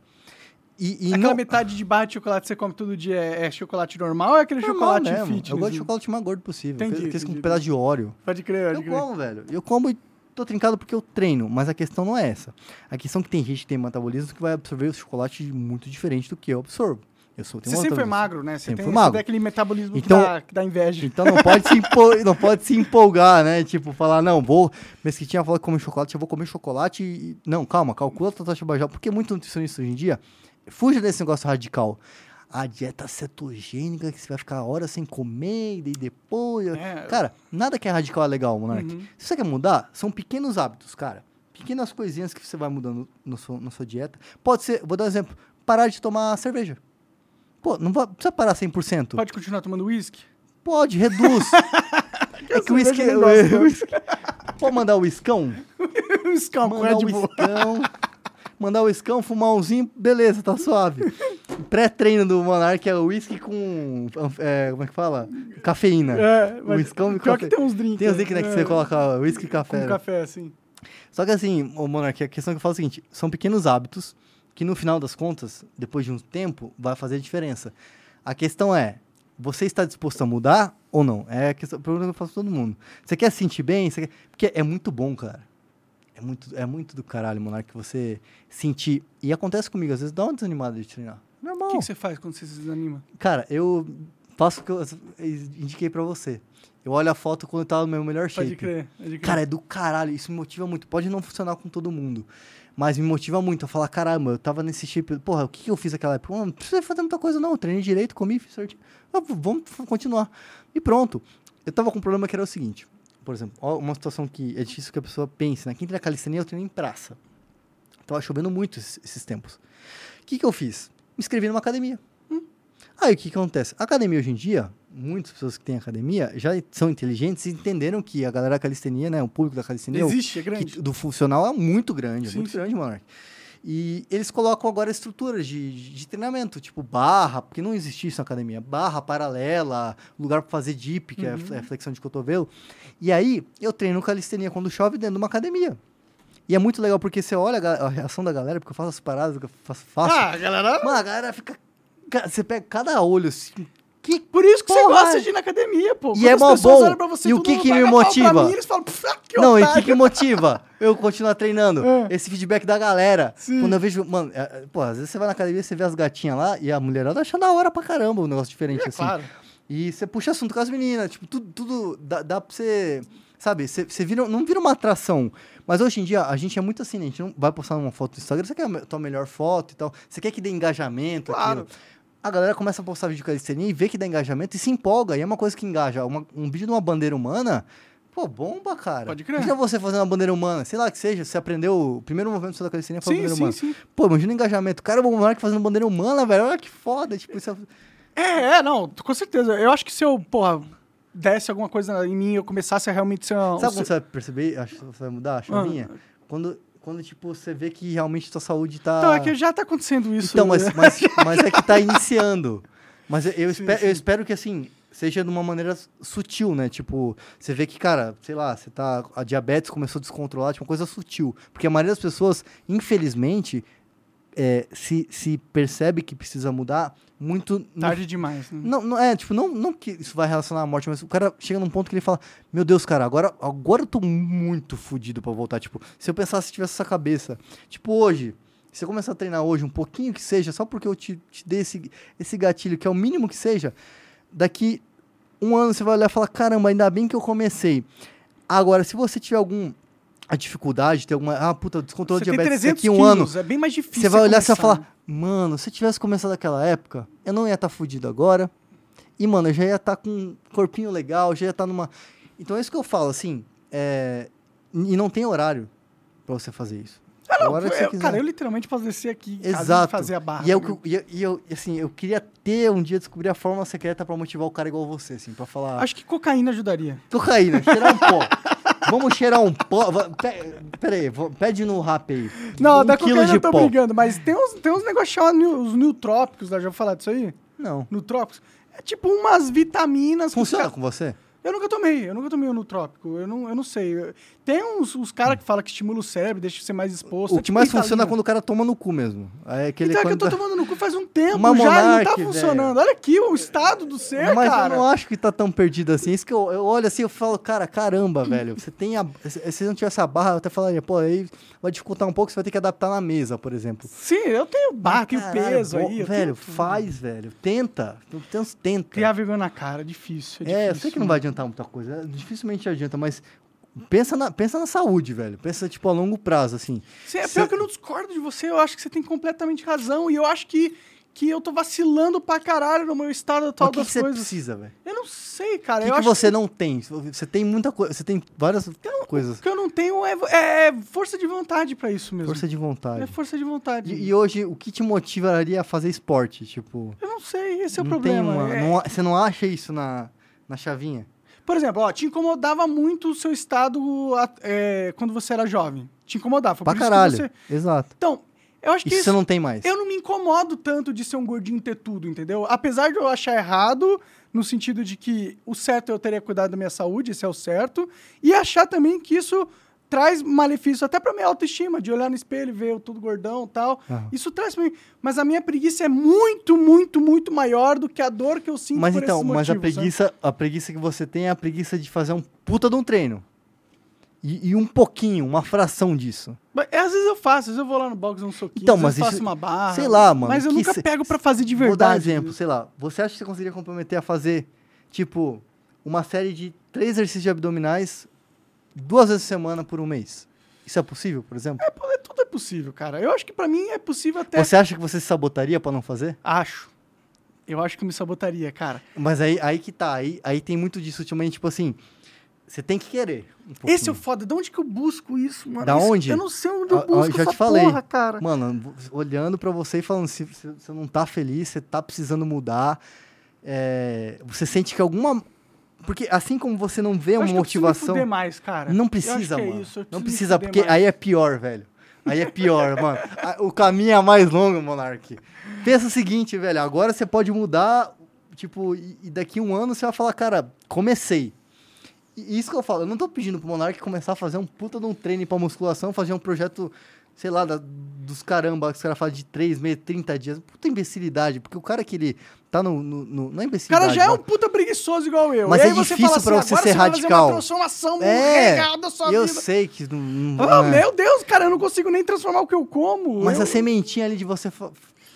E, e
Aquela
não,
metade de barra de chocolate que você come todo dia é, é chocolate normal ou é aquele
normal
chocolate
mesmo.
fitness?
Eu gosto de chocolate mais gordo possível.
Entendi,
Aqueles com um
entendi.
pedaço de óleo.
Pode crer, pode
Eu
crer.
como, velho. Eu como e tô trincado porque eu treino. Mas a questão não é essa. A questão é que tem gente que tem metabolismo que vai absorver o chocolate muito diferente do que eu absorvo. Eu sou,
Você sempre foi magro, né? Você
Sempre
tem,
fui
você
magro.
tem aquele metabolismo
Então-
que, dá, que dá inveja.
Então não pode, se empol- não pode se empolgar, né? Tipo, falar, não, vou. Mesquitinha falou que come chocolate, eu vou comer chocolate e. Não, calma, calcula a tua taxa. Porque muito nutricionista hoje em dia fuja desse negócio radical. A dieta cetogênica, que você vai ficar horas sem comer e depois.
É.
Cara, nada que é radical é legal, Monark.
Uhum.
Se você quer mudar, são pequenos hábitos, cara. Pequenas coisinhas que você vai mudando no seu- na sua dieta. Pode ser, vou dar um exemplo, parar de tomar cerveja. Pô, não vai, precisa parar 100%.
Pode continuar tomando uísque?
Pode, reduz. é que o uísque... o uísque- Pode mandar o iscão?
Uíscão com
Mandar o
Bull.
Mandar o iscão, fumar umzinho, beleza, tá suave. Pré-treino do Monark é o uísque com... é, como é que fala? Cafeína.
É,
o
mas
iscão e
pior
café.
que tem uns drinks.
Tem os drinks, né, que
é,
você coloca uísque e café.
Com
né?
café, assim.
Só que assim, o Monark, a questão que eu falo é o seguinte, são pequenos hábitos que no final das contas, depois de um tempo, vai fazer diferença. A questão é, você está disposto a mudar ou não? É a questão, a pergunta que eu faço pra todo mundo. Você quer se sentir bem? Você quer- Porque é muito bom, cara. É muito, é muito do caralho, Monark, você sentir... E acontece comigo, às vezes dá uma desanimada de treinar.
O
Normal.
que, que você faz quando você se desanima?
Cara, eu faço o que eu indiquei pra você. Eu olho a foto quando eu tava no meu melhor shape.
Pode crer, pode crer.
Cara, é do caralho, isso me motiva muito. Pode não funcionar com todo mundo, mas me motiva muito a falar, caramba, eu tava nesse shape, porra, o que, que eu fiz naquela época? Não precisa fazer muita coisa não, eu treinei direito, comi, fiz certinho. Ah, vamos continuar. E pronto. Eu tava com um problema que era o seguinte, por exemplo, uma situação que é difícil que a pessoa pense, né? Quem treina calistenia, eu treino em praça. Tava chovendo muito esses, esses tempos. O que que eu fiz? Me inscrevi numa academia. Aí o que, que acontece? A academia hoje em dia, muitas pessoas que têm academia já são inteligentes e entenderam que a galera da calistenia, né, o público da calistenia,
Existe, é grande.
que- do funcional é muito grande, é
Sim,
muito
sim.
grande, Monark. E eles colocam agora estruturas de, de treinamento, tipo barra, porque não existia isso na academia, barra paralela, lugar para fazer dip, que é
Uhum.
é flexão de cotovelo. E aí eu treino calistenia quando chove dentro de uma academia. E é muito legal porque você olha a, a reação da galera, porque eu faço as paradas que eu faço.
Ah, galera...
Mano, a galera fica. ca- Você pega cada olho assim. Que
Por isso que você
Porra!
gosta de ir na academia, pô.
E é mó bom.
você,
E o que que me motiva?
mim, eles falam, "Pff, que
não, e o que
otário."
que motiva eu continuar treinando?
É.
Esse feedback da galera.
Sim.
Quando eu vejo, mano, é, é, pô, às vezes você vai na academia, você vê as gatinhas lá e a mulherada acha da hora pra caramba um negócio diferente
É,
assim.
claro.
E você puxa assunto com as meninas, tipo, tudo, tudo dá, dá pra você, sabe, você, você vira, não vira uma atração. Mas hoje em dia, a gente é muito assim, né? A gente não vai postar uma foto no Instagram, você quer a tua melhor foto e tal, você quer que dê engajamento,
Claro.
aquilo. A galera começa a postar vídeo de calistenia e vê que dá engajamento e se empolga. E é uma coisa que engaja. Uma- um vídeo de uma bandeira humana, pô, bomba, cara.
Pode crer.
Imagina você fazendo uma bandeira humana, sei lá que seja, você aprendeu, o primeiro movimento da calistenia foi a
Sim,
bandeira
sim,
humana.
sim.
Pô, imagina o engajamento. Cara, o Monark fazendo bandeira humana, velho, olha que foda. Tipo, isso é...
É, é, não, com certeza. Eu acho que se eu, porra, desse alguma coisa em mim e eu começasse a realmente ser uma...
Sabe
um
quando você vai perceber, acho que você vai mudar a chavinha?
Ah.
Quando, quando, tipo, você vê que realmente tua saúde tá...
Então, é que já tá acontecendo isso.
Então, mas,
né?
mas, mas é que tá iniciando. Mas eu, eu
Sim,
espero,
sim.
eu espero que, assim, seja de uma maneira sutil, né? Tipo, você vê que, cara, sei lá, você tá... A diabetes começou a descontrolar, tipo, uma coisa sutil. Porque a maioria das pessoas, infelizmente, é, se, se percebe que precisa mudar muito... no
Tarde demais. Né?
Não, não é, tipo, não, não que isso vai relacionar à morte, mas o cara chega num ponto que ele fala: Meu Deus, cara, agora, agora eu tô muito fudido pra voltar. Tipo, se eu pensasse se tivesse essa cabeça, tipo, hoje, Se você começar a treinar hoje um pouquinho que seja, só porque eu te, te dei esse, esse gatilho, que é o mínimo que seja, daqui um ano você vai olhar e falar, caramba, ainda bem que eu comecei. Agora, se você tiver algum a dificuldade, tem alguma, ah, puta, descontrole de diabetes
300
daqui um ano,
quilos, é bem mais difícil.
você vai olhar e você vai
começar.
falar, mano, se eu tivesse começado naquela época, eu não ia estar fudido agora. E, mano, eu já ia estar com um corpinho legal, já ia estar numa. Então é isso que eu falo, assim. é, E não tem horário pra você fazer isso.
Ah, não,
hora
eu- cara, eu literalmente posso descer aqui
Exato.
e fazer a barra.
E, é
tá
que eu, e, eu- e eu, assim, eu queria ter um dia descobrir a fórmula secreta pra motivar o cara igual você, assim, pra falar.
Acho que cocaína ajudaria.
Cocaína, cheirar um pó. Vamos cheirar um pó. va- pe- Pera aí, vou- pede no rap aí.
Não,
um
da cocaína eu tô
pó.
brigando, mas tem uns, tem uns negócios chamados os nutrópicos, lá, já vou falar disso aí?
Não.
Nutrópicos. É tipo umas vitaminas que
Funciona
caras-
com você?
Eu nunca tomei, eu nunca tomei o nutrópico, eu não, eu não sei. Eu- Tem uns, uns caras que falam que estimula o cérebro, deixa você mais exposto.
O
é
que
tipo
mais funciona é quando o cara toma no cu mesmo. É aquele
Então é que eu tô tomando no cu faz um tempo
Uma
já não tá funcionando. Olha aqui o estado do ser,
Mas
cara.
eu não acho que tá tão perdido assim. Isso que eu, eu olho assim, eu falo, cara, caramba, velho. Você tem a. Se não tivesse a barra, eu até falaria, pô, aí vai dificultar um pouco, você vai ter que adaptar na mesa, por exemplo.
Sim, eu tenho barra, tenho peso aí.
Velho, faz, velho. Tenta. Tenta.
Criar vergonha na cara, é difícil. É,
É, eu
difícil.
sei que não vai adiantar muita coisa. é, Dificilmente adianta, mas pensa na, pensa na saúde, velho. Pensa, tipo, a longo prazo, assim.
Sim, é
Cê-
pior que eu não discordo de você, eu acho que você tem completamente razão. E eu acho que, que eu tô vacilando pra caralho no meu estado atual
o que,
das
que você
coisas.
precisa, velho?
Eu não sei, cara.
O que, que você não tem? Você tem muita coisa. Você tem várias coisas.
O que eu não tenho é, é força de vontade pra isso mesmo.
Força de vontade.
É força de vontade.
E, e hoje, o que te motivaria a fazer esporte? Tipo,
Eu não sei, esse é o problema.
uma-
É-
não você não acha isso na, na chavinha?
Por exemplo, ó, te incomodava muito o seu estado é, quando você era jovem. Te incomodava. Foi
Pra caralho.
você-
Exato.
Então, eu acho que
Isso
isso...
você não tem mais.
Eu não me incomodo tanto de ser um gordinho ter tudo, entendeu? Apesar de eu achar errado, no sentido de que o certo é eu teria cuidado da minha saúde, esse é o certo, e achar também que isso traz malefício até pra minha autoestima, de olhar no espelho e ver eu tudo gordão e tal.
Aham.
Isso traz pra mim. Mas a minha preguiça é muito, muito, muito maior do que a dor que eu sinto
Mas então, mas a
motivos, né?
preguiça, a preguiça que você tem é a preguiça de fazer um puta de um treino. E, e um pouquinho, uma fração disso.
Mas, às vezes eu faço, às vezes eu vou lá no box, um soquinho,
Então, mas
faço
isso-
uma barra.
sei lá, mano,
Mas eu nunca
se-
pego pra fazer de verdade.
Vou dar um exemplo, sei lá. Você acha que você conseguiria comprometer a fazer, tipo, uma série de três exercícios de abdominais duas vezes por semana por um mês? Isso é possível, por exemplo?
É, é- tudo é possível, cara. Eu acho que pra mim é possível até...
Você acha que você se sabotaria pra não fazer?
Acho. Eu acho que me sabotaria, cara.
Mas aí, aí que tá, aí, aí tem muito disso ultimamente, tipo assim, você tem que querer. um
Esse é o foda. De onde que eu busco isso, mano?
Da
Isso-
onde?
Eu não sei onde eu busco
já
essa
te falei.
porra, cara.
Mano, olhando pra você e falando, se se você não tá feliz, você tá precisando mudar, é, você sente que alguma... Porque assim como você não vê
Eu
uma motivação...
fuder mais, cara.
Não precisa,
é
mano.
isso, eu
não precisa, porque
mais.
aí é pior, velho. Aí é pior, mano. O caminho é mais longo, Monark. Pensa o seguinte, velho. Agora você pode mudar, tipo, e, e daqui um ano você vai falar, cara, comecei. E isso que eu falo, eu não tô pedindo pro Monark começar a fazer um puta de um treino pra musculação, fazer um projeto, sei lá, da- dos caramba, que os caras falam de 3 meses, 30 dias. Puta imbecilidade, porque o cara que ele tá no. no, no não é
O
imbecilidade.
cara já é um puta preguiçoso igual eu.
Mas é
você
difícil pra
assim,
você
agora
ser
fazer
radical.
uma transformação
É, eu
vida.
sei que não. não-
Ah,
é.
meu Deus, cara, eu não consigo nem transformar o que eu como.
Mas
eu...
a sementinha ali de você,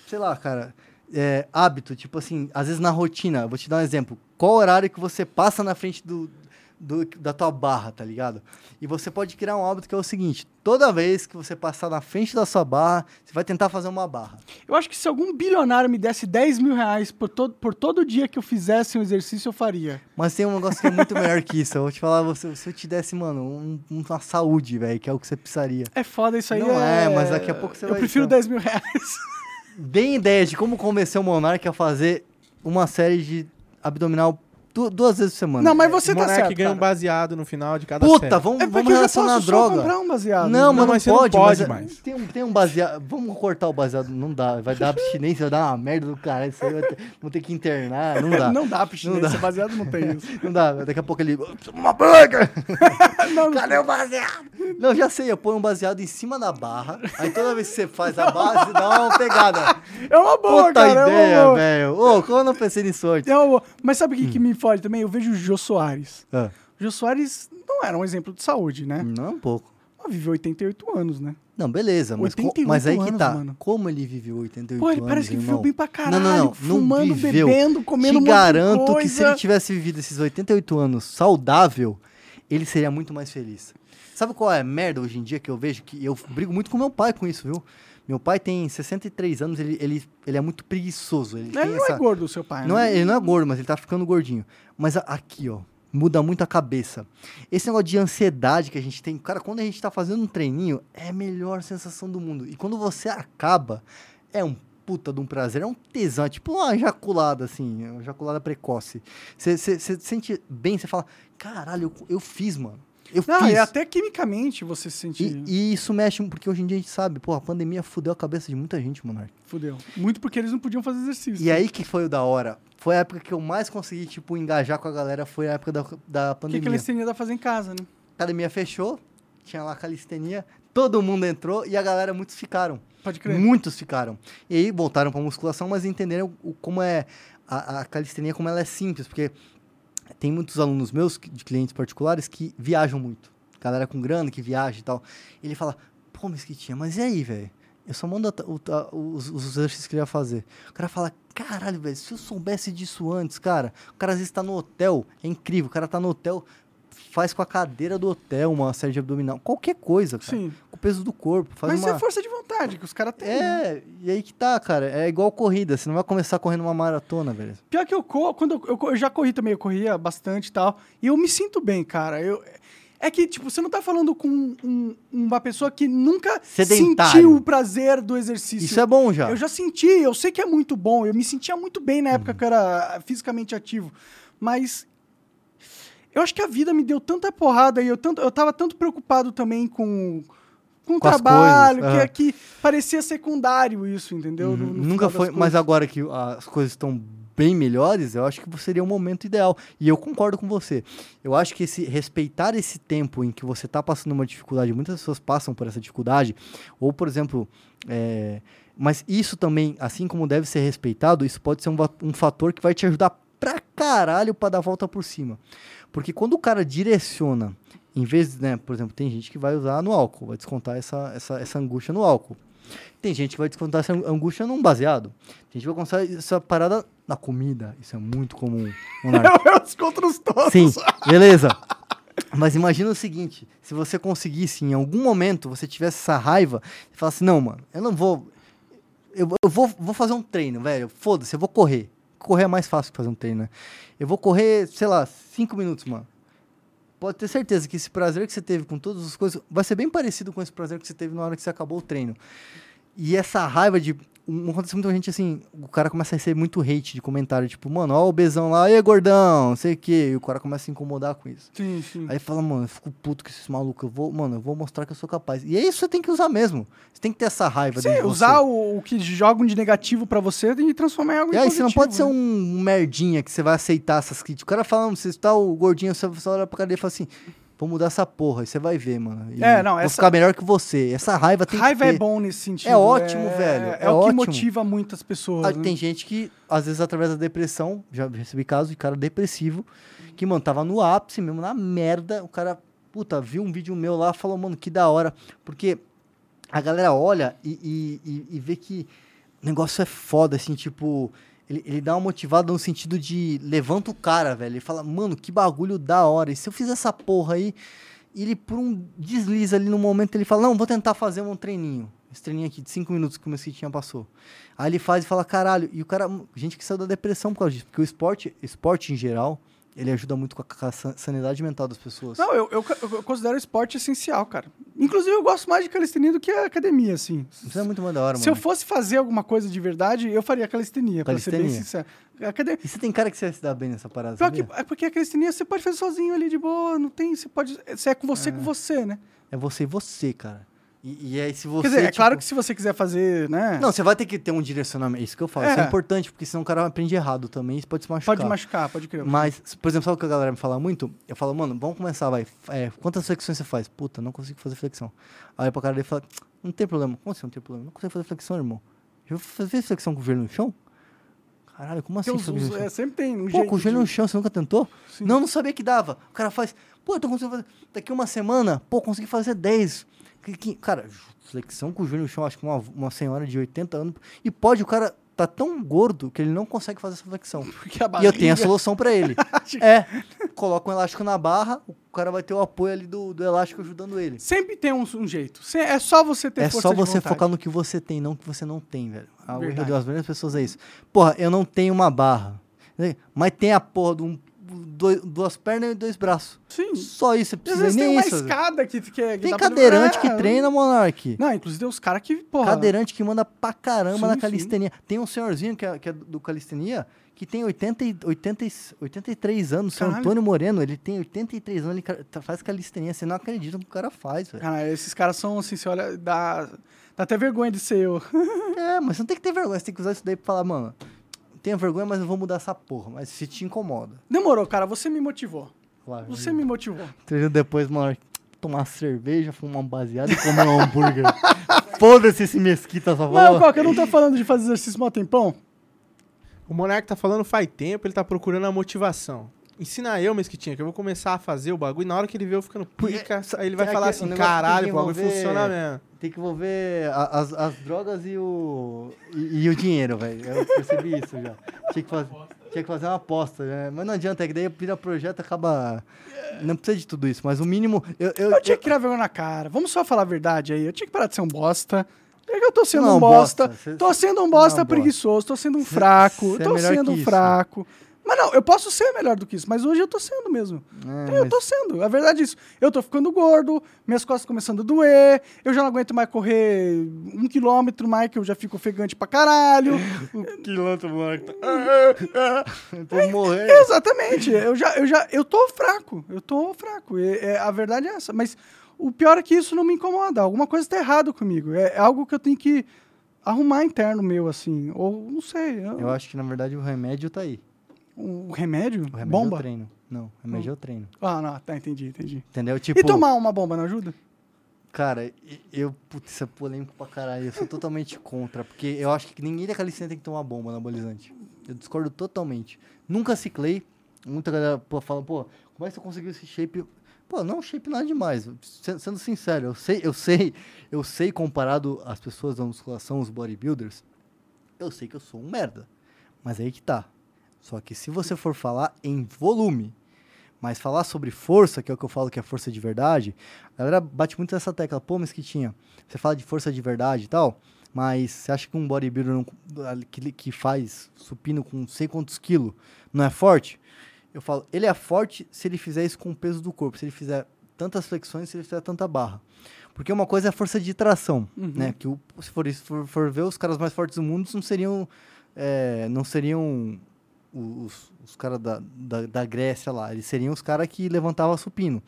sei lá, cara, é, hábito, tipo assim, às vezes na rotina, vou te dar um exemplo. Qual horário que você passa na frente do, do- da tua barra, tá ligado? E você pode criar um hábito que é o seguinte: toda vez que você passar na frente da sua barra, você vai tentar fazer uma barra.
Eu acho que se algum bilionário me desse 10 mil reais por todo, por todo dia que eu fizesse um exercício, eu faria.
Mas tem um negócio que é muito melhor que isso. Eu vou te falar, se eu te desse, mano, um- uma saúde, velho, que é o que você precisaria.
É foda isso aí.
Não é, mas daqui a pouco você
eu
vai-
prefiro
então.
10 mil reais.
Deem ideia de como convencer o Monark a fazer uma série de abdominal du- duas vezes por semana.
Não, mas você
o
tá certo.
ganha um baseado no final de cada
Puta,
série.
vamos,
É
vamos
eu
relacionar
posso só
droga.
comprar um baseado.
Não, mas não
mas você não
pode,
pode
mas é-
mais.
Tem, um- tem um baseado. Vamos cortar o baseado. Não dá. Vai dar abstinência, vai dar uma merda do cara. Isso aí vai ter, vão ter que internar. Não dá.
Não dá, abstinência,
Não dá.
baseado não tem isso.
Não dá. Daqui a pouco ele. Uma burger!
não,
Cadê o baseado? Não, já sei. Eu ponho um baseado em cima da barra. Aí toda vez que você faz a base, dá uma pegada.
é uma boa,
Puta
cara. é uma
ideia,
boa.
velho. Ô, como eu não pensei nisso antes?
É uma boa. Mas sabe o que, que me fode também? Eu vejo o Jô Soares.
Ah,
O Jô Soares não era um exemplo de saúde, né?
não, um pouco.
Ah, viveu 88 anos, né?
Não, beleza, mas, co-
88
mas aí que
anos,
tá.
mano.
Como ele viveu 88
Pô, ele
anos,
parece que viveu
irmão?
bem pra caralho.
Não, não, não, não
fumando,
viveu.
bebendo, comendo
Te garanto
coisa.
que se ele tivesse vivido esses 88 anos saudável, ele seria muito mais feliz. Sabe qual é a merda hoje em dia que eu vejo? Que eu brigo muito com meu pai com isso, viu? Meu pai tem 63 anos, ele, ele, ele é muito preguiçoso. Ele,
Ele não
essa...
é gordo, seu pai,
Não
né?
é, ele não é gordo, mas ele tá ficando gordinho. Mas aqui, ó, muda muito a cabeça. Esse negócio de ansiedade que a gente tem, cara, quando a gente tá fazendo um treininho, é a melhor sensação do mundo. E quando você acaba, é um puta de um prazer, é um tesão, é tipo uma ejaculada, assim, uma ejaculada precoce. Você sente bem, você fala, caralho, eu, eu fiz, mano. Eu
Não,
fiz.
e até quimicamente você se sente...
E, e isso mexe, porque hoje em dia a gente sabe, pô, a pandemia fudeu a cabeça de muita gente, Monark.
Fudeu. Muito porque eles não podiam fazer exercício.
E aí que foi o da hora. Foi a época que eu mais consegui, tipo, engajar com a galera, foi a época da, da
O que
pandemia.
que eles têm a fazer em casa, né?
A academia fechou, tinha lá calistenia, todo mundo entrou e a galera, muitos ficaram.
Pode crer.
Muitos ficaram. E aí voltaram pra musculação, mas entenderam o, como é a, a calistenia, como ela é simples, porque tem muitos alunos meus, de clientes particulares, que viajam muito. Galera com grana, que viaja e tal. Ele fala, pô, Mesquitinha, mas e aí, velho? Eu só mando a o ta- os, os exercícios que ele ia fazer. O cara fala, caralho, velho, se eu soubesse disso antes, cara. O cara às vezes tá no hotel, é incrível. O cara tá no hotel, faz com a cadeira do hotel uma série de abdominal. Qualquer coisa, cara.
Sim.
Com o peso do corpo. Faz
Mas
uma...
isso é força de vontade que os caras têm. né?
É, e aí que tá, cara. É igual corrida. Você não vai começar correndo uma maratona, velho.
Pior que eu corro, quando eu, eu, eu já corri também, eu corria bastante e tal. E eu me sinto bem, cara. Eu, é que, tipo, você não tá falando com um- uma pessoa que nunca
Sedentário.
sentiu o prazer do exercício.
Isso é bom já.
Eu já senti, eu sei que é muito bom. Eu me sentia muito bem na
Uhum.
época que eu era fisicamente ativo. Mas eu acho que a vida me deu tanta porrada e eu, tanto, eu tava tanto preocupado também com, com o
Com
trabalho,
coisas,
que, que parecia secundário isso, entendeu? No- no
Uhum. Nunca foi, mas agora que as coisas estão bem melhores, eu acho que seria o momento ideal. E eu concordo com você. Eu acho que esse respeitar esse tempo em que você está passando uma dificuldade, muitas pessoas passam por essa dificuldade, ou por exemplo, é, mas isso também, assim como deve ser respeitado, isso pode ser um, um fator que vai te ajudar pra caralho pra dar a volta por cima. Porque quando o cara direciona, em vez, né, por exemplo, tem gente que vai usar no álcool, vai descontar essa, essa, essa angústia no álcool. Tem gente que vai descontar essa angústia num baseado. Tem gente que vai descontar essa parada na comida. Isso é muito comum. Monark.
Eu desconto nos todos.
Sim, beleza. Mas imagina o seguinte: se você conseguisse, em algum momento, você tivesse essa raiva, e falasse, não, mano, eu não vou. Eu, eu vou, vou fazer um treino, velho. Foda-se, eu vou correr. Correr é mais fácil que fazer um treino, né? Eu vou correr, sei lá, cinco minutos, mano. Pode ter certeza que esse prazer que você teve com todas as coisas vai ser bem parecido com esse prazer que você teve na hora que você acabou o treino. E essa raiva de. Um, acontece muita gente assim, o cara começa a receber muito hate de comentário, tipo, mano, ó o besão lá, e gordão, sei o quê. E o cara começa a se incomodar com isso.
Sim, sim.
Aí fala, mano, eu fico puto com esses malucos, eu vou, mano, eu vou mostrar que eu sou capaz. E é isso que você tem que usar mesmo. Você tem que ter essa raiva
Sim,
de
usar
você.
o, o que jogam de negativo pra você e transformar em algo
E aí, você não
positivo,
pode ser um merdinha que você vai aceitar essas críticas. O cara falando, você está o gordinho, você olha pra cara dele e fala assim, vou mudar essa porra, e você vai ver, mano. E
É, não,
Vou
essa-
ficar melhor que você. Essa raiva tem
Raiva
que ter.
é bom nesse sentido.
É ótimo, velho,
É,
é
o que
ótimo.
motiva muitas pessoas.
Ah,
né?
Tem gente que, às vezes, através da depressão, já recebi casos de cara depressivo, que, mano, tava no ápice mesmo, na merda, o cara, puta, viu um vídeo meu lá, falou, mano, que da hora, porque a galera olha e, e, e- e vê que o negócio é foda, assim, tipo, ele, ele dá uma motivada no sentido de levanta o cara, velho, ele fala, mano, que bagulho da hora, e se eu fizer essa porra aí, ele, por um deslize ali no momento, ele fala, não, vou tentar fazer um treininho. Esse treininho aqui de 5 minutos que o Mesquitinha passou. Aí ele faz e fala, caralho. E o cara, gente que saiu da depressão por causa disso. Porque o esporte, esporte em geral, ele ajuda muito com a, sanidade mental das pessoas.
Não, eu, eu, eu considero o esporte essencial, cara. Inclusive, eu gosto mais de calistenia do que a academia, assim.
Isso é muito mais da hora,
Se eu fosse fazer alguma coisa de verdade, eu faria calistenia, pra ser bem
Calistenia.
sincero. Academia,
E você tem cara que você se dar bem nessa parada,
Pior que, é porque a calistenia você pode fazer sozinho ali de boa, não tem, você pode, você é com você com você, né?
É você e você, cara. E, e aí se você,
Quer dizer, é
tipo-
claro que se você quiser fazer, né?
Não, você vai ter que ter um direcionamento. É isso que eu falo. Isso é
É.
importante, porque senão o cara aprende errado também. Isso pode se machucar.
pode machucar, pode crer.
Mas, por exemplo, sabe o que a galera me fala muito? Eu falo, mano, vamos começar, vai. É, quantas flexões você faz? Puta, não consigo fazer flexão. Aí pra cara dele fala, não tem problema. Como assim não tem problema? Não consigo fazer flexão, irmão. Já fez flexão com o joelho no chão? Caralho, como assim? No chão?
é, sempre tem um
Pô,
jeito
com o joelho no
de-
chão, você nunca tentou?
Sim.
Não, não sabia que dava. O cara faz, pô, eu tô conseguindo fazer. Daqui uma semana, pô, consegui fazer 10. Que- Cara, flexão com o joelho no chão, acho que uma, uma senhora de 80 anos. E pode, o cara tá tão gordo que ele não consegue fazer essa flexão. E eu tenho a solução pra ele. é, coloca um elástico na barra, o cara vai ter o apoio ali do, do elástico ajudando ele.
Sempre tem um, um jeito. Se- É só você ter
É só você focar no que você tem, não no que você não tem, velho. A erro
Verdade.
das pessoas é isso. Porra, eu não tenho uma barra. Mas tem a porra de um, dois- duas pernas e dois braços.
Sim.
Só isso, você
Às
precisa
vezes tem
nem
uma
isso.
escada que, que, que
Tem
dá pra-
cadeirante
É,
que treina, Monark.
Não, inclusive tem uns caras que, porra...
Cadeirante que manda pra caramba
Sim,
na
sim.
calistenia. Tem um senhorzinho que é, que é do calistenia que tem 80, e- 80, e- 83 anos, seu
Caralho.
Antônio Moreno, ele tem 83 anos, ele tá- faz calistenia. Você não acredita no que o cara faz, velho.
Cara, esses caras são assim, você olha, dá, dá até vergonha de ser eu.
É, mas você não tem que ter vergonha, você tem que usar isso daí pra falar, mano, tenho vergonha, mas eu vou mudar essa porra. Mas se te incomoda.
Demorou, cara, você me motivou.
Claro.
Você me motivou.
Treino depois, mano, tomar cerveja, fumar um baseado e comer um hambúrguer. Foda-se esse mesquita só
Não,
falou.
Coca, eu não tô falando de fazer exercício mó tempão?
O Monark tá falando faz tempo, ele tá procurando a motivação. Ensina eu, Mesquitinha, que eu vou começar a fazer o bagulho e na hora que ele vê eu ficando pica, aí ele vai falar assim, caralho, o
que
bagulho funciona mesmo.
Tem que envolver as, as drogas e o, e, e o dinheiro, velho. Eu percebi isso já. Tinha que, fazer, tinha que fazer uma aposta, né? Mas não adianta, é que daí vira projeto acaba. Não precisa de tudo isso, mas o mínimo. Eu, eu,
Eu tinha que criar vergonha na cara. Vamos só falar a verdade aí. Eu tinha que parar de ser um bosta. É que eu tô sendo
Não,
um bosta.
bosta. Cê-
Tô sendo um bosta
Não,
preguiçoso. Tô sendo um fraco.
cê é
tô
melhor
sendo
que
um
isso.
fraco. Mas não, eu posso ser melhor do que isso. Mas hoje eu tô sendo mesmo.
É,
eu tô sendo. A verdade é isso. Eu tô ficando gordo, minhas costas começando a doer, eu já não aguento mais correr um quilômetro mais, que eu já fico ofegante pra caralho.
Quilômetro, mano. Vou morrer.
Exatamente. Eu já, eu já, eu tô fraco. Eu tô fraco. É, é- a verdade é essa. Mas o pior é que isso não me incomoda. Alguma coisa tá errado comigo. É, é algo que eu tenho que arrumar interno meu, assim. Ou não sei. eu-
Eu acho que na verdade o remédio tá aí.
O remédio?
O remédio é o
bomba?
treino. Não, o remédio é o treino.
Ah, não. Tá, entendi, entendi.
Entendeu? Tipo.
E tomar uma bomba não ajuda?
Cara, eu, putz, isso é polêmico pra caralho. Eu sou totalmente contra, porque eu acho que ninguém da calistenia tem que tomar bomba anabolizante. Eu discordo totalmente. Nunca ciclei. Muita galera pô, fala, pô, como é que você conseguiu esse shape? Pô, não é um shape nada demais. Se- Sendo sincero, eu sei, eu sei, eu sei comparado às pessoas da musculação, os bodybuilders, eu sei que eu sou um merda. Mas aí que tá. Só que se você for falar em volume, mas falar sobre força, que é o que eu falo que é força de verdade, a galera bate muito nessa tecla. Pô, Mesquitinha, você fala de força de verdade e tal, mas você acha que um bodybuilder não- que, que faz supino com sei quantos quilos não é forte? Eu falo, ele é forte se ele fizer isso com o peso do corpo, se ele fizer tantas flexões, se ele fizer tanta barra. Porque uma coisa é a força de tração, né? Que o- se for, isso, for, for ver, os caras mais fortes do mundo não seriam, é, não seriam os, os caras da, da, da Grécia lá, eles seriam os caras que levantavam supino.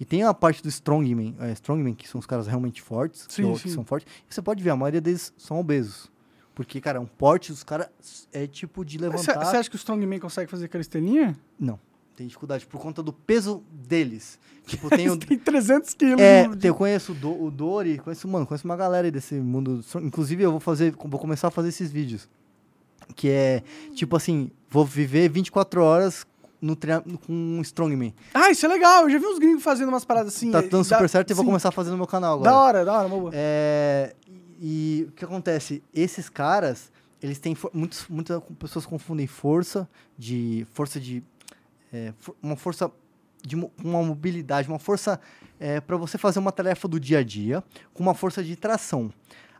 E tem a parte do strongman, é, strongman que são os caras realmente fortes, que,
Sim,
que
sim.
são fortes. E você pode ver, a maioria deles são obesos. Porque, cara, um porte dos caras é tipo de
Você
levantar...
acha que o Strongman consegue fazer calistenia?
Não, tem dificuldade por conta do peso deles. Tipo, tem o...
Têm 300 quilos.
É, tem- eu conheço o, Do, o Dori, conheço, mano, conheço uma galera aí desse mundo. Inclusive, eu vou fazer, vou começar a fazer esses vídeos. Que é, tipo assim, vou viver 24 horas no com um strongman.
Ah, isso é legal. Eu já vi uns gringos fazendo umas paradas assim.
tá dando super certo e vou começar a fazer no meu canal agora.
Da hora, da hora, uma boa.
É, e o que acontece? Esses caras, eles têm muitos, muitas pessoas confundem força de força de é, for- uma força de uma mobilidade, uma força para você fazer uma tarefa do dia a dia, com uma força de tração.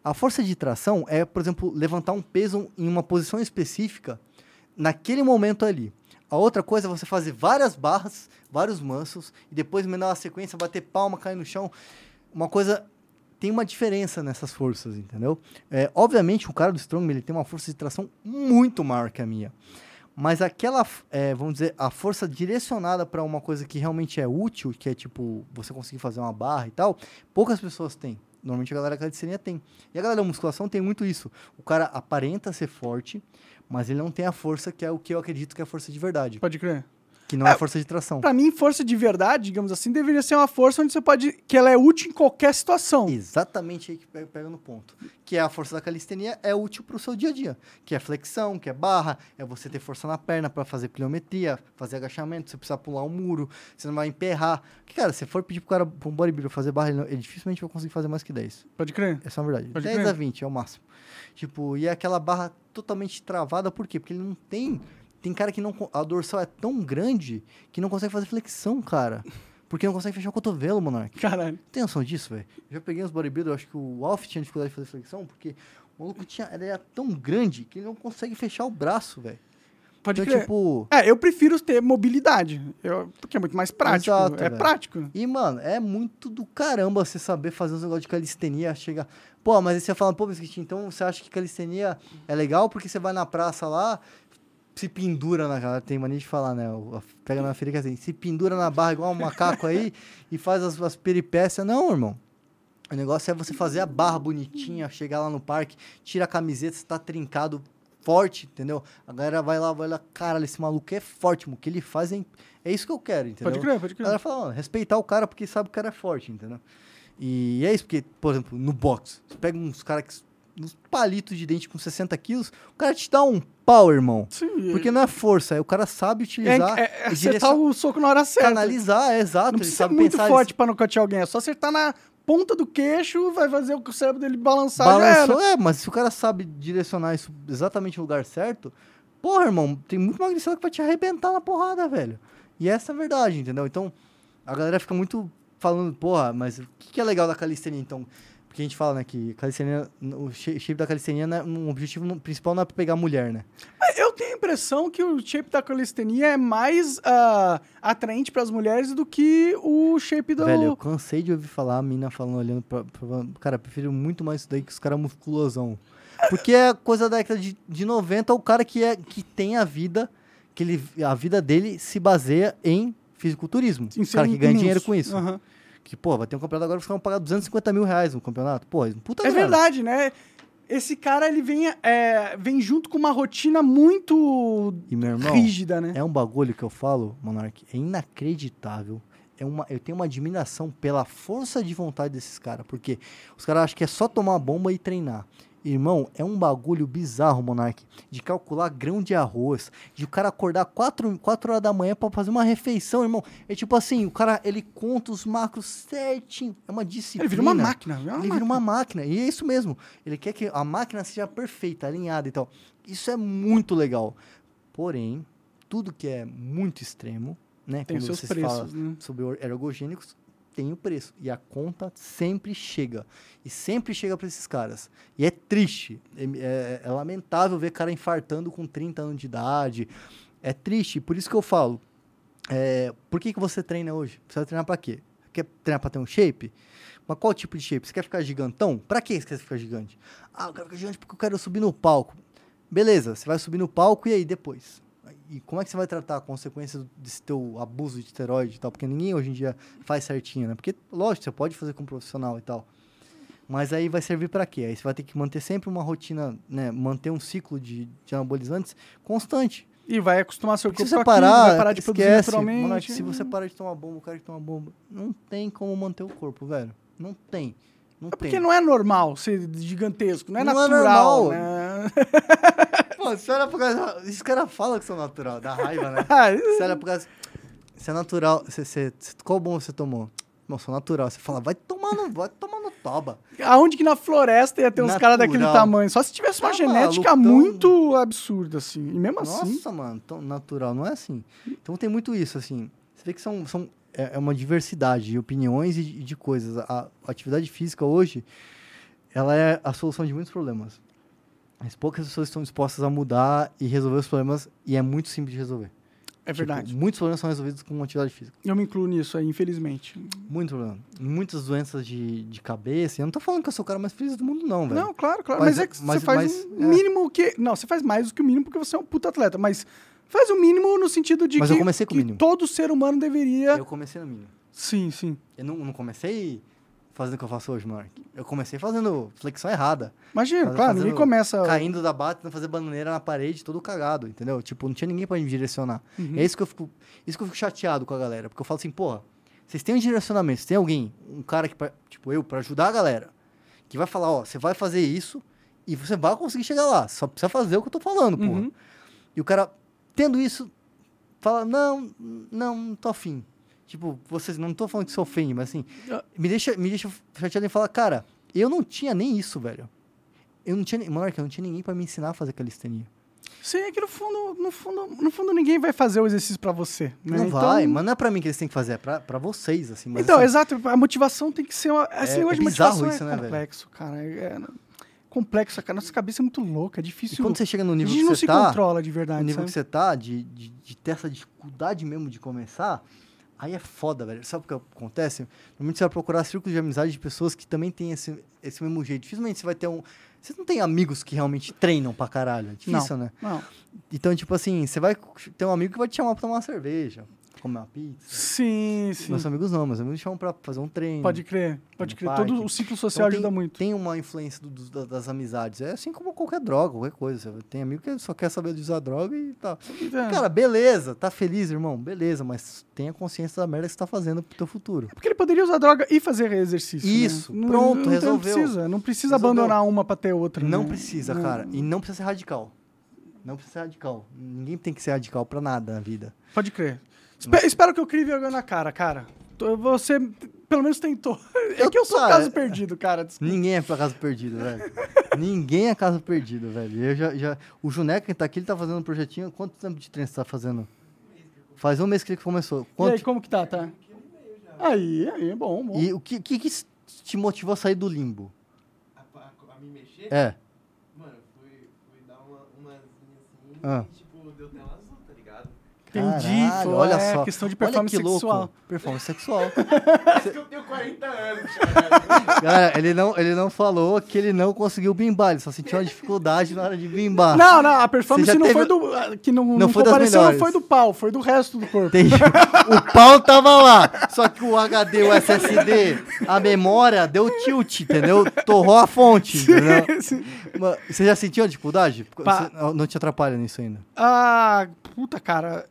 A força de tração é, por exemplo, levantar um peso em uma posição específica naquele momento ali. A outra coisa é você fazer várias barras, vários mansos, e depois emendar uma sequência, bater palma, cair no chão. Uma coisa tem uma diferença nessas forças, entendeu? É, obviamente, o cara do Strongman ele tem uma força de tração muito maior que a minha. Mas aquela, é, vamos dizer, a força direcionada para uma coisa que realmente é útil, que é tipo você conseguir fazer uma barra e tal, poucas pessoas têm. Normalmente a galera da calistenia tem. E a galera da musculação tem muito isso. O cara aparenta ser forte, mas ele não tem a força que é o que eu acredito que é a força de verdade.
Pode crer.
Que não é, força de tração.
Pra mim, força de verdade, digamos assim, deveria ser uma força onde você pode. que ela é útil em qualquer situação.
Exatamente aí que pega, no ponto. Que é a força da calistenia é útil pro seu dia a dia. Que é flexão, que é barra, é você ter força na perna para fazer pliometria, fazer agachamento, você precisar pular um muro, você não vai emperrar. Que, cara, se for pedir pro cara, pra um bodybuilder fazer barra, ele, não- ele dificilmente vai conseguir fazer mais que 10.
Pode crer.
Essa é a verdade.
Pode
10
crer.
a 20 é o máximo. Tipo, e é aquela barra totalmente travada, por quê? Porque ele não tem. Tem cara que não. A dorsal é tão grande que não consegue fazer flexão, cara. Porque não consegue fechar o cotovelo, Monark.
Caralho.
Tem noção disso, velho? Eu já peguei uns bodybuilders, acho que o Alf tinha dificuldade de fazer flexão, porque o maluco tinha. Ele era tão grande que ele não consegue fechar o braço, velho.
Pode
Então,
crer.
tipo.
É, eu prefiro ter mobilidade. Eu, porque é muito mais prático.
Exato,
é
velho.
prático.
E, mano, é muito do caramba você saber fazer uns negócios de calistenia, chegar... Pô, mas aí você fala, pô, Bisquitinho, então você acha que calistenia é legal porque você vai na praça lá, se pendura na... cara, Tem mania de falar, né? Pega na é assim, se pendura na barra igual um macaco aí e faz as, as peripécias. Não, irmão. O negócio é você fazer a barra bonitinha, chegar lá no parque, tira a camiseta, você tá trincado, forte, entendeu? A galera vai lá, vai lá, caralho, esse maluco é forte, mano. O que ele faz é, é isso que eu quero, entendeu?
Pode crer, pode
A
crer.
galera fala, mano, respeitar o cara porque sabe que o cara é forte, entendeu? E é isso, porque, por exemplo, no boxe, você pega uns caras que. Uns palitos de dente com 60 quilos, o cara te dá um pau, irmão.
Sim,
Porque não é força, é o cara sabe
é,
utilizar
é, é
e
acertar o soco na hora certa.
canalizar, é exato.
Não precisa ser muito forte pra nocautear alguém. É só acertar na ponta do queixo, vai fazer o cérebro dele balançar.
Balançou, é, mas se o cara sabe direcionar isso exatamente no lugar certo, porra, irmão, tem muito magricela que vai te arrebentar na porrada, velho. E essa é a verdade, entendeu? Então, a galera fica muito falando, porra, mas o que, que é legal da calistenia, então? Porque a gente fala, né, que o shape da calistenia, né, um objetivo principal não é pra pegar mulher, né?
Eu tenho a impressão que o shape da calistenia é mais ah, atraente pras mulheres do que o shape do.
Velho, eu cansei de ouvir falar a mina falando, olhando pra, pra- Cara, prefiro muito mais isso daí que os caras musculosão. Porque é coisa da década de, de 90, o cara que, é, que tem a vida, que ele, a vida dele se baseia em fisiculturismo.
em
o cara que ganha dinheiro com isso.
Aham.
Que, pô, vai ter um campeonato agora, os caras vão pagar 250 mil reais no campeonato. Pô, puta
É verdade, né? Esse cara, ele vem, é, vem junto com uma rotina muito
E, meu irmão,
rígida, né?
É um bagulho que eu falo, Monark, é inacreditável. É uma, eu tenho uma admiração pela força de vontade desses caras, porque os caras acham que é só tomar bomba e treinar. Irmão, é um bagulho bizarro, Monark, de calcular grão de arroz, de o cara acordar 4, quatro horas da manhã pra fazer uma refeição, irmão. É tipo assim, o cara, ele conta os macros certinho. É uma disciplina.
Ele vira uma máquina. vira uma
Ele vira
máquina.
uma máquina. E é isso mesmo. Ele quer que a máquina seja perfeita, alinhada e tal. Isso é muito legal. Porém, tudo que é muito extremo, né?
Tem
quando
seus
você
preços,
fala
né?
sobre ergogênicos, tem o preço. E a conta sempre chega. E sempre chega para esses caras. E é triste. É, é- é lamentável ver cara infartando com 30 anos de idade. É triste. Por isso que eu falo. é, por que, que você treina hoje? Você vai treinar para quê? Quer treinar para ter um shape? Mas qual tipo de shape? Você quer ficar gigantão? Pra que você quer ficar gigante? Ah, eu quero ficar gigante porque eu quero subir no palco. Beleza, você vai subir no palco e aí depois? E como é que você vai tratar a consequência desse teu abuso de esteroide e tal? Porque ninguém hoje em dia faz certinho, né? Porque, lógico, você pode fazer com um profissional e tal. Mas aí vai servir pra quê? Aí você vai ter que manter sempre uma rotina, né? Manter um ciclo de, de anabolizantes constante.
E vai acostumar seu
Porque
corpo
se você
aquilo,
parar,
vai parar de produzir
esquece.
naturalmente.
Monark, se você parar de tomar bomba, o cara que toma bomba, não tem como manter o corpo, velho. Não tem. Não
É porque
tem.
não é normal ser gigantesco, não é
Não é
natural,
normal.
né?
Você olha pro cara... Isso cara fala que são natural, dá raiva, né?
Ah,
Você olha pro cara... Você é natural... Você, você, qual bomba você tomou? Não, sou natural. Você fala, vai tomar no, vai tomar no toba.
Aonde que na floresta ia ter uns caras daquele tamanho? Só se tivesse uma
Tá
genética
maluco, tão-
muito absurda, assim. E mesmo
Nossa,
assim.
mano, tão natural, não é assim. Então tem muito isso, assim. Você vê que são, são é, é uma diversidade de opiniões e de, de coisas. A, a atividade física hoje, ela é a solução de muitos problemas. Mas poucas pessoas estão dispostas a mudar e resolver os problemas, e é muito simples de resolver.
É
Tipo,
verdade.
muitos problemas são resolvidos com atividade física.
Eu me incluo nisso aí, infelizmente.
Muito problema. Muitas doenças de, de cabeça. Eu não tô falando que eu sou o cara mais feliz do mundo, não, velho.
Não, claro, claro. Mas,
Mas-
é que
mas-
você faz o
é.
mínimo que. Não, você faz mais do que o mínimo porque você é um puta atleta. Mas faz o mínimo no sentido de
Mas
que,
eu comecei com o mínimo.
todo ser humano deveria.
Eu comecei no mínimo.
Sim, sim.
Eu não, não comecei fazendo o que eu faço hoje, Mark. Eu comecei fazendo flexão errada.
Imagina,
Faz-
claro, ninguém
fazendo-
começa.
Caindo da bata, tentando fazer bananeira na parede, todo cagado, entendeu? Tipo, não tinha ninguém pra me direcionar. É isso que eu fico. Isso que eu fico chateado com a galera. Porque eu falo assim, porra, vocês têm um direcionamento, vocês têm alguém, um cara que, pra- tipo, eu, pra ajudar a galera, que vai falar, ó, você vai fazer isso e você vai conseguir chegar lá. Só precisa fazer o que eu tô falando, porra.
Uhum.
E o cara, tendo isso, fala, não, não, não tô afim. Tipo, vocês, não tô falando que isso ofende, mas assim,
Ah.
me deixa, me deixa chateado em falar, cara, eu não tinha nem isso, velho. Eu não tinha, nem- Mark, eu não tinha ninguém pra me ensinar a fazer calistenia.
Sim, é que no fundo, no fundo, no fundo ninguém vai fazer o exercício pra você. Né?
Não
Então-
vai, mas não é pra mim que eles têm que fazer, é pra, pra vocês, assim. Mas,
então,
assim,
exato, a motivação tem que ser uma. Esse
É-
negócio
é
de motivação
isso,
é
né, velho?
complexo, cara. É, é complexo, cara. Nossa cabeça é muito louca, é
E
difícil.
quando você chega no
a
nível
gente
que
não
você
se
tá,
controla de verdade.
no nível
sabe?
que você tá, de, de, de ter essa dificuldade mesmo de começar, aí é foda, velho. Sabe o que acontece? Normalmente você vai procurar círculos de amizade de pessoas que também têm esse, esse mesmo jeito. Dificilmente você vai ter um... Você não tem amigos que realmente treinam pra caralho. É difícil, né?
Não.
Então, tipo assim, você vai ter um amigo que vai te chamar pra tomar uma cerveja, comer uma pizza.
Sim, sim.
Meus amigos não, meus amigos me chamam pra fazer um treino.
Pode crer, pode crer.
parque.
Todo o ciclo social
Então, tem,
ajuda muito.
Tem uma influência do- do- da- das amizades. É assim como qualquer droga, qualquer coisa. Tem amigo que só quer saber de usar droga e tal.
É.
Cara, beleza, tá feliz, irmão, beleza, mas tenha consciência da merda que você tá fazendo pro teu futuro.
É porque ele poderia usar droga e fazer exercício. né?
Isso,
Não-
pronto,
não,
resolveu.
Não precisa, não precisa
Resolveu.
abandonar uma pra ter outra.
Não
né?
precisa,
Não.
cara. E não precisa ser radical. Não precisa ser radical. Ninguém tem que ser radical pra nada na vida.
Pode crer. Espe- espero que eu crie vergonha na cara, cara. Você pelo menos tentou. É
Eu-
que eu sou
cara,
caso perdido, cara. Desculpa.
Ninguém é pra caso perdido, velho. Ninguém é caso perdido, velho. Eu já, já... O Juneca que tá aqui, ele tá fazendo um projetinho. Quanto tempo de treino você tá fazendo? Faz um mês que ele começou.
E
Quanto...
aí, como que tá, tá? Aí, aí, bom, bom.
E o que, que, que te motivou a sair do limbo?
A, a- a me mexer?
É.
Mano, eu fui, fui dar uma, umazinha assim
Ah.
e, tipo, deu tela azul, tá ligado?
Entendi,
Caralho, olha
é
só.
questão de
Olha
performance
que louco.
sexual.
Performance sexual.
Parece que eu tenho 40 anos, cara.
Galera, ele não, ele não falou que ele não conseguiu bimbar, ele só sentiu uma dificuldade na hora de bimbar.
Não, não, a performance
Você
não
teve-
foi do. ah, Que não, não,
foi das
compareceu, não
melhores.
foi do pau, foi do resto do corpo.
Entendi. O pau tava lá, só que o HD, o SSD, a memória deu tilt, entendeu? Torrou a fonte, entendeu? Mas Você já sentiu a dificuldade? Você não te atrapalha nisso ainda.
Ah, puta, cara.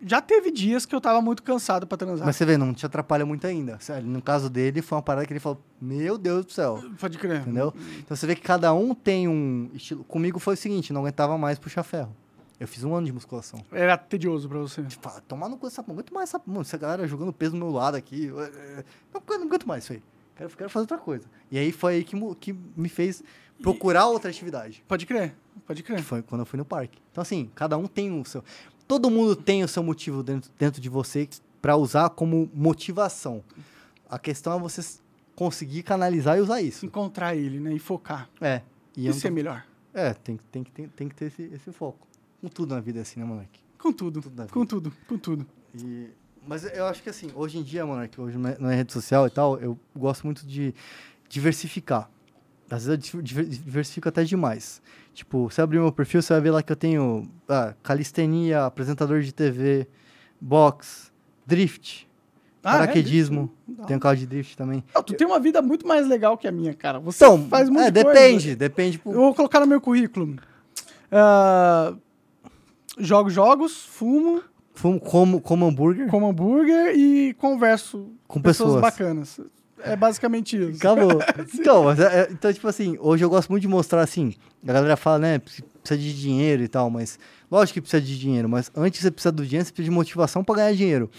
Já teve dias que eu tava muito cansado pra transar.
Mas você vê, não te atrapalha muito ainda. Sério, No caso dele, foi uma parada que ele falou: Meu Deus do céu.
Pode crer.
Entendeu? Então você vê que cada um tem um estilo. Comigo foi o seguinte: não aguentava mais puxar ferro. Eu fiz um ano de musculação.
Era tedioso pra você.
Tipo, ah, tomar no cu essa. Não aguento mais essa. Mano, essa galera jogando peso do meu lado aqui. Não, aguento- não aguento mais isso aí. Quero, quero fazer outra coisa. E aí foi aí que, que me fez procurar outra atividade.
Pode crer, pode
Que
crer.
foi quando eu fui no parque. Então, assim, cada um tem o seu. Todo mundo tem o seu motivo dentro, dentro de você pra usar como motivação. A questão é você conseguir canalizar e usar isso.
Encontrar ele, né? E focar.
É. E não
Isso é
tô-
melhor.
É, tem, que- tem, tem, tem que ter esse, esse foco. Com tudo na vida é assim, né, moleque?
Com tudo,
Tudo
com tudo, com tudo.
E- mas eu acho que assim, hoje em dia, Monark, hoje na na rede social e tal, eu gosto muito de diversificar. Às vezes eu diver- diver- diversifico até demais. Tipo, você abrir meu perfil, você vai ver lá que eu tenho ah, calistenia, apresentador de TV, box, drift,
Ah, é?
paraquedismo.
Não.
Tenho carro de drift também.
Não, tu tem uma vida muito mais legal que a minha, cara. Você
Então,
faz muito
é, depende, depende.
Eu vou colocar no meu currículo. Ah, jogo jogos, fumo,
Fumo, como, como hambúrguer
como hambúrguer e converso
com
pessoas,
pessoas.
bacanas. É basicamente isso.
Acabou. então, mas é- é- então, tipo assim, hoje eu gosto muito de mostrar assim. A galera fala, né, precisa de dinheiro e tal, mas lógico que precisa de dinheiro, mas antes você precisa do dinheiro, você precisa de motivação pra ganhar dinheiro.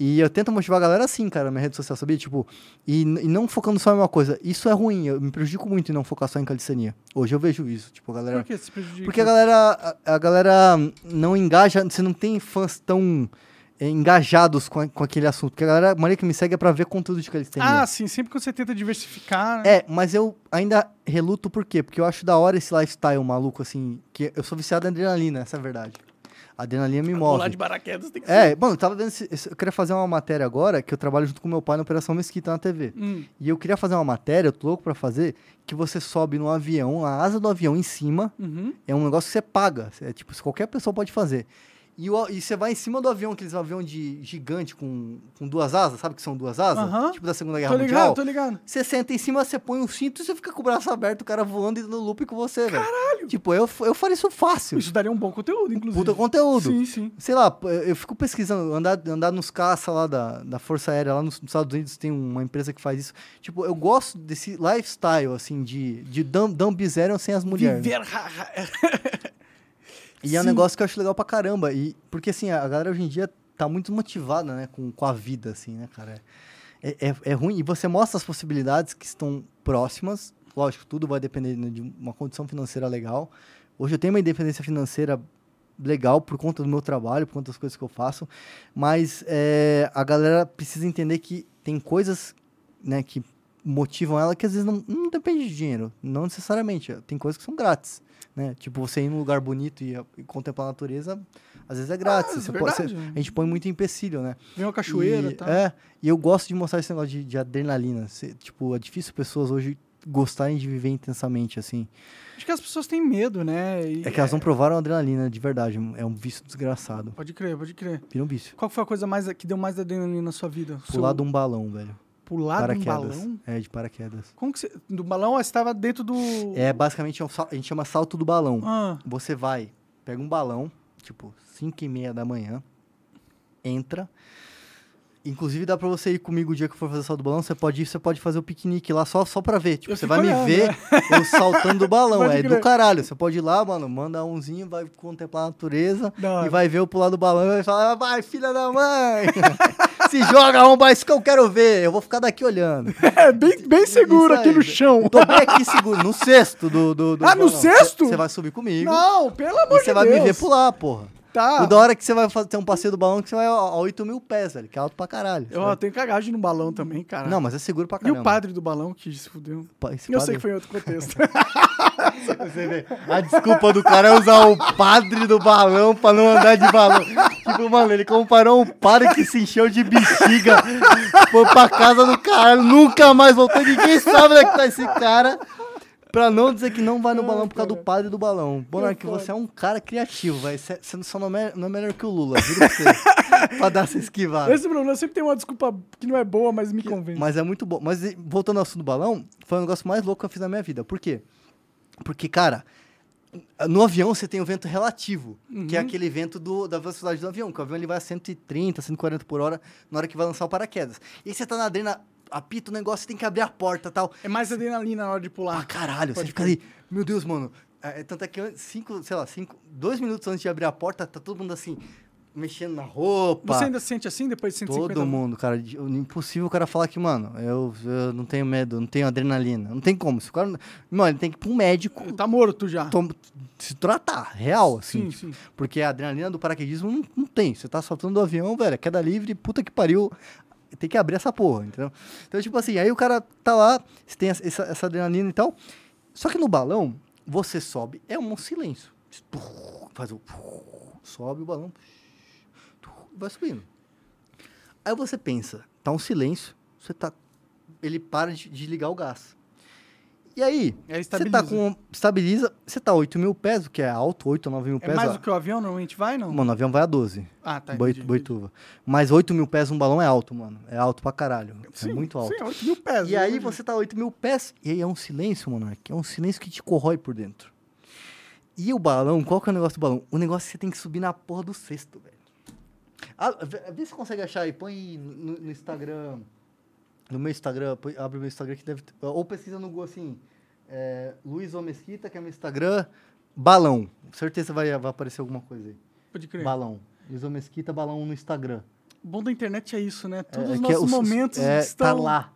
E eu tento motivar a galera assim, cara, na minha rede social, sabia? Tipo, e, e não focando só em uma coisa. Isso é ruim, eu me prejudico muito em não focar só em calistenia. Hoje eu vejo isso, tipo, a galera.
Por que se prejudica?
Porque a galera, a, a galera não engaja, você não tem fãs tão engajados com, a- com aquele assunto. Porque a galera, a maioria que me segue é pra ver conteúdo de calistenia.
Ah, sim, sempre que você tenta diversificar. né?
É, mas eu ainda reluto por quê? Porque eu acho da hora esse lifestyle maluco, assim, que eu sou viciado em adrenalina, essa é a verdade. A adrenalina me
Pular
move.
de paraquedas tem que
É, bom, eu tava vendo. esse- esse- eu queria fazer uma matéria agora, que eu trabalho junto com meu pai na Operação Mesquita na TV.
Hum.
E eu queria fazer uma matéria, eu tô louco pra fazer, que você sobe no avião, a asa do avião em cima,
Uhum.
é um negócio que você paga. É tipo, qualquer pessoa pode fazer. E, o- e você vai em cima do avião, aqueles avião de gigante com, com duas asas, sabe que são duas asas?
Aham.
Tipo da Segunda
Tô
Guerra
ligado,
Mundial.
tô ligado.
Você senta em cima, você põe um cinto e você fica com o braço aberto, o cara voando e dando loop com você, velho. Caralho! Tipo, eu, eu faria isso fácil.
Isso daria um bom conteúdo, inclusive.
Puta conteúdo.
Sim, sim.
Sei lá, eu fico pesquisando, andar, andar nos caça lá da, da Força Aérea, lá nos, Estados Unidos tem uma empresa que faz isso. Tipo, eu gosto desse lifestyle, assim, de, de dumb, dumb sem as mulheres.
Viver.
E é um negócio que eu acho legal pra caramba. E, porque, assim, a galera hoje em dia tá muito motivada, né, com, com a vida, assim, né, cara? É, é, é ruim. E você mostra as possibilidades que estão próximas. Lógico, tudo vai depender de uma condição financeira legal. Hoje eu tenho uma independência financeira legal por conta do meu trabalho, por conta das coisas que eu faço. Mas é, a galera precisa entender que tem coisas, né, que motivam ela que às vezes não, não depende de dinheiro. Não necessariamente. Tem coisas que são grátis. Né? Tipo, você ir num lugar bonito e, e contemplar a natureza, às vezes é grátis.
Ah, é
pode- você- a gente põe muito empecilho, né?
Vem uma cachoeira
e,
tal.
É, e eu gosto de mostrar esse negócio de, de adrenalina. Cê- tipo, é difícil pessoas hoje gostarem de viver intensamente, assim.
Acho que as pessoas têm medo, né? E-
É que elas não provaram adrenalina de verdade. É um vício desgraçado.
Pode crer, pode crer.
Vira um vício.
Qual foi a coisa mais que deu mais adrenalina na sua vida?
Pular
seu-
de um balão, velho.
Pular de um balão?
É, de paraquedas.
Como que você... Do balão, você estava dentro do...
É, basicamente, é a gente chama salto do balão.
Ah,
Você vai, pega um balão, tipo, 5 e meia da manhã, entra. Inclusive, dá pra você ir comigo o dia que for fazer o salto do balão. Você pode ir, você pode fazer o piquenique lá só, só pra ver. Tipo,
Eu
você vai me
olhando,
ver eu saltando do balão.
Pode
é do
crer.
caralho. Você pode ir lá, mano, manda umzinho, vai contemplar a natureza. E vai ver eu pular do balão e vai falar, vai, filha da mãe! Se joga, arromba, isso que eu quero ver. Eu vou ficar daqui olhando.
é, bem, bem seguro aqui no chão.
Tô bem aqui seguro, no cesto do. do, do
Ah, no cesto?
Você vai subir comigo.
Não, pelo amor
E
de
você
Deus.
vai me ver pular, porra.
Tá.
O da hora é que você vai fazer, ter um passeio do balão que você vai a, a 8 mil pés, velho. Que é alto pra caralho. Você
Eu
vai-
tenho cagagem no balão também, cara.
Não, mas é seguro pra
E
caramba.
o padre do balão que se fudeu?
Pa-
Eu
padre-
sei que foi em outro contexto.
Você vê, a desculpa do cara é usar o padre do balão pra não andar de balão. Tipo, mano, ele comparou um padre que se encheu de bexiga, foi pra casa do caralho, nunca mais voltou. Ninguém sabe onde é que tá esse cara. Pra não dizer que não vai no balão por causa do padre do balão. Monark,
foda.
você é um cara criativo, vai. Você só não é, não é melhor que o Lula, juro pra você. pra dar essa esquivada.
Esse problema sempre tem uma desculpa que não é boa, mas me convence.
Mas é muito bom. Mas voltando ao assunto do balão, foi o negócio mais louco que eu fiz na minha vida. Por quê? Porque, cara, no avião você tem o vento relativo, que é aquele vento do, da velocidade do avião, que o avião ele vai a 130, 140 por hora na hora que vai lançar o paraquedas. E aí você tá na adrena, apita o negócio, você tem que abrir a porta e tal.
É mais adrenalina na hora de
Ah,
pular.
caralho, você
Pode
fica ali, meu Deus, mano. É, tanto é que cinco, sei lá, cinco, dois minutos antes de abrir a porta, tá todo mundo assim, mexendo na roupa.
Você ainda se sente assim depois de 150?
Todo mundo, cara. Impossível o cara falar que, mano, eu, eu não tenho medo, não tenho adrenalina. Não tem como. Se o cara, mano, ele tem que ir pra um médico
Tá morto já.
tom- se tratar, real, assim.
Sim, sim.
Porque a adrenalina do paraquedismo não, não tem. Você tá soltando do avião, velho, é queda livre, puta que pariu. Tem que abrir essa porra, entendeu? Então, tipo assim, aí o cara tá lá, você tem essa, essa- essa adrenalina e tal. Só que no balão, você sobe, é um silêncio. Faz o. Sobe o balão. Vai subindo. Aí você pensa, tá um silêncio, você tá. Ele para de, de ligar o gás. E aí, você tá com. Estabiliza, você tá 8 mil pés, o que é alto, 8 ou 9 mil
É
pés.
mais
ó.
do que o avião normalmente vai, não?
Mano, o avião vai a 12.
Ah, tá.
Boi-
entendi,
Boituva. Mas 8 mil pés um balão é alto, mano. É alto pra caralho.
Sim,
é muito alto.
Sim, 8 mil pés.
E aí você tá 8 mil pés, e aí é um silêncio, Monark. É um silêncio que te corrói por dentro. E o balão, qual que é o negócio do balão? O negócio é que você tem que subir na porra do cesto, velho. Ah, vê, se consegue achar aí, põe no, no Instagram. No meu Instagram, põe- abre o meu Instagram que deve ter, Ou pesquisa no Google assim. É, Luiz O Mesquita, que é meu Instagram. Balão. Certeza vai, vai aparecer alguma coisa aí.
Pode crer.
Balão. Luiz O Mesquita, balão no Instagram.
O bom da internet é isso, né? Todos
É,
os
é
nossos
os-
momentos
é,
estão...
Tá lá.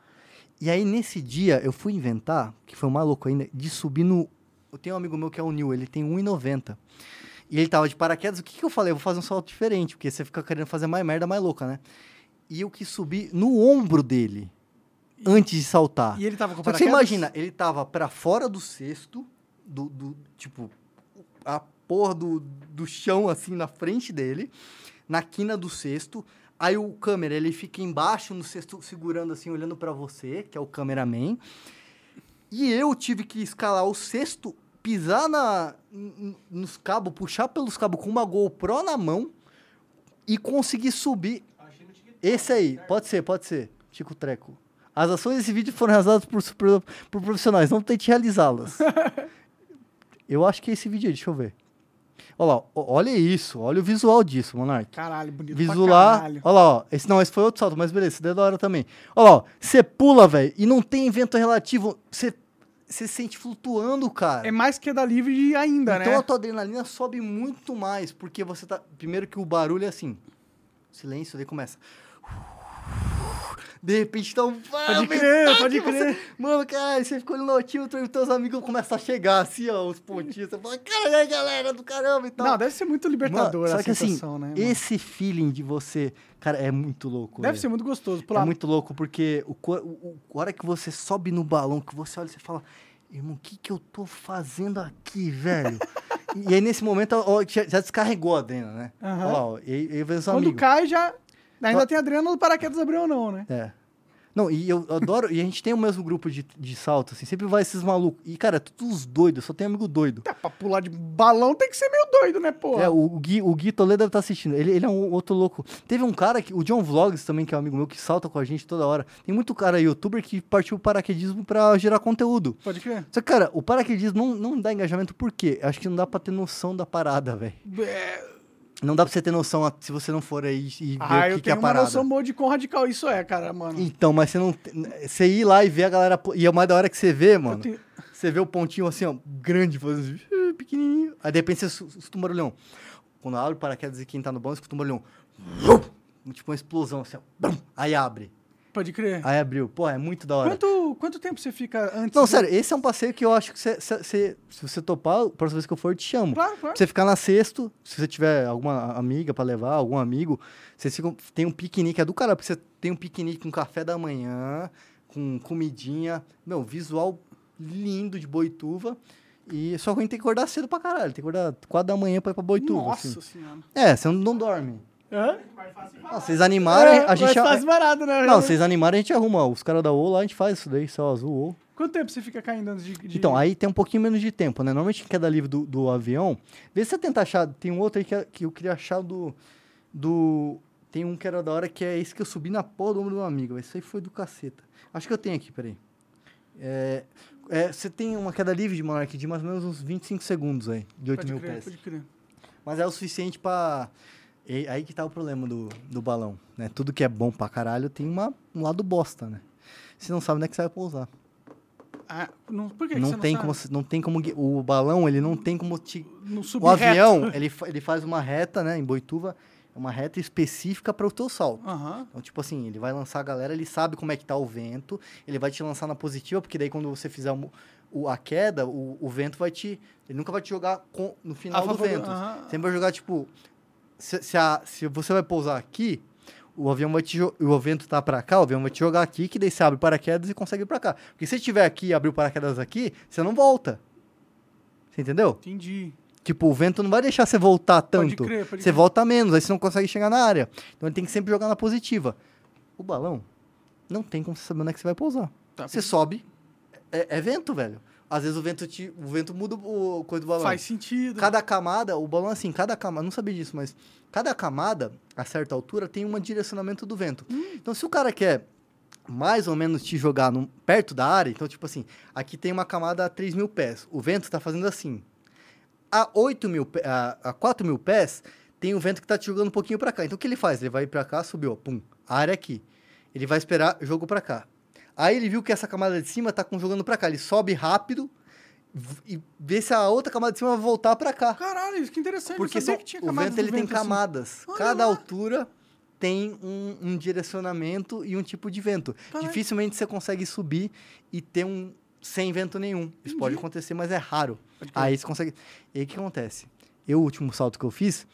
E aí, nesse dia, eu fui inventar, que foi mais louco ainda, de subir no... Eu tenho um amigo meu que é o Nil, ele tem 1,90. E ele tava de paraquedas, o que, que eu falei? Eu vou fazer um salto diferente, porque você fica querendo fazer mais merda, mais louca, né? E eu quis subir no ombro dele, antes de saltar.
E ele tava com
que você
paraquedas?
imagina, ele tava pra fora do cesto, do, do- tipo, a porra do, do chão, assim, na frente dele, na quina do cesto. Aí o câmera, ele fica embaixo no cesto, segurando assim, olhando pra você, que é o cameraman. E eu tive que escalar o cesto, pisar na, nos cabos, puxar pelos cabos com uma GoPro na mão, e conseguir subir. Esse aí, pode ser, pode ser. Tico Treco. As ações desse vídeo foram realizadas por, por profissionais, não tente realizá-las. eu acho que é esse vídeo aí, deixa eu ver. Olha lá, olha isso, olha o visual disso, Monark.
Caralho, bonito
Visual,
caralho.
olha lá, ó. Esse, não, esse foi outro salto, mas beleza, esse daí é da hora também. Olha lá. Você pula, velho, e não tem vento relativo. Você se sente flutuando, cara.
É mais queda livre ainda,
então
né?
a tua adrenalina sobe muito mais, porque você tá. Primeiro que o barulho é assim. Silêncio, daí começa. De repente tá um.
Pode crer, pode
Você-
crer.
Mano, cara, você ficou no notímetro e teus amigos começam a chegar assim, ó, os pontinhos. Você fala, cara, aí, galera do caramba e tal.
Não, deve ser muito libertador
Mano, só
a
que assim,
sensação, né? mano?
esse feeling de você. Cara, é muito louco.
Deve
velho.
ser muito gostoso.
É
Pular.
muito louco, porque o, o, o- a hora que você sobe no balão, que você olha e você fala, irmão, o que, que eu tô fazendo aqui, velho? e aí, nesse momento, ó, já, já descarregou a adrena, né? Lá, ó, e, e
Quando
amigos.
cai, já. Ainda tem adrenalina do paraquedas abriu ou não, né?
É. Não, e eu adoro, e a gente tem o mesmo grupo de, de salto, assim, sempre vai esses malucos. E, cara, é todos os doidos, só tem amigo doido.
É, pra pular de balão tem que ser meio doido, né, pô?
É, o, o Gui, o Gui Toledo deve estar assistindo. Ele, ele é um outro louco. Teve um cara, que, o John Vlogs também, que é um amigo meu, que salta com a gente toda hora. Tem muito cara youtuber que partiu o paraquedismo pra gerar conteúdo.
Pode crer.
Só que, cara, o paraquedismo não, não dá engajamento por quê? Acho que não dá pra ter noção da parada, velho.
É...
Não dá pra você ter noção se você não for aí e ver
Ah,
o
eu
que, que é
tenho
a
uma
parada.
noção boa de quão radical isso é, cara, mano.
Então, mas você não. Você ir lá e ver a galera. E é mais da hora que você vê,
Eu
mano.
tenho-
Você vê o pontinho assim, ó, grande, fazendo assim, pequenininho. Aí de repente você escuta um barulhão. Quando abre o paraquedas e quem tá no banco, escuta um barulhão. Tipo uma explosão assim, ó. Aí abre.
Pode crer.
Aí abriu. Pô, é muito da hora.
Quanto, quanto tempo você fica antes?
Não,
do-
sério, esse é um passeio que eu acho que você, você- você- se você topar, a próxima vez que eu for, eu te chamo.
Claro, claro.
Pra você ficar na sexto, se você tiver alguma amiga pra levar, algum amigo, vocês ficam, tem um piquenique, é do cara, porque você tem um piquenique com café da manhã, com comidinha, meu, visual lindo de Boituva, e só que a gente tem que acordar cedo pra caralho, tem que acordar quatro da manhã pra ir pra Boituva,
Nossa
assim.
senhora.
É, você não, não dorme.
Hã?
Ah, vocês animarem,
É,
a gente...
barato, né?
Não, vocês animarem, a gente arruma, os caras da O lá, a gente faz isso daí, céu azul.
Quanto tempo você fica caindo antes de... de-
Então, aí tem um pouquinho menos de tempo, né? Normalmente queda livre do, do avião. Vê se você tenta achar. Tem um outro aí que, que eu queria achar do. do tem um que era da hora que é esse que eu subi na porra do ombro do meu amigo. Esse aí foi do caceta. Acho que eu tenho aqui, peraí. É, é, você tem uma queda livre de Monark de mais ou menos uns 25 segundos aí, de 8
Pode
mil
crer,
pés. Mas é o suficiente pra. E- aí que tá o problema do, do balão, né? Tudo que é bom pra caralho tem uma, um lado bosta, né? Você não sabe onde é que você vai pousar.
Ah, não, por que que
não
você
tem
não
como não tem como o balão ele não tem como te o avião ele, ele faz uma reta né em Boituva é uma reta específica para o teu salto
Aham.
então tipo assim ele vai lançar a galera ele sabe como é que tá o vento ele vai te lançar na positiva porque daí quando você fizer o, o- a queda o, o vento vai te ele nunca vai te jogar com, no final do vento
aham.
sempre vai jogar tipo se, se, a- se você vai pousar aqui o avião vai te o vento tá para cá, o avião vai te jogar aqui, que daí você abre o paraquedas e consegue ir para cá. Porque se estiver aqui e abrir o paraquedas aqui, você não volta. Você entendeu?
Entendi.
Tipo, o vento não vai deixar você voltar
Pode
tanto.
crer, pode
você
crer.
volta menos, aí você não consegue chegar na área. Então ele tem que sempre jogar na positiva. O balão, não tem como você saber onde é que você vai pousar.
Tá,
você sobe, é, é vento, velho. Às vezes o vento, te, o vento muda o coisa do balão.
Faz sentido.
Cada camada, o balão assim, cada camada, não sabia disso, mas cada camada, a certa altura, tem um direcionamento do vento. Então, se o cara quer mais ou menos te jogar num- perto da área, então, tipo assim, aqui tem uma camada a 3 mil pés, o vento está fazendo assim. A 8 mil, a, a 4 mil pés, tem o vento que está te jogando um pouquinho para cá. Então, o que ele faz? Ele vai para cá, subiu, ó, pum, a área é aqui. Ele vai esperar jogo para cá. Aí ele viu que essa camada de cima tá jogando para cá. Ele sobe rápido e vê se a outra camada de cima vai voltar para cá.
Caralho, isso que interessante.
Porque são-
que
o vento ele tem
vento assim.
camadas.
Olha
Cada
lá.
altura tem um, um direcionamento e um tipo de vento.
Caralho.
Dificilmente você consegue subir e ter um sem vento nenhum. Isso pode acontecer, mas é raro. Aí você consegue. E aí o que acontece? Eu, o último salto que eu fiz,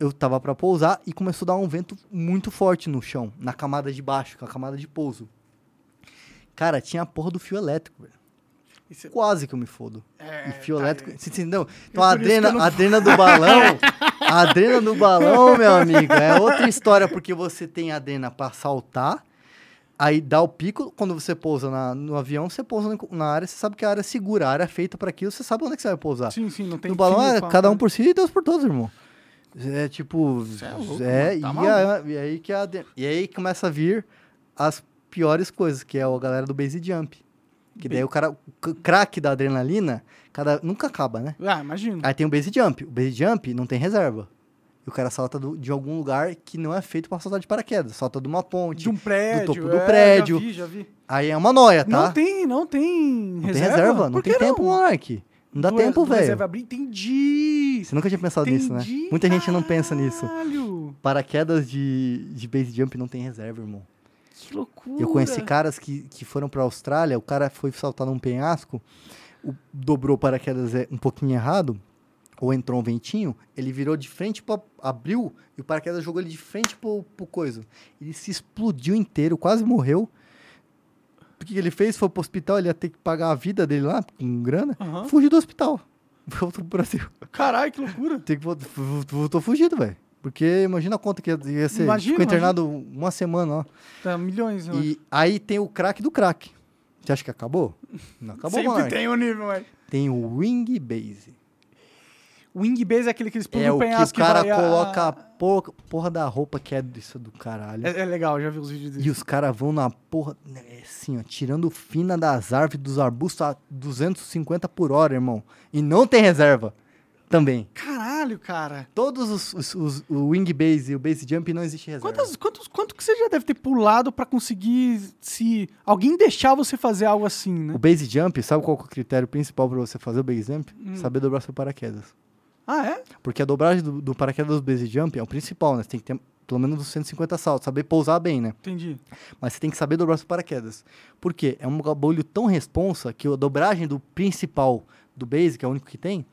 eu tava para pousar e começou a dar um vento muito forte no chão, na camada de baixo, com a camada de pouso. Cara, tinha a porra do fio elétrico, velho.
Isso
Quase que eu me fodo.
É,
E fio
tá,
elétrico. Você entendeu? Então
É
a adrena,
não-
a adrena do balão. a adrena do balão, meu amigo, é outra história, porque você tem a adrena pra saltar. Aí dá o pico, quando você pousa na- no avião, você pousa na- área, você sabe que a área é segura, a área é feita para aquilo, você sabe onde é que você vai pousar.
Sim, sim, não tem
no balão é cada um
né?
por si e Deus por todos, irmão. É tipo.
Cê é louco,
é,
tá
e, a- e aí que a, e aí começa a vir as piores coisas, que é a galera do base jump. Que daí o cara, o craque da adrenalina, cada, nunca acaba, né?
Ah, imagino.
Aí tem o base jump. O base jump não tem reserva. E o cara salta do- de algum lugar que não é feito pra saltar de paraquedas. Salta de uma ponte.
De um prédio.
topo do
é,
prédio.
Já vi, já vi.
Aí é uma noia, tá?
Não tem, não tem
Não tem
reserva.
reserva, não tem
que
tempo,
não?
Monark. Não dá
Do-
tempo,
do
velho.
reserva abrir, entendi.
Você nunca tinha pensado nisso, né?
Entendi,
Muita gente não pensa nisso. Paraquedas de, de base jump não tem reserva, irmão.
Que loucura.
Eu conheci caras que, que foram pra Austrália, o cara foi saltar num penhasco, o- dobrou o paraquedas é, um pouquinho errado, ou entrou um ventinho, ele virou de frente, pra, abriu, e o paraquedas jogou ele de frente pro, pro coisa. Ele se explodiu inteiro, quase morreu. O que ele fez? Foi pro hospital, ele ia ter que pagar a vida dele lá, com grana.
Aham.
Fugiu do hospital. Voltou pro Brasil.
Caralho, que loucura.
Tem que voltou fugido, velho. Porque imagina a conta que ia, ser.
Imagina,
Ficou internado uma semana, ó.
Tá, milhões, eu acho.
E aí tem o craque do craque. Você acha que acabou? Não acabou,
Sempre
Monark.
tem um nível, velho.
Tem o Wing Base.
Wing base é aquele que explode
É
o
o que o
penhasco
cara
a-
coloca a porra, porra da roupa que é disso do caralho.
É, é legal, já vi os vídeos
E
dele.
os caras vão na porra, né, assim, ó, tirando fina das árvores, dos arbustos a 250 por hora, irmão. E não tem reserva também.
Caralho, cara.
Todos os, os- os- o Wing Base e o Base Jump não existe reserva.
Quantas, quantos, quanto que você já deve ter pulado pra conseguir se alguém deixar você fazer algo assim, né?
O Base Jump, sabe qual é o critério principal pra você fazer o Base Jump?
Hum.
Saber dobrar seu paraquedas.
Ah, é?
Porque a dobragem do, do paraquedas do base jump é o principal, né? Você tem que ter pelo menos uns 150 saltos, saber pousar bem, né?
Entendi.
Mas você tem que saber dobrar seu paraquedas. Por quê? É um bagulho tão responsa que a dobragem do principal do base, que é o único que tem,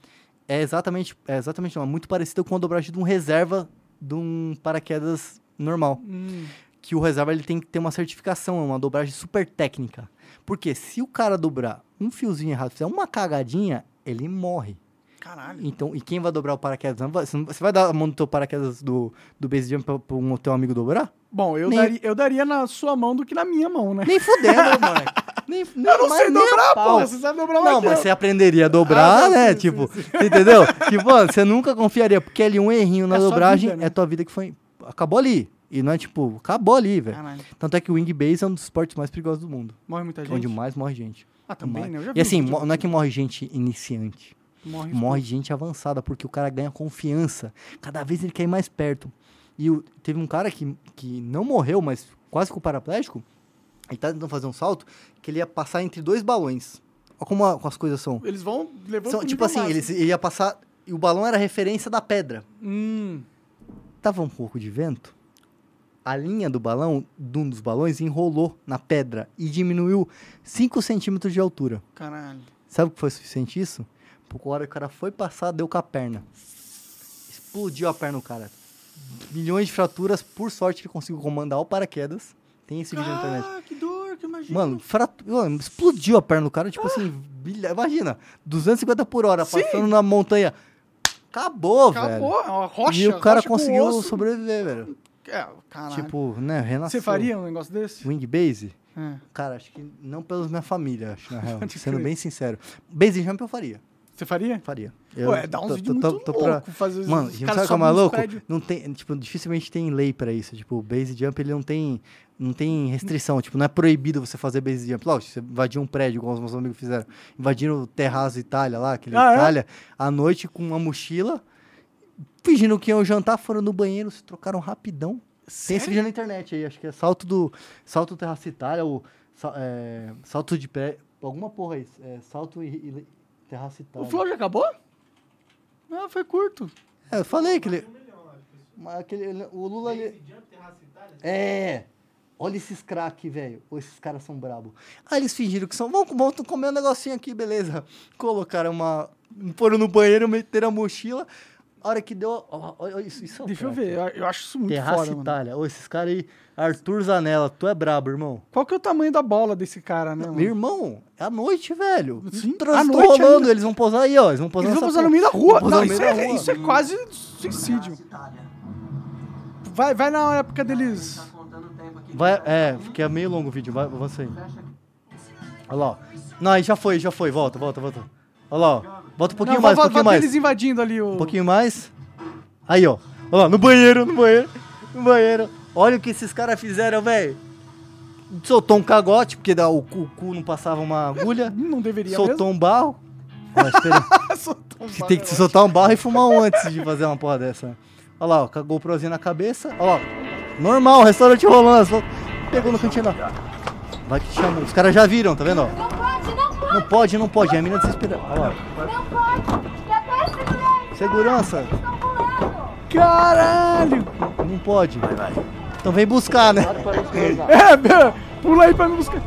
é exatamente, é exatamente não, é muito parecido com a dobragem de um reserva de um paraquedas normal.
Hum,
Que o reserva ele tem que ter uma certificação, é uma dobragem super técnica. Porque se o cara dobrar um fiozinho errado, fizer uma cagadinha, ele morre.
Caralho.
Então, e quem vai dobrar o paraquedas? Você vai dar a mão do teu paraquedas do, do base jump pra, pra um teu amigo dobrar?
Bom, eu,
Nem-
daria, eu daria na sua mão do que na minha mão, né?
Nem fudendo, moleque. Nem, nem,
Eu não sei dobrar, porra. Você sabe dobrar
Não, mas
eu.
você aprenderia a dobrar,
Ah,
né?
sim,
tipo,
sim,
você entendeu? tipo, você nunca confiaria, porque ali um errinho na
É
dobragem
vida, né?
é tua vida que foi. Acabou ali. E não é tipo, acabou ali, velho. Tanto é que o wing base é um dos esportes mais perigosos do mundo.
Morre muita gente.
Onde mais morre gente.
Ah, também,
Mais.
né? Eu já vi
E assim, não é que morre gente iniciante.
Morre,
morre gente avançada, porque o cara ganha confiança. Cada vez ele quer ir mais perto. E o- teve um cara que, que não morreu, mas quase ficou paraplégico. Ele tá tentando fazer um salto que ele ia passar entre dois balões. Olha como, a- como as coisas são.
Eles vão levando
São, tipo assim, eles, ele ia passar. E o balão era referência da pedra.
Hum,
Tava um pouco de vento. A linha do balão, de um dos balões, enrolou na pedra e diminuiu 5 centímetros de altura.
caralho.
Sabe o que foi suficiente isso? Porque a hora que o cara foi passar, deu com a perna. Explodiu a perna do cara. Milhões de fraturas, por sorte ele conseguiu comandar o paraquedas. Tem esse vídeo na internet.
Ah, que dor, que imagina.
Mano, fratu... mano, explodiu a perna do cara, tipo assim, bilha- imagina, 250 por hora,
Sim.
passando na montanha. Acabou,
Acabou,
velho.
é uma rocha.
e o cara
rocha
conseguiu sobreviver, velho.
É, caralho.
Tipo, né, renasceu.
Você faria um negócio desse?
Wing base?
É.
Cara, acho que não pela minha família, acho, na real. Sendo bem sincero. Base jump eu faria.
Você faria?
Faria.
Ué, dá uns vídeos muito loucos fazer
Mano,
os
sabe o que é louco? Não tem, tipo, dificilmente tem lei pra isso. Tipo, o base jump, ele não tem, não tem restrição. Tipo, não é proibido você fazer base jump. Lógico, você invadir um prédio, igual os meus amigos fizeram. Invadiram o Terraço Itália lá, aquele
Ah, é?
Itália, à noite com uma mochila, fingindo que iam jantar, foram no banheiro, se trocaram rapidão. Tem esse vídeo na internet aí, acho que é salto do, salto do Terraço Itália, ou é, salto de pé, alguma porra aí, é, salto e, e Terraço Itália.
O flow já acabou? Não, foi curto.
É, eu falei que ele. Mas aquele, ele- o Lula. Ele... É. Olha esses craque, velho. Esses caras são brabo. Aí eles fingiram que são. Vamos, vamos comer um negocinho aqui, beleza. Colocaram uma. Foram no banheiro, meteram a mochila. A hora que deu. ó, ó, isso, isso é um
Deixa eu ver, eu, eu acho isso muito
Terraça
foda.
Itália. Ô, esses caras aí. Arthur Zanella, tu é brabo, irmão.
Qual que é o tamanho da bola desse cara, né, mano?
Meu irmão, é à noite, velho.
Sim, à noite
rolando,
ainda.
eles vão posar aí, ó. Eles vão posar
Eles vão posar no meio da rua. Não,
no
isso é,
rua.
isso é quase suicídio. Vai, vai na época deles.
Vai, é, porque é meio longo o vídeo, vai, avança aí. Olha lá, ó. Não, aí já foi, já foi, volta, volta, volta. Olha lá, ó. Volta um pouquinho
Não,
mais, um pouquinho mais.
deles invadindo ali o.
Um pouquinho mais. Aí, ó. Olha lá, no banheiro, no banheiro, no banheiro. Olha o que esses caras fizeram, velho. Soltou um cagote, porque o, cu, o cu não passava uma agulha.
Não deveria
Soltou um barro. Espera.
mesmo. Soltou um
Você tem que se soltar um barro e fumar um antes de fazer uma porra dessa. Olha lá, ó, com a GoProzinha na cabeça. Olha lá, normal, restaurante rolando. Pegou no cantinho lá. Vai que te chamou. Os caras já viram, tá vendo? Ó?
Não pode, não pode.
É a mina desesperada. Olha lá.
não pode. É péssimo, gente.
Segurança.
Estão pulando.
Caralho!
Não pode. Então vem buscar, né?
É, meu, pula aí pra me buscar.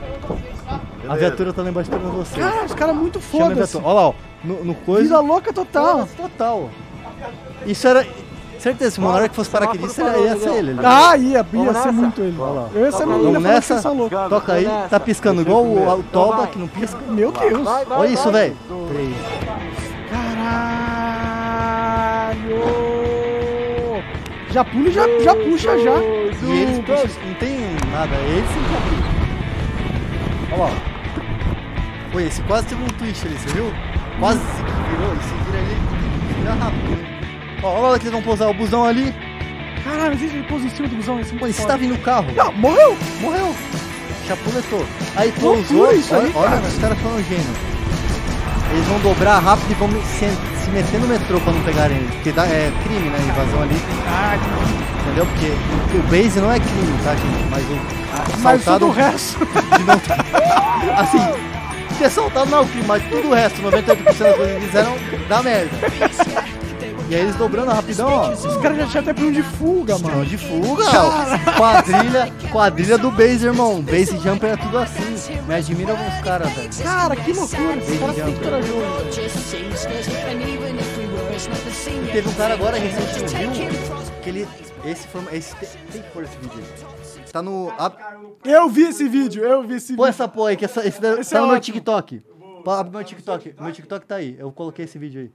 A viatura tá lá embaixo esperando você.
Cara, os caras muito
Chama a
foda-se.
Olha lá, ó. No, no coisa.
Vida louca total.
Foda-se Total. Isso era. Certeza, se o Monark fosse paraquedista, ia ser ele. né?
Ah, ia, ia ser muito ele.
Olha lá.
Eu ia ser menina
Vamos
que
nessa? Toca aí. Tá piscando igual o, o Toba, que não pisca.
Meu Deus.
Olha isso, velho.
Caralho! Já pula e já, já puxa já.
E eles puxam, não tem nada, eles sim já Olha lá. Pô, esse quase teve um twist ali, você viu? Quase se virou, e se vira ali, vira rápido. Ó, olha lá que eles vão pousar o busão ali.
Caralho, mas ele pôs em cima do busão. Esse
Pô, esse tá vindo o carro.
Não, morreu!
Morreu. Chapuletou. Aí
Loucura
pousou.
isso aí,
olha, olha
cara.
os caras foram gênios. Eles vão dobrar rápido e vão se, se meter no metrô pra não pegarem eles. Porque dá, é crime, né? Invasão ali.
Ah,
Entendeu? Porque o base não é crime, tá, gente? Mas o
mas
assaltado
todo o resto.
de não Assim, ter assaltado não é o crime, mas tudo o resto, 98% das coisas que eles fizeram, dá merda. E aí eles dobrando rapidão, ó.
Os caras já tinham até plano de fuga, mano.
de fuga, ó. Quadrilha, quadrilha do base, irmão. Base jumper é tudo assim. Me admira alguns caras, velho.
Cara, que loucura. Esse cara é muito
Jumper.
corajoso.
E teve um cara agora recente no Rio, que ele. Esse foi. Esse, tem, tem que pôr esse vídeo aí. Tá no.
Eu vi esse vídeo, eu vi esse
Põe
vídeo.
essa porra aí, que essa, esse
Esse
tá
é
no meu. TikTok. Abre meu TikTok. Meu TikTok tá aí. Eu coloquei esse vídeo aí.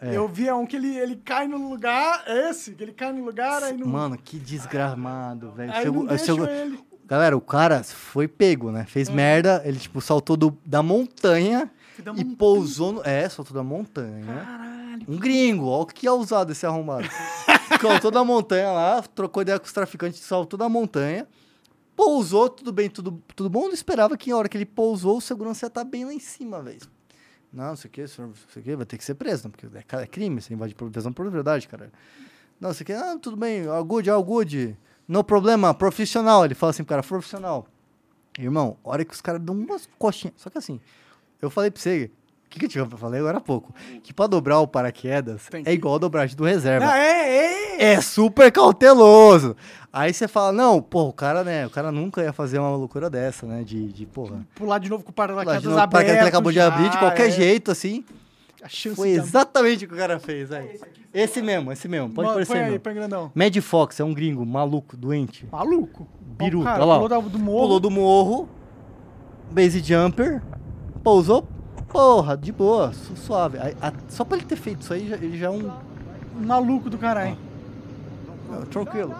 É.
Eu vi um que ele, ele cai no lugar, é esse, que ele cai no lugar, aí não,
Mano, que desgramado, velho.
aí
Chegou-
não
chegou-
ele.
Galera, o cara foi pego, né? Fez merda, ele, tipo, saltou do- da montanha
Da
e
montanha.
pousou no... É, saltou da montanha, né? Um gringo, ó o que é usado esse arrombado. saltou da montanha lá, trocou ideia com os traficantes, saltou da montanha, pousou, tudo bem, tudo, tudo bom. Não esperava que na hora que ele pousou, o segurança ia estar bem lá em cima, velho. Não, isso aqui, isso aqui vai ter que ser preso, né? porque é, é crime, você invade proteção por verdade, cara. Não, isso aqui, ah, tudo bem, all good, all good. No problema, profissional. Ele fala assim pro cara, profissional. Irmão, hora que os caras dão umas coxinhas. Só que assim, eu falei pra você, o que, que eu tinha falei agora há pouco? Que pra dobrar o paraquedas
Tem
é
que-
igual a dobragem do reserva.
Ah, é, é.
É super cauteloso. Aí você fala, não, pô, o cara, né, o cara nunca ia fazer uma loucura dessa, né, de, de porra.
Pular de novo com o
Lá de
paraquedas
novo, o paraquedas que ele acabou de
aberto
abrir, de
já,
qualquer
é.
jeito, assim. Foi
de-
exatamente o que o cara fez, aí. Esse mesmo, esse mesmo, pode parecer
põe aí, põe grandão.
Mad Fox é um gringo maluco, doente.
Maluco.
Biru,
cara
olha lá,
pulou do morro.
Pulou do morro, base jumper, pousou, porra, de boa, su- suave. Aí, a- só pra ele ter feito isso aí, já- ele já é um.
Maluco do caralho.
Tranquilo.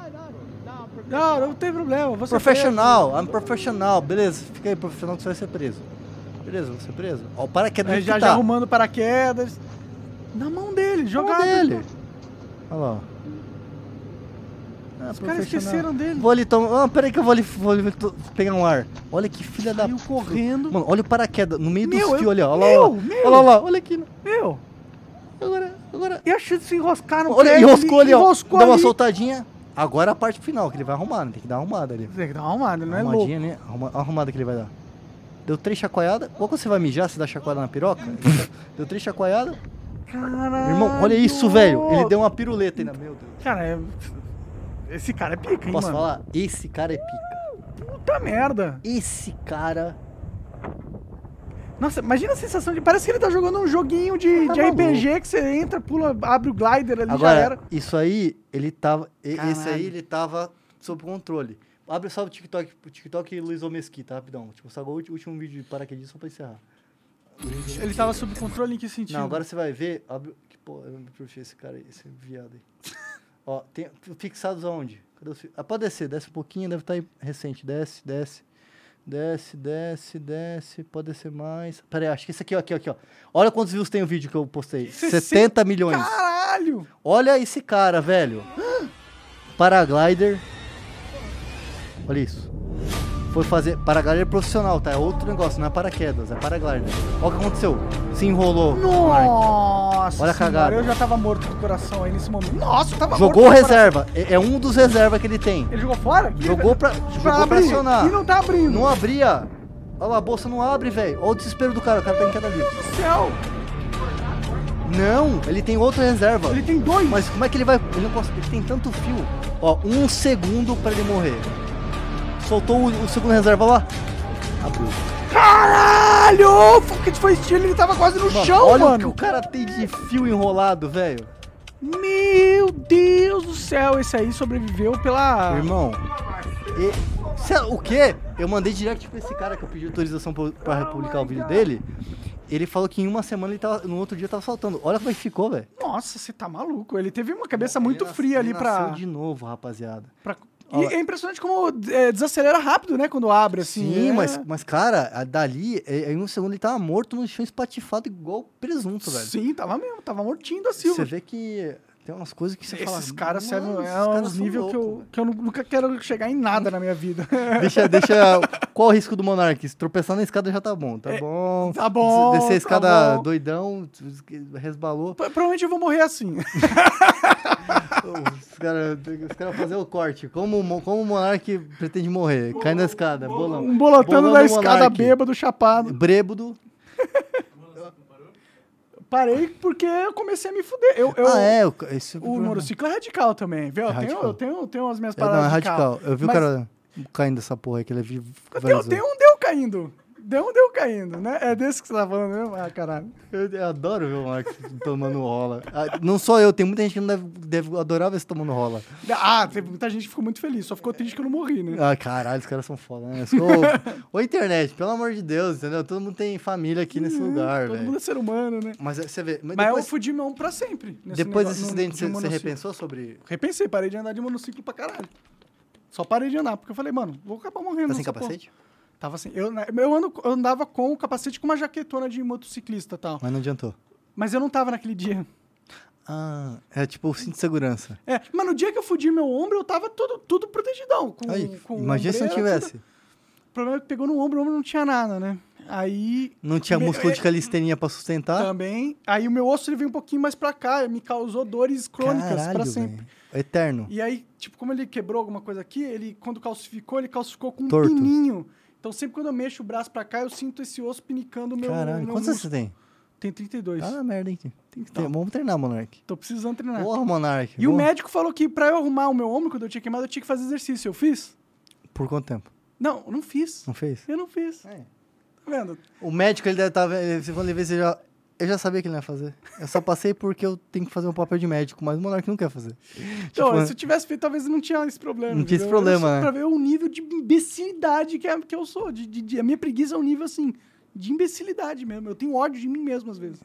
Não, não tem problema. Você
Professional, I'm professional, beleza, fica aí, profissional que você vai ser preso. Beleza, vou ser preso. Ó, o paraquedas que
já,
tá.
já arrumando paraquedas. Na mão dele,
Mão
jogado.
dele. Olha lá. Ah,
Os caras esqueceram dele.
Vou ali tomar. Ah, peraí que eu vou ali, vou ali to- pegar um ar. Olha que filha da.
Saiu correndo.
Mano, olha o paraquedas no meio
Meu,
dos fios ali, ó. Olha lá,
meu.
Olha lá, olha aqui.
Meu,
Agora, agora.
e a chance de se enroscar no
Olha, enroscou ali, ó. Dá uma soltadinha. Agora a parte final, que ele vai arrumar, né? Tem que dar uma arrumada ali.
Tem que dar uma arrumada, não é louco.
Arrumadinha, né? Arruma, arrumada que ele vai dar. Deu três chacoalhadas. Qual que você vai mijar? Você dá chacoalhada na piroca? Deu três chacoalhadas.
Caralho.
Irmão, olha isso, velho. Ele deu uma piruleta ainda. Meu Deus.
Cara, é... esse cara é pica, hein,
Posso
mano?
falar? Esse cara é pica.
Puta merda.
Esse cara.
Nossa, imagina a sensação de... Parece que ele tá jogando um joguinho de,
Tá
de. RPG que você entra, pula, abre o glider ali, já
Agora,
era.
isso aí, ele tava. e- Esse
Caralho.
aí, ele tava sob controle. Abre só o TikTok, o TikTok Luiz Mesquita, rapidão. Tipo, só o último vídeo de paraquedismo só pra encerrar.
Ele tava sob controle em que sentido?
Não, agora você vai ver. Abre, que porra, eu me puxei esse cara aí, esse viado aí. Ó, tem fixados aonde? Cadê os Ah, pode descer, desce um pouquinho, deve estar aí recente. Desce, desce. Desce, desce, desce. Pode descer mais. Pera aí, acho que esse aqui, ó, aqui, ó, aqui, ó. Olha quantos views tem o vídeo que eu postei.
60
70 milhões.
Caralho!
Olha esse cara, velho. Paraglider. Olha isso. Foi fazer. Paraglider profissional, tá? É outro negócio, não é paraquedas, é paraglider. Olha o que aconteceu. Se enrolou.
Nossa!
Olha a cagada.
Eu já tava morto do coração aí nesse momento. Nossa, tava
Jogou
morto
reserva. É, é um dos reservas que ele tem.
Ele jogou fora?
Jogou pra,
Pra
jogou pra acionar.
E não tá abrindo.
Não abria. Olha lá, a bolsa não abre, velho. Olha o desespero do cara. O cara tá em queda livre.
do céu.
Não, ele tem outra reserva.
Ele tem dois.
Mas como é que ele vai. Ele não consegue. Ele tem tanto fio. Ó, um segundo pra ele morrer. Soltou o, o segundo reserva lá. Abriu.
Caralho! Focket foi estilo, ele tava quase no
Mano,
chão,
olha o que
mano.
o cara tem de fio enrolado, velho.
Meu Deus do céu, esse aí sobreviveu pela.
Irmão. e- cê- o quê? Eu mandei direct pra esse cara que eu pedi autorização pra, pra publicar o vídeo dele. Ele falou que em uma semana ele tava. No outro dia tava saltando. Olha como é que ficou, velho.
Nossa, você tá maluco. Ele teve uma cabeça muito
Ele nas-
fria ali
ele
pra.
de novo, rapaziada.
pra-
Olha
E é impressionante como é, desacelera rápido, né? Quando abre, assim.
Sim,
é-
mas, mas, cara, a- dali, é- em um segundo ele tava morto no chão espatifado igual presunto, velho.
Sim, tava mesmo, tava mortinho da Silva.
Você vê que tem umas coisas que você fala.
Esses caras
"Mano,
servem.
esses
É uns
são
níveis que, eu,
velho."
que eu nu- nunca quero chegar em nada na minha vida.
Deixa, deixa. Qual o risco do Monark? Se tropeçar na escada já tá bom, tá bom.
tá bom,
Descer a
tá
escada
bom.
doidão, resbalou.
Pro- Provavelmente eu vou morrer assim.
Os caras os cara fazer o corte. Como, o mo- como o Monark pretende morrer? Cai na escada, bolão.
Um bolotando da
do
escada bêbado, chapado.
Brêbado.
Parei porque eu comecei a me fuder. Eu, eu-
ah, é. O, esse,
O monociclo é radical também, viu?
É
eu, tenho,
radical.
eu, tenho, eu tenho as minhas
É, não,
paradas
é radical. Eu vi
Mas
o cara caindo dessa porra aí que ele viu.
Deu, deu um deu caindo. Deu um deu caindo, né? É desse que você tá falando mesmo? Ah, caralho.
Eu, eu adoro ver o Monark tomando rola. Ah, não só eu, tem muita gente que não deve, deve adorar ver você tomando rola.
Ah, teve muita gente que ficou muito feliz. Só ficou triste que eu não morri, né?
Ah, caralho, os caras são foda, né? Ô, ô, internet, pelo amor de Deus, entendeu? Todo mundo tem família aqui nesse lugar,
Todo mundo
velho.
é ser humano, né?
Mas é, você vê. Mas
Mas
depois,
eu fudi meu pra sempre.
depois desse acidente,
de
você, repensou sobre.
Repensei, parei de andar de monociclo pra caralho. Só parei de andar, porque eu falei, mano, vou acabar morrendo.
Tá sem
nessa porra. Tava assim. Eu, eu, ando, eu andava com o capacete com uma jaquetona de motociclista e tal.
Mas não adiantou.
Mas eu não tava naquele dia.
Ah, é tipo o cinto de segurança.
É, mas no dia que eu fudi meu ombro, eu tava tudo, tudo protegidão. Com,
Aí,
com
imagina se não tivesse.
tudo. O problema é que pegou no ombro, o ombro não tinha nada, né? Aí.
Não tinha
Me-
músculo
é-
de calistenia pra sustentar.
Também. Aí o meu osso ele veio um pouquinho mais pra cá, me causou dores crônicas pra
Caralho,
sempre.
velho. Eterno.
E aí, tipo, como ele quebrou alguma coisa aqui, ele, quando calcificou, ele calcificou com um
Torto.
pininho. Então sempre quando eu mexo o braço pra cá, eu sinto esse osso pinicando o meu.
Caralho, quantos anos você
músculo.
tem?
Tem 32.
Ah, merda, hein? Tem que ter.
Então.
Vamos treinar, Monark.
Tô precisando treinar.
Porra, Monark.
E o
Boa.
médico falou que pra eu arrumar o meu ombro, quando eu tinha queimado, eu tinha que fazer exercício. Eu fiz?
Por quanto tempo?
Não, não fiz.
Não fez?
Eu não fiz.
É.
Tá vendo?
O médico, ele deve estar vendo. Se quando ele você já. Eu já sabia que ele não ia fazer. Eu só passei porque eu tenho que fazer um papel de médico, mas o Monark não quer fazer.
Então,
Tipo,
se eu tivesse feito, talvez não tinha esse problema.
Não tinha esse problema,
só
né?
Pra ver o nível de imbecilidade que, é, que eu sou. De, de- de- a minha preguiça é um nível, assim, de imbecilidade mesmo. Eu tenho ódio de mim mesmo, às vezes.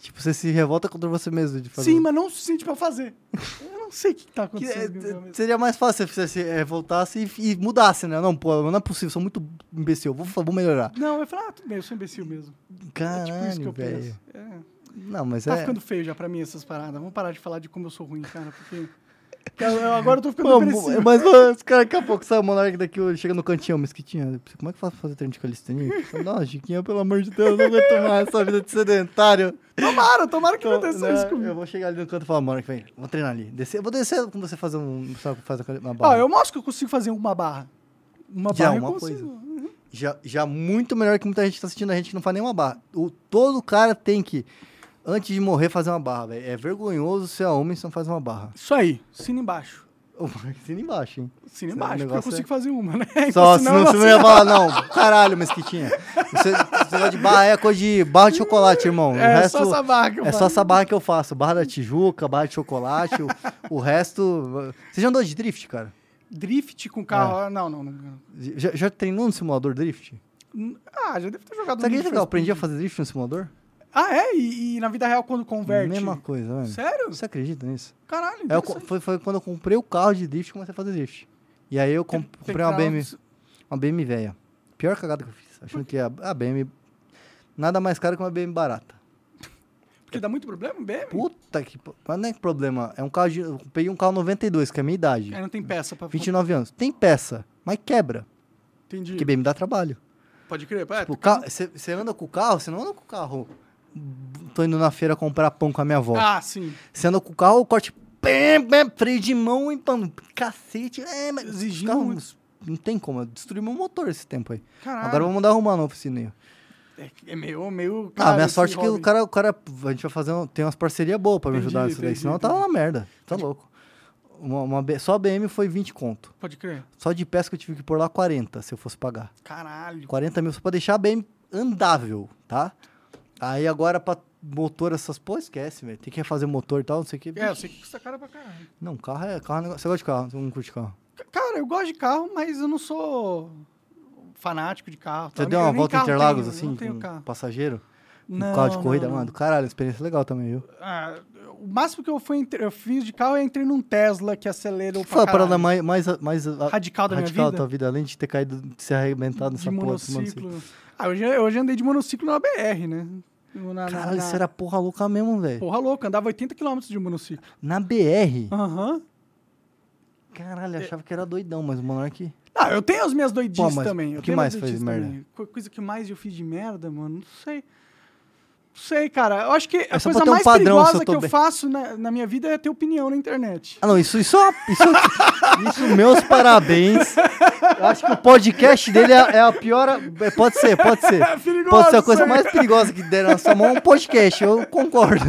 Tipo, você se revolta contra você mesmo de fazer.
Sim, mas não o suficiente pra fazer. Eu não sei o que tá
Que,
acontecendo.
é,
minha cabeça.
seria mais fácil se você se revoltasse e, e mudasse, né? Não, pô, não é possível, sou muito imbecil, vou, vou melhorar.
Não, eu falo, ah, tudo bem, eu sou imbecil mesmo. é tipo isso que
Caralho,
eu
velho.
penso. É.
Não, mas
Tá
é.
ficando feio já pra mim essas paradas. Vamos parar de falar de como eu sou ruim, cara, porque... eu- agora eu tô ficando depressivo.
mas, mas, cara, daqui a pouco sai o Monark daqui, chega no cantinho, mesquitinha. Como é que eu faço pra fazer treino de calistenia? Não, Chiquinha, pelo amor de Deus, eu não aguento mais essa vida de sedentário.
Tomara, tomara que
Então,
aconteça
né,
isso comigo.
eu vou chegar ali no canto e falar, Monark, vem, vou treinar ali. Descer, eu vou descer com você fazer um. Fazer uma barra.
Ó, eu mostro que eu consigo fazer uma barra. Uma
Já,
barra
uma
eu consigo.
já, já muito melhor que muita gente que tá assistindo a gente que não faz nenhuma barra. O, todo cara tem que, antes de morrer, fazer uma barra, velho. É vergonhoso ser homem se não faz uma barra.
Isso aí, sino embaixo.
Assina embaixo, hein? Esse
embaixo, porque eu consigo
é-
fazer uma, né?
Só,
Senão
senão você não ia falar, não. Caralho, mesquitinha. Você, negócio de barra é coisa de barra de chocolate, irmão.
É
resto,
só essa barra que eu
É só
faço.
essa barra que eu faço. Barra da Tijuca, barra de chocolate. o, o resto. Você já andou de drift, cara?
Drift com carro.
É.
Não, não, não.
Já, já treinou no simulador drift?
Ah, já deve ter jogado
Sabe o que é
Need for
legal? Eu aprendi a fazer drift no simulador?
Ah, é? E, e na vida real, quando converte?
Mesma coisa, velho.
Sério?
Você acredita nisso?
Caralho,
Aí eu foi, foi quando eu comprei o carro de drift que comecei a fazer drift. E aí eu com-
Tem- tem
comprei uma
carro-
BM, uma BM velha. Pior cagada que eu fiz. Achando que a, a BM. Nada mais caro que uma BM barata.
Por Porque dá muito problema, BM?
Puta que. Mas não é que problema. É um carro de. Eu peguei um carro 92, que é a minha idade.
Aí não tem peça pra...
29 anos. Tem peça, mas quebra.
Entendi.
Porque me dá trabalho.
Pode crer. É,
Tipo, você anda com o carro, você não anda com o carro. Tô indo na feira comprar pão com a minha avó.
Ah, sim.
Você anda com o carro, o corte. Pem, pem, freio de mão e pão. Cacete. É, mas.
Exigindo
carro
muito.
Não tem como. Eu destruí meu motor esse tempo aí.
Caralho.
Agora vamos mandar arrumar na oficina aí.
É, é meio... meio
Ah, minha sorte é que o cara, o cara. A gente vai fazer. um- tem umas parcerias boas pra me
Entendi,
ajudar nisso daí.
entendi,
Senão eu tava na merda. Tá louco. Uma, uma só a BM foi 20 conto.
Pode crer.
Só de que eu tive que pôr lá 40, se eu fosse pagar.
Caralho.
40 mil só pra deixar a BM andável, tá? Aí agora pra motor, essas... Pô, esquece, velho. Tem que refazer o motor e tal, não sei o que.
É, eu sei que custa caro pra caralho.
Não, carro é... Carro é negócio... Você gosta de carro? Você não curte carro?
Cara, eu gosto de carro, mas eu não sou fanático de carro.
Você
tal.
deu
Eu
uma
nem
volta em
carro
Interlagos,
tenho,
assim,
Não tenho
com
carro.
passageiro? Um
Não,
carro de
não,
corrida?
não.
Mano, caralho, experiência legal também, viu?
Ah, o máximo que eu, fui, entre- eu fiz de carro é entrei num Tesla que acelerou
Foi a parada mais, mais, mais a-
Radical da minha
radical
vida?
da tua vida, além de ter caído, de ser arrebentado
de
nessa porra desse
monociclo. Ah, hoje, hoje andei de monociclo na BR, né? Na,
Caralho,
na-
isso era porra louca mesmo, velho.
Porra louca, andava 80 km de monociclo.
Na BR?
Aham.
Caralho, eu achava que era doidão, mas o Monark...
Ah, eu tenho as minhas doidices
Pô, mas
também. eu
o que
tenho
mais fez merda?
também. Coisa que mais eu fiz de merda, mano, não sei. Não sei, cara. Eu acho que a
É
coisa
um
mais
padrão,
perigosa
eu
que eu
bem.
faço na, na minha vida é ter opinião na internet.
Ah, não, isso, isso, é- isso, isso, meus parabéns. Eu acho que o podcast dele é, é a pior. é, Pode ser, pode ser.
É perigoso
Pode ser a coisa mais perigosa que deram na sua mão, um podcast. Eu concordo.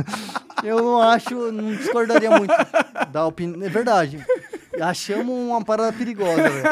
Eu não acho, não discordaria muito da opinião. É verdade. Achamos uma parada perigosa, velho.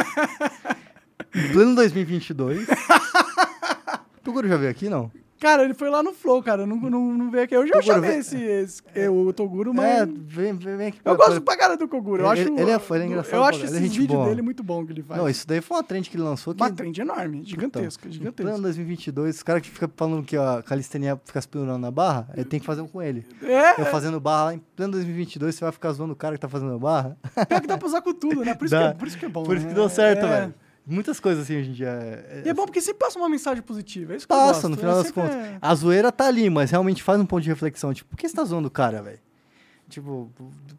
Em pleno 2022. O Toguro já veio aqui, não?
Cara, ele foi lá no Flow, cara. Não, não, não veio aqui. Eu já
Toguro,
chamei
vem-
esse, esse- eu, o Toguro, mas.
É, vem, vem, vem aqui.
eu gosto pra cara do Koguro. Eu
Ele-
acho,
ele é- ele é engraçado
Eu acho
é gente
vídeos
boa.
dele muito bom que ele faz.
Não, isso daí foi uma trend que ele lançou. Que
Uma trend enorme, gigantesca,
Então,
gigantesca.
Plano 2022, os caras que ficam falando que a calistenia fica se pendurando na barra, ele tem que fazer um com ele.
É,
Eu fazendo barra lá em pleno 2022, você vai ficar zoando o cara que tá fazendo barra.
pior que dá pra usar com tudo, né? Por isso, que é, por isso que é bom.
Por isso que
né?
deu certo,
É.
velho. Muitas coisas assim hoje em dia. É,
E é bom porque sempre passa uma mensagem positiva. É isso que eu
Passa, no final
É
das
sempre-
contas.
é-
A zoeira tá ali, mas realmente faz um ponto de reflexão. Tipo, por que você tá zoando o cara, velho? Tipo,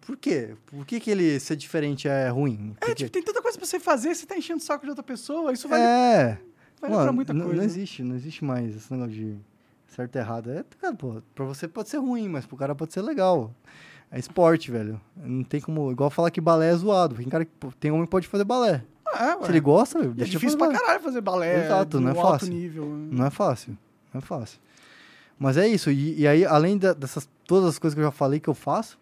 por quê? Por que, que ele ser diferente é ruim? Por
É, tipo, tem tanta coisa pra você fazer, você tá enchendo o saco de outra pessoa, isso vale,
É.
vale
Mano,
pra muita coisa.
Não existe, não existe mais esse negócio de certo e errado. É, cara, pô, pra você pode ser ruim, mas pro cara pode ser legal. É esporte, velho. Não tem como. Igual falar que balé é zoado. Tem cara que tem homem que pode fazer balé.
É, ué.
Se ele gosta,
E é
deixa
difícil pra caralho fazer balé
Exato, não é fácil.
nível.
Não é fácil. Não é fácil. Mas é isso. E, e aí, além da- dessas todas as coisas que eu já falei que eu faço,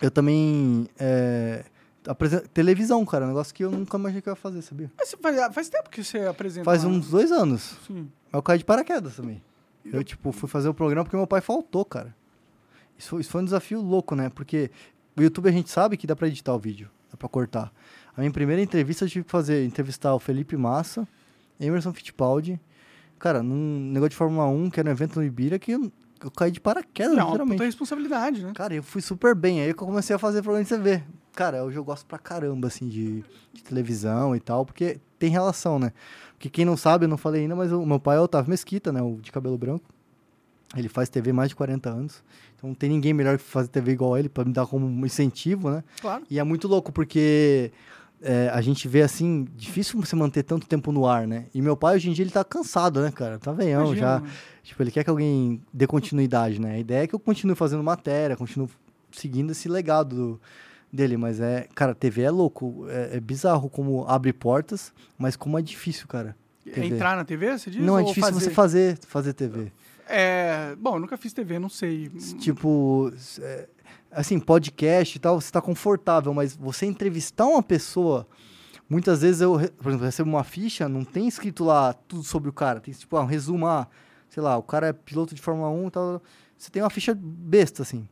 eu também. É, apresen- televisão, cara. Um negócio que eu nunca imaginei que eu ia fazer, sabia?
Mas faz, faz tempo que você apresenta.
Faz
lá,
uns dois anos.
Sim.
Eu caí de paraquedas também. Eu, tipo, fui fazer o programa porque meu pai faltou, cara. Isso, foi- isso foi um desafio louco, né? Porque o YouTube a gente sabe que dá pra editar o vídeo, dá pra cortar. A minha primeira entrevista eu tive que fazer, entrevistar o Felipe Massa, Emerson Fittipaldi. Cara, num negócio de Fórmula 1, que era um evento no Ibira, que eu, eu caí de paraquedas,
Não, é
literalmente.
puta responsabilidade, né?
Cara, eu fui super bem. Aí que eu comecei a fazer programa de TV. Cara, hoje eu gosto pra caramba, assim, de, de televisão e tal, porque tem relação, né? Porque quem não sabe, eu não falei ainda, mas o meu pai é o Otávio Mesquita, né? O de cabelo branco. Ele faz TV mais de 40 anos. Então não tem ninguém melhor que fazer TV igual ele, pra me dar como incentivo, né?
Claro.
E é muito louco, porque é, a gente vê assim, difícil você manter tanto tempo no ar, né? E meu pai, hoje em dia, ele tá cansado, né, cara? Tá veião
Imagina,
já.
mano.
Tipo, ele quer que alguém dê continuidade, né? A ideia é que eu continue fazendo matéria, continuo seguindo esse legado do- dele, mas é, cara, TV é louco, é, é bizarro como abre portas, mas como é difícil, cara. TV.
Entrar na TV, você diz?
Não, é difícil você fazer, fazer TV.
É, bom, eu nunca fiz TV, não sei.
Tipo, é, assim, podcast e tal, você tá confortável, mas você entrevistar uma pessoa, muitas vezes eu, por exemplo, recebo uma ficha, não tem escrito lá tudo sobre o cara, tem tipo, ah, um resumo, ah, sei lá, o cara é piloto de Fórmula 1 e tal, você tem uma ficha besta, assim.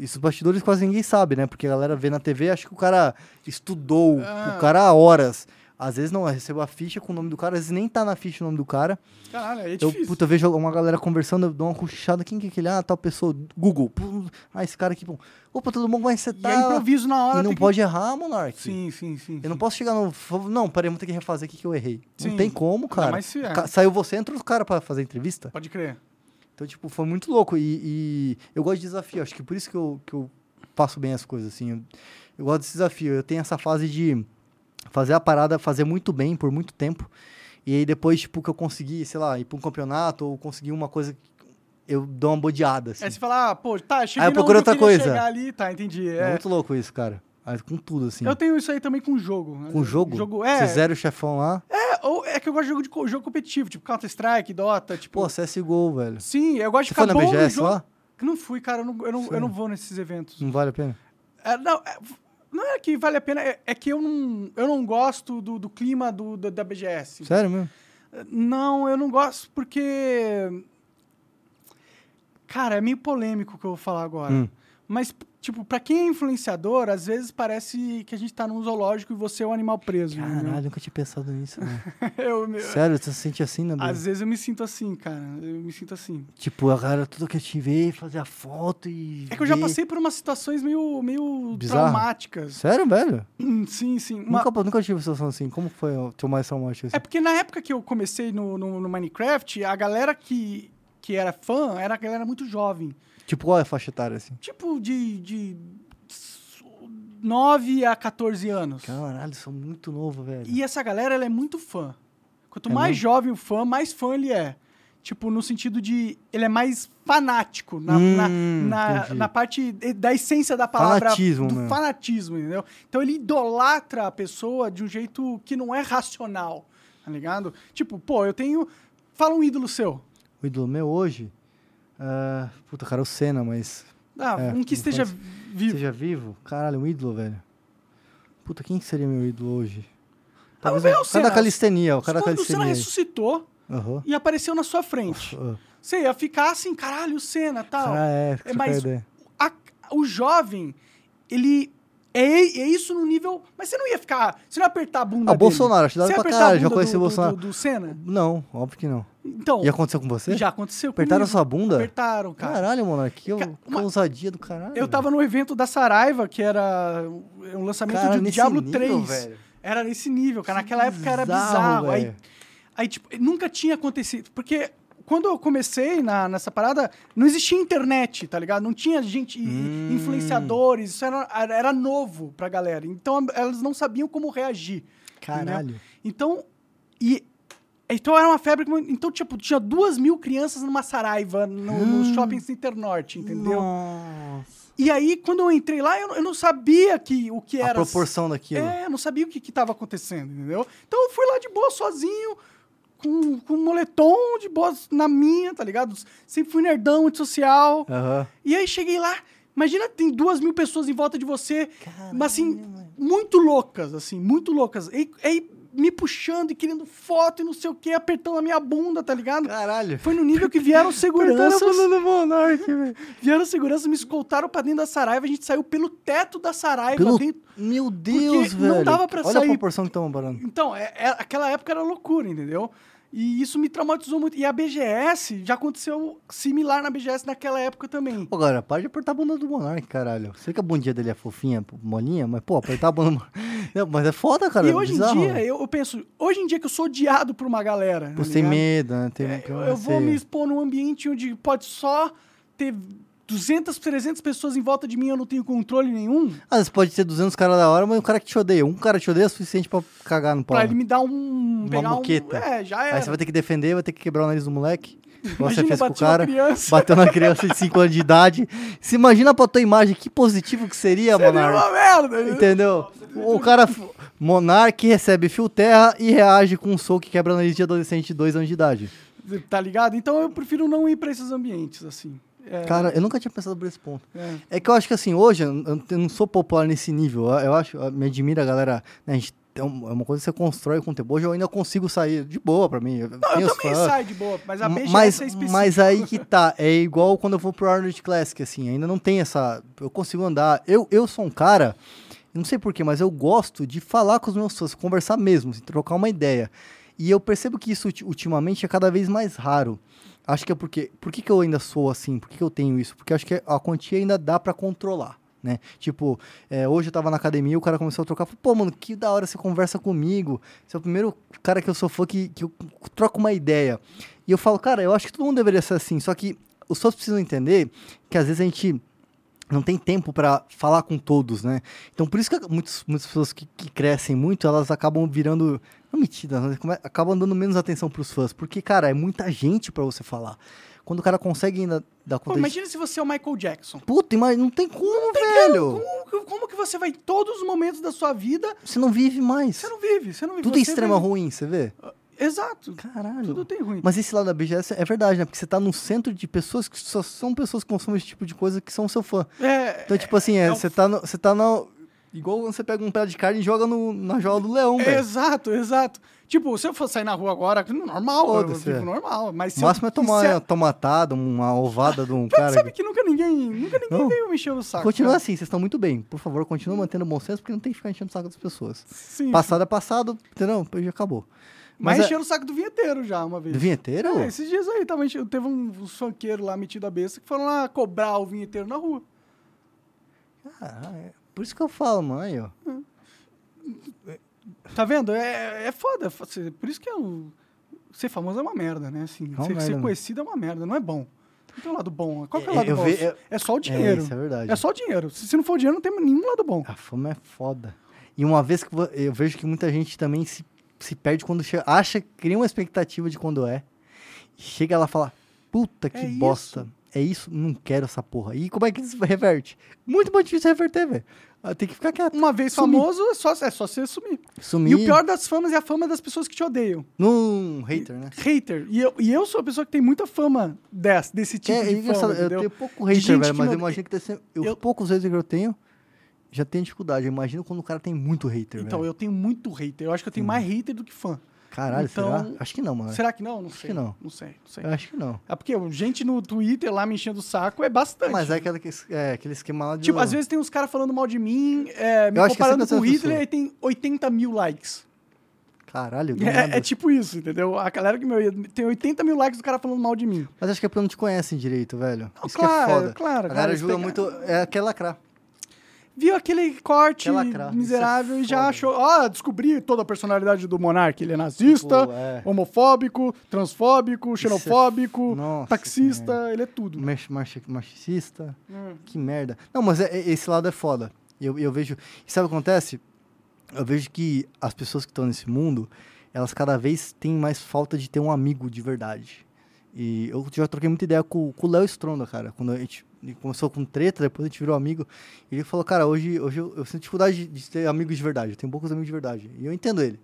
Isso os bastidores quase ninguém sabe, né? Porque a galera vê na TV, acha que o cara estudou
Ah.
o cara há horas. Às vezes não, eu recebo a ficha com o nome do cara, às vezes nem tá na ficha o nome do cara.
Caralho, é
Eu,
difícil.
puta, eu vejo uma galera conversando, eu dou uma cochichada, quem que é aquele? Ah, tal pessoa, Google. Pum, ah, esse cara aqui, pum. Opa, todo mundo, que você
E
tá?
é improviso na hora.
E não
tem que-
pode errar, Monark.
Sim, sim, sim.
Eu não
sim.
posso chegar no... Não, peraí, vamos ter que refazer aqui que eu errei.
Sim.
Não tem como, cara.
mais se é.
Saiu você, entra os caras pra fazer entrevista.
Pode crer.
Então, tipo, foi muito louco. E, e eu gosto de desafio. Acho que por isso que eu, que eu faço bem as coisas, assim. Eu, eu gosto desse desafio. Eu tenho essa fase de fazer a parada, fazer muito bem por muito tempo. E aí depois, tipo, que eu consegui, sei lá, ir pra um campeonato ou conseguir uma coisa eu dou uma bodeada, assim.
Aí você fala, ah, pô, tá, cheguei
Aí eu procuro outra coisa.
ali, tá, entendi.
É.
É.
muito louco isso, cara. Aí, com tudo, assim.
Eu tenho isso aí também com jogo. né?
Com jogo?
Jogo,
Você
é.
zera o chefão lá.
É, ou é que eu gosto de jogo, de jogo competitivo, tipo Counter-Strike, Dota, tipo...
Pô, CSGO, velho.
Sim, eu gosto de
Você foi
ficar
na
bom no
BGS
jogo.
lá?
Não fui, cara, eu não, eu não, eu não vou nesses eventos.
Não vale a pena?
É, não, é, não é que vale a pena, é, é que eu não, eu não gosto do, do clima do, do- da BGS.
Sério mesmo?
Não, eu não gosto porque. Cara, é meio polêmico o que eu vou falar agora.
Hum.
Mas, tipo, pra quem é influenciador, às vezes parece que a gente tá num zoológico e você é um animal preso.
Caralho, nunca tinha pensado nisso, não.
eu, eu-
Sério, você se sente assim, né,
às vezes eu me sinto assim, cara. Eu me sinto assim.
Tipo, a galera tudo que eu te ver, fazer a foto e.
É que eu já passei por umas situações meio, meio
Bizarro.
traumáticas.
Sério, velho?
Hum, Sim, sim. Uma-
Nunca, nunca tive uma situação assim. Como foi o teu mais traumático assim?
É porque na época que eu comecei no, no, no Minecraft, a galera que, que era fã era a galera muito jovem.
Tipo, qual é a faixa etária, assim?
Tipo de, de 9 a 14 anos.
Caralho, sou muito novo, velho.
E essa galera, ela é muito fã. Quanto
É
mais
mesmo?
jovem o fã, mais fã ele é. Tipo, no sentido de... Ele é mais fanático na,
Hum,
na, na, na parte da essência da palavra...
Fanatismo
do
mesmo.
fanatismo, entendeu? Então ele idolatra a pessoa de um jeito que não é racional, tá ligado? Tipo, pô, eu tenho... Fala um ídolo seu.
O ídolo meu hoje. Ah, puta, cara, o Senna, mas.
Ah,
É,
um que esteja
faz-
vivo.
Seja vivo? Caralho, um ídolo, velho. Puta, quem que seria meu ídolo hoje?
Ah,
Talvez
o meu
o cara da calistenia, o cara da
Quando o Senna
calistenia.
ressuscitou
Aham.
e apareceu na sua frente.
Ah.
Você ia ficar assim, caralho, o Senna, tal.
Ah, é,
É, mas a- o jovem, ele é, é isso no nível. Mas você não ia ficar. Você não ia apertar a bunda.
Ah,
dele.
Bolsonaro, acho hora
ia
pra caralho, já conheci
do,
o Bolsonaro.
Do, do, do Senna?
Não, óbvio que não.
Então.
E aconteceu com você?
Já aconteceu
Apertaram
comigo.
sua bunda?
Apertaram, cara.
Caralho, mano, que,
Ca- uma-
ousadia do caralho.
Eu tava no evento da Saraiva, que era um lançamento
Cara,
de Diablo
nível,
3.
velho.
Era nesse nível, cara. Naquela época era
bizarro.
Aí, aí, tipo, nunca tinha acontecido. Porque quando eu comecei na, nessa parada, não existia internet, tá ligado? Não tinha gente,
Hum.
influenciadores. Isso era, era novo pra galera. Então elas não sabiam como reagir.
Caralho.
Então, e, então era uma febre. que- Então, tipo, tinha duas mil crianças numa Saraiva no, no shopping Center Norte, entendeu?
Nossa.
E aí, quando eu entrei lá, eu, não- eu não sabia que, o que
A
era.
proporção daquilo.
É, eu não sabia o que estava acontecendo, entendeu? Então eu fui lá de boa, sozinho, com, com um moletom de boa na minha, tá ligado? Sempre fui nerdão, antissocial.
Aham.
E aí cheguei lá, imagina, tem duas mil pessoas em volta de você,
Caralho,
mas assim,
mano.
muito loucas, assim, muito loucas. E aí me puxando e querendo foto e não sei o que, apertando a minha bunda, tá ligado?
Caralho.
Foi no nível que vieram seguranças.
do Monark, velho.
Vieram seguranças, me escoltaram pra dentro da Saraiva, a gente saiu pelo teto da Saraiva.
Pelo...
dentro-
Meu Deus,
Porque não
velho.
dava pra
Olha
sair.
a proporção que estamos parando.
Então, é, é- aquela época era loucura, entendeu? E isso me traumatizou muito. E a BGS, já aconteceu similar na BGS naquela época também.
Pô, galera, para de apertar a bunda do Monark, caralho. Sei que a bundinha dele é fofinha, molinha, mas, pô, apertar a bunda... Não, mas é foda, cara.
e
é
hoje
bizarro.
em dia, eu, eu penso, hoje em dia que eu sou odiado por uma galera.
Por
tá
ter medo, né? Tem,
É, eu, eu vou me expor num ambiente onde pode só ter 200, 300 pessoas em volta de mim eu não tenho controle nenhum.
Às vezes pode ter 200 caras da hora, mas um cara que te odeia. Um cara te odeia é suficiente pra cagar no pau.
Pra ele me dar um.
Uma
pegar
muqueta.
Um, é, já era.
Aí você vai ter que defender, vai ter que quebrar o nariz do moleque. Você fez com o cara. Bateu na criança de 5 anos de idade. Se imagina pra tua imagem que positivo que seria,
Seria
Monark.
uma merda.
Entendeu? O cara, Monark, recebe fio terra e reage com um soco que quebra o nariz de adolescente de 2 anos de idade.
Tá ligado? Então eu prefiro não ir pra esses ambientes, assim. É,
Cara, eu nunca tinha pensado por esse ponto.
é.
É que eu acho que assim, hoje eu não- sou popular nesse nível. Eu, eu acho, eu me admira a galera. Né, a gente um- é uma coisa que você constrói com o tempo. Hoje eu ainda consigo sair de boa pra mim. Eu,
Não, eu também
fãs.
saio de boa, mas a BGS
mas,
é específica.
mas aí que tá, é igual quando eu vou pro Arnold Classic, assim, ainda não tem essa. Eu consigo andar. Eu, eu sou um cara, não sei porquê, mas eu gosto de falar com os meus fãs, conversar mesmo, assim, trocar uma ideia. E eu percebo que isso ulti- ultimamente é cada vez mais raro. Acho que é porque. Por que, que eu ainda sou assim? Por que, que eu tenho isso? Porque acho que a quantia ainda dá pra controlar. Né? Tipo, é, hoje eu tava na academia, o cara começou a trocar. Pô, mano, que da hora você conversa comigo. Você é o primeiro cara que eu sou fã que, que eu troco uma ideia. E eu falo, cara, eu acho que todo mundo deveria ser assim. Só que os fãs precisam entender que às vezes a gente não tem tempo pra falar com todos, né? Então por isso que muitos, muitas pessoas que, que crescem muito, elas acabam virando. Não mas come- acabam dando menos atenção pros fãs. Porque, cara, é muita gente pra você falar. Quando o cara consegue ainda dar
Pô,
conta de...
imagina se você é o Michael Jackson.
Puta, mas não tem como, velho.
Como, que- como que você vai todos os momentos da sua vida,
Você não vive mais.
você não vive, você não vive.
Tudo é extrema ruim, você vê?
Exato.
Caralho.
Tudo tem ruim.
Mas esse lado da BGS é verdade, né? Porque você tá num centro de pessoas que só são pessoas que consomem esse tipo de coisa que são seu fã.
É,
Então, tipo assim, é,
é um-
você tá no, você tá no igual você pega um pedaço de carne e joga no, na jola do leão, velho.
Exato, exato. Tipo, se eu for sair na rua agora, normal, eu vivo
é.
normal. Mas se
O máximo
eu
é tomar uma tomatada, uma ovada de um cara.
sabe
que-
nunca ninguém, nunca ninguém
Não.
veio me encher o saco.
Continua
cara.
assim, vocês estão muito bem. Por favor, continua mantendo o bom senso, porque não tem que ficar enchendo o saco das pessoas.
Sim.
Passado é passado, entendeu? Já acabou.
Mas,
Mas é-
encheram o saco do vinheteiro já uma vez.
Do vinheteiro?
É, esses dias aí, tava enche- teve um, funkeiros lá metido a besta que foram lá cobrar o vinheteiro na rua.
Ah, é. Por isso que eu falo, mãe, ó.
Tá vendo? É, é foda. Você- Por isso que eu, ser famoso é uma merda, né? Assim,
uma
ser,
merda
ser conhecido é uma merda, não é bom. Não tem um lado bom. Qual que é o
É,
lado
eu
bom?
ve- eu-
É só o dinheiro.
isso é verdade.
É só o dinheiro. Se, se não for o dinheiro, não tem nenhum lado bom.
A fama é foda. E uma vez que eu vejo que muita gente também se, se perde quando chega, acha, cria uma expectativa de quando é. Chega lá e fala, puta que
É
bosta. É isso, não quero essa porra. E como é que isso reverte? Muito mais difícil reverter, velho. Ah, Tem que ficar quieto.
Uma vez
Sumir.
famoso, é só, é só você sumir.
Sumir
E o pior das famas é a fama das pessoas que te odeiam.
num hater, né?
Hater. E eu, e eu sou a pessoa que tem muita fama dessa, desse tipo
é, é
de
engraçado,
fama,
eu
entendeu?
tenho pouco hater, velho, mas
não-
eu imagino que ser, eu,
eu-
os poucos haters que eu tenho, já tenho dificuldade. Eu imagino quando o cara tem muito hater,
Então,
velho.
eu tenho muito hater. Eu acho que eu tenho mais hater do que fã.
Caralho,
então-
será? Acho que não, mano.
Será que não? Não sei.
que não.
Não sei, não sei.
Eu acho que não.
É porque gente no Twitter lá me enchendo o saco é bastante.
Mas é aquele, é, aquele esquema lá de...
Tipo, às vezes tem uns caras falando mal de mim, é, me
Eu acho é
comparando com o
essas
Hitler e tem 80 mil likes.
Caralho.
É, é tipo isso, entendeu? A galera que meu, tem 80 mil likes do cara falando mal de mim.
Mas acho que é porque não te conhecem direito, velho.
Não,
Isso
claro,
que é foda.
claro,
A galera
pegam-
muito... É quer lacrar.
Viu aquele corte
é
miserável e já achou. Ah, descobri toda a personalidade do Monark. Ele é nazista,
Tipo, é.
homofóbico, transfóbico, xenofóbico,
Nossa
taxista, ele é tudo.
March, marxista.
Hum.
Que merda. Não, mas é- é- esse lado é foda. Eu, eu vejo... E sabe o que acontece? Eu vejo que as pessoas que estão nesse mundo, elas cada vez têm mais falta de ter um amigo de verdade. E eu já troquei muita ideia com, com o Léo Stronda, cara. Quando a gente ele começou com treta, depois a gente virou amigo. E ele falou, cara, hoje, hoje eu, eu sinto dificuldade de, de ter amigos de verdade. Eu tenho poucos amigos de verdade. E eu entendo ele.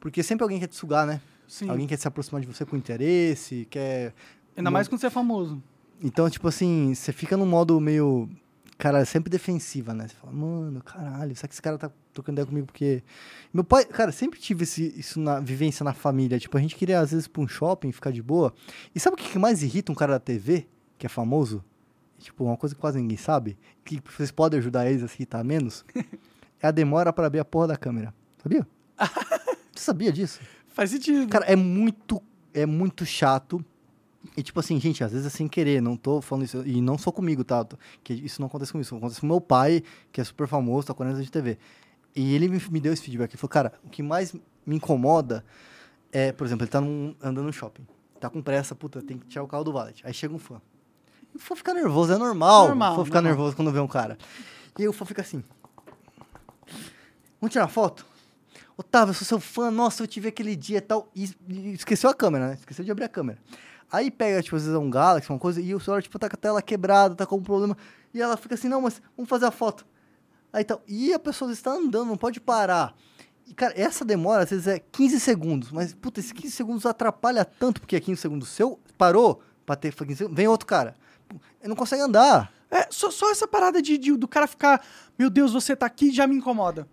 Porque sempre alguém quer te sugar, né?
Sim.
Alguém quer se aproximar de você com interesse, quer...
Ainda mais quando você é famoso.
Então, tipo assim, você fica num modo meio. Cara, sempre defensiva, né? Você fala, mano, caralho, será que esse cara tá trocando ideia comigo? Porque. Meu pai, cara, sempre tive esse, isso na vivência na família. Tipo, a gente queria, às vezes, ir pra um shopping, ficar de boa. E sabe o que que mais irrita um cara da TV, que é famoso? Tipo, uma coisa que quase ninguém sabe, que vocês podem ajudar eles a se irritar menos, é a demora pra abrir a porra da câmera. Sabia? Você sabia disso?
Faz sentido.
Cara, é muito, é muito chato. E tipo assim, gente, às vezes é sem querer, não tô falando isso, e não só comigo, tá? Que isso não acontece comigo, isso acontece com meu pai, que é super famoso, tá com anos de TV. E ele me, me deu esse feedback, ele falou, cara, o que mais me incomoda é, por exemplo, ele tá num- andando no shopping, tá com pressa, puta, tem que tirar o carro do valet. Aí chega um fã. E o fã fica nervoso, é normal,
Normal,
fã ficar
normal.
nervoso quando vê um cara. E aí o fã fica assim, vamos tirar foto? Otávio, eu sou seu fã, nossa, eu te vi aquele dia e tal. E, e esqueceu a câmera, né? Esqueceu de abrir a câmera. Aí pega, tipo, às vezes é um Galaxy, uma coisa, e o celular, tipo, tá com a tela quebrada, tá com um problema. E ela fica assim, não, mas vamos fazer a foto. Aí tal. E a pessoa está andando, não pode parar. E, cara, essa demora, às vezes, é 15 segundos. Mas, puta, esses 15 segundos atrapalha tanto, porque é 15 segundos seu, parou, pra ter 15 segundos, vem outro cara. Não consegue andar.
É, só, só essa parada de, de- do cara ficar, meu Deus, você tá aqui, já me incomoda.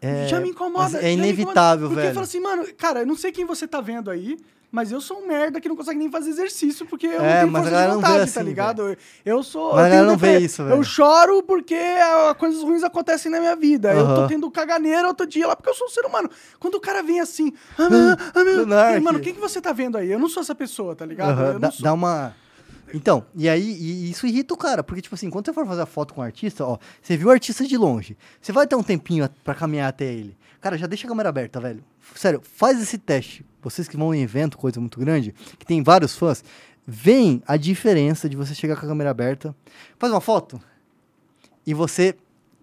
É,
já me incomoda.
é
me incomoda.
inevitável,
porque
velho.
Porque fala assim, mano, cara, eu não sei quem você tá vendo aí, mas eu sou um merda que não consegue nem fazer exercício, porque eu
É,
não tenho força de vontade,
assim,
tá ligado? Eu, eu sou...
Mas
eu
galera não vê isso, velho.
Eu choro porque ah, coisas ruins acontecem na minha vida. Eu tô tendo caganeira outro dia lá, porque eu sou um ser humano. Quando o cara vem assim, ah, meu, ah, meu,
Monark.
mano, quem que você tá vendo aí? Eu não sou essa pessoa, tá ligado? Eu
dá, dá uma. Então, e aí e isso irrita o cara, porque, tipo assim, quando você for fazer a foto com o artista, ó, você viu o artista de longe, você vai ter um tempinho a- pra caminhar até ele. Cara, já deixa a câmera aberta, velho. Sério, faz esse teste. Vocês que vão em evento, coisa muito grande, que tem vários fãs, veem a diferença de você chegar com a câmera aberta, faz uma foto e você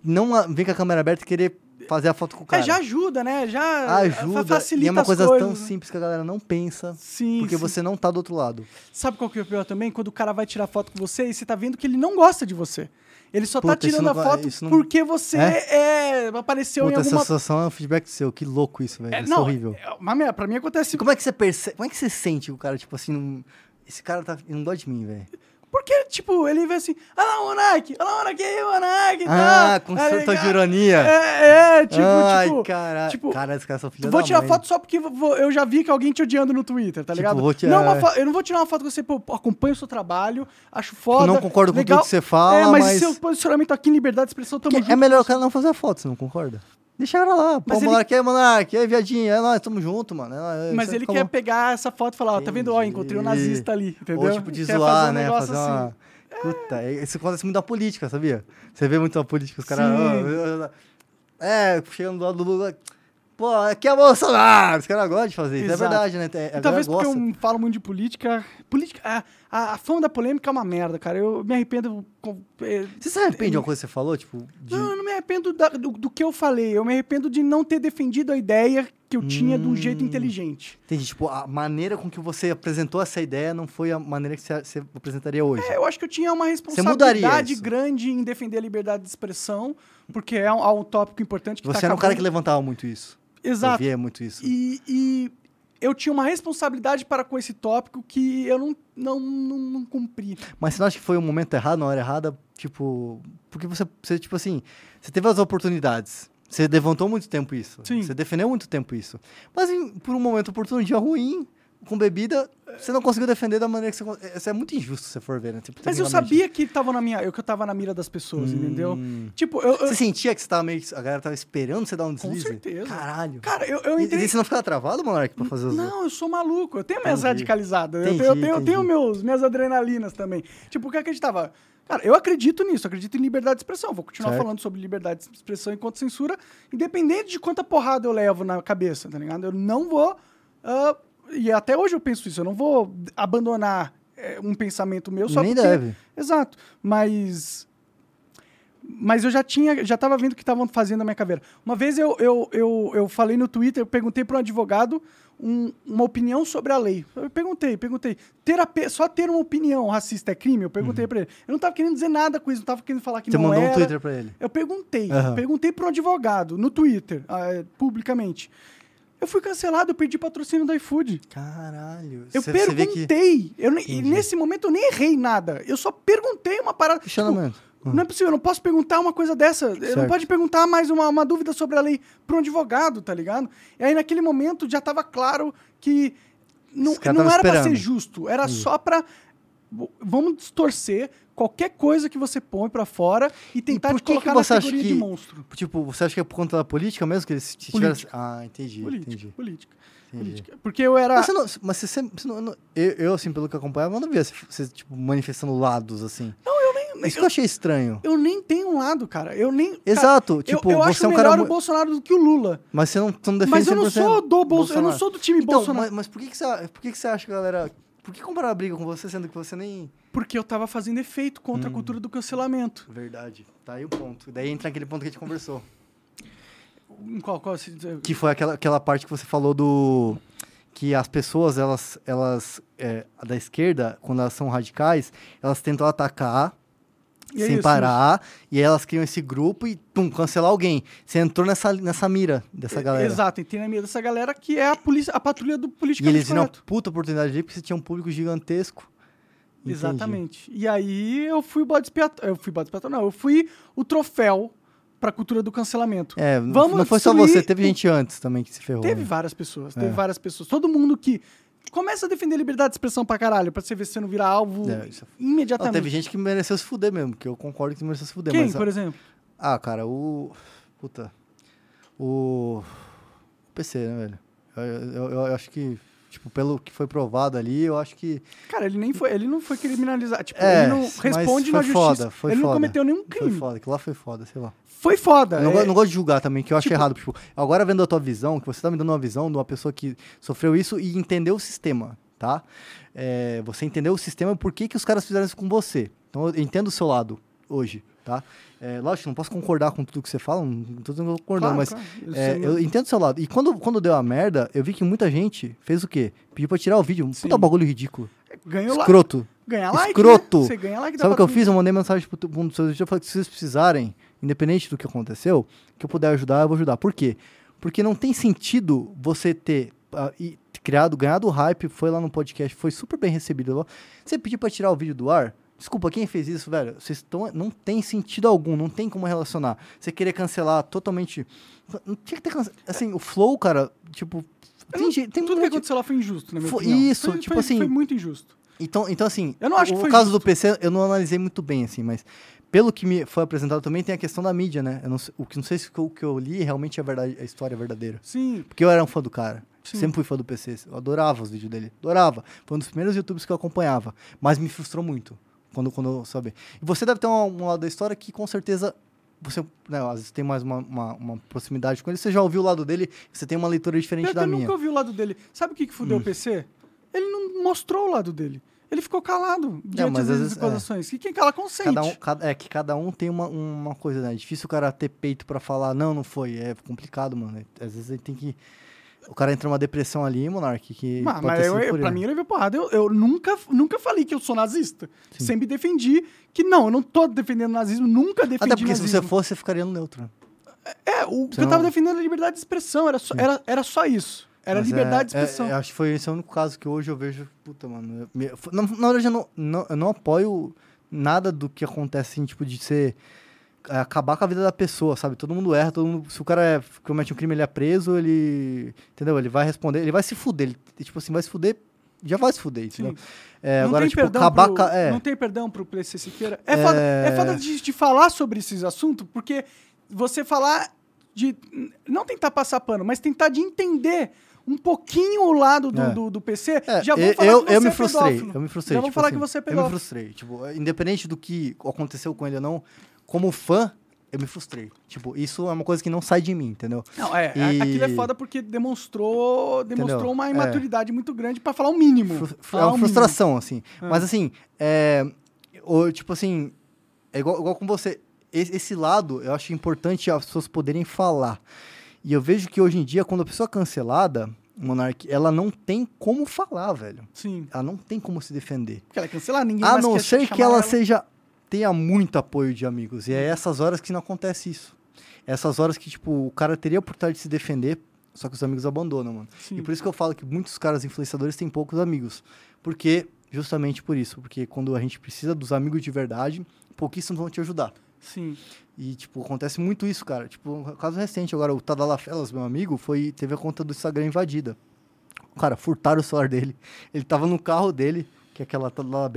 não vem com a câmera aberta e querer fazer a foto com o cara.
É, já ajuda, né? Já
ajuda.
facilita
E é uma coisa
coisas,
tão
né?
simples que a galera não pensa.
Sim,
Porque
sim.
você não tá do outro lado.
Sabe qual que é o pior também? Quando o cara vai tirar foto com você e você tá vendo que ele não gosta de você. Ele só tá
Puta, isso
tirando a foto
não-
porque você é, apareceu
Puta,
em
essa
alguma...
sensação é um feedback seu. Que louco isso, velho.
É,
isso é
não,
horrível.
é, mas pra mim acontece...
Como é que você percebe? Como é que você sente o cara, tipo assim, não... esse cara tá... não gosta de mim, velho?
Porque, tipo, ele vê assim, olha lá o Monark, olha lá o Monark, aí, Monark, e
Ah, com
Tá
certa
ligado?
ironia.
É, é, tipo,
Ai,
tipo...
caralho.
tipo,
cara, esse cara é só filho
Tu
da
vou tirar
mãe.
foto só porque eu já vi que alguém te odiando no Twitter, tá
Tipo,
ligado?
vou te-
não,
é.
fo- eu não vou tirar uma foto com você, pô, acompanho o seu trabalho, acho foda.
não concordo com
legal.
tudo que você fala,
É, mas,
mas-
seu posicionamento aqui em liberdade de expressão, tamo
Que
junto.
é melhor o cara não fazer a foto, você não concorda? Deixa ela lá. Pô,
Mas ele-
Monark, aí, Monark, aí, viadinho, é nóis, tamo junto, mano. É nóis,
Mas
isso
ele
acabou.
quer pegar essa foto e falar, ó, tá vendo? Ó, encontrei um nazista ali, entendeu?
Ou tipo de zoar,
um
né? Fazer uma...
assim.
Puta, é- isso acontece muito na política, sabia? Você vê muito na política, os caras...
Sim.
"Ah, É, chegando do lado do Lula... Pô, aqui é Bolsonaro! Os caras gostam de fazer isso.
Exato.
É verdade, né? É,
E talvez porque
gosta.
eu falo muito de política. Política. A, a, a fama da polêmica é uma merda, cara. Eu me arrependo. com- é,
Você se arrepende de uma coisa que você falou? Tipo, de...
Não, eu não me arrependo da- do, do que eu falei. Eu me arrependo de não ter defendido a ideia que eu tinha de um jeito
Hum.
inteligente.
Entendi, tipo, a maneira com que você apresentou essa ideia não foi a maneira que você, você apresentaria hoje.
É, eu acho que eu tinha uma responsabilidade grande em defender a liberdade de expressão, porque é um, é um tópico importante que
você
tá
era um cara que levantava muito isso.
Exato.
Eu via muito isso.
E, e eu tinha uma responsabilidade para com esse tópico que eu não, não, não, não cumpri.
Mas você não acha que foi o momento errado, na hora errada? Tipo, porque você, você, tipo assim, você teve as oportunidades. Você levantou muito tempo isso.
Sim.
Você defendeu muito tempo isso. Mas em- por um momento oportuno, um dia ruim, com bebida, você não conseguiu defender da maneira que você... Isso é muito injusto se você for ver, né? Tipo,
Mas eu sabia que tava na minha, eu que eu tava na mira das pessoas, entendeu?
Hum.
Tipo, eu, eu-
Você sentia que você tava meio... A galera tava esperando você dar um
com
deslize?
certeza.
Caralho.
Cara, eu, eu
E-
entrei
E você não ficava travado, Monark, pra fazer os...
Não, eu sou maluco. Eu tenho minhas
Entendi.
radicalizadas. Eu
Entendi,
tenho, eu tenho, eu tenho
entendi.
meus, minhas adrenalinas também. Tipo, o que eu acreditava? Cara, eu acredito nisso, acredito em liberdade de expressão. Vou continuar
Certo.
falando sobre liberdade de expressão enquanto censura, independente de quanta porrada eu levo na cabeça, tá ligado? Eu não vou. ah, e até hoje eu penso isso, eu não vou abandonar eh, um pensamento meu só
Nem
porque.
deve.
Exato. Mas. Mas eu já tinha, já tava vendo o que estavam fazendo na minha caveira. Uma vez eu, eu, eu, eu falei no Twitter, eu perguntei para um advogado um- uma opinião sobre a lei. Eu perguntei, perguntei. Ter a só ter uma opinião racista é crime? Eu perguntei pra ele. Eu não tava querendo dizer nada com isso, não tava querendo falar que
Uhum. Você
não
mandou
era.
um Twitter pra ele.
Eu perguntei,
Aham.
perguntei para um advogado no Twitter, é, publicamente. Eu fui cancelado, eu perdi patrocínio do iFood.
Caralho.
Eu
Você- você vê que-
perguntei. Eu, nem- e nesse momento eu nem errei nada. Eu só perguntei uma parada. Tipo,
Questionamento.
não é possível, eu não posso perguntar uma coisa dessa. Eu não
Certo.
pode perguntar mais uma, uma dúvida sobre a lei para um advogado, tá ligado? E aí naquele momento já tava claro que não, não era para ser justo, era só para vamos distorcer qualquer coisa que você põe para fora e tentar
por
te
que que
colocar
você
na
acha
categoria
que-
de monstro.
Tipo, você acha que é por conta da política mesmo que eles tiveram... Ah, entendi,
Política,
entendi.
política,
entendi.
política. Porque eu era
Mas, você não, mas você sempre... você não- eu, eu, assim, pelo que eu acompanhava, eu não via você, tipo, manifestando lados, assim.
Não, eu nem
Isso que eu achei estranho.
eu nem tenho um lado, cara. Eu nem cara,
Exato,
eu-
tipo,
eu,
você
acho
é um
melhor
cara...
o Bolsonaro do que o Lula.
Mas você não, você não defende
Mas eu não
100%
sou do Bolso- eu não sou do time
então,
Bolsonaro.
Mas, mas por, que, que, você, por que, que você acha que galera... Por que comprar a briga com você, sendo que você nem...
Porque eu tava fazendo efeito contra a cultura do cancelamento.
Verdade. Tá aí o ponto. Daí entra aquele ponto que a gente conversou.
Em qual, qual
Que foi aquela, aquela parte que você falou do... Que as pessoas, elas... elas é, da esquerda, quando elas são radicais, elas tentam atacar
E é
sem
isso,
parar. E aí elas criam esse grupo e, pum, cancelar alguém. Você entrou nessa, nessa mira dessa galera.
Exato, entrei na mira dessa galera que é a polícia, a patrulha do
E
politicamente
eles viram puta oportunidade ali porque você tinha um público gigantesco. Entendi.
Exatamente. E aí eu fui o bode expiatório. Eu fui bode expiatório, não. Eu fui o troféu pra cultura do cancelamento.
É,
Vamos
não foi só você, teve gente antes também que se ferrou.
Teve
né?
várias pessoas,
É.
teve várias pessoas. Todo mundo que começa a defender liberdade de expressão pra caralho, pra você ver se você não vira alvo
É, isso é- Não,
imediatamente.
teve gente que mereceu se fuder mesmo, que eu concordo que mereceu se fuder.
Quem,
mas,
por exemplo?
Ah, cara, o. Puta. O. O PC, né, velho? Eu, eu- eu- eu acho que. Tipo, pelo que foi provado ali, eu acho que.
Cara, ele nem foi, ele não foi criminalizado. Tipo,
É,
ele não responde
foi
na justiça.
foda, foi
ele não
foda.
cometeu nenhum
Foi
crime.
foda, aquilo lá foi foda, sei lá.
Foi foda.
Eu não,
é-
não gosto de julgar também, que eu acho
tipo-
errado. Tipo, agora vendo a tua visão, que você tá me dando uma visão de uma pessoa que sofreu isso e entendeu o sistema, tá? É, você entendeu o sistema e por que, que os caras fizeram isso com você. Então eu entendo o seu lado hoje, tá? É, lógico, não posso concordar com tudo que você fala, não tô concordando,
Claro,
mas
claro. Eu
é,
sei,
eu entendo o seu lado. E quando, quando deu a merda, eu vi que muita gente fez o quê? Pediu pra tirar o vídeo. Um
Sim.
puta bagulho ridículo.
Ganhou.
Escroto.
Ganha like.
Escroto.
Né? Você ganha like
Sabe o que eu fiz? Eu mandei mensagem pro um dos seus eu falei que se vocês precisarem, independente do que aconteceu, que eu puder ajudar, eu vou ajudar. Por quê? Porque não tem sentido você ter e criado, ganhado hype, foi lá no podcast, foi super bem recebido. Você pediu pra tirar o vídeo do ar? Desculpa, quem fez isso, velho? Vocês estão. Não tem sentido algum, não tem como relacionar. Você querer cancelar totalmente. Não tinha que ter cancelado. Assim, o Flow, cara, tipo. Tem, gente- tem
Tudo que aconteceu lá foi injusto, na minha
Foi
opinião.
isso,
Foi-
tipo
foi-
assim-
Foi muito injusto.
Então, então assim,
Eu não acho que
o
foi
caso
justo.
do PC eu não analisei muito bem, assim, mas pelo que me foi apresentado também tem a questão da mídia, né? Eu não, sei- o que não sei se o que eu li realmente é verdade, a história é verdadeira.
Sim.
Porque eu era um fã do cara.
Sim.
Sempre fui fã do PC. Eu adorava os vídeos dele. Adorava. Foi um dos primeiros YouTubers que eu acompanhava. Mas me frustrou muito quando, quando eu soube. E você deve ter um, um lado da história que com certeza você né, às vezes tem mais uma, uma, uma proximidade com ele. Você já ouviu o lado dele, você tem uma leitura diferente
Eu
da minha.
nunca ouvi o lado dele. Sabe o que, que fudeu
Hum.
o PC? Ele não mostrou o lado dele. Ele ficou calado diante
mas às
das
vezes- é.
acusações. E quem cala consente.
Cada um, cada- é que cada um tem uma, uma coisa, né? É difícil o cara ter peito pra falar, não, não foi. É complicado, mano. Às vezes ele tem que. O cara entra numa depressão ali, Monark, que.
Mas, mas eu, eu- pra mim ele veio porrada. Eu, eu nunca, nunca falei que eu sou nazista.
Sim.
Sempre defendi que não, eu não tô defendendo nazismo, nunca defendi
Até porque se
nazismo.
você fosse, você ficaria no neutro. né?
É, o que eu tava
não-
defendendo era liberdade de expressão, era só, era, era só isso. Era
Mas
liberdade
é-
de expressão.
É, eu acho que foi esse o único caso que hoje eu vejo. Puta, mano. eu- na, na verdade, eu não, não, eu não apoio nada do que acontece, assim, tipo, de ser. É, acabar com a vida da pessoa, sabe? Todo mundo erra, todo mundo. Se o cara é, comete um crime, ele é preso, ele. Entendeu? Ele vai responder, ele vai se fuder. Ele, tipo assim, vai se fuder. Já vai se fuder, entendeu? É,
não
agora,
tem
tipo,
perdão
acabar
pro,
É,
Não tem perdão pro PC Siqueira. É foda,
É.
é foda de, de falar sobre esses assuntos, porque você falar de. Não tentar passar pano, mas tentar de entender um pouquinho o lado do,
É.
do, do PC.
É,
já vão falar
eu,
que você
eu me
é
frustrei,
pedófilo.
eu me frustrei.
Já vão
tipo
falar
assim,
que você é
Eu me
pedófilo.
frustrei. Tipo, independente do que aconteceu com ele ou não, como fã, eu me frustrei. Tipo, isso é uma coisa que não sai de mim, entendeu?
Não, é,
E-
aquilo é foda porque demonstrou, demonstrou
Entendeu?
uma
É.
imaturidade muito grande pra falar o mínimo.
Fru- fru-
Falar
é uma
mínimo.
frustração, assim.
Ah.
Mas assim, é, o, tipo assim, é igual, igual com você. Esse, esse lado, eu acho importante as pessoas poderem falar. E eu vejo que hoje em dia, quando a pessoa é cancelada, Monark, ela não tem como falar, velho.
Sim.
Ela não tem como se defender.
Porque ela é cancelada, ninguém
A não ser que ela seja tenha muito apoio de amigos. E é essas horas que não acontece isso. Essas horas que, tipo, o cara teria a oportunidade de se defender, só que os amigos abandonam, mano.
Sim.
E por isso que eu falo que muitos caras influenciadores têm poucos amigos. Porque, justamente por isso. Porque quando a gente precisa dos amigos de verdade, pouquíssimos vão te ajudar.
Sim.
E, tipo, acontece muito isso, cara. Tipo, um caso recente agora, o Tadala Felas, meu amigo, foi, teve a conta do Instagram invadida. Cara, furtaram o celular dele. Ele tava no carro dele, que é aquela Tadala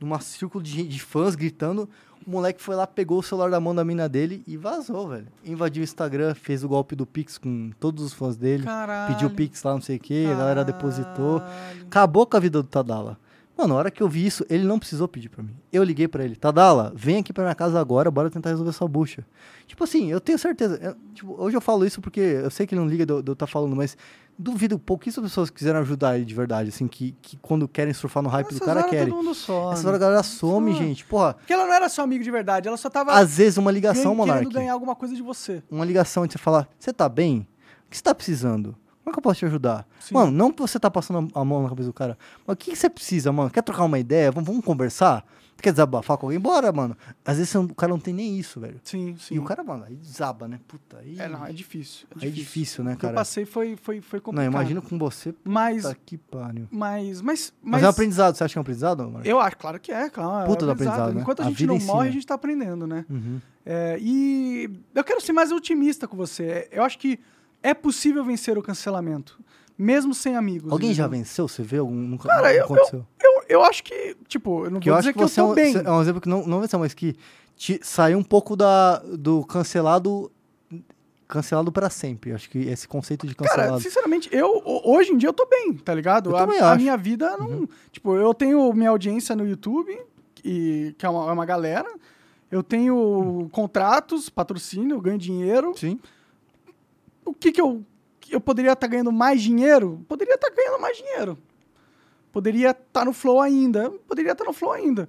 Numa círculo de, de fãs gritando. O moleque foi lá, pegou o celular da mão da mina dele e vazou, velho. Invadiu o Instagram, fez o golpe do Pix com todos os fãs dele.
Caralho.
Pediu Pix lá, não sei o que, a galera depositou. Acabou com a vida do Tadala. Mano, na hora que eu vi isso, ele não precisou pedir pra mim. Eu liguei pra ele. Tadala, vem aqui pra minha casa agora, bora tentar resolver essa bucha. Tipo assim, eu tenho certeza. eu- tipo, hoje eu falo isso porque eu sei que ele não liga de eu estar falando, mas duvido pouquíssimas pessoas quiseram ajudar ele de verdade, assim, que, que quando querem surfar no hype do
Essas
cara,
horas
querem.
todo mundo some.
Essa hora a galera some,
Some.
gente. Porra,
Porque ela não era seu amigo de verdade, ela só tava
às vezes uma ligação,
ganha- querendo
Monark.
ganhar alguma coisa de você.
Uma ligação de você falar, você tá bem? O que você tá precisando? Como é que eu posso te ajudar?
Sim.
Mano, não que você tá passando a mão na cabeça do cara, mas o que que você precisa, mano? Quer trocar uma ideia? Vamos, vamos conversar? Quer desabafar com alguém? Bora, mano. Às vezes não- o cara não tem nem isso, velho.
Sim, sim.
E o cara, mano, aí desaba, né? Puta, aí.
É, não, é difícil. É
Aí
difícil,
é difícil, né,
O que eu
cara?
passei foi, foi, foi
não,
complicado.
imagino com você.
Mas,
Puta que pariu.
mas, mas,
Mas, é um aprendizado, você acha que é um aprendizado, mano?
Eu acho, claro que é, claro.
Puta
é
do aprendizado, né?
Enquanto a,
A
gente não
ensina.
morre, a gente tá aprendendo, né?
Uhum.
É, e eu quero ser mais otimista com você. Eu acho que é possível vencer o cancelamento, mesmo sem amigos.
Alguém já
entendeu?
venceu? Você vê algum? Nunca
Cara,
nunca
eu-
aconteceu?
Eu, eu acho que, tipo, eu não
Que
vou
eu
dizer
que
que, eu
você é um,
bem.
você é um exemplo que não, não venceu, mas que te, saiu um pouco da, do cancelado cancelado pra sempre. Acho que esse conceito de
Cara,
cancelado.
sinceramente, eu ho- hoje em dia eu tô bem, tá ligado?
Eu
a, a minha vida não. Tipo, eu tenho minha audiência no YouTube, e, que é uma, é uma galera. Eu tenho contratos, patrocínio, eu ganho dinheiro.
Sim.
O que que eu. Eu poderia estar ganhando mais dinheiro? Poderia estar ganhando mais dinheiro. Poderia estar no flow ainda. Poderia estar no flow ainda.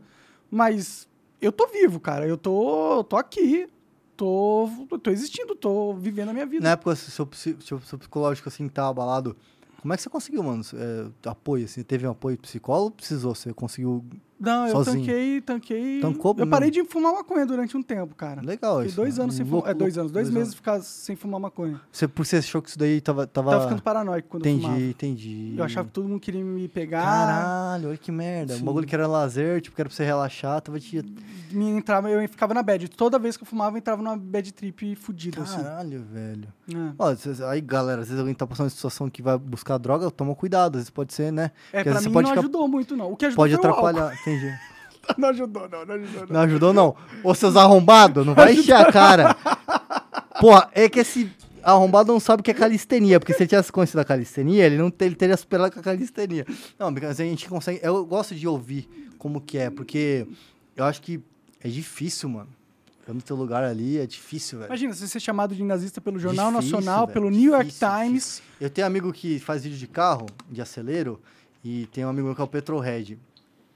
Mas eu tô vivo, cara. Eu tô, tô aqui. Tô, tô existindo, tô vivendo a minha vida.
Na época, seu, seu, seu psicológico, assim, que tava abalado, como é que você conseguiu, mano? É, apoio, assim? Teve um apoio psicólogo ou precisou? Você conseguiu...
Não, eu
Sozinho.
tanquei, tanquei.
Tancou?
Eu parei de fumar maconha durante um tempo, cara.
Legal
Fiquei
isso.
dois
né?
anos sem fumar. É, dois anos. Dois,
dois
meses ficar sem fumar maconha.
Você, você achou que isso daí tava... Tava,
Tava ficando paranoico quando eu
Entendi,
fumava.
entendi.
Eu achava que todo mundo queria me pegar.
Caralho, olha que merda.
Sim.
Um bagulho que era lazer, tipo, que era pra você relaxar, tava te...
Me entrava, eu ficava na bad. Toda vez que eu fumava, eu entrava numa bad trip fudida, assim.
Caralho, velho.
É.
Ó, aí, galera, às vezes alguém tá passando uma situação que vai buscar droga, toma cuidado. Às vezes pode ser, né?
É,
Porque
pra mim não
ficar-
ajudou muito, não. O que ajudou
Pode atrapalhar.
Não ajudou, não, não ajudou, não.
Não ajudou, não. Ô, seus arrombados, não vai encher a cara. Porra, é que esse arrombado não sabe o que é calistenia, porque se ele tivesse conhecido a calistenia, ele não te- ele teria superado com a calistenia. Não, mas a gente consegue. Eu gosto de ouvir como que é, porque eu acho que é difícil, mano. Eu no teu lugar ali é difícil, velho.
Imagina, você ser chamado de nazista pelo Jornal
Difícil,
Nacional,
velho,
pelo New York
difícil,
Times.
Eu tenho amigo que faz vídeo de carro, de acelero, e tem um amigo meu que é o Petrohead.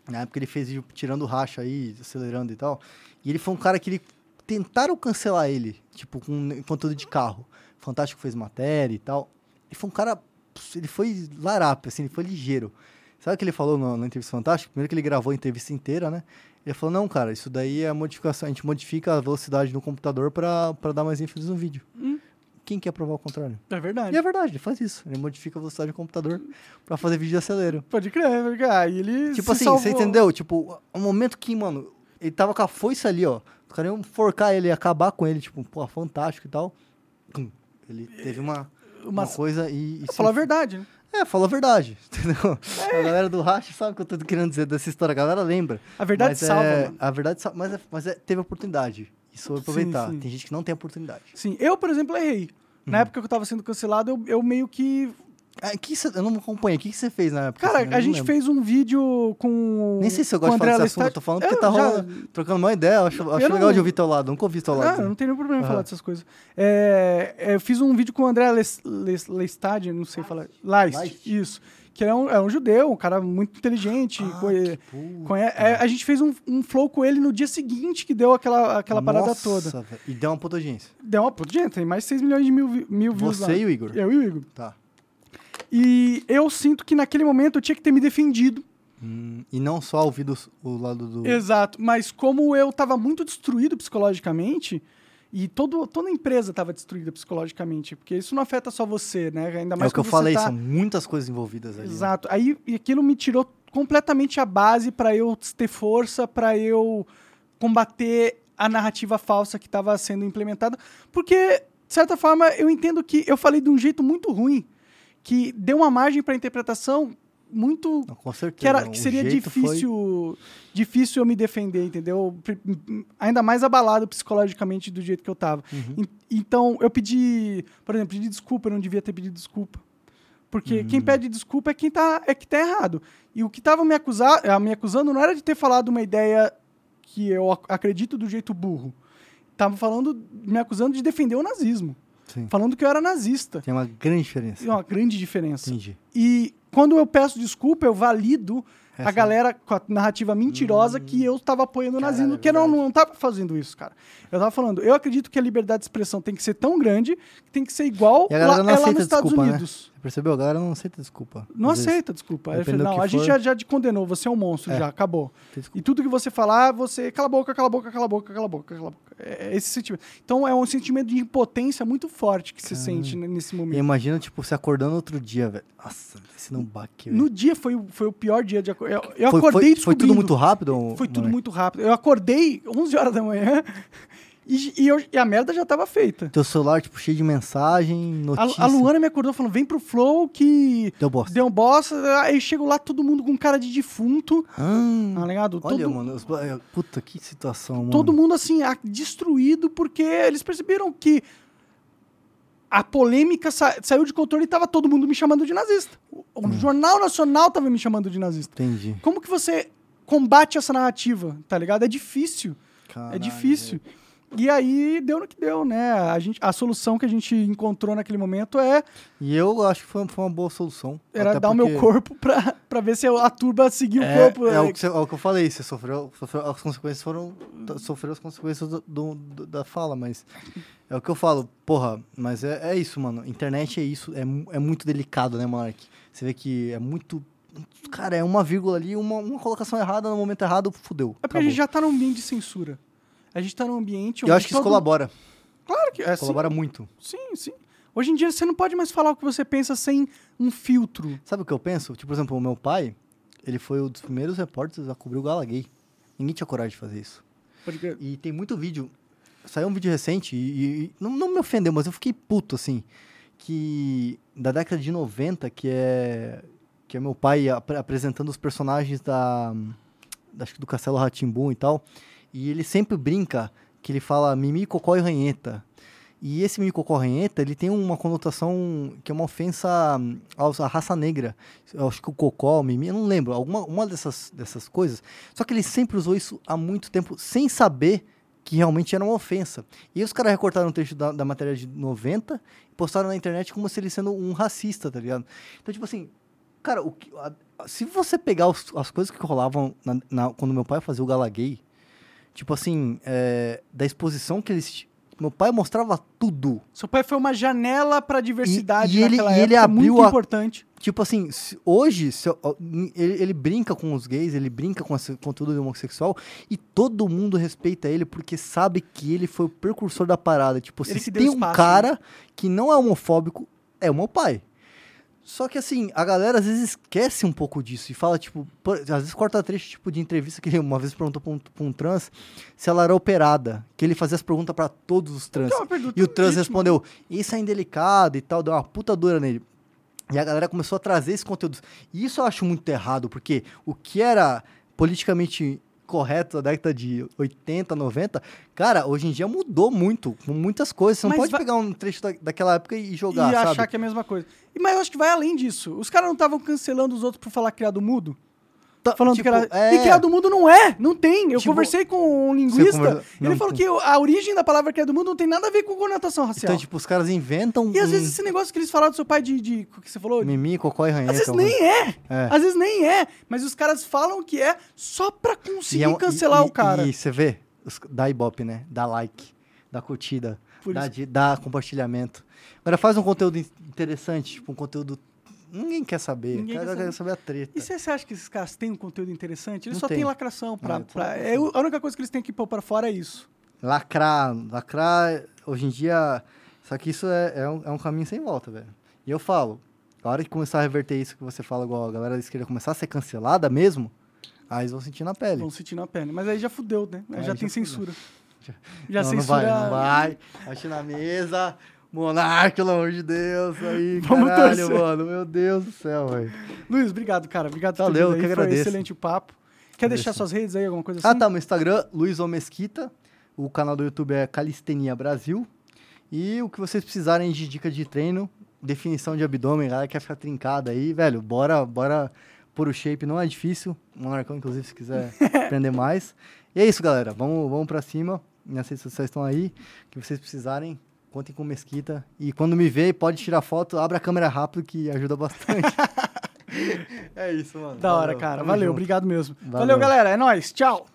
Na época ele fez vídeo tirando racha aí, acelerando e tal. E ele foi um cara que ele tentaram cancelar ele, tipo, com conteúdo de carro. Fantástico fez matéria e tal. Ele foi um cara. Ele foi larápio, assim, ele foi ligeiro. Sabe o que ele falou na entrevista Fantástico? Primeiro que ele gravou a entrevista inteira, né? Ele falou, não, cara, isso daí é modificação. A gente modifica a velocidade no computador pra dar mais ênfase no vídeo. Quem quer provar o contrário?
É verdade.
E é verdade, ele faz isso. Ele modifica a velocidade do computador pra fazer vídeo de acelero.
Pode crer, porque aí ele.
Tipo assim,
salvou.
você entendeu? Tipo, o momento que, mano, ele tava com a foice ali, ó. Os caras iam forcar ele, acabar com ele, tipo, pô, fantástico e tal. Ele teve uma, uma
Uma-
coisa e. e se-
Falar a verdade, né?
É, falou a verdade, entendeu? A galera do Racha sabe o que eu tô querendo dizer dessa história. A galera lembra.
A verdade salva,
é,
mano.
A verdade salva, mas, é- mas é- teve oportunidade. Isso eu vou aproveitar.
sim.
Tem gente que não tem oportunidade.
Sim, eu, por exemplo, errei.
Uhum.
Na época que eu tava sendo cancelado, eu, eu meio que.
Ah, que cê- eu não acompanho. O que que você fez na época?
Cara,
assim?
A gente
lembro.
fez um vídeo com.
Nem sei se eu gosto de falar desse assunto, eu tô falando porque
Eu
tá
já-
rolando, trocando uma ideia, eu acho, eu acho
não-
legal de ouvir teu lado, nunca ouvi teu lado.
Ah, não tem nenhum problema em
Aham.
falar dessas coisas. É, é, eu fiz um vídeo com o André Les- Les- Leistad, não sei falar. Leist. isso. Que é um, é um judeu, um cara muito inteligente.
Ah,
conhe- conhe- é, a gente fez um, um flow com ele no dia seguinte que deu aquela, aquela parada
Nossa,
toda.
velho, E deu uma puta audiência.
Deu uma. Gente, tem mais de 6 milhões de mil, mil views lá.
Você e o Igor?
Eu e o Igor.
Tá.
E eu sinto que naquele momento eu tinha que ter me defendido.
Hum, e não só ouvir do- o lado do...
Exato. Mas como eu tava muito destruído psicologicamente, e todo, toda a empresa tava destruída psicologicamente, porque isso não afeta só você, né? Ainda
É
mais
o que eu falei,
tá-
são muitas coisas envolvidas ali. né?
Exato. Aí e aquilo me tirou completamente a base para eu ter força, para eu combater a narrativa falsa que estava sendo implementada, porque de certa forma eu entendo que eu falei de um jeito muito ruim, que deu uma margem para interpretação muito
Não, com certeza.
que, era, que seria
jeito foi-
difícil difícil eu me defender, entendeu? Ainda mais abalado psicologicamente do jeito que eu tava.
Uhum.
En- Então, eu pedi, por exemplo, pedi desculpa, eu não devia ter pedido desculpa. Porque
Hum.
quem pede desculpa é quem tá, é que tá errado. E o que tava me, acusar, eh, me acusando não era de ter falado uma ideia que eu ac- acredito do jeito burro. Tava falando, me acusando de defender o nazismo.
Sim.
Falando que eu era nazista.
Tem uma grande diferença.
É uma grande diferença.
Entendi.
E quando eu peço desculpa, eu valido
Essa-
a galera com a narrativa mentirosa que eu estava apoiando o nazismo,
é
que eu não, não tava fazendo isso, cara. Eu tava falando, eu acredito que a liberdade de expressão tem que ser tão grande que tem que ser igual lá, é lá nos Estados
desculpa, né?
Unidos.
Você percebeu? A galera não aceita desculpa.
Não
Às vezes.
aceita, desculpa. Aí eu falei, não, a gente
for.
já, já te condenou, você é um monstro,
É.
já, acabou.
Desculpa.
E tudo que você falar, você cala a boca, cala a boca, cala a boca, cala a boca, cala a boca. É esse sentimento. Então é um sentimento de impotência muito forte que se sente n- nesse
E
momento.
imagina, tipo, você acordando outro dia, velho. Nossa, esse não baque, velho.
No dia foi, o- foi o pior dia de acordar. Eu, eu
Foi-
acordei
foi, foi tudo muito rápido?
Foi tudo
moleque?
muito rápido. Eu acordei 11 horas da manhã e, e eu- e a merda já tava feita.
Teu celular, tipo, cheio de mensagem,
A,
notícia.
a Luana me acordou falando: vem pro Flow que
Deu bosta.
deu um bosta. Aí chego lá, todo mundo com cara de defunto.
Ah,
Tá ligado?
olha,
todo,
mano. os- é, Puta, que situação, mano.
todo mundo assim, a- destruído, porque eles perceberam que a polêmica sa- saiu de controle e tava todo mundo me chamando de nazista. O, o Jornal Nacional tava me chamando de nazista.
Entendi.
Como que você combate essa narrativa, tá ligado? É difícil. é
Caralho,
difícil. E aí deu no que deu, né? A, gente, a solução que a gente encontrou naquele momento é
E eu acho que foi, foi uma boa solução.
era dar o meu corpo pra, pra ver se a turba seguia o
É,
corpo.
é,
é,
o que, é o que eu falei, você sofreu, sofreu as consequências foram. Sofreu as consequências do, do- do- da fala, mas. É o que eu falo, porra, mas é, é isso, mano. Internet é isso, é, é muito delicado, né, Mark? Você vê que é muito. Cara, é uma vírgula ali, uma, uma colocação errada no momento errado, fudeu.
É porque a gente já tá num ambiente de censura. A gente tá num ambiente onde
Eu acho que isso
todo-
colabora.
Claro que é. Sim,
Colabora muito.
sim, sim. Hoje em dia você não pode mais falar o que você pensa sem um filtro.
Sabe o que eu penso? Tipo, por exemplo, o meu pai, ele foi um dos primeiros repórteres a cobrir o Gala Gay. Ninguém tinha coragem de fazer isso.
Pode crer.
E tem muito vídeo. Saiu um vídeo recente e, e não, não me ofendeu, mas eu fiquei puto, assim. Que. Da década de 90, que é. Que é meu pai apre- apresentando os personagens da. da- Acho que do Castelo Ratimbum e tal. E ele sempre brinca que ele fala Mimi, Cocó e Ranheta. E esse Mimi, Cocó e Ranheta, ele tem uma conotação que é uma ofensa à raça negra. Eu acho que o Cocó, o Mimi, eu não lembro. Alguma uma dessas, dessas coisas. Só que ele sempre usou isso há muito tempo, sem saber que realmente era uma ofensa. E os caras recortaram um trecho da, da matéria de 90 e postaram na internet como se ele sendo um racista, tá ligado? Então, tipo assim, cara, o que- a- se você pegar os- as coisas que rolavam na- na- quando meu pai fazia o Gala Gay, tipo assim, é, da exposição que eles... Meu pai mostrava tudo.
Seu pai foi uma janela pra diversidade
E- e ele-
naquela
e ele
época,
abriu
muito
a-
importante.
Tipo assim, hoje, ele, ele brinca com os gays, ele brinca com esse conteúdo homossexual e todo mundo respeita ele porque sabe que ele foi o precursor da parada. Tipo,
Ele
se tem um
espaço, né?
cara que não é homofóbico, é o meu pai. Só que assim, a galera às vezes esquece um pouco disso e fala, tipo, por- às vezes corta trecho tipo de entrevista que ele uma vez perguntou pra um, pra um trans se ela era operada, que ele fazia as perguntas pra todos os trans.
Que é
E o trans respondeu, isso é indelicado e tal, deu uma puta dura nele. E a galera começou a trazer esse conteúdo. E isso eu acho muito errado, porque o que era politicamente correto na década de 80, 90, cara, hoje em dia mudou muito, com muitas coisas. Você não
Mas
pode
vai-
pegar um trecho da, daquela época e jogar,
e
sabe?
achar que é a mesma coisa. E, mas eu acho que vai além disso. Os caras não estavam cancelando os outros por falar criado mudo?
Tá,
Falando
tipo,
que era.
é,
E criado mudo não é, não tem. Eu
Tipo,
conversei com um linguista,
conversa-
ele
não
falou
tem.
que a origem da palavra criado mudo não tem nada a ver com conotação racial.
Então, tipo, os caras inventam
e às
um
vezes esse negócio que eles falaram do seu pai de. de que você falou?
mimi, cocó e ranheta.
Às vezes nem é.
É.
Às vezes nem é. Mas os caras falam que é só pra conseguir
é um-
cancelar
e-
o cara.
E você vê, os- dá ibope, né? Dá like, dá curtida, dá, di- dá compartilhamento. Agora faz um conteúdo in- interessante, tipo um conteúdo... Ninguém quer saber,
Ninguém
cara
quer
quer saber a treta.
E você acha que esses caras têm um conteúdo interessante? Eles
Não
só têm lacração. Pra,
Não,
pra- é a única coisa que eles têm que pôr pra fora é isso.
Lacrar, lacrar, hoje em dia... Só que isso é, é, um, é um caminho sem volta, velho. E eu falo, a hora que começar a reverter isso que você fala, igual a galera da esquerda começar a ser cancelada mesmo, aí eles vão sentir na pele.
Vão sentir na pele. Mas aí já fudeu, né? Aí
Aí
já,
já
tem
fudeu.
censura. Já
não, não
censura.
vai, não vai. Bate na mesa. Monarca, pelo amor de Deus. Aí,
Vamos
caralho,
torcer.
mano. Meu Deus do céu, velho.
Luiz, obrigado, cara. Obrigado por ter
Valeu,
aí.
eu que
Foi um
agradeço.
excelente o papo. Quer deixar suas redes aí, alguma coisa assim?
Ah, tá. Meu Instagram, Luiz O Mesquita. O canal do YouTube é Calistenia Brasil. E o que vocês precisarem de dica de treino, definição de abdômen, galera quer ficar trincada aí, velho, bora, bora pôr o shape, não é difícil. Monarcão, inclusive, se quiser aprender mais. E é isso, galera. Vamos, vamos pra cima. Minhas redes sociais estão aí. O que vocês precisarem, contem com Mesquita. E quando me vê, pode tirar foto, abre a câmera rápido que ajuda bastante. é isso, mano.
Da hora,
Valeu,
cara.
tamo
Valeu,
junto.
obrigado mesmo.
Valeu.
Valeu, galera. É nóis. Tchau.